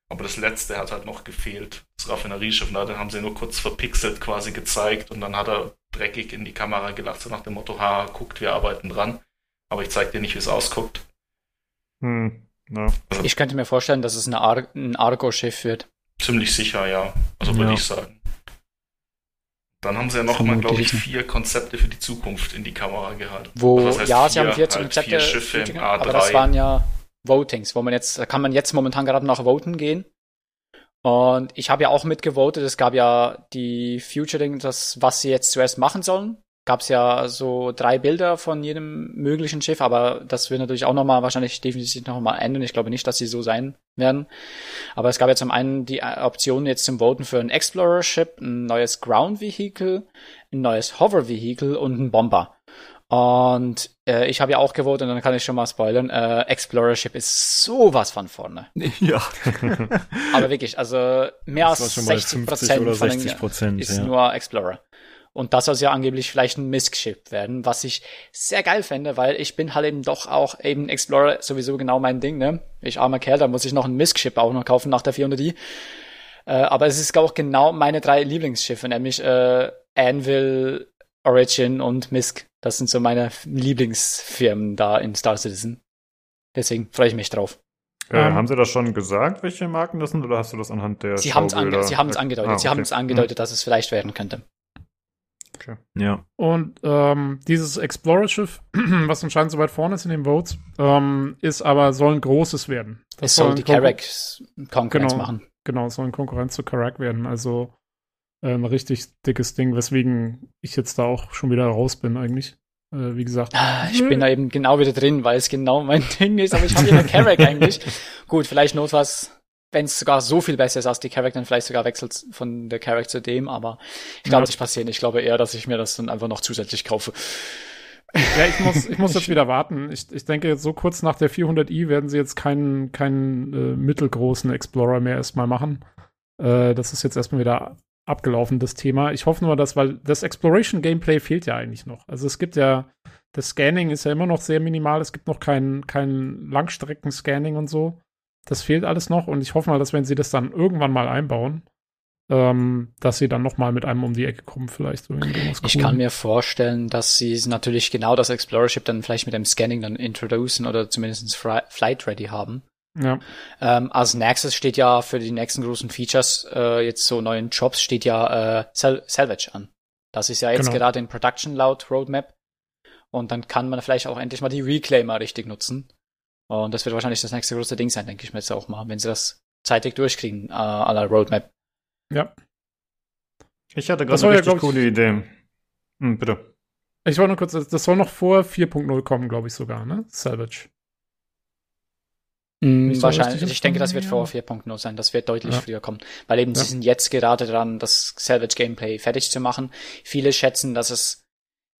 Aber das letzte hat halt noch gefehlt, das Raffinerieschiff. Und da haben sie nur kurz verpixelt quasi gezeigt und dann hat er dreckig in die Kamera gelacht, so nach dem Motto, ha, guckt, wir arbeiten dran. Aber ich zeig dir nicht, wie es ausguckt. Hm. Ja. Ich könnte mir vorstellen, dass es eine Ar ein Argo-Schiff wird. Ziemlich sicher, ja. Also würde ja. ich sagen. Dann haben sie ja nochmal, glaube ich, vier Konzepte für die Zukunft in die Kamera gehalten. Wo, also das heißt ja, sie haben vier halt Konzepte, vier Schiffe im A3. aber das waren ja Votings, wo man jetzt, da kann man jetzt momentan gerade noch voten gehen. Und ich habe ja auch mitgevotet, es gab ja die Futuring, das, was sie jetzt zuerst machen sollen gab es ja so drei Bilder von jedem möglichen Schiff, aber das wird natürlich auch nochmal wahrscheinlich definitiv nochmal ändern. Ich glaube nicht, dass sie so sein werden. Aber es gab ja zum einen die Option jetzt zum Voten für ein Explorer-Ship, ein neues Ground-Vehicle, ein neues Hover-Vehicle und ein Bomber. Und äh, ich habe ja auch gewotet und dann kann ich schon mal spoilern. Äh, Explorer-Ship ist sowas von vorne. [laughs] Ja. Aber wirklich, also mehr als 60 Prozent von den, ist ja. nur Explorer. Und das soll ja angeblich vielleicht ein Misk-Ship werden, was ich sehr geil fände, weil ich bin halt eben doch auch eben Explorer sowieso genau mein Ding, ne? Ich armer Kerl, da muss ich noch ein Misk-Ship auch noch kaufen nach der 400i. Äh, aber es ist auch genau meine drei Lieblingsschiffe, nämlich äh, Anvil, Origin und Misk. Das sind so meine Lieblingsfirmen da in Star Citizen. Deswegen freue ich mich drauf. Äh, ähm, haben Sie das schon gesagt, welche Marken das sind, oder hast du das anhand der Sie haben es ange angedeutet. Ah, okay. Sie haben es angedeutet, hm. dass es vielleicht werden könnte. Okay. Ja. Und ähm, dieses Explorer-Schiff, [clears throat] was anscheinend so weit vorne ist in den Votes, ähm, ist aber, soll ein großes werden. Das es soll die Karak Konkurrenz genau, machen. Genau, soll ein Konkurrenz zu Karak werden. Also äh, ein richtig dickes Ding, weswegen ich jetzt da auch schon wieder raus bin eigentlich. Äh, wie gesagt. Ah, ich bin da eben genau wieder drin, weil es genau mein [laughs] Ding ist, aber ich habe ja Karak [laughs] eigentlich. Gut, vielleicht notfalls wenn es sogar so viel besser ist als die Charakter, dann vielleicht sogar wechselt von der Charakter zu dem, aber ich glaube, ja. das nicht passieren. Ich glaube eher, dass ich mir das dann einfach noch zusätzlich kaufe. Ja, ich muss, ich muss [laughs] jetzt wieder warten. Ich, ich denke, jetzt so kurz nach der 400i werden sie jetzt keinen, keinen äh, mittelgroßen Explorer mehr erstmal machen. Äh, das ist jetzt erstmal wieder abgelaufen, das Thema. Ich hoffe nur, dass, weil das Exploration-Gameplay fehlt ja eigentlich noch. Also es gibt ja, das Scanning ist ja immer noch sehr minimal. Es gibt noch kein, kein Langstrecken-Scanning und so. Das fehlt alles noch und ich hoffe mal, dass wenn sie das dann irgendwann mal einbauen, ähm, dass sie dann noch mal mit einem um die Ecke kommen, vielleicht. So ich kann mir vorstellen, dass sie natürlich genau das Explorership dann vielleicht mit dem Scanning dann introducen oder zumindest Flight Ready haben. Ja. Ähm, als nächstes steht ja für die nächsten großen Features, äh, jetzt so neuen Jobs, steht ja äh, Sal Salvage an. Das ist ja jetzt genau. gerade in Production laut Roadmap. Und dann kann man vielleicht auch endlich mal die Reclaimer richtig nutzen. Und das wird wahrscheinlich das nächste große Ding sein, denke ich mir jetzt auch mal, wenn sie das zeitig durchkriegen, äh, à la Roadmap. Ja. Ich hatte gerade eine richtig ja, coole Idee. Hm, bitte. Ich wollte nur kurz, das soll noch vor 4.0 kommen, glaube ich sogar, ne? Salvage. Mm, wahrscheinlich. Ich denke, das wird vor 4.0 sein. Das wird deutlich ja. früher kommen. Weil eben ja. sie sind jetzt gerade dran, das Salvage Gameplay fertig zu machen. Viele schätzen, dass es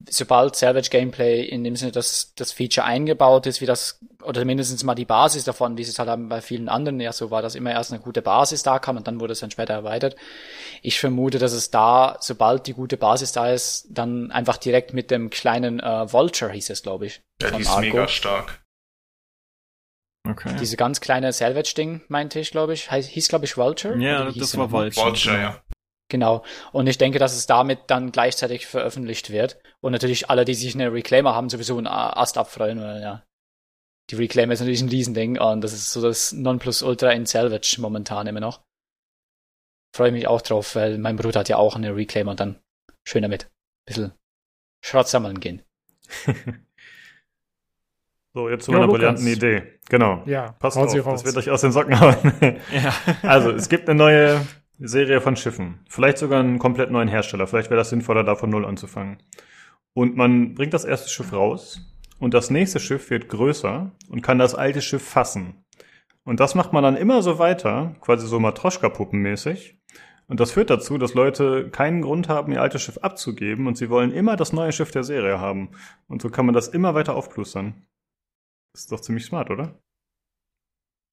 sobald Salvage Gameplay in dem Sinne, dass das Feature eingebaut ist, wie das, oder mindestens mal die Basis davon, wie es halt bei vielen anderen ja so war, dass immer erst eine gute Basis da kam und dann wurde es dann später erweitert. Ich vermute, dass es da, sobald die gute Basis da ist, dann einfach direkt mit dem kleinen äh, Vulture hieß es, glaube ich. Ja, die ist Arco. mega stark. Okay. Diese ganz kleine Salvage-Ding, meinte ich, glaube ich. Hieß, glaube ich, Vulture? Ja, das war Vulture. Vulture, genau. ja. Genau. Und ich denke, dass es damit dann gleichzeitig veröffentlicht wird. Und natürlich alle, die sich eine Reclaimer haben, sowieso einen Ast abfreuen, weil ja. Die Reclaimer ist natürlich ein Riesending und das ist so das Nonplusultra in Salvage momentan immer noch. Freue mich auch drauf, weil mein Bruder hat ja auch eine Reclaimer und dann schön damit ein bisschen Schrott sammeln gehen. [laughs] so, jetzt zu meiner ja, brillanten Idee. Genau. Ja, passt auf, das wird euch aus den Socken hauen. ja. [laughs] Also, es gibt eine neue Serie von Schiffen. Vielleicht sogar einen komplett neuen Hersteller. Vielleicht wäre das sinnvoller, da von Null anzufangen. Und man bringt das erste Schiff raus und das nächste Schiff wird größer und kann das alte Schiff fassen. Und das macht man dann immer so weiter, quasi so Matroschka-Puppenmäßig. Und das führt dazu, dass Leute keinen Grund haben, ihr altes Schiff abzugeben und sie wollen immer das neue Schiff der Serie haben. Und so kann man das immer weiter aufplustern. Ist doch ziemlich smart, oder?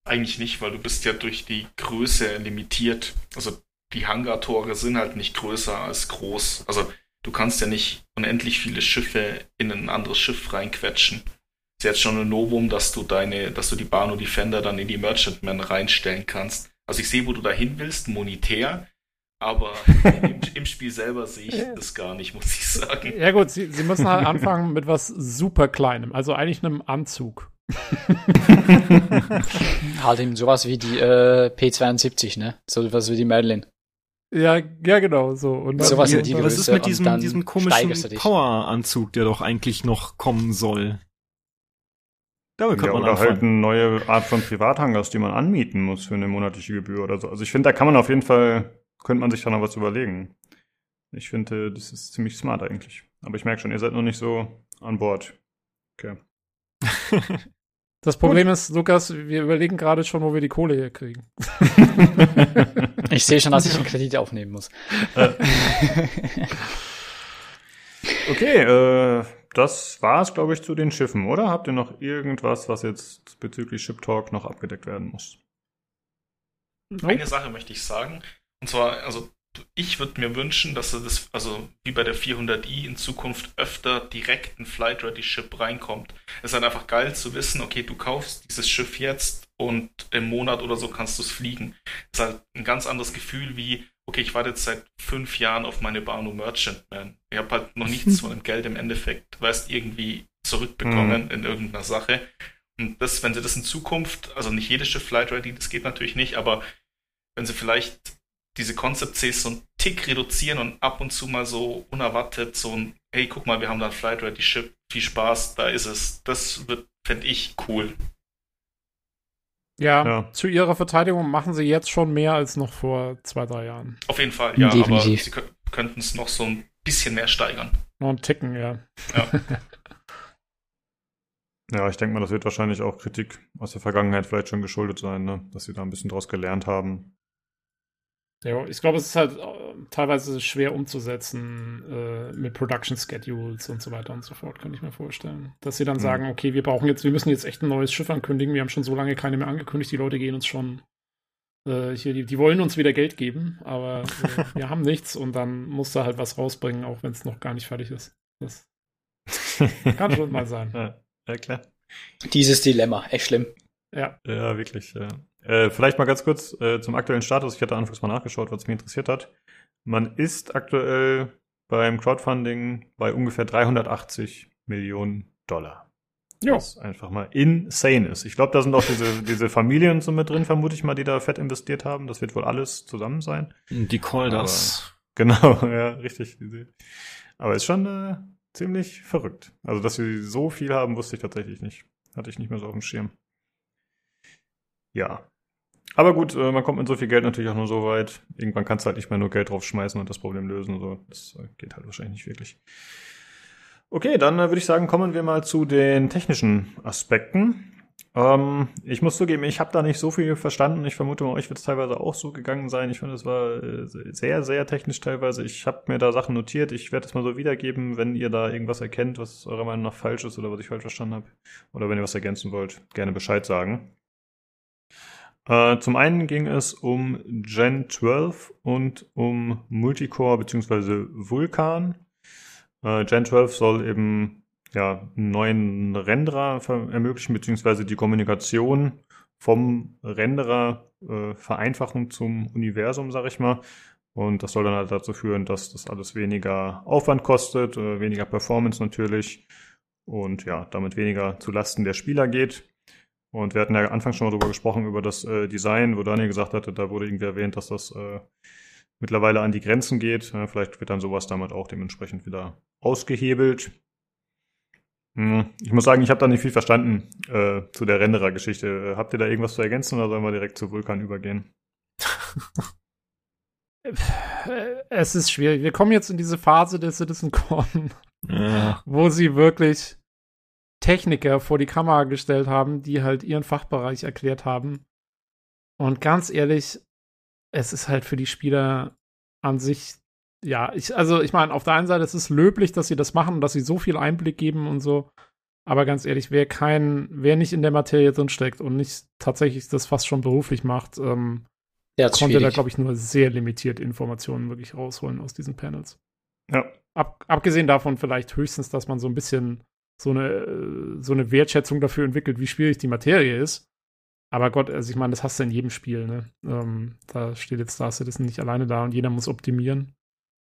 Eigentlich nicht, weil du bist ja durch die Größe limitiert. Also die Hangartore sind halt nicht größer als groß. Also du kannst ja nicht unendlich viele Schiffe in ein anderes Schiff reinquetschen. Ist jetzt schon ein Novum, dass du deine, dass du die Bano Defender dann in die Merchantman reinstellen kannst. Also ich sehe, wo du dahin willst, monetär, aber im, [laughs] im, Spiel selber sehe ich das gar nicht, muss ich sagen. Ja gut, sie, sie müssen halt anfangen mit was super Kleinem, also eigentlich einem Anzug. [laughs] halt eben sowas wie die äh, P72, ne? So was wie die Merlin. Ja, ja, genau, so. Und so was, die was ist mit diesem, diesem komischen Power-Anzug, der doch eigentlich noch kommen soll? Damit könnte ja, man oder anfangen. halt eine neue Art von Privathangars, die man anmieten muss für eine monatliche Gebühr oder so. Also ich finde, da kann man auf jeden Fall, könnte man sich da noch was überlegen. Ich finde, das ist ziemlich smart eigentlich. Aber ich merke schon, ihr seid noch nicht so an Bord. Okay. [laughs] Das Problem Gut. ist, Lukas, wir überlegen gerade schon, wo wir die Kohle herkriegen. [laughs] ich sehe schon, dass ich einen Kredit aufnehmen muss. Äh. okay, äh, das war's, glaube ich, zu den Schiffen, oder? Habt ihr noch irgendwas, was jetzt bezüglich Ship Talk noch abgedeckt werden muss? Eine Sache möchte ich sagen. Und zwar, also ich würde mir wünschen, dass das, also wie bei der 400i in Zukunft öfter direkt ein Flight Ready Ship reinkommt. Es ist halt einfach geil zu wissen, okay, du kaufst dieses Schiff jetzt und im Monat oder so kannst du es fliegen. Es ist halt ein ganz anderes Gefühl wie, okay, ich warte jetzt seit fünf Jahren auf meine Banu Merchantman. Ich habe halt noch nichts [laughs] von dem Geld im Endeffekt, weißt, irgendwie zurückbekommen mhm. in irgendeiner Sache. Und das, wenn sie das in Zukunft, also nicht jedes Schiff Flight Ready, das geht natürlich nicht, aber wenn sie vielleicht diese Concept-Cs so einen Tick reduzieren und ab und zu mal so unerwartet so ein, hey, guck mal, wir haben da ein Flight Ready Ship, viel Spaß, da ist es. Das wird, fände ich cool. Ja, ja, zu ihrer Verteidigung machen sie jetzt schon mehr als noch vor zwei, drei Jahren. Auf jeden Fall, ja, Definitiv. aber sie könnten es noch so ein bisschen mehr steigern. Noch ein Ticken, ja. Ja. [laughs] ja, ich denke mal, das wird wahrscheinlich auch Kritik aus der Vergangenheit vielleicht schon geschuldet sein, ne? dass sie da ein bisschen draus gelernt haben. Ja, ich glaube, es ist halt äh, teilweise schwer umzusetzen äh, mit Production Schedules und so weiter und so fort, kann ich mir vorstellen. Dass sie dann mhm. sagen, okay, wir brauchen jetzt, wir müssen jetzt echt ein neues Schiff ankündigen, wir haben schon so lange keine mehr angekündigt, die Leute gehen uns schon äh, hier, die, die, wollen uns wieder Geld geben, aber äh, [laughs] wir haben nichts und dann muss da halt was rausbringen, auch wenn es noch gar nicht fertig ist. Das [laughs] kann schon mal sein. Ja, ja, klar. Dieses Dilemma, echt schlimm. Ja. Ja, wirklich, ja. Äh, vielleicht mal ganz kurz äh, zum aktuellen Status. Ich hatte anfangs mal nachgeschaut, was mich interessiert hat. Man ist aktuell beim Crowdfunding bei ungefähr 380 Millionen Dollar. Ja. Was einfach mal insane ist. Ich glaube, da sind auch diese, [laughs] diese Familien so mit drin, vermute ich mal, die da fett investiert haben. Das wird wohl alles zusammen sein. Die call das. [laughs] Genau, ja, richtig. Aber ist schon äh, ziemlich verrückt. Also, dass sie so viel haben, wusste ich tatsächlich nicht. Hatte ich nicht mehr so auf dem Schirm. Ja. Aber gut, äh, man kommt mit so viel Geld natürlich auch nur so weit. Irgendwann kannst du halt nicht mehr nur Geld draufschmeißen und das Problem lösen. So. Das äh, geht halt wahrscheinlich nicht wirklich. Okay, dann äh, würde ich sagen, kommen wir mal zu den technischen Aspekten. Ähm, ich muss zugeben, ich habe da nicht so viel verstanden. Ich vermute mal, euch wird es teilweise auch so gegangen sein. Ich finde, es war sehr, sehr technisch teilweise. Ich habe mir da Sachen notiert. Ich werde es mal so wiedergeben, wenn ihr da irgendwas erkennt, was eurer Meinung nach falsch ist oder was ich falsch verstanden habe. Oder wenn ihr was ergänzen wollt, gerne Bescheid sagen. Äh, zum einen ging es um Gen 12 und um Multicore bzw. Vulkan. Äh, Gen 12 soll eben ja, einen neuen Renderer ermöglichen, beziehungsweise die Kommunikation vom Renderer äh, vereinfachen zum Universum, sag ich mal. Und das soll dann halt dazu führen, dass das alles weniger Aufwand kostet, äh, weniger Performance natürlich und ja, damit weniger zu Lasten der Spieler geht. Und wir hatten ja anfangs schon mal darüber gesprochen, über das äh, Design, wo Daniel gesagt hatte, da wurde irgendwie erwähnt, dass das äh, mittlerweile an die Grenzen geht. Äh, vielleicht wird dann sowas damit auch dementsprechend wieder ausgehebelt. Hm, ich muss sagen, ich habe da nicht viel verstanden äh, zu der Renderer-Geschichte. Habt ihr da irgendwas zu ergänzen oder sollen wir direkt zu Vulkan übergehen? es ist schwierig. Wir kommen jetzt in diese Phase der CitizenCon, ja. wo sie wirklich Techniker vor die Kamera gestellt haben, die halt ihren Fachbereich erklärt haben. Und ganz ehrlich, es ist halt für die Spieler an sich, ja, ich, also ich meine, auf der einen Seite ist es löblich, dass sie das machen und dass sie so viel Einblick geben und so. Aber ganz ehrlich, wer kein, wer nicht in der Materie drin steckt und nicht tatsächlich das fast schon beruflich macht, ähm, konnte schwierig. da, glaube ich, nur sehr limitiert Informationen wirklich rausholen aus diesen Panels. Ja. Ab, abgesehen davon vielleicht höchstens, dass man so ein bisschen so eine, so eine Wertschätzung dafür entwickelt, wie schwierig die Materie ist. Aber Gott, also ich meine, das hast du in jedem Spiel, ne? Ähm, da steht jetzt Star Citizen nicht alleine da und jeder muss optimieren.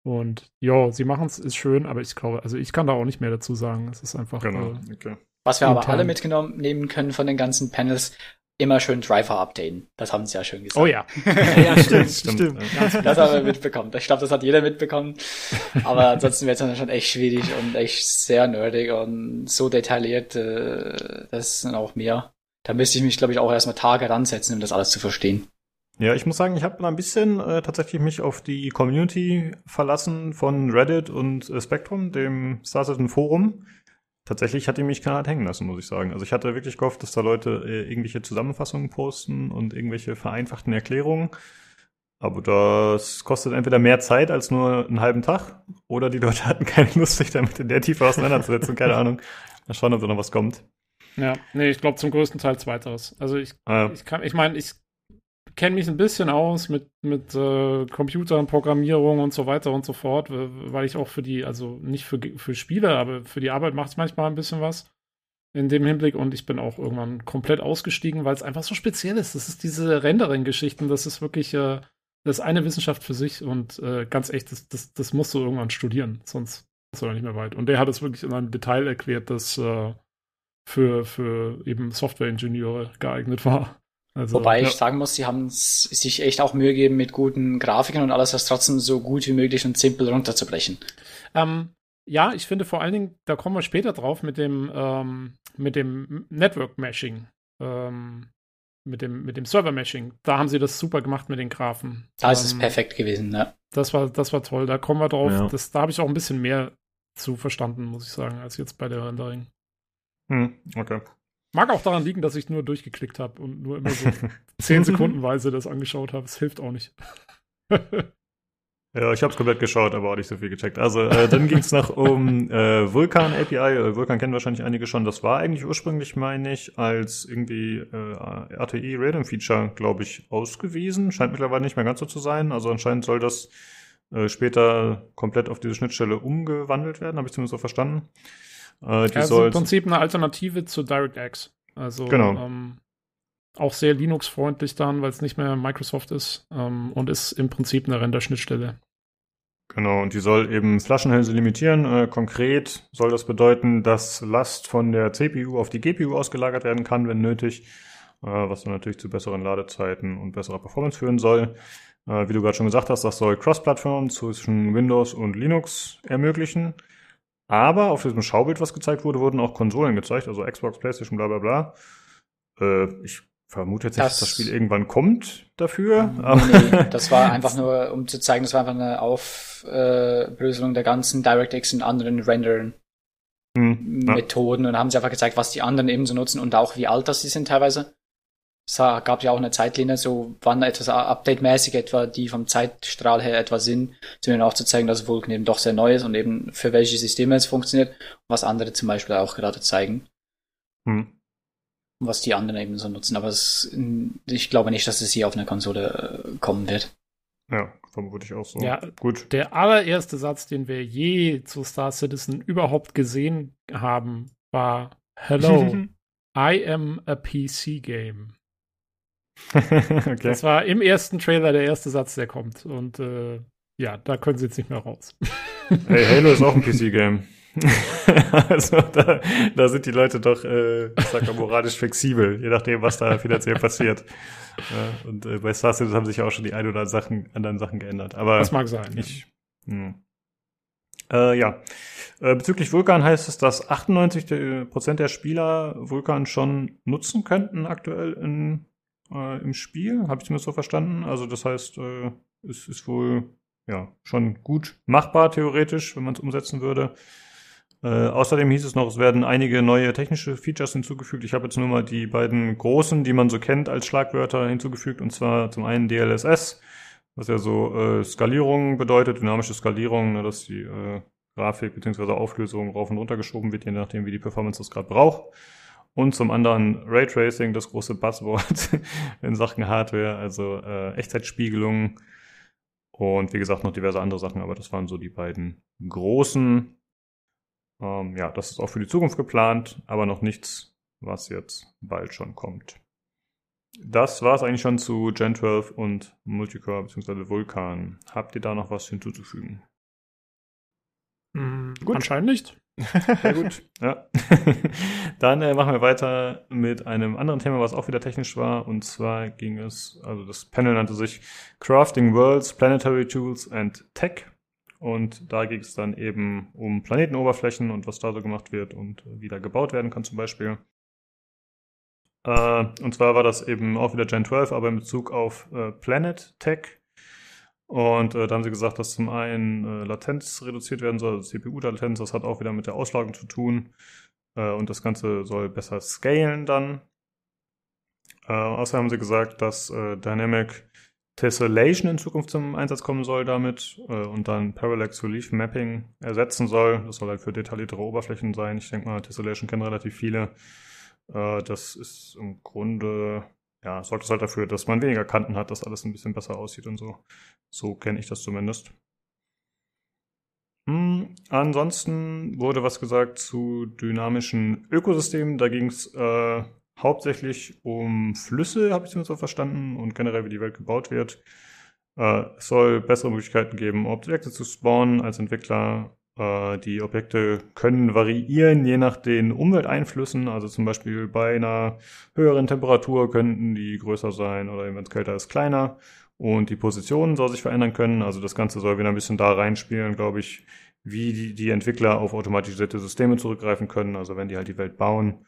Und ja, sie machen es, ist schön, aber ich glaube, also ich kann da auch nicht mehr dazu sagen. Es ist einfach. Genau, äh, okay. Was wir aber alle mitgenommen nehmen können von den ganzen Panels, immer schön Driver updaten. Das haben sie ja schön gesagt. Oh ja. [laughs] ja, stimmt, stimmt. stimmt. Das haben wir mitbekommen. Ich glaube, das hat jeder mitbekommen. Aber ansonsten wird es dann schon echt schwierig und echt sehr nerdig und so detailliert. Äh, das sind auch mehr. Da müsste ich mich, glaube ich, auch erstmal Tage ransetzen, um das alles zu verstehen. Ja, ich muss sagen, ich habe ein bisschen äh, tatsächlich mich auf die Community verlassen von Reddit und äh, Spectrum, dem Star Citizen Forum tatsächlich hat die mich gerade hängen lassen, muss ich sagen. Also ich hatte wirklich gehofft, dass da Leute äh, irgendwelche Zusammenfassungen posten und irgendwelche vereinfachten Erklärungen. Aber das kostet entweder mehr Zeit als nur einen halben Tag oder die Leute [laughs] hatten keine Lust, sich damit in der Tiefe auseinanderzusetzen. keine [laughs] Ahnung. Mal schauen, ob da noch was kommt. Ja, nee, ich glaube zum größten Teil zweiteres. Also ich, ah. ich kann, ich meine, ich kenne mich ein bisschen aus mit, mit äh, Computern, Programmierung und so weiter und so fort, weil ich auch für die, also nicht für, für Spiele, aber für die Arbeit macht es manchmal ein bisschen was in dem Hinblick und ich bin auch irgendwann komplett ausgestiegen, weil es einfach so speziell ist. Das ist diese Rendering-Geschichten, das ist wirklich, äh, das ist eine Wissenschaft für sich und äh, ganz echt, das, das, das musst du irgendwann studieren, sonst ist er nicht mehr weit. Und der hat es wirklich in einem Detail erklärt, das äh, für, für eben Software-Ingenieure geeignet war. Also, Wobei ich sagen muss, sie haben sich echt auch Mühe gegeben, mit guten Grafiken und alles das trotzdem so gut wie möglich und simpel runterzubrechen. Ähm, ja, ich finde vor allen Dingen, da kommen wir später drauf mit dem, ähm, mit dem Network-Meshing. Ähm, mit dem, mit dem Server-Meshing. Da haben sie das super gemacht mit den Graphen. Da ist es ähm, perfekt gewesen, ne? Das war, das war toll. Da kommen wir drauf. Ja. Das, da habe ich auch ein bisschen mehr zu verstanden, muss ich sagen, als jetzt bei der Rendering. Hm, okay. Mag auch daran liegen, dass ich nur durchgeklickt habe und nur immer so [laughs] zehn Sekundenweise das angeschaut habe. Es hilft auch nicht. [laughs] Ja, ich habe es komplett geschaut, aber auch nicht so viel gecheckt. Also äh, dann ging es noch um äh, Vulkan API. Äh, Vulkan kennen wahrscheinlich einige schon. Das war eigentlich ursprünglich, meine ich, als irgendwie äh, RTI Random Feature, glaube ich, ausgewiesen. Scheint mittlerweile nicht mehr ganz so zu sein. Also anscheinend soll das äh, später komplett auf diese Schnittstelle umgewandelt werden, habe ich zumindest so verstanden. Äh, die also im Prinzip eine Alternative zu DirectX. Also genau. ähm, auch sehr Linux-freundlich dann, weil es nicht mehr Microsoft ist ähm, und ist im Prinzip eine Render-Schnittstelle. Genau, und die soll eben Flaschenhälse limitieren. Äh, konkret soll das bedeuten, dass Last von der CPU auf die GPU ausgelagert werden kann, wenn nötig, äh, was dann natürlich zu besseren Ladezeiten und besserer Performance führen soll. Äh, wie du gerade schon gesagt hast, das soll Cross-Plattform zwischen Windows und Linux ermöglichen. Aber auf diesem Schaubild, was gezeigt wurde, wurden auch Konsolen gezeigt, also Xbox, PlayStation, bla bla bla. Äh, ich vermute jetzt nicht, dass das Spiel irgendwann kommt dafür. Nee, das war einfach nur, um zu zeigen, das war einfach eine Aufbröselung der ganzen DirectX und anderen Rendern. Hm, ja. Methoden und haben sie einfach gezeigt, was die anderen ebenso nutzen und auch wie alt das sie sind teilweise. Es gab ja auch eine Zeitlinie, so wann etwas update-mäßig etwa, die vom Zeitstrahl her etwa sind, zu mir auch zu zeigen, dass Vulkan eben doch sehr neu ist und eben für welche Systeme es funktioniert, was andere zum Beispiel auch gerade zeigen. Hm was die anderen eben so nutzen. Aber es, ich glaube nicht, dass es hier auf einer Konsole äh, kommen wird. Ja, vermute ich auch so. Ja, gut. Der allererste Satz, den wir je zu Star Citizen überhaupt gesehen haben, war Hello, [laughs] I am a PC game. [laughs] okay. Das war im ersten Trailer der erste Satz, der kommt. Und äh, ja, da können sie jetzt nicht mehr raus. [laughs] hey, Halo ist auch ein PC-Game. [laughs] also da, da sind die Leute doch, äh, ich sag mal, moralisch flexibel, je nachdem, was da finanziell passiert. Ja, und äh, bei Star Citizen haben sich auch schon die ein oder Sachen, anderen Sachen geändert. Aber das mag sein. Ich, hm. Äh, ja. Äh, bezüglich Vulkan heißt es, dass 98 Prozent der Spieler Vulkan schon nutzen könnten aktuell in, äh, im Spiel. Habe ich zumindest so verstanden. Also das heißt, äh, es ist wohl ja schon gut machbar theoretisch, wenn man es umsetzen würde. Äh, außerdem hieß es noch, es werden einige neue technische Features hinzugefügt. Ich habe jetzt nur mal die beiden großen, die man so kennt als Schlagwörter hinzugefügt, und zwar zum einen DLSS, was ja so äh, Skalierung bedeutet, dynamische Skalierung, ne, dass die äh, Grafik bzw. Auflösung rauf und runter geschoben wird, je nachdem, wie die Performance das gerade braucht. Und zum anderen Raytracing, das große Buzzword [laughs] in Sachen Hardware, also äh, Echtzeitspiegelung und wie gesagt noch diverse andere Sachen, aber das waren so die beiden großen. Ähm, ja, das ist auch für die Zukunft geplant, aber noch nichts, was jetzt bald schon kommt. Das war es eigentlich schon zu Gen 12 und Multicore bzw. Vulkan. Habt ihr da noch was hinzuzufügen? Mm, gut. Anscheinend nicht. Sehr gut. [laughs] Ja. [laughs] Dann äh, machen wir weiter mit einem anderen Thema, was auch wieder technisch war. Und zwar ging es, also das Panel nannte sich Crafting Worlds, Planetary Tools and Tech. Und da ging es dann eben um Planetenoberflächen und was da so gemacht wird und wie da gebaut werden kann zum Beispiel. Äh, und zwar war das eben auch wieder Gen 12, aber in Bezug auf äh, Planet Tech. Und äh, da haben sie gesagt, dass zum einen äh, Latenz reduziert werden soll, also CPU-Latenz, das hat auch wieder mit der Auslagerung zu tun. Äh, und das Ganze soll besser scalen dann. Äh, außerdem haben sie gesagt, dass äh, Dynamic Tessellation in Zukunft zum Einsatz kommen soll damit äh, und dann Parallax Relief Mapping ersetzen soll. Das soll halt für detailliertere Oberflächen sein. Ich denke mal, Tessellation kennen relativ viele. Das ist im Grunde, ja, sorgt es halt dafür, dass man weniger Kanten hat, dass alles ein bisschen besser aussieht und so. So kenne ich das zumindest. Hm, ansonsten wurde was gesagt zu dynamischen Ökosystemen. Da ging es äh, hauptsächlich um Flüsse, habe ich zumindest so verstanden, und generell, wie die Welt gebaut wird. Äh, es soll bessere Möglichkeiten geben, Objekte zu spawnen als Entwickler. Äh, die Objekte können variieren je nach den Umwelteinflüssen. Also zum Beispiel bei einer höheren Temperatur könnten die größer sein oder wenn es kälter ist, kleiner. Und die Position soll sich verändern können. Also das Ganze soll wieder ein bisschen da reinspielen, glaube ich, wie die, die Entwickler auf automatisierte Systeme zurückgreifen können. Also wenn die halt die Welt bauen,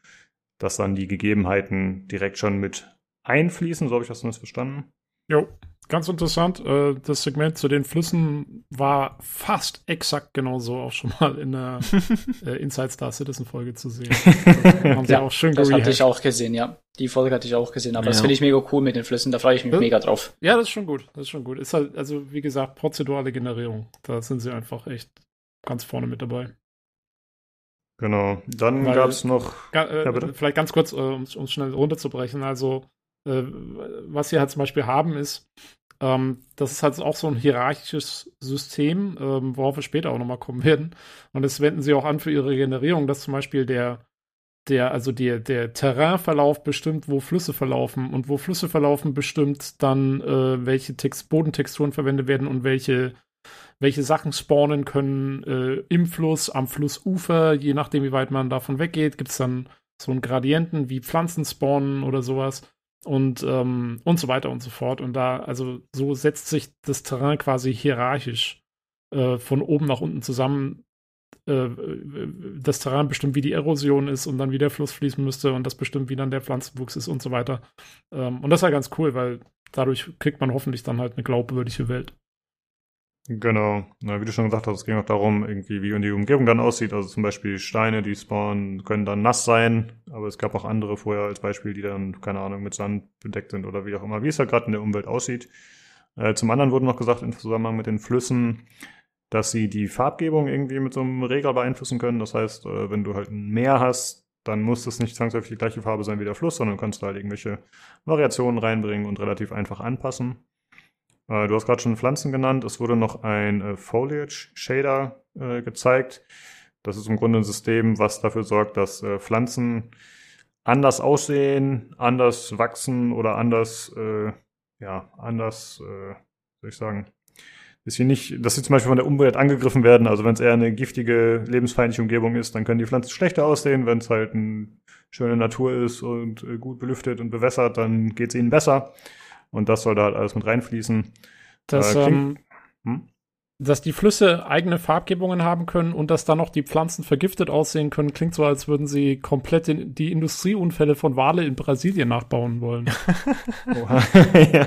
dass dann die Gegebenheiten direkt schon mit einfließen. So habe ich das zumindest verstanden. Jo, ganz interessant. Äh, das Segment zu den Flüssen war fast exakt genauso auch schon mal in der [laughs] äh, Inside Star Citizen Folge zu sehen. Das [laughs] haben sie ja, auch schön Das hatte ich auch gesehen, ja. Die Folge hatte ich auch gesehen, aber ja. das finde ich mega cool mit den Flüssen, da freue ich mich ja. mega drauf. Ja, das ist schon gut. Das ist schon gut. Ist halt, also wie gesagt, prozedurale Generierung. Da sind sie einfach echt ganz vorne mit dabei. Genau. Dann gab es noch. Äh, ja, vielleicht ganz kurz, äh, um es schnell runterzubrechen. Also, äh, was wir halt zum Beispiel haben, ist, ähm, das ist halt auch so ein hierarchisches System, ähm, worauf wir später auch nochmal kommen werden. Und das wenden sie auch an für ihre Generierung, dass zum Beispiel der, der, also der, der Terrainverlauf bestimmt, wo Flüsse verlaufen. Und wo Flüsse verlaufen bestimmt dann, äh, welche Text Bodentexturen verwendet werden und welche welche Sachen spawnen können äh, im Fluss, am Flussufer, je nachdem, wie weit man davon weggeht, gibt es dann so einen Gradienten, wie Pflanzen spawnen oder sowas und, ähm, und so weiter und so fort. Und da, also so setzt sich das Terrain quasi hierarchisch äh, von oben nach unten zusammen. Äh, das Terrain bestimmt, wie die Erosion ist und dann wie der Fluss fließen müsste und das bestimmt, wie dann der Pflanzenwuchs ist und so weiter. Ähm, und das ja ganz cool, weil dadurch kriegt man hoffentlich dann halt eine glaubwürdige Welt. Genau. Na, wie du schon gesagt hast, es ging auch darum, irgendwie, wie die Umgebung dann aussieht. Also zum Beispiel Steine, die spawnen, können dann nass sein, aber es gab auch andere vorher als Beispiel, die dann, keine Ahnung, mit Sand bedeckt sind oder wie auch immer, wie es ja gerade in der Umwelt aussieht. Äh, zum anderen wurde noch gesagt, im Zusammenhang mit den Flüssen, dass sie die Farbgebung irgendwie mit so einem Regler beeinflussen können. Das heißt, äh, wenn du halt ein Meer hast, dann muss es nicht zwangsläufig die gleiche Farbe sein wie der Fluss, sondern kannst da halt irgendwelche Variationen reinbringen und relativ einfach anpassen. Äh, du hast gerade schon Pflanzen genannt. Es wurde noch ein äh, Foliage Shader äh, gezeigt. Das ist im Grunde ein System, was dafür sorgt, dass äh, Pflanzen anders aussehen, anders wachsen oder anders, äh, ja, anders, äh, soll ich sagen, dass sie nicht, dass sie zum Beispiel von der Umwelt angegriffen werden. Also wenn es eher eine giftige, lebensfeindliche Umgebung ist, dann können die Pflanzen schlechter aussehen. Wenn es halt eine schöne Natur ist und äh, gut belüftet und bewässert, dann geht es ihnen besser. Und das soll da halt alles mit reinfließen. Das, äh, ähm, hm? Dass die Flüsse eigene Farbgebungen haben können und dass dann noch die Pflanzen vergiftet aussehen können, klingt so, als würden sie komplett in, die Industrieunfälle von Wale in Brasilien nachbauen wollen. [laughs] [laughs] ja.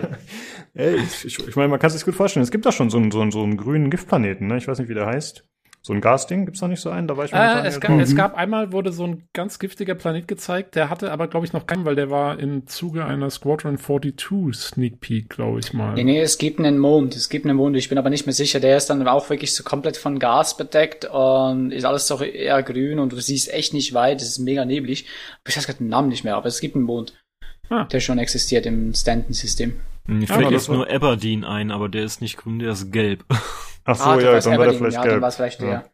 Ey, ich, ich, ich meine, man kann sich gut vorstellen. Es gibt da schon so einen, so einen, so einen grünen Giftplaneten, ne? Ich weiß nicht, wie der heißt. So ein Gasding, gibt's da nicht so einen? Da war ich mal äh, es, gab, mhm. es gab einmal, wurde so ein ganz giftiger Planet gezeigt, der hatte aber, glaube ich, noch keinen, weil der war im Zuge einer Squadron 42 Sneak Peek, glaube ich mal. Nee, nee, es gibt einen Mond, es gibt einen Mond, ich bin aber nicht mehr sicher, der ist dann auch wirklich so komplett von Gas bedeckt und ist alles doch eher grün und du siehst echt nicht weit, es ist mega neblig. Ich weiß gerade den Namen nicht mehr, aber es gibt einen Mond, ah. der schon existiert im Stanton-System. Mir fällt jetzt nur Aberdeen ein, aber der ist nicht grün, der ist gelb. [laughs] Ach so, ah, ja, dann war der vielleicht ja, gelb. Dann vielleicht ja. der.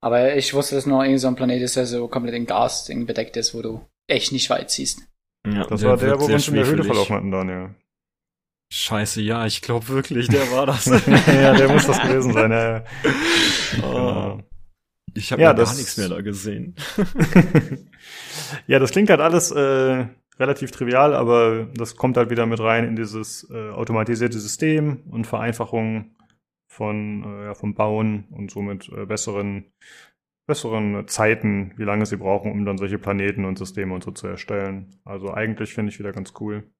Aber ich wusste, dass nur irgendein so ein Planet ist, der so komplett in Gas bedeckt ist, wo du echt nicht weit siehst. Ja, das war der, wo wir uns in der Höhle verlaufen hatten, Daniel. Scheiße, ja, ich glaube wirklich, der war das. [laughs] ja, der muss das gewesen sein. Ja. [laughs] Oh. Genau. Ich habe ja, gar nichts mehr da gesehen. [laughs] ja, das klingt halt alles äh, relativ trivial, aber das kommt halt wieder mit rein in dieses äh, automatisierte System und Vereinfachung von, äh, vom Bauen und somit äh, besseren, besseren Zeiten, wie lange sie brauchen, um dann solche Planeten und Systeme und so zu erstellen. Also eigentlich finde ich wieder ganz cool.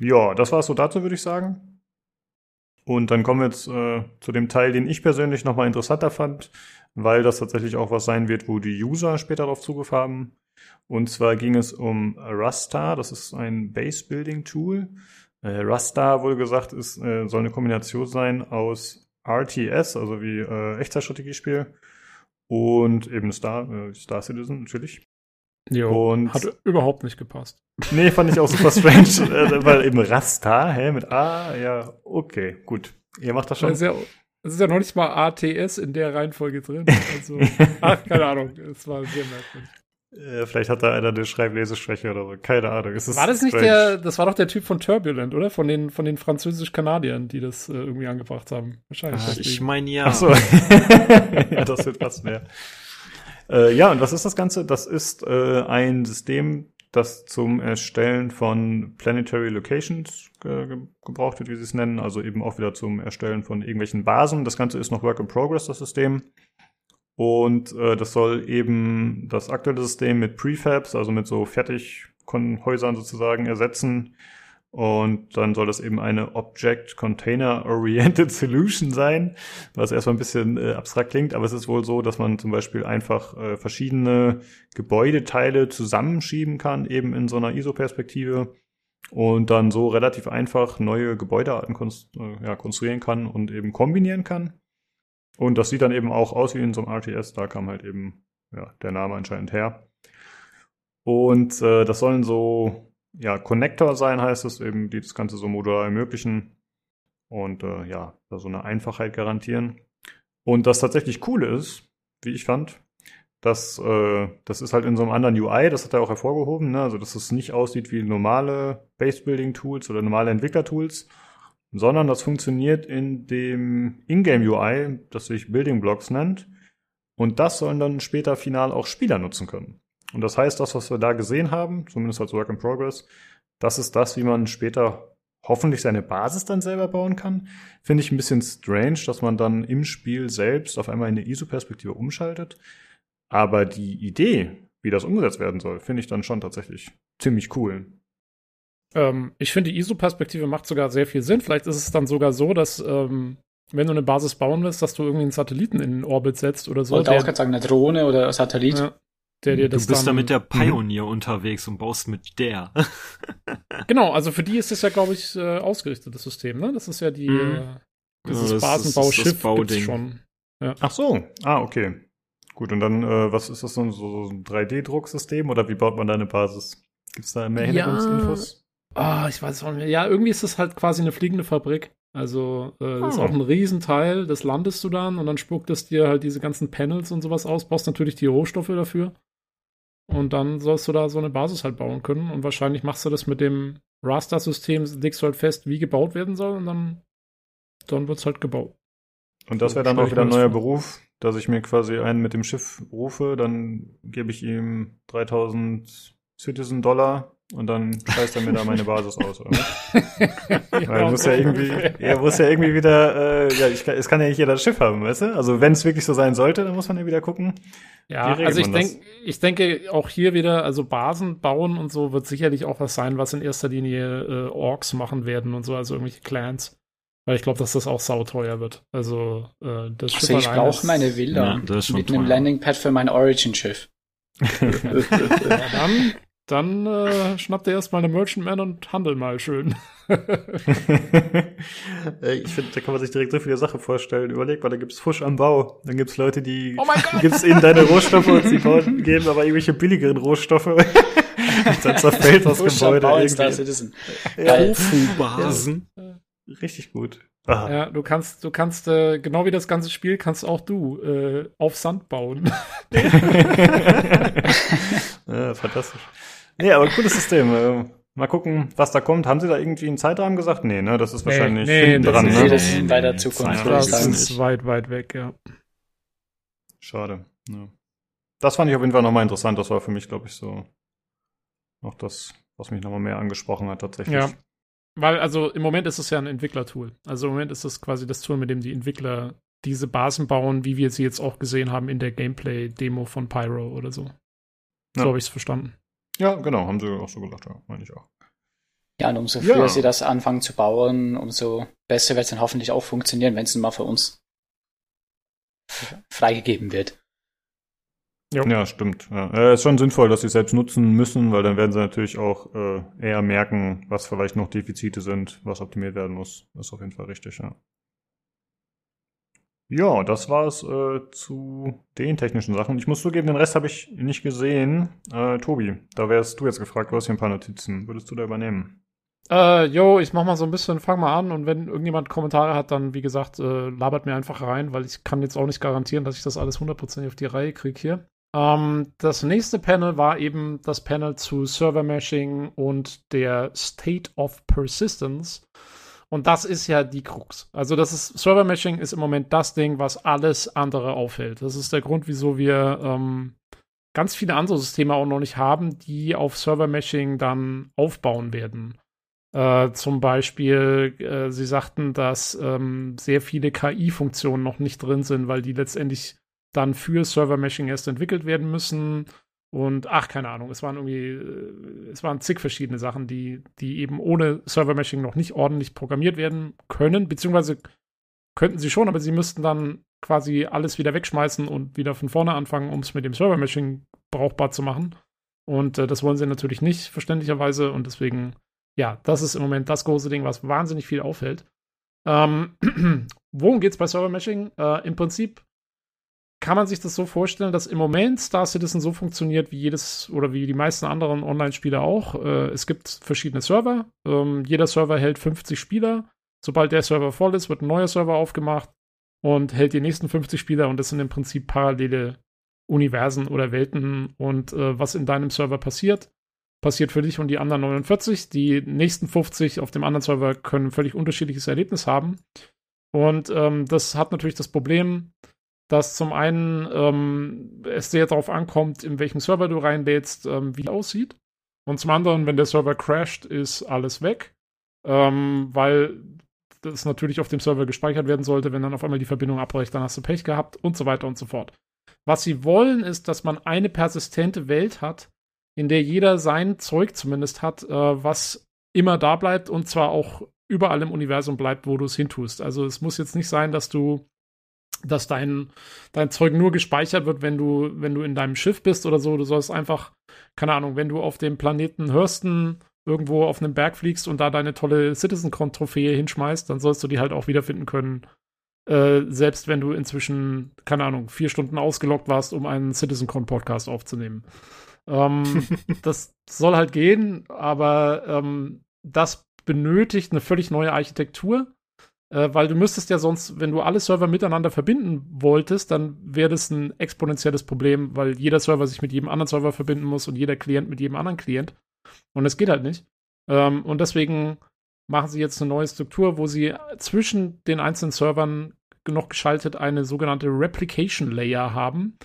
Ja, das war es so dazu, würde ich sagen. Und dann kommen wir jetzt äh, zu dem Teil, den ich persönlich nochmal interessanter fand, weil das tatsächlich auch was sein wird, wo die User später darauf Zugriff haben. Und zwar ging es um Rasta, das ist ein Base-Building-Tool. Äh, Rasta, wurde gesagt, ist, äh, soll eine Kombination sein aus RTS, also wie äh, Echtzeitstrategiespiel, und eben Star, äh, Star Citizen natürlich. Jo, und hat überhaupt nicht gepasst. Nee, fand ich auch super strange, [laughs] äh, weil eben Rasta, hä, mit A, ja, okay, gut. Ihr macht das schon. Das ist ja, das ist ja noch nicht mal ATS in der Reihenfolge drin. Also, [laughs] ach, keine Ahnung, es war sehr merkwürdig. Äh, vielleicht hat da einer eine Schreibleseschwäche oder so. Keine Ahnung. Es war das nicht strange. der, das war doch der Typ von Turbulent, oder? Von den, von den Französisch-Kanadiern, die das äh, irgendwie angebracht haben. Wahrscheinlich. Ah, ich meine ja. Ach so. [laughs] ja, das wird fast mehr. Äh, ja, und was ist das Ganze? Das ist äh, ein System, das zum Erstellen von Planetary Locations ge gebraucht wird, wie sie es nennen. Also eben auch wieder zum Erstellen von irgendwelchen Basen. Das Ganze ist noch Work in Progress, das System. Und äh, das soll eben das aktuelle System mit Prefabs, also mit so Fertighäusern sozusagen ersetzen. Und dann soll das eben eine Object Container Oriented [laughs] Solution sein, was erstmal ein bisschen äh, abstrakt klingt, aber es ist wohl so, dass man zum Beispiel einfach äh, verschiedene Gebäudeteile zusammenschieben kann, eben in so einer ISO-Perspektive und dann so relativ einfach neue Gebäudearten konst äh, ja, konstruieren kann und eben kombinieren kann. Und das sieht dann eben auch aus wie in so einem RTS. Da kam halt eben ja, der Name anscheinend her. Und äh, das sollen so ja, Connector sein, heißt es eben, die das Ganze so modular ermöglichen und äh, ja, da so eine Einfachheit garantieren. Und das tatsächlich Coole ist, wie ich fand, dass äh, das ist halt in so einem anderen UI, das hat er auch hervorgehoben, ne? also dass es nicht aussieht wie normale Base-Building-Tools oder normale Entwickler-Tools, sondern das funktioniert in dem Ingame UI, das sich Building Blocks nennt. Und das sollen dann später final auch Spieler nutzen können. Und das heißt, das, was wir da gesehen haben, zumindest als Work in Progress, das ist das, wie man später hoffentlich seine Basis dann selber bauen kann. Finde ich ein bisschen strange, dass man dann im Spiel selbst auf einmal in eine ISO-Perspektive umschaltet. Aber die Idee, wie das umgesetzt werden soll, finde ich dann schon tatsächlich ziemlich cool. Ähm, ich finde, die ISO-Perspektive macht sogar sehr viel Sinn. Vielleicht ist es dann sogar so, dass ähm, wenn du eine Basis bauen willst, dass du irgendwie einen Satelliten in den Orbit setzt oder so. Wollte auch gerade sagen, eine Drohne oder Satellit. Ja, der dir das du bist dann, da mit der mhm. Pioneer unterwegs und baust mit der. [laughs] genau, also für die ist das ja, glaube ich, äh, ausgerichtet, das System, ne? Das ist ja die, mhm. äh, dieses ja, Basenbauschiff gibt's schon. Ja. Ach so, ah, okay. Gut, und dann, äh, was ist das so, so ein 3D-Drucksystem oder wie baut man da eine Basis? Gibt's da mehr Hintergrundinfos? Ah, oh, ich weiß auch nicht. Ja, irgendwie ist es halt quasi eine fliegende Fabrik. Also, äh, das ist ah. auch ein Riesenteil, das landest du dann und dann spuckt es dir halt diese ganzen Panels und sowas aus, brauchst natürlich die Rohstoffe dafür. Und dann sollst du da so eine Basis halt bauen können. Und wahrscheinlich machst du das mit dem Raster-System, legst du halt fest, wie gebaut werden soll und dann, dann es halt gebaut. Und das wäre dann auch wieder ein neuer Beruf, dass ich mir quasi einen mit dem Schiff rufe, dann gebe ich ihm 3000 Citizen Dollar und dann scheißt er mir da meine Basis aus, oder? [laughs] ja, Weil muss ja irgendwie, er muss ja irgendwie wieder, äh, ja, ich es kann ja nicht jeder Schiff haben, weißt du? Also wenn es wirklich so sein sollte, dann muss man ja wieder gucken. Ja, also ich denke, ich denke auch hier wieder, also Basen bauen und so wird sicherlich auch was sein, was in erster Linie äh, Orks machen werden und so, also irgendwelche Clans. Weil ich glaube, dass das auch sauteuer wird. Also äh, das also Schiff ich brauche meine Villa ja, mit einem Landingpad für mein Origin-Schiff. [laughs] [laughs] ja, dann dann äh, schnappt er erstmal eine Merchantman und handel mal schön. [laughs] ich finde, da kann man sich direkt so viele Sachen vorstellen. Überleg mal, da gibt's Fusch am Bau. Dann gibt's Leute, die oh gibt's ihnen deine Rohstoffe und sie bauen, geben aber irgendwelche billigeren Rohstoffe. [laughs] dann zerfällt das Fusch Gebäude am Bau irgendwie. Tofu-Basen. Richtig gut. Aha. Ja, du kannst, du kannst, äh, genau wie das ganze Spiel, kannst auch du äh, auf Sand bauen. [laughs] ja, fantastisch. Nee, aber cooles System. Äh, mal gucken, was da kommt. Haben Sie da irgendwie einen Zeitrahmen gesagt? Nee, ne? Das ist wahrscheinlich nee, hinten dran. Ist, ne? Das ist in weiter Zukunft. Das ist weit, weit weg, ja. Schade. Ja. Das fand ich auf jeden Fall nochmal interessant. Das war für mich, glaube ich, so noch das, was mich nochmal mehr angesprochen hat tatsächlich. Ja. Weil, also im Moment ist es ja ein Entwicklertool. Also im Moment ist es quasi das Tool, mit dem die Entwickler diese Basen bauen, wie wir sie jetzt auch gesehen haben in der Gameplay-Demo von Pyro oder so. So ja. habe ich es verstanden. Ja, genau, haben sie auch so gesagt, ja, meine ich auch. Ja, und umso früher ja. sie das anfangen zu bauen, umso besser wird es dann hoffentlich auch funktionieren, wenn es mal für uns freigegeben wird. Ja, ja stimmt. Ja. Äh, ist schon sinnvoll, dass sie es selbst nutzen müssen, weil dann werden sie natürlich auch äh, eher merken, was vielleicht noch Defizite sind, was optimiert werden muss. Das ist auf jeden Fall richtig, ja. Ja, das war es äh, zu den technischen Sachen. Ich muss zugeben, den Rest habe ich nicht gesehen. Äh, Tobi, da wärst du jetzt gefragt, du hast hier ein paar Notizen. Würdest du da übernehmen? Äh, jo, ich mach mal so ein bisschen, fang mal an und wenn irgendjemand Kommentare hat, dann wie gesagt, äh, labert mir einfach rein, weil ich kann jetzt auch nicht garantieren, dass ich das alles hundertprozentig auf die Reihe kriege hier. Ähm, das nächste Panel war eben das Panel zu Server Meshing und der State of Persistence. Und das ist ja die Krux. Also das ist Server Meshing ist im Moment das Ding, was alles andere aufhält. Das ist der Grund, wieso wir ähm, ganz viele andere Systeme auch noch nicht haben, die auf Server Meshing dann aufbauen werden. Äh, zum Beispiel, äh, sie sagten, dass ähm, sehr viele KI-Funktionen noch nicht drin sind, weil die letztendlich dann für Server Meshing erst entwickelt werden müssen. Und ach, keine Ahnung, es waren irgendwie, äh, es waren zig verschiedene Sachen, die, die eben ohne Server Meshing noch nicht ordentlich programmiert werden können, beziehungsweise könnten sie schon, aber sie müssten dann quasi alles wieder wegschmeißen und wieder von vorne anfangen, um es mit dem Server Meshing brauchbar zu machen. Und äh, das wollen sie natürlich nicht, verständlicherweise. Und deswegen, ja, das ist im Moment das große Ding, was wahnsinnig viel auffällt. Ähm, [clears throat] worum geht es bei Server Meshing? Äh, Im Prinzip kann man sich das so vorstellen, dass im Moment Star Citizen so funktioniert wie jedes oder wie die meisten anderen Online-Spiele auch. Äh, es gibt verschiedene Server. Ähm, jeder Server hält 50 Spieler. Sobald der Server voll ist, wird ein neuer Server aufgemacht und hält die nächsten 50 Spieler und das sind im Prinzip parallele Universen oder Welten und äh, was in deinem Server passiert, passiert für dich und die anderen 49. Die nächsten 50 auf dem anderen Server können ein völlig unterschiedliches Erlebnis haben. Und ähm, das hat natürlich das Problem, dass zum einen ähm, es sehr darauf ankommt, in welchem Server du reinlädst, ähm, wie aussieht. Und zum anderen, wenn der Server crasht, ist alles weg, ähm, weil das natürlich auf dem Server gespeichert werden sollte. Wenn dann auf einmal die Verbindung abbricht, dann hast du Pech gehabt und so weiter und so fort. Was sie wollen, ist, dass man eine persistente Welt hat, in der jeder sein Zeug zumindest hat, äh, was immer da bleibt und zwar auch überall im Universum bleibt, wo du es hintust. Also es muss jetzt nicht sein, dass du dass dein, dein Zeug nur gespeichert wird, wenn du, wenn du in deinem Schiff bist oder so. Du sollst einfach, keine Ahnung, wenn du auf dem Planeten Hörsten irgendwo auf einem Berg fliegst und da deine tolle CitizenCon-Trophäe hinschmeißt, dann sollst du die halt auch wiederfinden können. Äh, selbst wenn du inzwischen, keine Ahnung, vier Stunden ausgelockt warst, um einen CitizenCon-Podcast aufzunehmen. Ähm, [laughs] das soll halt gehen, aber ähm, das benötigt eine völlig neue Architektur äh, weil du müsstest ja sonst, wenn du alle Server miteinander verbinden wolltest, dann wäre das ein exponentielles Problem, weil jeder Server sich mit jedem anderen Server verbinden muss und jeder Klient mit jedem anderen Klient. Und das geht halt nicht. Ähm, und deswegen machen sie jetzt eine neue Struktur, wo sie zwischen den einzelnen Servern noch geschaltet eine sogenannte Replication Layer haben.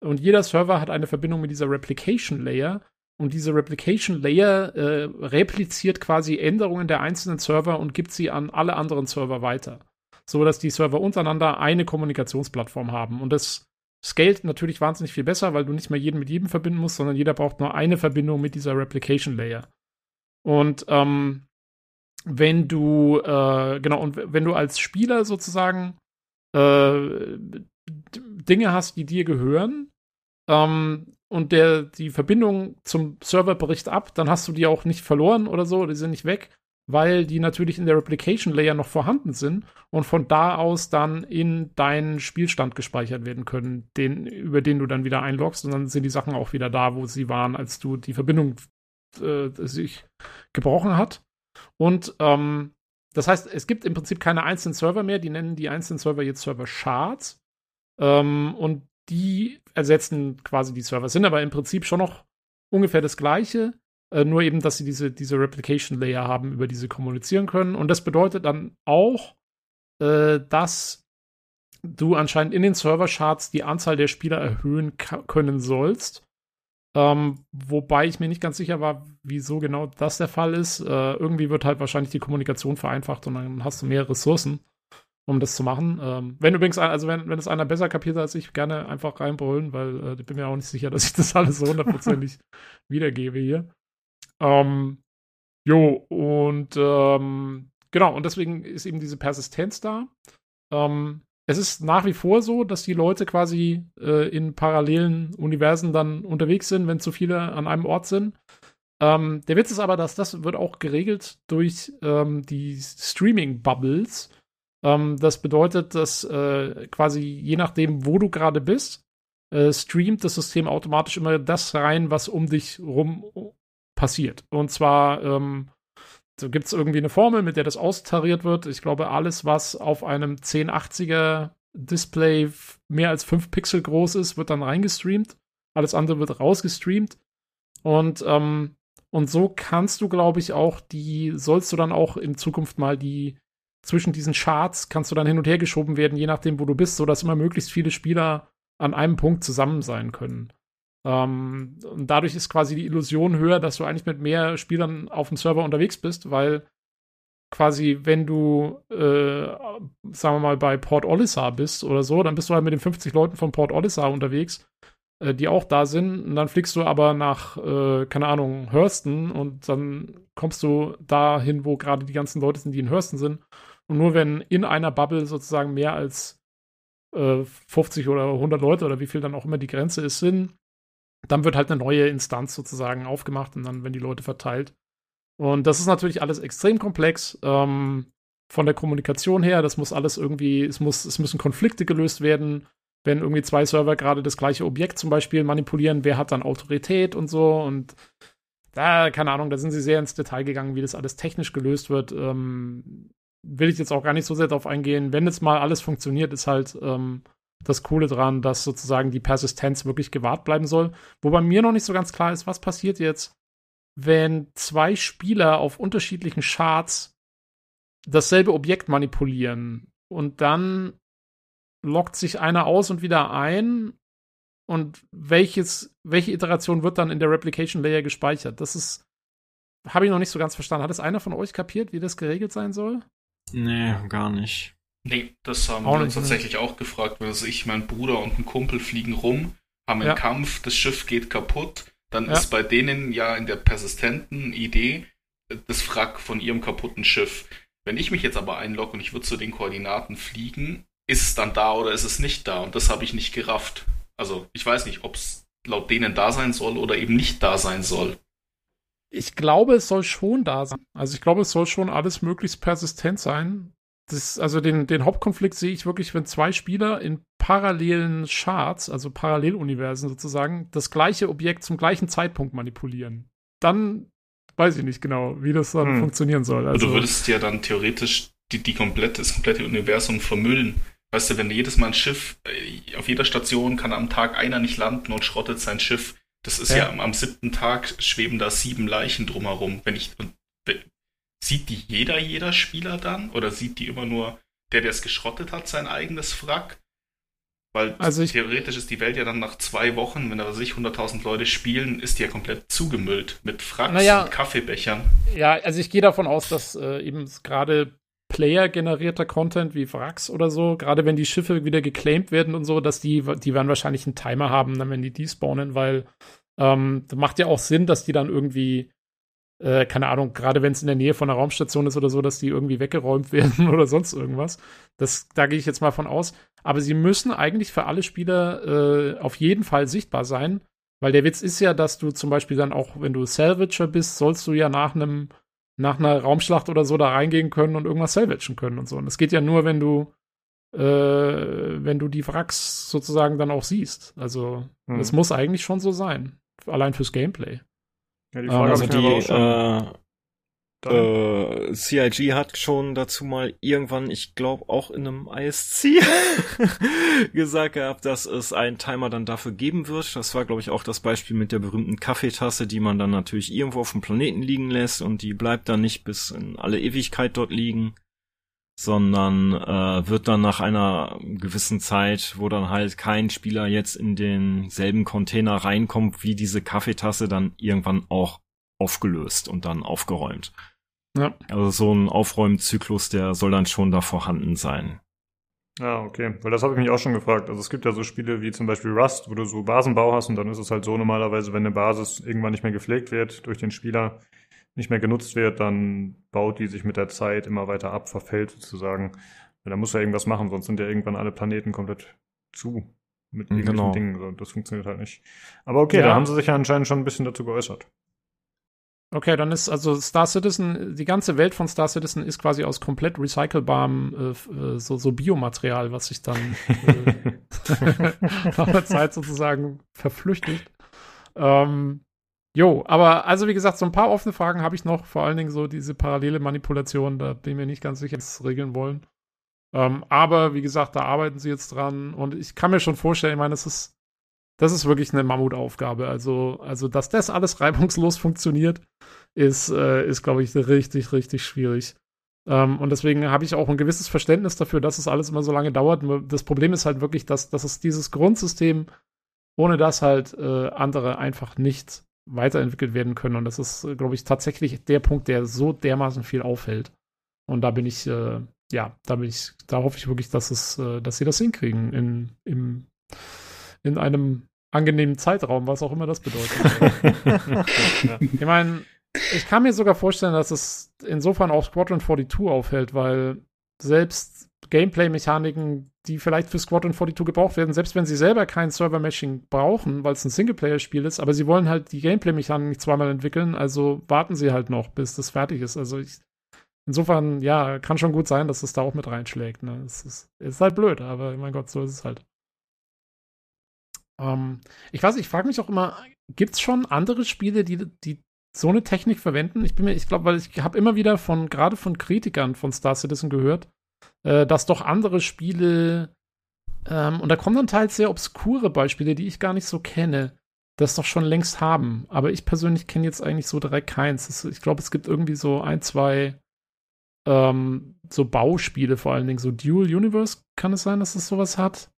Und jeder Server hat eine Verbindung mit dieser Replication Layer. Und diese Replication Layer äh, repliziert quasi Änderungen der einzelnen Server und gibt sie an alle anderen Server weiter. So dass die Server untereinander eine Kommunikationsplattform haben. Und das scaled natürlich wahnsinnig viel besser, weil du nicht mehr jeden mit jedem verbinden musst, sondern jeder braucht nur eine Verbindung mit dieser Replication Layer. Und ähm, wenn du, äh, genau, und wenn du als Spieler sozusagen äh, Dinge hast, die dir gehören, ähm, und der die Verbindung zum Server bricht ab, dann hast du die auch nicht verloren oder so, die sind nicht weg, weil die natürlich in der Replication Layer noch vorhanden sind und von da aus dann in deinen Spielstand gespeichert werden können, den, über den du dann wieder einloggst und dann sind die Sachen auch wieder da, wo sie waren, als du die Verbindung äh, sich gebrochen hat. Und ähm, das heißt, es gibt im Prinzip keine einzelnen Server mehr, die nennen die einzelnen Server jetzt Server Shards. Ähm, und die ersetzen quasi die Server, sind aber im Prinzip schon noch ungefähr das gleiche, äh, nur eben, dass sie diese, diese Replication Layer haben, über die sie kommunizieren können. Und das bedeutet dann auch, äh, dass du anscheinend in den Server-Charts die Anzahl der Spieler erhöhen können sollst. Ähm, wobei ich mir nicht ganz sicher war, wieso genau das der Fall ist. Äh, irgendwie wird halt wahrscheinlich die Kommunikation vereinfacht und dann hast du mehr Ressourcen um das zu machen. Ähm, wenn übrigens, also wenn, wenn es einer besser kapiert als ich, gerne einfach reinbrüllen, weil äh, ich bin mir auch nicht sicher, [laughs] dass ich das alles so hundertprozentig wiedergebe hier. Ähm, jo, und ähm, genau, und deswegen ist eben diese Persistenz da. Ähm, es ist nach wie vor so, dass die Leute quasi äh, in parallelen Universen dann unterwegs sind, wenn zu viele an einem Ort sind. Ähm, der Witz ist aber, dass das wird auch geregelt durch ähm, die Streaming-Bubbles ähm, das bedeutet, dass äh, quasi je nachdem, wo du gerade bist, äh, streamt das System automatisch immer das rein, was um dich rum passiert. Und zwar ähm, so gibt es irgendwie eine Formel, mit der das austariert wird. Ich glaube, alles, was auf einem 1080er Display mehr als 5 Pixel groß ist, wird dann reingestreamt. alles andere wird rausgestreamt. Und, ähm, und so kannst du, glaube ich, auch die, sollst du dann auch in Zukunft mal die zwischen diesen Charts kannst du dann hin und her geschoben werden, je nachdem, wo du bist, sodass immer möglichst viele Spieler an einem Punkt zusammen sein können. Ähm, und dadurch ist quasi die Illusion höher, dass du eigentlich mit mehr Spielern auf dem Server unterwegs bist, weil quasi, wenn du, äh, sagen wir mal, bei Port Olisar bist oder so, dann bist du halt mit den 50 Leuten von Port Olisar unterwegs, äh, die auch da sind. Und dann fliegst du aber nach, äh, keine Ahnung, Hurston und dann kommst du dahin, wo gerade die ganzen Leute sind, die in Hurston sind. Und nur wenn in einer Bubble sozusagen mehr als 50 äh, oder 100 Leute oder wie viel dann auch immer die Grenze ist, sind, dann wird halt eine neue Instanz sozusagen aufgemacht und dann werden die Leute verteilt. Und das ist natürlich alles extrem komplex. Ähm, von der Kommunikation her, das muss alles irgendwie, es muss, es müssen Konflikte gelöst werden, wenn irgendwie zwei Server gerade das gleiche Objekt zum Beispiel manipulieren, wer hat dann Autorität und so und da, keine Ahnung, da sind sie sehr ins Detail gegangen, wie das alles technisch gelöst wird. Ähm, will ich jetzt auch gar nicht so sehr darauf eingehen. Wenn jetzt mal alles funktioniert, ist halt ähm, das Coole dran, dass sozusagen die Persistenz wirklich gewahrt bleiben soll. Wobei mir noch nicht so ganz klar ist, was passiert jetzt, wenn zwei Spieler auf unterschiedlichen Charts dasselbe Objekt manipulieren und dann lockt sich einer aus und wieder ein und welches, welche Iteration wird dann in der Replication Layer gespeichert? Das ist, habe ich noch nicht so ganz verstanden. Hat es einer von euch kapiert, wie das geregelt sein soll? Nee, gar nicht. Nee, das haben auch wir uns tatsächlich auch gefragt, weil also ich, mein Bruder und ein Kumpel fliegen rum, haben einen ja. Kampf, das Schiff geht kaputt, dann ja. ist bei denen ja in der persistenten Idee das Wrack von ihrem kaputten Schiff. Wenn ich mich jetzt aber einlogge und ich würde zu den Koordinaten fliegen, ist es dann da oder ist es nicht da? Und das habe ich nicht gerafft. Also ich weiß nicht, ob es laut denen da sein soll oder eben nicht da sein soll. Ich glaube, es soll schon da sein. Also ich glaube, es soll schon alles möglichst persistent sein. Das, also den, den Hauptkonflikt sehe ich wirklich, wenn zwei Spieler in parallelen Charts, also Paralleluniversen sozusagen, das gleiche Objekt zum gleichen Zeitpunkt manipulieren. Dann weiß ich nicht genau, wie das dann hm. funktionieren soll. Also, du würdest ja dann theoretisch die, die komplette, das komplette Universum vermüllen. Weißt du, wenn jedes Mal ein Schiff, äh, auf jeder Station kann am Tag einer nicht landen und schrottet sein Schiff. Das ist ja, ja am, am, siebten Tag schweben da sieben Leichen drumherum. Wenn ich, und, sieht die jeder, jeder Spieler dann? Oder sieht die immer nur der, der es geschrottet hat, sein eigenes Wrack? Weil also theoretisch ist die Welt ja dann nach zwei Wochen, wenn da sich 100.000 Leute spielen, ist die ja komplett zugemüllt mit Fracks naja, und Kaffeebechern. Ja, also ich gehe davon aus, dass äh, eben gerade Player-generierter Content wie Wracks oder so, gerade wenn die Schiffe wieder geclaimed werden und so, dass die, die werden wahrscheinlich einen Timer haben, dann wenn die despawnen, weil ähm, macht ja auch Sinn, dass die dann irgendwie, äh, keine Ahnung, gerade wenn es in der Nähe von einer Raumstation ist oder so, dass die irgendwie weggeräumt [laughs] werden oder sonst irgendwas. Das, da gehe ich jetzt mal von aus. Aber sie müssen eigentlich für alle Spieler äh, auf jeden Fall sichtbar sein, weil der Witz ist ja, dass du zum Beispiel dann auch, wenn du Salvager bist, sollst du ja nach einem nach einer Raumschlacht oder so da reingehen können und irgendwas salvagen können und so. Und das geht ja nur, wenn du, äh, wenn du die Wracks sozusagen dann auch siehst. Also, es hm. muss eigentlich schon so sein. Allein fürs Gameplay. Ja, die Frage also die, äh, äh, CIG hat schon dazu mal irgendwann, ich glaube auch in einem ISC [laughs] gesagt gehabt, dass es einen Timer dann dafür geben wird. Das war, glaube ich, auch das Beispiel mit der berühmten Kaffeetasse, die man dann natürlich irgendwo auf dem Planeten liegen lässt und die bleibt dann nicht bis in alle Ewigkeit dort liegen, sondern äh, wird dann nach einer gewissen Zeit, wo dann halt kein Spieler jetzt in denselben Container reinkommt, wie diese Kaffeetasse, dann irgendwann auch aufgelöst und dann aufgeräumt. Ja. Also so ein Aufräumzyklus, der soll dann schon da vorhanden sein. Ah, okay. Weil das habe ich mich auch schon gefragt. Also es gibt ja so Spiele wie zum Beispiel Rust, wo du so Basenbau hast und dann ist es halt so normalerweise, wenn eine Basis irgendwann nicht mehr gepflegt wird durch den Spieler, nicht mehr genutzt wird, dann baut die sich mit der Zeit immer weiter ab, verfällt sozusagen. Ja, da muss ja irgendwas machen, sonst sind ja irgendwann alle Planeten komplett zu mit irgendwelchen genau. Dingen. Das funktioniert halt nicht. Aber okay, ja. da haben sie sich ja anscheinend schon ein bisschen dazu geäußert. Okay, dann ist also Star Citizen, die ganze Welt von Star Citizen ist quasi aus komplett recycelbarem äh, äh so, so Biomaterial, was sich dann äh, [laughs] nach einer Zeit sozusagen verflüchtigt. Ähm, jo, aber also wie gesagt, so ein paar offene Fragen habe ich noch, vor allen Dingen so diese parallele Manipulation, da bin ich mir nicht ganz sicher, was regeln wollen. Ähm, aber wie gesagt, da arbeiten sie jetzt dran und ich kann mir schon vorstellen, ich meine, es ist das ist wirklich eine Mammutaufgabe. Also, also dass das alles [laughs] reibungslos funktioniert, ist, äh, ist glaube ich, richtig, richtig schwierig. Ähm, und deswegen habe ich auch ein gewisses Verständnis dafür, dass es alles immer so lange dauert. Das Problem ist halt wirklich, dass, dass es dieses Grundsystem, ohne das halt äh, andere einfach nicht weiterentwickelt werden können. Und das ist, glaube ich, tatsächlich der Punkt, der so dermaßen viel aufhält. Und da bin ich, äh, ja, da bin ich, da hoffe ich wirklich, dass es, äh, dass sie das hinkriegen in, im, in einem angenehmen Zeitraum, was auch immer das bedeutet. [laughs] ich meine, ich kann mir sogar vorstellen, dass es insofern auch Squadron 42 aufhält, weil selbst Gameplay-Mechaniken, die vielleicht für Squadron 42 gebraucht werden, selbst wenn sie selber kein Server-Meshing brauchen, weil es ein Singleplayer-Spiel ist, aber sie wollen halt die Gameplay-Mechaniken nicht zweimal entwickeln, also warten sie halt noch, bis das fertig ist. Also ich, insofern, ja, kann schon gut sein, dass es da auch mit reinschlägt. Ne? Es ist, ist halt blöd, aber mein Gott, so ist es halt. Ähm, ich weiß, ich frage mich auch immer, gibt es schon andere Spiele, die, die so eine Technik verwenden? Ich bin mir, ich glaube, weil ich habe immer wieder von, gerade von Kritikern von Star Citizen gehört, äh, dass doch andere Spiele, ähm, und da kommen dann teils sehr obskure Beispiele, die ich gar nicht so kenne, das doch schon längst haben. Aber ich persönlich kenne jetzt eigentlich so direkt keins. Das, ich glaube, es gibt irgendwie so ein, zwei ähm, so Bauspiele vor allen Dingen, so Dual Universe, kann es sein, dass es sowas hat?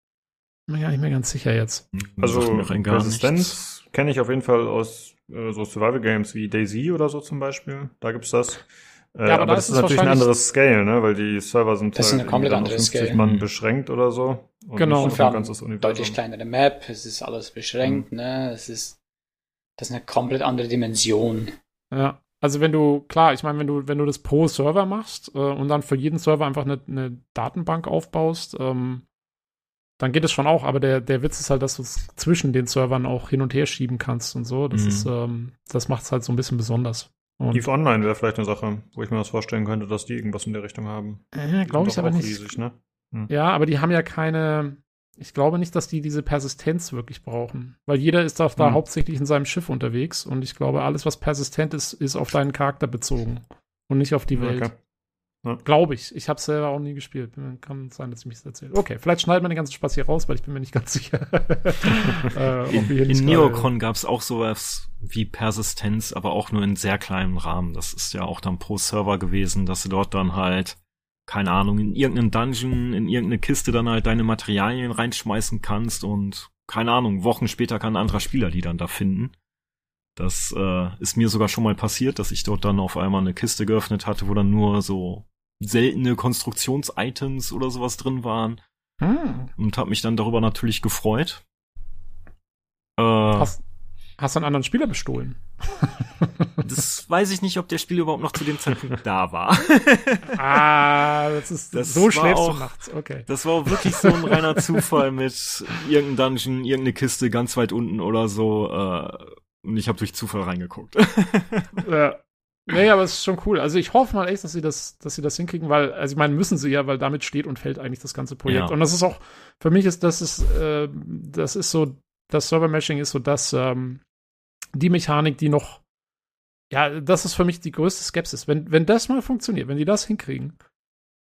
Bin mir gar nicht mehr ganz sicher jetzt. Also Resistenz kenne ich auf jeden Fall aus äh, so Survival Games wie Daisy oder so zum Beispiel. Da gibt's das. Äh, ja, aber, aber das ist natürlich ein anderes Scale, ne? Weil die Server sind das halt ist eine komplett andere Scale. man beschränkt oder so. Und genau. Und wir haben deutlich kleinere Map, es ist alles beschränkt, mhm. ne? Es ist das ist eine komplett andere Dimension. Ja. Also wenn du, klar, ich meine, wenn du, wenn du das pro Server machst äh, und dann für jeden Server einfach eine, eine Datenbank aufbaust, ähm, dann geht es schon auch, aber der, der Witz ist halt, dass du es zwischen den Servern auch hin und her schieben kannst und so. Das mhm. ist, ähm, das macht es halt so ein bisschen besonders. Und Eve Online wäre vielleicht eine Sache, wo ich mir das vorstellen könnte, dass die irgendwas in der Richtung haben. Äh, glaube ich aber nicht. Riesig, ne? hm. Ja, aber die haben ja keine, ich glaube nicht, dass die diese Persistenz wirklich brauchen. Weil jeder ist da hm. hauptsächlich in seinem Schiff unterwegs und ich glaube, alles, was persistent ist, ist auf deinen Charakter bezogen und nicht auf die Welt. Okay. Ja. Glaube ich. Ich habe es selber auch nie gespielt. Kann sein, dass ich mich das erzähle. Okay, vielleicht schneiden wir den ganzen Spaß hier raus, weil ich bin mir nicht ganz sicher. [laughs] äh, in in Neocon gab es auch sowas wie Persistenz, aber auch nur in sehr kleinem Rahmen. Das ist ja auch dann pro Server gewesen, dass du dort dann halt, keine Ahnung, in irgendeinen Dungeon, in irgendeine Kiste dann halt deine Materialien reinschmeißen kannst und keine Ahnung, Wochen später kann ein anderer Spieler die dann da finden. Das äh, ist mir sogar schon mal passiert, dass ich dort dann auf einmal eine Kiste geöffnet hatte, wo dann nur so seltene Konstruktionsitems oder sowas drin waren. Hm. Und habe mich dann darüber natürlich gefreut. Äh, hast, hast du einen anderen Spieler bestohlen? [laughs] das weiß ich nicht, ob der Spieler überhaupt noch zu dem Zeitpunkt da war. [laughs] ah, das ist das so schläfst auch, du nachts. Okay. Das war auch wirklich so ein reiner Zufall mit irgendeinem Dungeon, irgendeine Kiste ganz weit unten oder so. Äh, und ich habe durch Zufall reingeguckt. ja. Nee, aber es ist schon cool. Also ich hoffe mal echt, dass sie das, dass sie das hinkriegen, weil, also ich meine, müssen sie ja, weil damit steht und fällt eigentlich das ganze Projekt. Ja. Und das ist auch, für mich ist das ist, äh, das ist so, das Server-Meshing ist so das, ähm, die Mechanik, die noch, ja, das ist für mich die größte Skepsis. Wenn, wenn das mal funktioniert, wenn die das hinkriegen,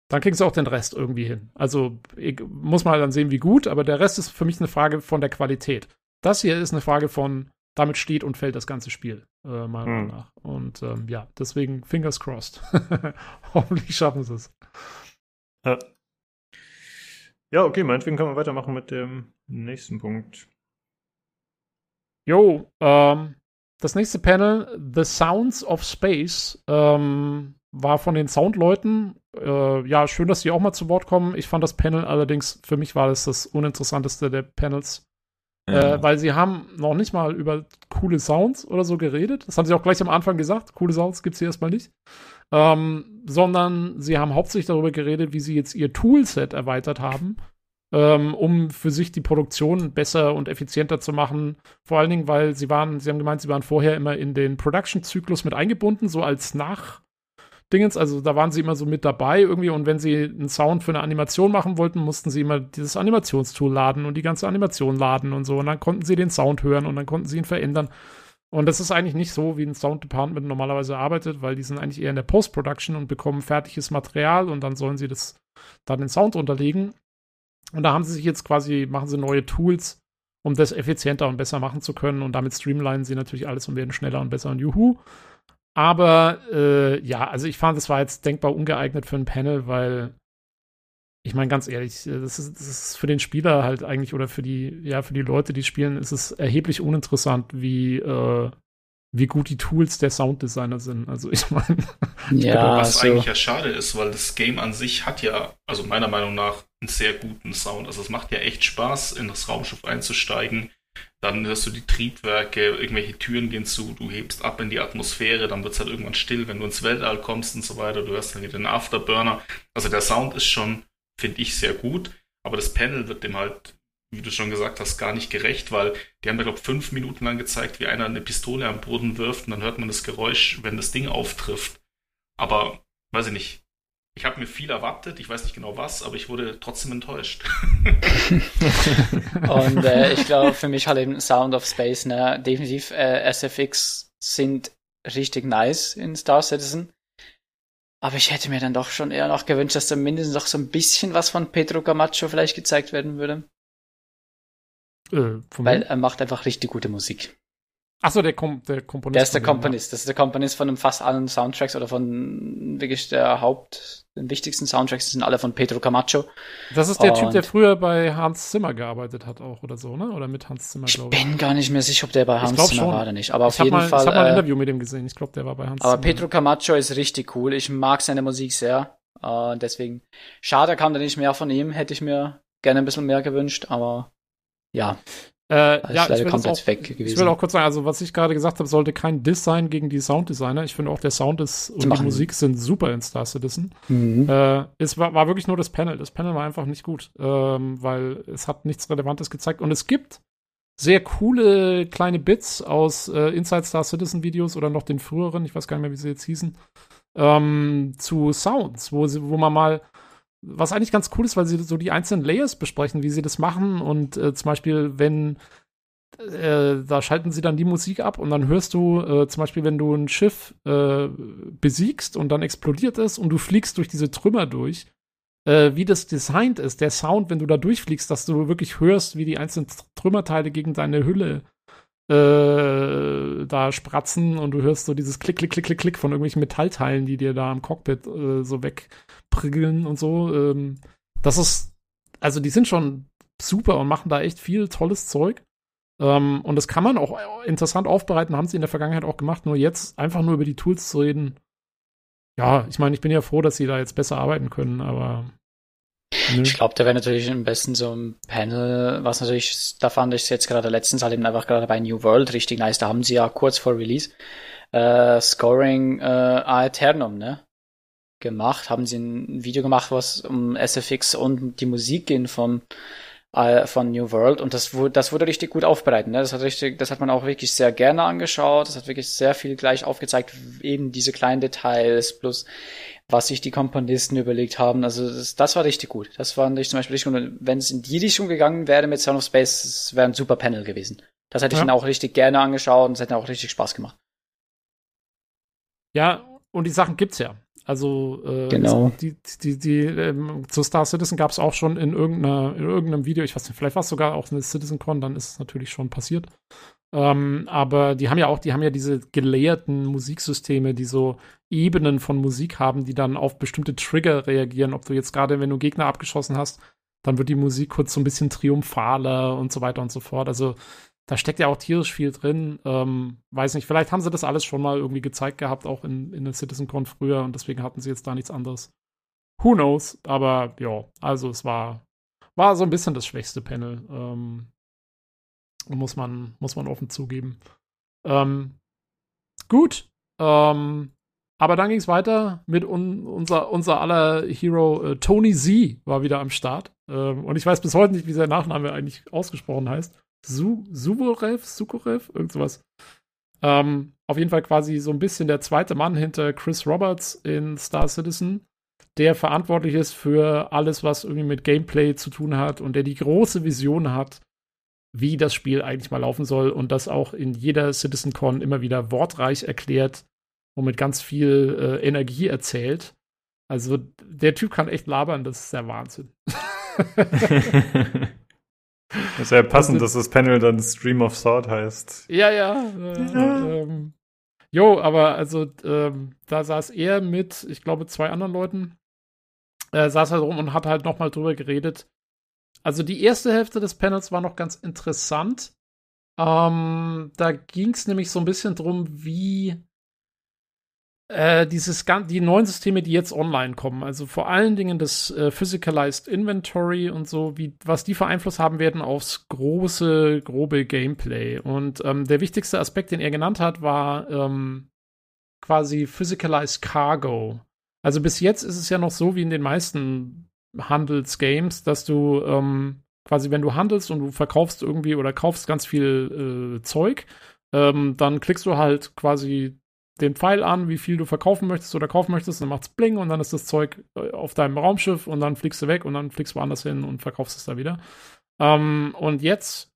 dann kriegen sie auch den Rest irgendwie hin. Also ich, muss man dann sehen, wie gut, aber der Rest ist für mich eine Frage von der Qualität. Das hier ist eine Frage von, damit steht und fällt das ganze Spiel, äh, meiner Meinung hm. nach. Und ähm, ja, deswegen fingers crossed. [laughs] Hoffentlich schaffen sie es. Ja. ja, okay, meinetwegen können wir weitermachen mit dem nächsten Punkt. Jo, ähm, das nächste Panel, The Sounds of Space, ähm, war von den Soundleuten. Äh, ja, schön, dass die auch mal zu Wort kommen. Ich fand das Panel allerdings, für mich war das das uninteressanteste der Panels. Ja. Äh, weil sie haben noch nicht mal über coole Sounds oder so geredet. Das haben sie auch gleich am Anfang gesagt. Coole Sounds gibt es hier erstmal nicht. Ähm, sondern sie haben hauptsächlich darüber geredet, wie sie jetzt ihr Toolset erweitert haben, ähm, um für sich die Produktion besser und effizienter zu machen. Vor allen Dingen, weil sie waren, sie haben gemeint, sie waren vorher immer in den Production-Zyklus mit eingebunden, so als Nach- Dingens, also da waren sie immer so mit dabei irgendwie und wenn sie einen Sound für eine Animation machen wollten, mussten sie immer dieses Animationstool laden und die ganze Animation laden und so und dann konnten sie den Sound hören und dann konnten sie ihn verändern. Und das ist eigentlich nicht so, wie ein Sound Department normalerweise arbeitet, weil die sind eigentlich eher in der Post-Production und bekommen fertiges Material und dann sollen sie das dann den Sound unterlegen. Und da haben sie sich jetzt quasi, machen sie neue Tools, um das effizienter und besser machen zu können. Und damit streamlinen sie natürlich alles und werden schneller und besser und juhu. Aber äh, ja, also ich fand, es war jetzt denkbar ungeeignet für ein Panel, weil ich meine ganz ehrlich, äh, das ist, das ist für den Spieler halt eigentlich oder für die, ja, für die Leute, die spielen, ist es erheblich uninteressant, wie, äh, wie gut die Tools der Sounddesigner sind. Also ich [laughs] meine. Ja, was so. eigentlich ja schade ist, weil das Game an sich hat ja, also meiner Meinung nach, einen sehr guten Sound. Also es macht ja echt Spaß, in das Raumschiff einzusteigen. Dann hörst du die Triebwerke, irgendwelche Türen gehen zu, du hebst ab in die Atmosphäre, dann wird es halt irgendwann still, wenn du ins Weltall kommst und so weiter. Du hörst dann wieder den Afterburner. Also der Sound ist schon, finde ich, sehr gut. Aber das Panel wird dem halt wie du schon gesagt hast, gar nicht gerecht, weil die haben da, glaube ich, fünf Minuten lang gezeigt, wie einer eine Pistole am Boden wirft und dann hört man das Geräusch, wenn das Ding auftrifft. Aber, weiß ich nicht. Ich habe mir viel erwartet, ich weiß nicht genau was, aber ich wurde trotzdem enttäuscht. [laughs] und äh, ich glaube, für mich halt eben Sound of Space, ne, definitiv äh, SFX sind richtig nice in Star Citizen. Aber ich hätte mir dann doch schon eher noch gewünscht, dass da mindestens noch so ein bisschen was von Pedro Camacho vielleicht gezeigt werden würde. Äh, Weil er macht einfach richtig gute Musik. Achso, der, Kom der Komponist. Der ist der Komponist. Das ist der Komponist von fast allen Soundtracks oder von wirklich der Haupt, den wichtigsten Soundtracks sind alle von Pedro Camacho. Das ist der Und Typ, der früher bei Hans Zimmer gearbeitet hat auch oder so, ne? Oder mit Hans Zimmer, glaube ich. Ich bin gar nicht mehr sicher, ob der bei Hans Zimmer schon. war oder nicht. Aber auf jeden mal, Fall. Ich habe mal ein äh, Interview mit ihm gesehen. Ich glaube, der war bei Hans aber Zimmer. Aber Pedro Camacho ist richtig cool. Ich mag seine Musik sehr. Und deswegen, schade kam da nicht mehr von ihm. Hätte ich mir gerne ein bisschen mehr gewünscht, aber ja. Äh, ja, ich will, auch, ich will, auch, kurz sagen, also was ich gerade gesagt habe, sollte kein Diss sein gegen die Sounddesigner. Ich finde auch, der Sound ist und die, die Musik sind super in Star Citizen. Mhm. Äh, es war, war, wirklich nur das Panel. Das Panel war einfach nicht gut, ähm, weil es hat nichts Relevantes gezeigt. Und es gibt sehr coole kleine Bits aus äh, Inside Star Citizen Videos oder noch den früheren, ich weiß gar nicht mehr, wie sie jetzt hießen, ähm, zu Sounds, wo, sie, wo man mal was eigentlich ganz cool ist, weil sie so die einzelnen Layers besprechen, wie sie das machen. Und äh, zum Beispiel, wenn äh, da schalten sie dann die Musik ab und dann hörst du äh, zum Beispiel, wenn du ein Schiff äh, besiegst und dann explodiert es und du fliegst durch diese Trümmer durch, äh, wie das designt ist, der Sound, wenn du da durchfliegst, dass du wirklich hörst, wie die einzelnen Trümmerteile gegen deine Hülle äh, da spratzen und du hörst so dieses Klick, Klick, Klick, Klick, von irgendwelchen Metallteilen, die dir da am Cockpit äh, so wegprügeln und so. Ähm, das ist, also die sind schon super und machen da echt viel tolles Zeug. Ähm, und das kann man auch interessant aufbereiten, haben sie in der Vergangenheit auch gemacht. Nur jetzt einfach nur über die Tools zu reden. Ja, ich meine, ich bin ja froh, dass sie da jetzt besser arbeiten können, aber Nö. Ich glaube, da wäre natürlich am besten so ein Panel, was natürlich, da fand ich jetzt gerade letztens halt eben einfach gerade bei New World richtig nice. Da haben sie ja kurz vor Release äh, Scoring äh, Aeternum, ne? Gemacht, haben sie ein Video gemacht, was um SFX und die Musik ging vom äh, von New World und das wurde, das wurde richtig gut aufbereitet. Ne? Das hat richtig, das hat man auch wirklich sehr gerne angeschaut. Das hat wirklich sehr viel gleich aufgezeigt, eben diese kleinen Details plus was sich die Komponisten überlegt haben. Also das, das war richtig gut. Das fand ich zum Beispiel richtig gut. Wenn es in die Richtung gegangen wäre mit Sound of Space, es wäre ein super Panel gewesen. Das hätte ich ja. dann auch richtig gerne angeschaut und es hätte auch richtig Spaß gemacht. Ja, und die Sachen gibt's ja. Also äh, genau. die, die, die, ähm, zu Star Citizen gab es auch schon in, irgendeiner, in irgendeinem Video, ich weiß nicht, vielleicht war es sogar auch eine CitizenCon, dann ist es natürlich schon passiert. Ähm, aber die haben ja auch, die haben ja diese gelehrten Musiksysteme, die so Ebenen von Musik haben, die dann auf bestimmte Trigger reagieren. Ob du jetzt gerade, wenn du Gegner abgeschossen hast, dann wird die Musik kurz so ein bisschen triumphaler und so weiter und so fort. Also da steckt ja auch tierisch viel drin. Ähm, weiß nicht, vielleicht haben sie das alles schon mal irgendwie gezeigt gehabt, auch in, in der CitizenCon früher und deswegen hatten sie jetzt da nichts anderes. Who knows? Aber ja, also es war, war so ein bisschen das schwächste Panel. Ähm, muss man, muss man offen zugeben. Ähm, gut. Ähm, aber dann ging es weiter mit un, unser, unser aller Hero äh, Tony Z war wieder am Start. Ähm, und ich weiß bis heute nicht, wie sein Nachname eigentlich ausgesprochen heißt. Su Suborev, Sukorev, irgend sowas. Ähm, auf jeden Fall quasi so ein bisschen der zweite Mann hinter Chris Roberts in Star Citizen, der verantwortlich ist für alles, was irgendwie mit Gameplay zu tun hat und der die große Vision hat, wie das Spiel eigentlich mal laufen soll und das auch in jeder CitizenCon immer wieder wortreich erklärt und mit ganz viel äh, Energie erzählt. Also der Typ kann echt labern, das ist der Wahnsinn. [laughs] [laughs] Das ist ja passend, das dass das Panel dann Stream of Thought heißt. Ja, ja. Äh, ähm, jo, aber also ähm, da saß er mit, ich glaube, zwei anderen Leuten, äh, saß halt rum und hat halt nochmal drüber geredet. Also die erste Hälfte des Panels war noch ganz interessant. Ähm, da ging es nämlich so ein bisschen drum, wie äh, dieses die neuen Systeme, die jetzt online kommen, also vor allen Dingen das äh, Physicalized Inventory und so, wie was die für Einfluss haben werden aufs große, grobe Gameplay. Und ähm, der wichtigste Aspekt, den er genannt hat, war ähm, quasi Physicalized Cargo. Also bis jetzt ist es ja noch so wie in den meisten Handelsgames, dass du ähm, quasi, wenn du handelst und du verkaufst irgendwie oder kaufst ganz viel äh, Zeug, ähm, dann klickst du halt quasi den Pfeil an, wie viel du verkaufen möchtest oder kaufen möchtest, dann macht's Bling und dann ist das Zeug äh, auf deinem Raumschiff und dann fliegst du weg und dann fliegst du woanders hin und verkaufst es da wieder. Ähm, und jetzt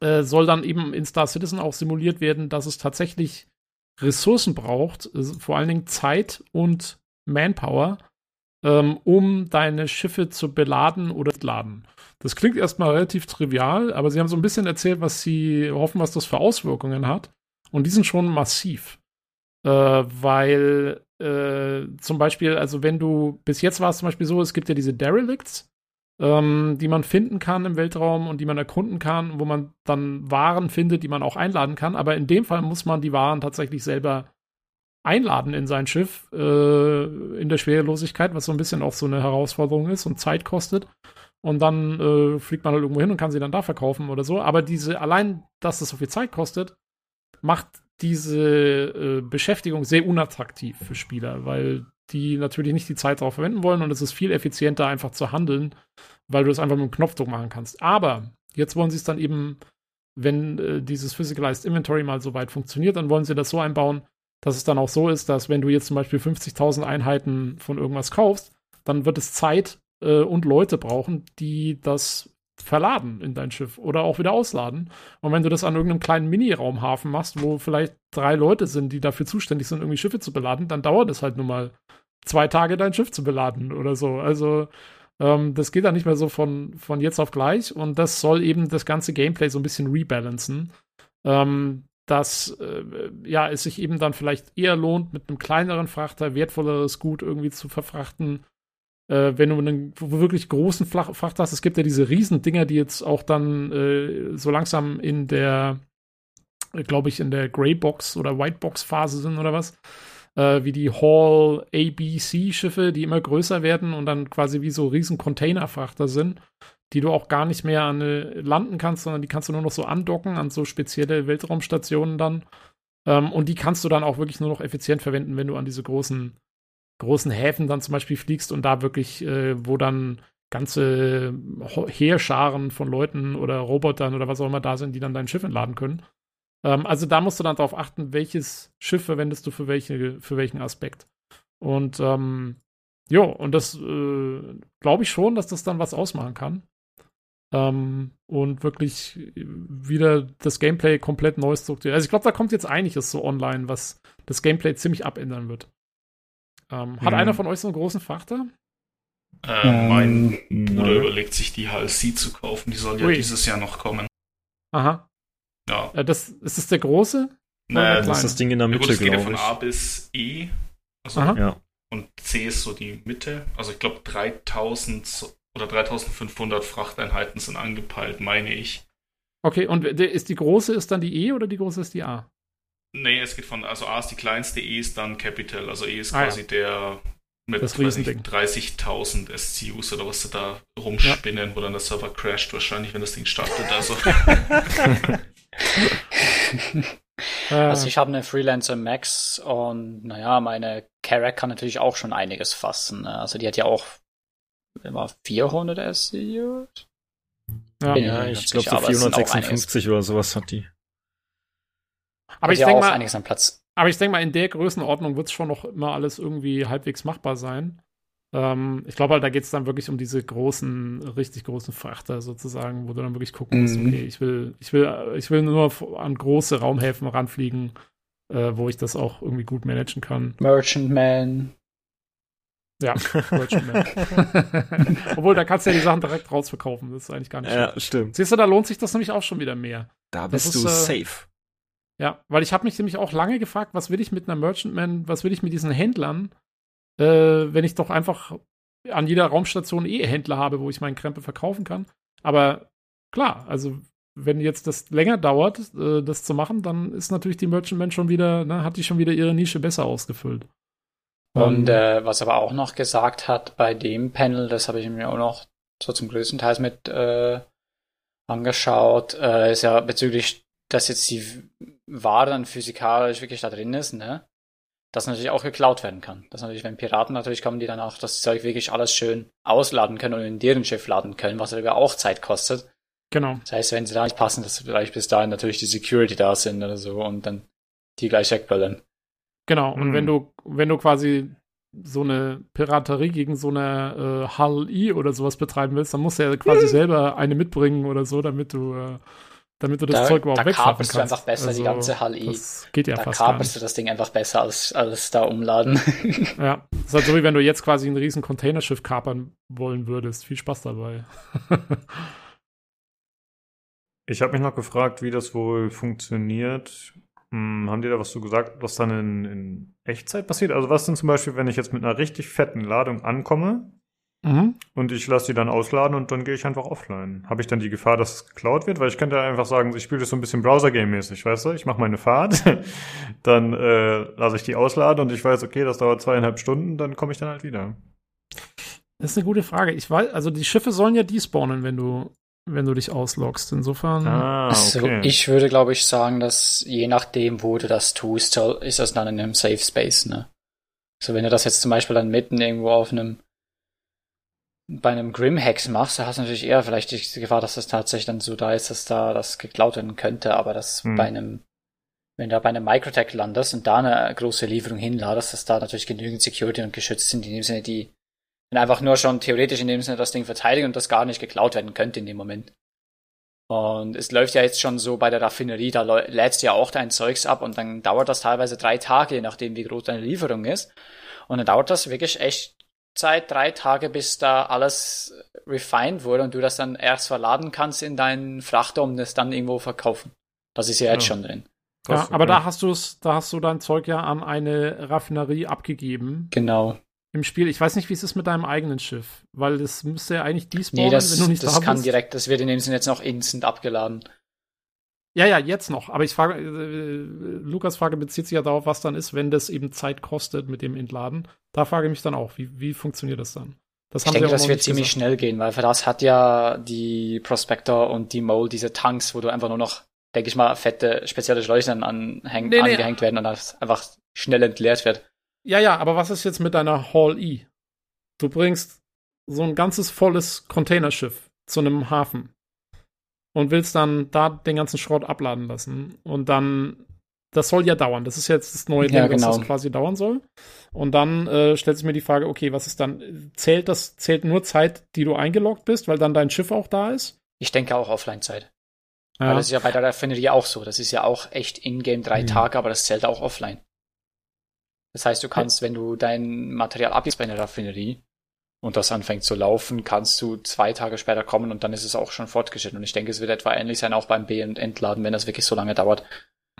äh, soll dann eben in Star Citizen auch simuliert werden, dass es tatsächlich Ressourcen braucht, äh, vor allen Dingen Zeit und Manpower, ähm, um deine Schiffe zu beladen oder laden. Das klingt erstmal relativ trivial, aber sie haben so ein bisschen erzählt, was sie hoffen, was das für Auswirkungen hat. Und die sind schon massiv. Äh, weil äh, zum Beispiel, also wenn du, bis jetzt war es zum Beispiel so, es gibt ja diese Derelicts, ähm, die man finden kann im Weltraum und die man erkunden kann, wo man dann Waren findet, die man auch einladen kann. Aber in dem Fall muss man die Waren tatsächlich selber einladen in sein Schiff äh, in der Schwerelosigkeit, was so ein bisschen auch so eine Herausforderung ist und Zeit kostet. Und dann äh, fliegt man halt irgendwo hin und kann sie dann da verkaufen oder so. Aber diese, allein, dass das so viel Zeit kostet, macht diese äh, Beschäftigung sehr unattraktiv für Spieler, weil die natürlich nicht die Zeit darauf verwenden wollen und es ist viel effizienter, einfach zu handeln, weil du es einfach mit einem Knopfdruck machen kannst. Aber jetzt wollen sie es dann eben, wenn äh, dieses Physicalized Inventory mal so weit funktioniert, dann wollen sie das so einbauen, dass es dann auch so ist, dass wenn du jetzt zum Beispiel 50.000 Einheiten von irgendwas kaufst, dann wird es Zeit äh, und Leute brauchen, die das verladen in dein Schiff oder auch wieder ausladen. Und wenn du das an irgendeinem kleinen Mini-Raumhafen machst, wo vielleicht drei Leute sind, die dafür zuständig sind, irgendwie Schiffe zu beladen, dann dauert es halt nur mal zwei Tage, dein Schiff zu beladen oder so. Also ähm, das geht dann nicht mehr so von, von jetzt auf gleich und das soll eben das ganze Gameplay so ein bisschen rebalancen. Ähm, dass äh, ja, es sich eben dann vielleicht eher lohnt, mit einem kleineren Frachter wertvolleres Gut irgendwie zu verfrachten, äh, wenn du einen wirklich großen Flach Fracht hast, es gibt ja diese Riesendinger, die jetzt auch dann äh, so langsam in der, glaube ich, in der Greybox oder Whitebox-Phase sind oder was. Äh, wie die Hall ABC-Schiffe, die immer größer werden und dann quasi wie so riesen Containerfrachter sind, die du auch gar nicht mehr an, äh, landen kannst, sondern die kannst du nur noch so andocken an so spezielle Weltraumstationen dann. Ähm, und die kannst du dann auch wirklich nur noch effizient verwenden, wenn du an diese großen großen Häfen dann zum Beispiel fliegst und da wirklich, äh, wo dann ganze Heerscharen von Leuten oder Robotern oder was auch immer da sind, die dann dein Schiff entladen können. Ähm, also da musst du dann darauf achten, welches Schiff verwendest du für, welche, für welchen Aspekt. Und ähm, ja, und das äh, glaube ich schon, dass das dann was ausmachen kann. Ähm, und wirklich wieder das Gameplay komplett neu strukturiert. Also ich glaube, da kommt jetzt einiges so online, was das Gameplay ziemlich abändern wird. Ähm, hat hm. einer von euch so einen großen Frachter? Äh, mein Bruder nein. überlegt sich die HLC zu kaufen. Die soll ja Ui. dieses Jahr noch kommen. Aha. Ja. Äh, das, ist das der große? Naja, das ist das Ding in der Mitte, glaube ich. von A bis E. Also, ja. Und C ist so die Mitte. Also ich glaube 3000 oder 3500 Frachteinheiten sind angepeilt, meine ich. Okay, und ist die große ist dann die E oder die große ist die A? Nee, es geht von, also A ist die kleinste, E ist dann Capital. Also E ist ah, quasi ja. der mit 30.000 SCUs oder was sie da rumspinnen, ja. wo dann der Server crasht, wahrscheinlich, wenn das Ding startet. Also, [laughs] also ich habe eine Freelancer Max und naja, meine Karak kann natürlich auch schon einiges fassen. Ne? Also die hat ja auch immer 400 SCUs. Ja, ja ich glaube so 456 oder sowas hat die. Aber ich denke mal, einiges an Platz. Aber ich denke mal, in der Größenordnung wird es schon noch immer alles irgendwie halbwegs machbar sein. Ähm, ich glaube halt, da geht es dann wirklich um diese großen, richtig großen Frachter sozusagen, wo du dann wirklich gucken musst, mhm. okay, ich will, ich will, ich will nur an große Raumhäfen ranfliegen, äh, wo ich das auch irgendwie gut managen kann. Merchantman. Ja, Merchantman. [laughs] Obwohl, da kannst du ja die Sachen direkt rausverkaufen. Das ist eigentlich gar nicht Ja, schlecht. stimmt. Siehst du, da lohnt sich das nämlich auch schon wieder mehr. Da Das bist ist, du äh, safe. Ja, weil ich habe mich nämlich auch lange gefragt, was will ich mit einer Merchantman, was will ich mit diesen Händlern, äh, wenn ich doch einfach an jeder Raumstation eh Händler habe, wo ich meinen Krempel verkaufen kann. Aber klar, also wenn jetzt das länger dauert, äh, das zu machen, dann ist natürlich die Merchantman schon wieder, ne, hat die schon wieder ihre Nische besser ausgefüllt. Und Ähm, äh, was aber auch noch gesagt hat bei dem Panel, das habe ich mir auch noch so zum größten Teil mit äh, angeschaut, äh, ist ja bezüglich, dass jetzt die Ware dann physikalisch wirklich da drin ist, ne? Das natürlich auch geklaut werden kann. Dass natürlich, wenn Piraten natürlich kommen, die dann auch das Zeug wirklich alles schön ausladen können und in deren Schiff laden können, was aber auch Zeit kostet. genau. Das heißt, wenn sie da nicht passen, dass vielleicht bis dahin natürlich die Security da sind oder so und dann die gleich wegböllern. Genau, und Mhm. wenn du, wenn du quasi so eine Piraterie gegen so eine äh, HLI oder sowas betreiben willst, dann musst du ja quasi [laughs] selber eine mitbringen oder so, damit du, äh, damit du das Da- Zeug überhaupt da kaperst kannst. Also, du einfach besser die ganze HLI. Das geht ja Da fast gar kaperst du das Ding einfach besser als, als da umladen. [laughs] Ja, das ist halt so, wie wenn du jetzt quasi ein riesen Containerschiff kapern wollen würdest. Viel Spaß dabei. [laughs] Ich habe mich noch gefragt, wie das wohl funktioniert. Hm, haben die da was zu gesagt, was dann in, in Echtzeit passiert? Also was denn zum Beispiel, wenn ich jetzt mit einer richtig fetten Ladung ankomme mhm. und ich lasse die dann ausladen und dann gehe ich einfach offline? Habe ich dann die Gefahr, dass es geklaut wird? Weil ich könnte ja einfach sagen, ich spiele das so ein bisschen Browser-Game-mäßig, weißt du? Ich mache meine Fahrt, [laughs] dann äh, lasse ich die ausladen und ich weiß, okay, das dauert zweieinhalb Stunden, dann komme ich dann halt wieder. Das ist eine gute Frage. Ich weiß, also die Schiffe sollen ja despawnen, wenn du, wenn du dich ausloggst. Insofern. Ah, Also okay. ich würde, glaube ich, sagen, dass je nachdem, wo du das tust, ist das dann in einem Safe Space, ne? So, wenn du das jetzt zum Beispiel dann mitten irgendwo auf einem bei einem Grimhex machst, da hast du natürlich eher vielleicht die Gefahr, dass das tatsächlich dann so da ist, dass da das geklaut werden könnte, aber das Hm. bei einem, wenn du da bei einem Microtech landest und da eine große Lieferung hinladest, dass da natürlich genügend Security und geschützt sind, in dem Sinne, die dann einfach nur schon theoretisch in dem Sinne das Ding verteidigen und das gar nicht geklaut werden könnte in dem Moment. Und es läuft ja jetzt schon so bei der Raffinerie, da lä- lädst du ja auch dein Zeugs ab und dann dauert das teilweise drei Tage, je nachdem wie groß deine Lieferung ist. Und dann dauert das wirklich echt Zeit, drei Tage, bis da alles refined wurde und du das dann erst verladen kannst in deinen Frachter, um das dann irgendwo verkaufen. Das ist ja jetzt Ja. schon drin. ja, aber da hast du es, da hast du dein Zeug ja an eine Raffinerie abgegeben Genau. im Spiel. Ich weiß nicht, wie es ist mit deinem eigenen Schiff, weil das müsste ja eigentlich despawnen, Nee, das, wenn du nicht das da kann bist. direkt, das wird in dem Sinne jetzt noch instant abgeladen. Ja, ja, jetzt noch. Aber ich frage, äh, Lukas Frage bezieht sich ja darauf, was dann ist, wenn das eben Zeit kostet mit dem Entladen. Da frage ich mich dann auch, wie, wie funktioniert das dann? Das Ich denke, das wird ziemlich gesagt. schnell gehen, weil für das hat ja die Prospector und die Mole diese Tanks, wo du einfach nur noch, denke ich mal, fette spezielle Leuchten anhäng Nee, nee. angehängt werden und das einfach schnell entleert wird. Ja, ja, aber was ist jetzt mit deiner Hall E? Du bringst so ein ganzes volles Containerschiff zu einem Hafen und willst dann da den ganzen Schrott abladen lassen. Und dann, das soll ja dauern. Das ist jetzt das neue Ding, Ja, genau. das quasi dauern soll. Und dann äh, stellt sich mir die Frage, okay, was ist dann, zählt das, zählt nur Zeit, die du eingeloggt bist, weil dann dein Schiff auch da ist? Ich denke auch Offline-Zeit. Ja. Weil das ist ja bei der Raffinerie auch so. Das ist ja auch echt in-game drei Mhm. Tage, aber das zählt auch offline. Das heißt, du kannst, wenn du dein Material abgibst bei einer Raffinerie und das anfängt zu laufen, kannst du zwei Tage später kommen und dann ist es auch schon fortgeschritten. Und ich denke, es wird etwa ähnlich sein auch beim B- und Entladen, wenn das wirklich so lange dauert.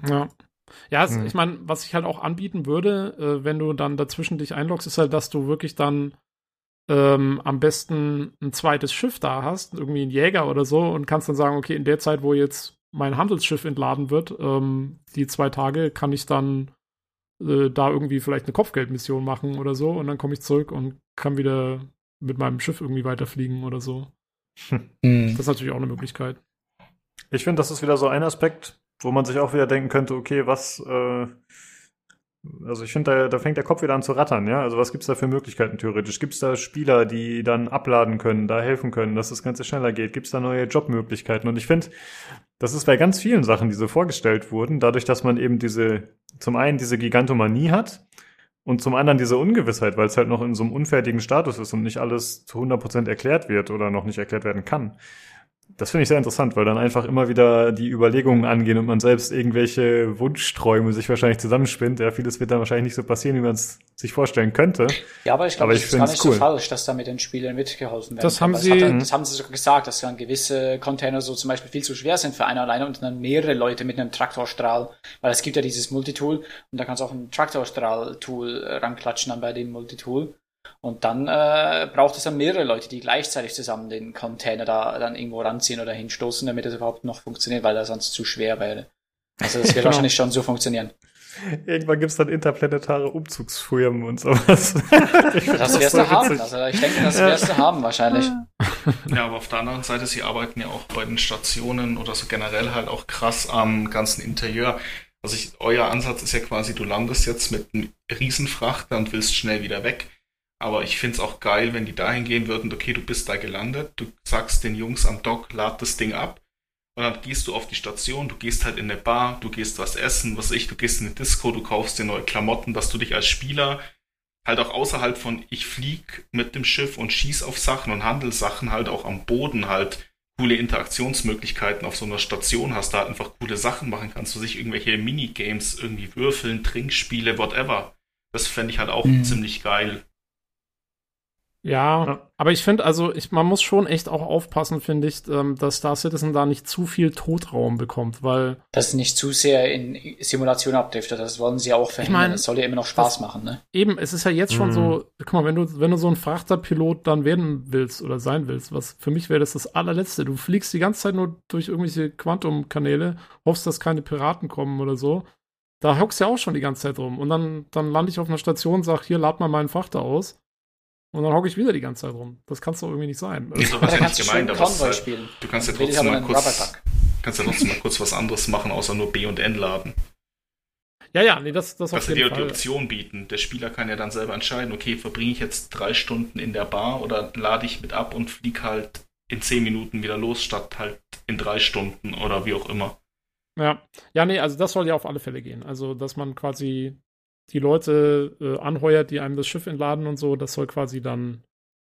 Ja. Ja, es, Hm. ich meine, was ich halt auch anbieten würde, äh, wenn du dann dazwischen dich einloggst, ist halt, dass du wirklich dann ähm, am besten ein zweites Schiff da hast, irgendwie ein Jäger oder so, und kannst dann sagen, okay, in der Zeit, wo jetzt mein Handelsschiff entladen wird, ähm, die zwei Tage kann ich dann äh, da irgendwie vielleicht eine Kopfgeldmission machen oder so, und dann komme ich zurück und kann wieder mit meinem Schiff irgendwie weiterfliegen oder so. Das ist natürlich auch eine Möglichkeit. Ich finde, das ist wieder so ein Aspekt, wo man sich auch wieder denken könnte, okay, was, äh, also ich finde, da, da fängt der Kopf wieder an zu rattern, ja. Also was gibt's da für Möglichkeiten theoretisch? Gibt's da Spieler, die dann abladen können, da helfen können, dass das Ganze schneller geht? Gibt's da neue Jobmöglichkeiten? Und ich finde, das ist bei ganz vielen Sachen, die so vorgestellt wurden, dadurch, dass man eben diese, zum einen diese Gigantomanie hat und zum anderen diese Ungewissheit, weil es halt noch in so einem unfertigen Status ist und nicht alles zu 100% erklärt wird oder noch nicht erklärt werden kann Das finde ich sehr interessant, weil dann einfach immer wieder die Überlegungen angehen und man selbst irgendwelche Wunschträume sich wahrscheinlich zusammenspinnt. Ja, vieles wird dann wahrscheinlich nicht so passieren, wie man es sich vorstellen könnte. Ja, aber ich glaube, das ist gar nicht cool. so falsch, dass da mit den Spielern mitgeholfen werden das Haben sie, das, hat, das haben sie sogar gesagt, dass dann gewisse Container so zum Beispiel viel zu schwer sind für einen alleine und dann mehrere Leute mit einem Traktorstrahl, weil es gibt ja dieses Multitool und da kannst du auch ein Traktorstrahl-Tool äh, ranklatschen dann bei dem Multitool. Und dann äh, braucht es dann mehrere Leute, die gleichzeitig zusammen den Container da dann irgendwo ranziehen oder hinstoßen, damit es überhaupt noch funktioniert, weil er sonst zu schwer wäre. Also das wird genau. wahrscheinlich schon so funktionieren. Irgendwann gibt's dann interplanetare Umzugsfirmen und sowas. [laughs] das wirst du haben. Also ich denke, das wirst du haben wahrscheinlich. Ja, aber auf der anderen Seite, sie arbeiten ja auch bei den Stationen oder so generell halt auch krass am ganzen Interieur. Also ich, euer Ansatz ist ja quasi, du landest jetzt mit einem Riesenfrachter und willst schnell wieder weg. Aber ich finde es auch geil, wenn die dahin gehen würden, okay, du bist da gelandet, du sagst den Jungs am Dock, lad das Ding ab. Und dann gehst du auf die Station, du gehst halt in eine Bar, du gehst was essen, was ich, du gehst in eine Disco, du kaufst dir neue Klamotten, dass du dich als Spieler halt auch außerhalb von ich flieg mit dem Schiff und schieß auf Sachen und Handelssachen halt auch am Boden halt coole Interaktionsmöglichkeiten auf so einer Station hast, da halt einfach coole Sachen machen kannst, du sich irgendwelche Minigames irgendwie würfeln, Trinkspiele, whatever. Das fände ich halt auch mhm. ziemlich geil. Ja, ja, aber ich finde, also ich, man muss schon echt auch aufpassen, finde ich, ähm, dass Star Citizen da nicht zu viel Totraum bekommt, weil. Das nicht zu sehr in Simulation abdriftet, das wollen sie ja auch verhindern. Ich mein, es soll ja immer noch Spaß machen, ne? Eben, es ist ja jetzt schon mhm. so, guck mal, wenn du, wenn du so ein Frachterpilot dann werden willst oder sein willst, was für mich wäre das das allerletzte. Du fliegst die ganze Zeit nur durch irgendwelche Quantum-Kanäle, hoffst, dass keine Piraten kommen oder so. Da hockst du ja auch schon die ganze Zeit rum. Und dann, dann lande ich auf einer Station und sag, hier, lad mal meinen Frachter aus und dann hocke ich wieder die ganze Zeit rum. Das kannst doch irgendwie nicht sein. Nee, so ja nicht gemeint, aber es, halt, du kannst ja trotzdem mal kurz, kannst ja trotzdem mal kurz was anderes machen, außer nur B und N laden. Ja, ja, nee, das, das auf jeden Fall. die Option bieten. Der Spieler kann ja dann selber entscheiden, okay, verbringe ich jetzt drei Stunden in der Bar oder lade ich mit ab und fliege halt in zehn Minuten wieder los, statt halt in drei Stunden oder wie auch immer. Ja, ja, nee, also das soll ja auf alle Fälle gehen. Also, dass man quasi die Leute äh, anheuert, die einem das Schiff entladen und so, das soll quasi dann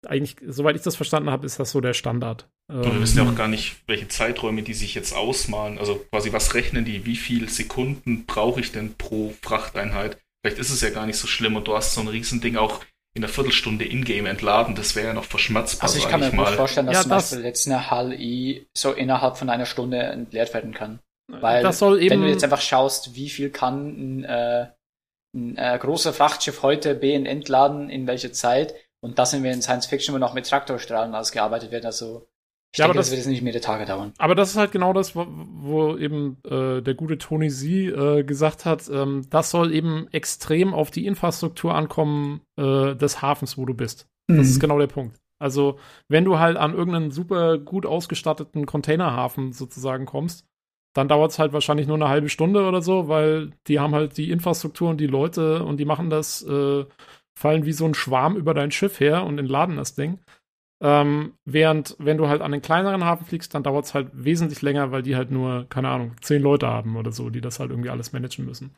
eigentlich, soweit ich das verstanden habe, ist das so der Standard. Ähm, wir wissen ja auch gar nicht, welche Zeiträume die sich jetzt ausmalen. Also quasi, was rechnen die? Wie viele Sekunden brauche ich denn pro Frachteinheit? Vielleicht ist es ja gar nicht so schlimm und du hast so ein Riesending auch in einer Viertelstunde Ingame entladen. Das wäre ja noch verschmerzbar. Also ich kann mir gut vorstellen, dass ja, zum das Beispiel jetzt eine HLI so innerhalb von einer Stunde entleert werden kann. Weil das soll eben, wenn du jetzt einfach schaust, wie viel kann ein äh, ein äh, großer Frachtschiff heute B entladen, in welcher Zeit. Und das sind wir in Science Fiction, wo noch mit Traktorstrahlen ausgearbeitet wird. Also ich ja, denke, das, das wird jetzt nicht mehrere Tage dauern. Aber das ist halt genau das, wo, wo eben äh, der gute Tony Z äh, gesagt hat, ähm, das soll eben extrem auf die Infrastruktur ankommen äh, des Hafens, wo du bist. Mhm. Das ist genau der Punkt. Also, wenn du halt an irgendeinen super gut ausgestatteten Containerhafen sozusagen kommst, dann dauert es halt wahrscheinlich nur eine halbe Stunde oder so, weil die haben halt die Infrastruktur und die Leute und die machen das, äh, fallen wie so ein Schwarm über dein Schiff her und entladen das Ding. Ähm, während, wenn du halt an den kleineren Hafen fliegst, dann dauert es halt wesentlich länger, weil die halt nur, keine Ahnung, zehn Leute haben oder so, die das halt irgendwie alles managen müssen.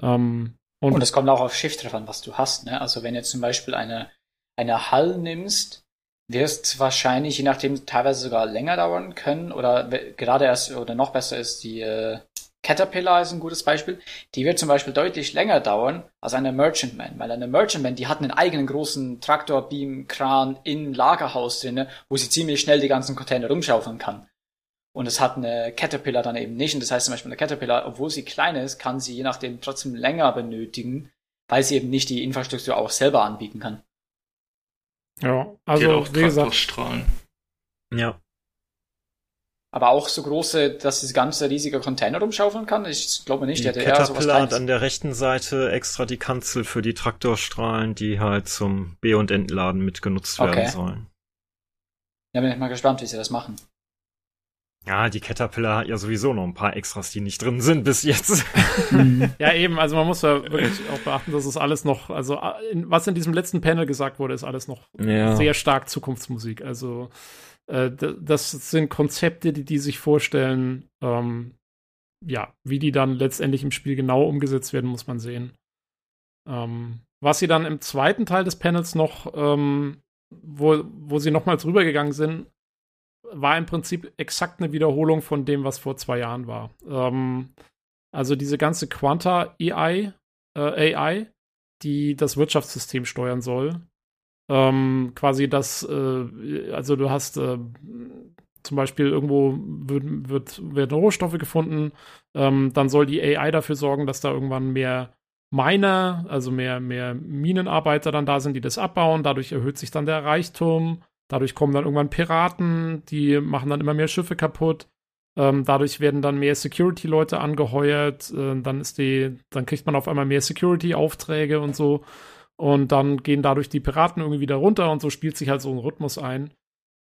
Ähm, und es kommt auch auf Schiff drauf an, was du hast. Ne? Also wenn du jetzt zum Beispiel eine, eine Hull nimmst, wirst wahrscheinlich, je nachdem, teilweise sogar länger dauern können oder gerade erst oder noch besser ist die äh, Caterpillar ist ein gutes Beispiel. Die wird zum Beispiel deutlich länger dauern als eine Merchantman, weil eine Merchantman, die hat einen eigenen großen Traktor, Beam, Kran in Lagerhaus drinne, wo sie ziemlich schnell die ganzen Container rumschaufeln kann. Und es hat eine Caterpillar dann eben nicht. Und das heißt zum Beispiel eine Caterpillar, obwohl sie klein ist, kann sie je nachdem trotzdem länger benötigen, weil sie eben nicht die Infrastruktur auch selber anbieten kann. Ja, also auch wie gesagt. Ja. Aber auch so große, dass das ganze riesige Container rumschaufeln kann? Ich glaube nicht. Die, Caterpillar hat an der rechten Seite extra die Kanzel für die Traktorstrahlen, die halt zum B- und Entladen mitgenutzt werden okay. sollen. Ja, bin ich mal gespannt, wie sie das machen. Ja, die Caterpillar hat ja sowieso noch ein paar Extras, die nicht drin sind bis jetzt. Mhm. ja, eben, also man muss ja wirklich auch beachten, dass es alles noch, also in, was in diesem letzten Panel gesagt wurde, ist alles noch ja. sehr stark Zukunftsmusik. Also äh, das sind Konzepte, die die sich vorstellen. Ähm, ja, wie die dann letztendlich im Spiel genau umgesetzt werden, muss man sehen. Ähm, was sie dann im zweiten Teil des Panels noch, ähm, wo, wo sie nochmal drüber gegangen sind, war im Prinzip exakt eine Wiederholung von dem, was vor zwei Jahren war. Ähm, also diese ganze Quanta AI, äh, AI, die das Wirtschaftssystem steuern soll. Ähm, quasi das, äh, also du hast äh, zum Beispiel irgendwo wird, wird, werden Rohstoffe gefunden, ähm, dann soll die AI dafür sorgen, dass da irgendwann mehr Miner, also mehr, mehr Minenarbeiter dann da sind, die das abbauen. Dadurch erhöht sich dann der Reichtum. Dadurch kommen dann irgendwann Piraten, die machen dann immer mehr Schiffe kaputt. Ähm, dadurch werden dann mehr Security-Leute angeheuert. Äh, dann ist die, dann kriegt man auf einmal mehr Security-Aufträge und so. Und dann gehen dadurch die Piraten irgendwie wieder runter und so spielt sich halt so ein Rhythmus ein.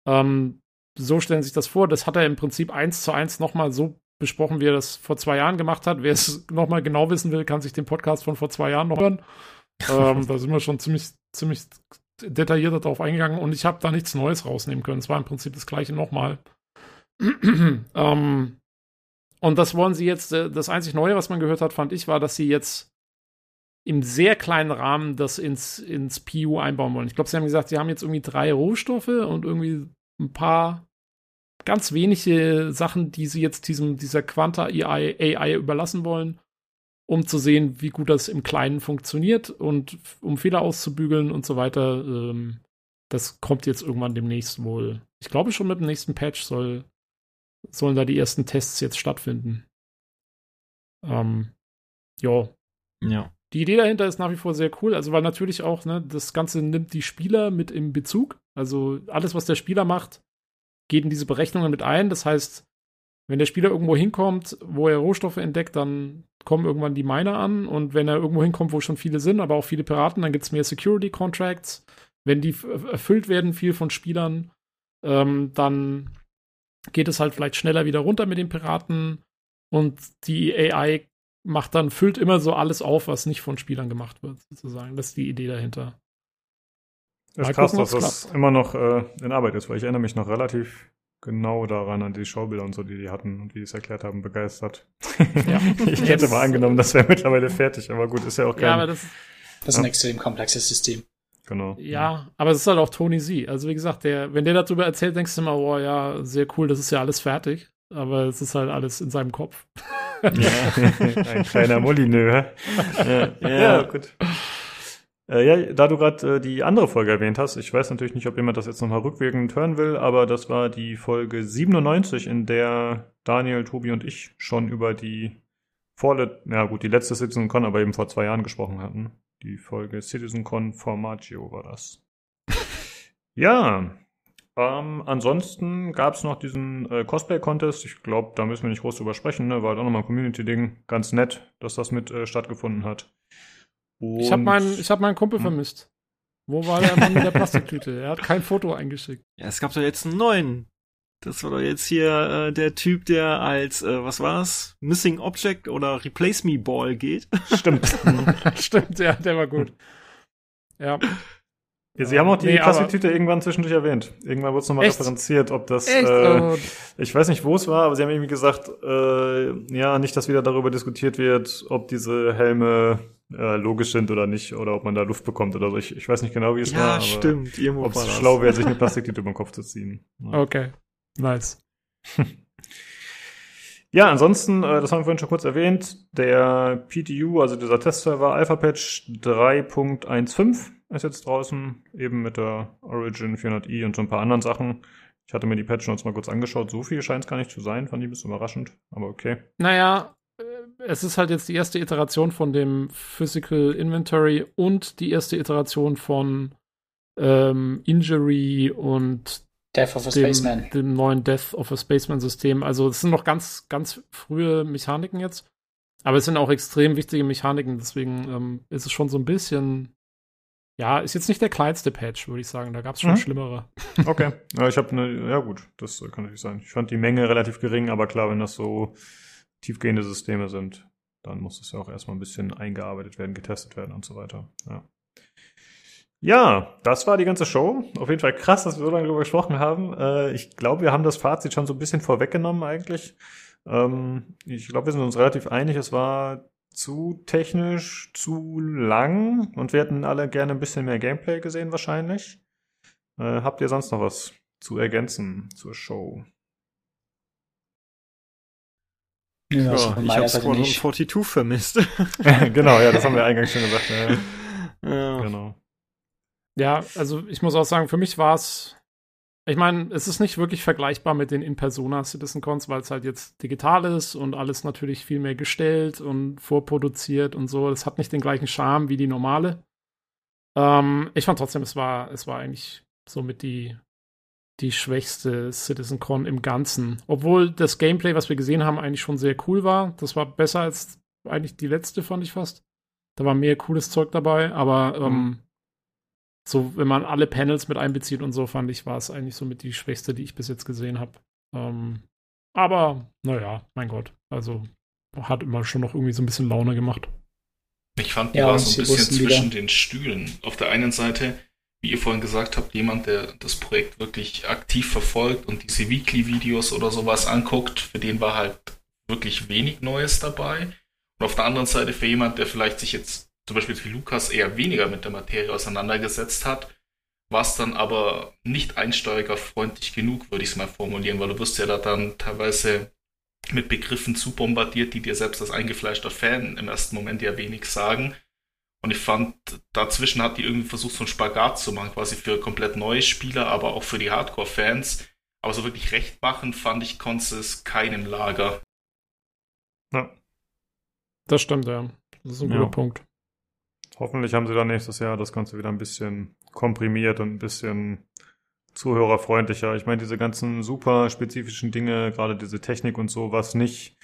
Ähm, so stellen sich das vor. Das hat er im Prinzip eins zu eins nochmal so besprochen, wie er das vor zwei Jahren gemacht hat. Wer es [laughs] nochmal genau wissen will, kann sich den Podcast von vor zwei Jahren noch hören. [laughs] ähm, da sind wir schon ziemlich, ziemlich detailliert darauf eingegangen und ich habe da nichts Neues rausnehmen können. Es war im Prinzip das gleiche nochmal. [clears throat] ähm, und das wollen sie jetzt, äh, das einzig Neue, was man gehört hat, fand ich, war, dass sie jetzt im sehr kleinen Rahmen das ins, ins PU einbauen wollen. Ich glaube, sie haben gesagt, sie haben jetzt irgendwie drei Rohstoffe und irgendwie ein paar ganz wenige Sachen, die sie jetzt diesem, dieser Quanta AI, AI überlassen wollen, um zu sehen, wie gut das im Kleinen funktioniert und um Fehler auszubügeln und so weiter. Ähm, das kommt jetzt irgendwann demnächst wohl. Ich glaube schon mit dem nächsten Patch soll, sollen da die ersten Tests jetzt stattfinden. Ähm, ja. Ja. Die Idee dahinter ist nach wie vor sehr cool, also weil natürlich auch, ne, das Ganze nimmt die Spieler mit im Bezug. Also alles, was der Spieler macht, geht in diese Berechnungen mit ein. Das heißt, wenn der Spieler irgendwo hinkommt, wo er Rohstoffe entdeckt, dann kommen irgendwann die Miner an. Und wenn er irgendwo hinkommt, wo schon viele sind, aber auch viele Piraten, dann gibt es mehr Security Contracts. Wenn die erfüllt werden, viel von Spielern, ähm, dann geht es halt vielleicht schneller wieder runter mit den Piraten. Und die AI macht dann, füllt immer so alles auf, was nicht von Spielern gemacht wird, sozusagen. Das ist die Idee dahinter. Es ist krass, dass das immer noch äh, in Arbeit ist, weil ich erinnere mich noch relativ genau daran, an die Schaubilder und so, die die hatten und wie die es erklärt haben, begeistert. Ja. [laughs] ich hätte mal angenommen, das wäre mittlerweile fertig, aber gut, ist ja auch kein... Ja, aber das, das ist ein extrem komplexes System. Genau. Ja, aber es ist halt auch Tony Z. Also wie gesagt, der, wenn der darüber erzählt, denkst du immer, oh ja, sehr cool, das ist ja alles fertig. Aber es ist halt alles in seinem Kopf. Ja. [laughs] ein kleiner Molyneux. [laughs] ja, ja, ja, gut. Äh, ja, da du gerade äh, die andere Folge erwähnt hast, ich weiß natürlich nicht, ob jemand das jetzt nochmal rückwirkend hören will, aber das war die Folge 97, in der Daniel, Tobi und ich schon über die vorlet ja gut, die letzte CitizenCon, aber eben vor zwei Jahren gesprochen hatten. Die Folge CitizenCon Formatio war das. [laughs] ja, ähm, ansonsten gab es noch diesen äh, Cosplay-Contest. Ich glaube, da müssen wir nicht groß drüber sprechen. Ne? War halt auch nochmal ein Community-Ding. Ganz nett, dass das mit äh, stattgefunden hat. Und ich habe meinen, hab meinen Kumpel hm. vermisst. Wo war der Mann mit der Plastiktüte? Er hat kein Foto eingeschickt. Ja, es gab doch jetzt einen neuen. Das war doch jetzt hier äh, der Typ, der als, äh, was war's? Missing Object oder Replace Me Ball geht. Stimmt. [laughs] [laughs] Stimmt, ja, der war gut. Ja. Ja, sie haben auch die nee, Plastiktüte irgendwann zwischendurch erwähnt. Irgendwann wurde es nochmal referenziert, ob das, äh, oh. ich weiß nicht, wo es war, aber sie haben irgendwie gesagt, äh, ja, nicht, dass wieder darüber diskutiert wird, ob diese Helme äh, logisch sind oder nicht, oder ob man da Luft bekommt oder so. Ich, ich weiß nicht genau, wie es ja, war. Ja, stimmt. Ob es schlau wäre, sich [laughs] eine Plastiktüte über den Kopf zu ziehen. Ja. Okay, nice. [laughs] ja, ansonsten, äh, das haben wir vorhin schon kurz erwähnt, der PTU, also dieser Testserver Alpha Patch 3.15 ist jetzt draußen, eben mit der Origin 400i und so ein paar anderen Sachen. Ich hatte mir die Patch Notes mal kurz angeschaut. So viel scheint es gar nicht zu sein, fand ich ein bisschen überraschend, aber okay. Naja, es ist halt jetzt die erste Iteration von dem Physical Inventory und die erste Iteration von ähm, Injury und Death of a dem, Spaceman. dem neuen Death of a Spaceman System. Also es sind noch ganz, ganz frühe Mechaniken jetzt. Aber es sind auch extrem wichtige Mechaniken, deswegen ähm, ist es schon so ein bisschen. Ja, ist jetzt nicht der kleinste Patch, würde ich sagen. Da gab es schon mhm. schlimmere. [laughs] Okay. Ja, ich habe eine, ja gut, das kann natürlich sein. Ich fand die Menge relativ gering, aber klar, wenn das so tiefgehende Systeme sind, dann muss es ja auch erstmal ein bisschen eingearbeitet werden, getestet werden und so weiter. Ja. Ja, das war die ganze Show. Auf jeden Fall krass, dass wir so lange darüber gesprochen haben. Äh, ich glaube, wir haben das Fazit schon so ein bisschen vorweggenommen eigentlich. Ähm, ich glaube, wir sind uns relativ einig, es war zu technisch, zu lang und wir hätten alle gerne ein bisschen mehr Gameplay gesehen wahrscheinlich. Äh, habt ihr sonst noch was zu ergänzen zur Show? Ja, ja ich habe Squadron 42 vermisst. [laughs] [laughs] genau, ja, das haben wir eingangs schon gesagt. Ja. ja. Genau. Ja, also ich muss auch sagen, für mich war es ich meine, es ist nicht wirklich vergleichbar mit den In-Persona Citizen Cons, weil es halt jetzt digital ist und alles natürlich viel mehr gestellt und vorproduziert und so. Es hat nicht den gleichen Charme wie die normale. Ähm, ich fand trotzdem, es war, es war eigentlich somit die, die schwächste Citizen Con im Ganzen. Obwohl das Gameplay, was wir gesehen haben, eigentlich schon sehr cool war. Das war besser als eigentlich die letzte, fand ich fast. Da war mehr cooles Zeug dabei, aber ähm, mhm so, wenn man alle Panels mit einbezieht und so, fand ich, war es eigentlich so mit die schwächste, die ich bis jetzt gesehen habe. Ähm, aber, naja, mein Gott. Also, hat immer schon noch irgendwie so ein bisschen Laune gemacht. Ich fand, die ja, war so ein bisschen zwischen wieder. den Stühlen. Auf der einen Seite, wie ihr vorhin gesagt habt, jemand, der das Projekt wirklich aktiv verfolgt und diese Weekly-Videos oder sowas anguckt, für den war halt wirklich wenig Neues dabei. Und auf der anderen Seite für jemand, der vielleicht sich jetzt zum Beispiel wie Lukas eher weniger mit der Materie auseinandergesetzt hat, war es dann aber nicht einsteigerfreundlich genug, würde ich es mal formulieren, weil du wirst ja da dann teilweise mit Begriffen zu bombardiert, die dir selbst als eingefleischter Fan im ersten Moment ja wenig sagen. Und ich fand, dazwischen hat die irgendwie versucht, so einen Spagat zu machen, quasi für komplett neue Spieler, aber auch für die Hardcore-Fans. Aber so wirklich recht machen, fand ich, konnte es keinem Lager. Ja. Das stimmt, ja. Das ist ein ja. guter Punkt. Hoffentlich haben sie dann nächstes Jahr das Ganze wieder ein bisschen komprimiert und ein bisschen zuhörerfreundlicher. Ich meine, diese ganzen super spezifischen Dinge, gerade diese Technik und so, was nicht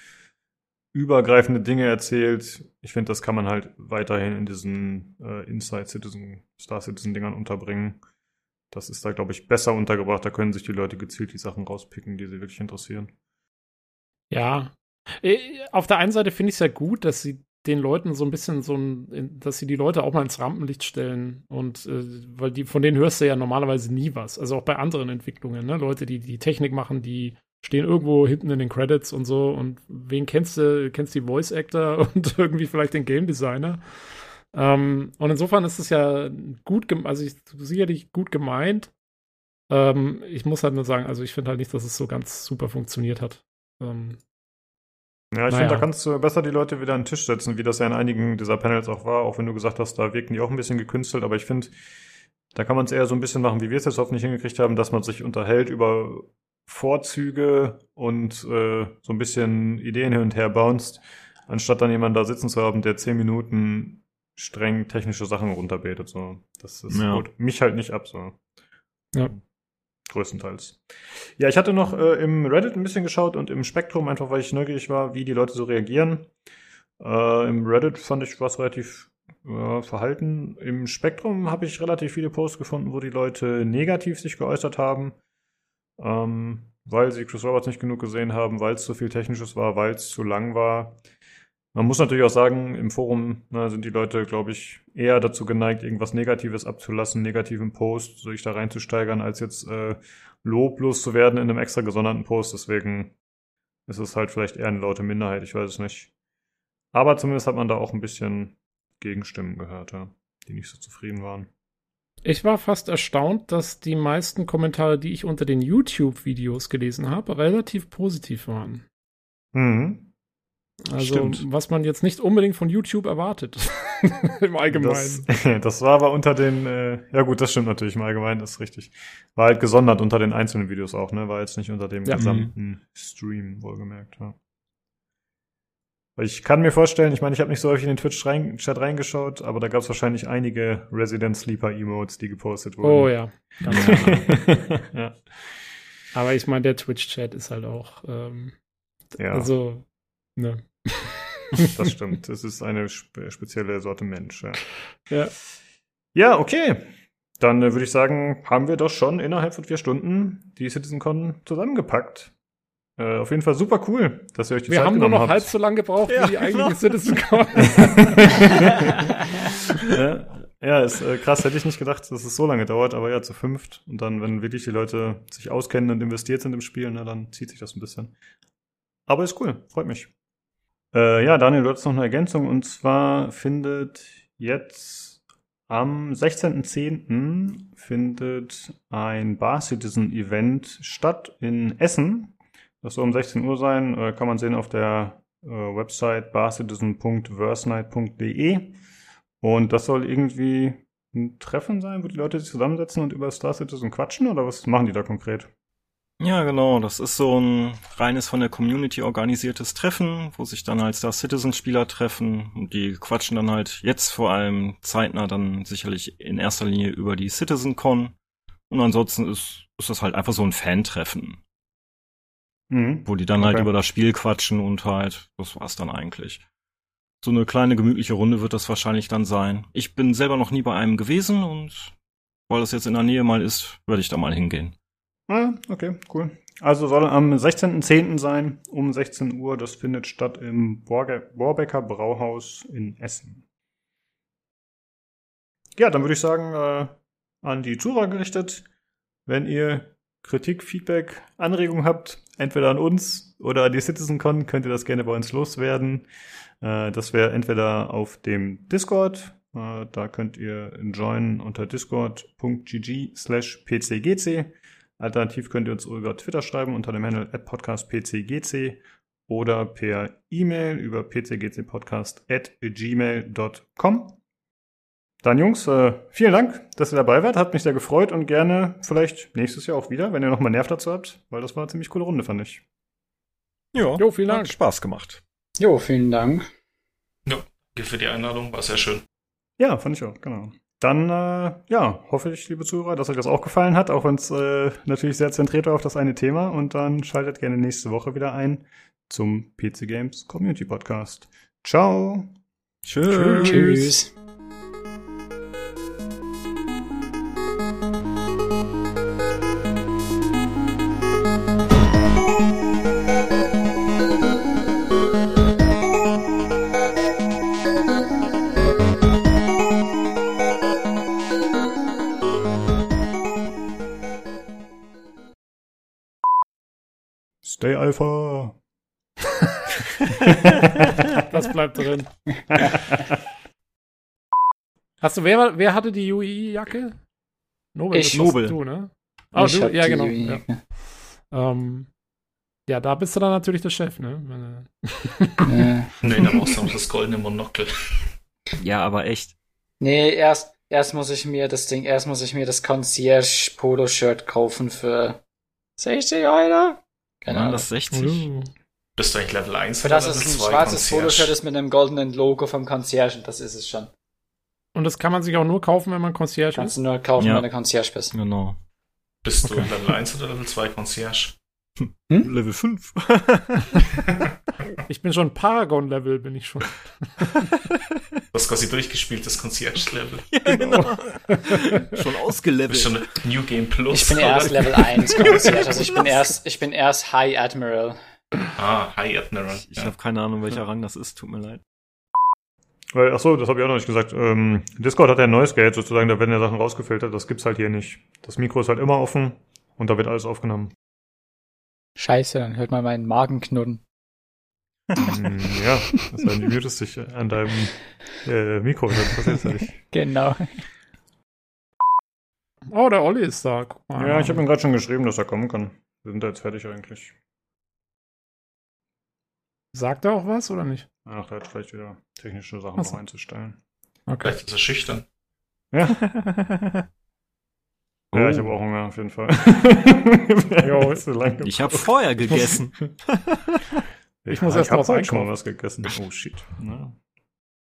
übergreifende Dinge erzählt, ich finde, das kann man halt weiterhin in diesen äh, Inside Citizen, Star Citizen Dingern unterbringen. Das ist da, glaube ich, besser untergebracht. Da können sich die Leute gezielt die Sachen rauspicken, die sie wirklich interessieren. Ja. Äh, auf der einen Seite finde ich es ja gut, dass sie den Leuten so ein bisschen so ein, dass sie die Leute auch mal ins Rampenlicht stellen und äh, weil die von denen hörst du ja normalerweise nie was. Also auch bei anderen Entwicklungen, ne? Leute, die die Technik machen, die stehen irgendwo hinten in den Credits und so und wen kennst du? Kennst die Voice Actor [laughs] und irgendwie vielleicht den Game Designer. Ähm, und insofern ist es ja gut, also ich, sicherlich gut gemeint. Ähm, ich muss halt nur sagen, also ich finde halt nicht, dass es so ganz super funktioniert hat. Ähm, ja, ich naja. finde, da kannst du besser die Leute wieder an den Tisch setzen, wie das ja in einigen dieser Panels auch war, auch wenn du gesagt hast, da wirken die auch ein bisschen gekünstelt, aber ich finde, da kann man es eher so ein bisschen machen, wie wir es jetzt hoffentlich hingekriegt haben, dass man sich unterhält über Vorzüge und äh, so ein bisschen Ideen hin und her bounced, anstatt dann jemanden da sitzen zu haben, der zehn Minuten streng technische Sachen runterbetet. So. Das ist ja. mich halt nicht ab. So. Ja. Größtenteils. Ja, ich hatte noch äh, im Reddit ein bisschen geschaut und im Spektrum, einfach weil ich neugierig war, wie die Leute so reagieren. Äh, Im Reddit fand ich was relativ äh, verhalten. Im Spektrum habe ich relativ viele Posts gefunden, wo die Leute negativ sich geäußert haben, ähm, weil sie Chris Roberts nicht genug gesehen haben, weil es zu viel Technisches war, weil es zu lang war. Man muss natürlich auch sagen, im Forum ne, sind die Leute, glaube ich, eher dazu geneigt, irgendwas Negatives abzulassen, negativen Post, sich da reinzusteigern, als jetzt äh, loblos zu werden in einem extra gesonderten Post. Deswegen ist es halt vielleicht eher eine laute Minderheit, ich weiß es nicht. Aber zumindest hat man da auch ein bisschen Gegenstimmen gehört, ja, die nicht so zufrieden waren. Ich war fast erstaunt, dass die meisten Kommentare, die ich unter den YouTube-Videos gelesen habe, relativ positiv waren. Mhm. Also, Stimmt. was man jetzt nicht unbedingt von YouTube erwartet. [laughs] Im Allgemeinen. Das, [laughs] das, war aber unter den, äh, ja gut, das stimmt natürlich im Allgemeinen, das ist richtig. War halt gesondert unter den einzelnen Videos auch, ne? War jetzt nicht unter dem ja. gesamten mhm. Stream, wohlgemerkt, ja. Ich kann mir vorstellen, ich meine, ich habe nicht so häufig in den Twitch-Chat rein, reingeschaut, aber da gab es wahrscheinlich einige Resident Sleeper Emotes, die gepostet wurden. Oh ja. [laughs] ja. Aber ich meine, der Twitch-Chat ist halt auch, ähm, ja. also Ne. [laughs] das stimmt. Es ist eine spe spezielle Sorte Mensch. Ja. Ja, ja okay. Dann äh, würde ich sagen, haben wir doch schon innerhalb von vier Stunden die CitizenCon zusammengepackt. Äh, auf jeden Fall super cool, dass ihr euch die wir Zeit genommen habt. Wir haben nur noch halb so lange gebraucht ja, wie die eigentliche genau. CitizenCon. [laughs] ja, ja, ist äh, krass. Hätte ich nicht gedacht, dass es so lange dauert, aber ja, zu fünft. Und dann, wenn wirklich die Leute sich auskennen und investiert sind im Spiel, na, dann zieht sich das ein bisschen. Aber ist cool, freut mich. Äh, ja, Daniel, du hast noch eine Ergänzung und zwar findet jetzt am 16.10. findet ein Bar Citizen Event statt in Essen. Das soll um 16 Uhr sein, äh, kann man sehen auf der äh, Website barcitizen.versenight.de. Und das soll irgendwie ein Treffen sein, wo die Leute sich zusammensetzen und über Star Citizen quatschen oder was machen die da konkret? Ja, genau. Das ist so ein reines von der Community organisiertes Treffen, wo sich dann halt Star Citizen Spieler treffen und die quatschen dann halt jetzt vor allem zeitnah dann sicherlich in erster Linie über die CitizenCon. Und ansonsten ist, ist das halt einfach so ein Fan-Treffen. Mhm. Wo die dann halt okay. halt über das Spiel quatschen und halt, das war's dann eigentlich. So eine kleine gemütliche Runde wird das wahrscheinlich dann sein. Ich bin selber noch nie bei einem gewesen und weil das jetzt in der Nähe mal ist, werde ich da mal hingehen. Ah, okay, cool. Also soll am 16.10. sein, um 16 Uhr. Das findet statt im Borbecker Brauhaus in Essen. Ja, dann würde ich sagen, äh, an die Zuhörer gerichtet, wenn ihr Kritik, Feedback, Anregungen habt, entweder an uns oder an die CitizenCon, könnt ihr das gerne bei uns loswerden. Äh, das wäre entweder auf dem Discord, äh, da könnt ihr joinen unter discord.gg slash pcgc Alternativ könnt ihr uns über Twitter schreiben unter dem Handle podcastpcgc oder per E-Mail über pcgcpodcast@gmail.com. Dann Jungs, äh, vielen Dank, dass ihr dabei wart. Hat mich sehr gefreut und gerne vielleicht nächstes Jahr auch wieder, wenn ihr nochmal Nerv dazu habt, weil das war eine ziemlich coole Runde, fand ich. Ja, jo, vielen Dank. Hat Spaß gemacht. Jo, vielen Dank. Ja, danke für die Einladung, war sehr schön. Ja, fand ich auch, genau. Dann, äh, ja, hoffe ich, liebe Zuhörer, dass euch das auch gefallen hat, auch wenn es äh, natürlich sehr zentriert war auf das eine Thema. Und dann schaltet gerne nächste Woche wieder ein zum PC Games Community Podcast. Ciao. Tschüss. Tschüss. [laughs] das bleibt drin. Hast du, wer, wer hatte die UI-Jacke? Nobel. Ich. Nobel. Du, ne? Oh, du, ja, genau. Ja. Ähm, ja, da bist du dann natürlich der Chef, ne? nee, da brauchst du noch das goldene Monokel. Ja, aber echt. Nee, erst, erst muss ich mir das Ding, erst muss ich mir das Concierge-Polo-Shirt kaufen für 60 Euro. Keine Ahnung. das 60? Uh. Bist du eigentlich Level 1 Für das ist ein schwarzes Poloshirt ist mit einem goldenen Logo vom Concierge das ist es schon. Und das kann man sich auch nur kaufen, wenn man Concierge ist? Kannst du nur kaufen, ja. wenn du Concierge bist. Genau. Bist okay. du Level 1 oder Level 2 Concierge? [laughs] Hm? Level 5. [laughs] ich bin schon Paragon-Level, bin ich schon. [laughs] Du hast quasi durchgespielt, das Concierge-Level. Ja, genau. schon ausgelevelt. Bist schon New Game Plus. Ich bin erst Level 1 Concierge, also ich bin erst, ich bin erst High Admiral. Ah, High Admiral. Ich ja. habe keine Ahnung, welcher Rang das ist, tut mir leid. Weil, ach so, das habe ich auch noch nicht gesagt. Ähm, Discord hat ja ein neues Geld sozusagen, da werden ja Sachen rausgefiltert, das gibt's halt hier nicht. Das Mikro ist halt immer offen und da wird alles aufgenommen. Scheiße, dann hört man meinen Magen knurren. Hm, ja, das heißt, du mutest dich an deinem äh, Mikro, das passiert ja nicht. [laughs] Genau. Oh, der Olli ist da. Guck mal. Ja, ich habe ihm gerade schon geschrieben, dass er kommen kann. Wir sind da jetzt fertig eigentlich. Sagt er auch was oder nicht? Ach, er hat vielleicht wieder technische Sachen noch einzustellen. Okay. Vielleicht ist er schüchtern. Ja. Oh. [laughs] Ja, ich habe auch Hunger, auf jeden Fall. [laughs] jo, so ich habe vorher gegessen. [laughs] ich muss erst noch mal was gegessen. Oh shit. Ja.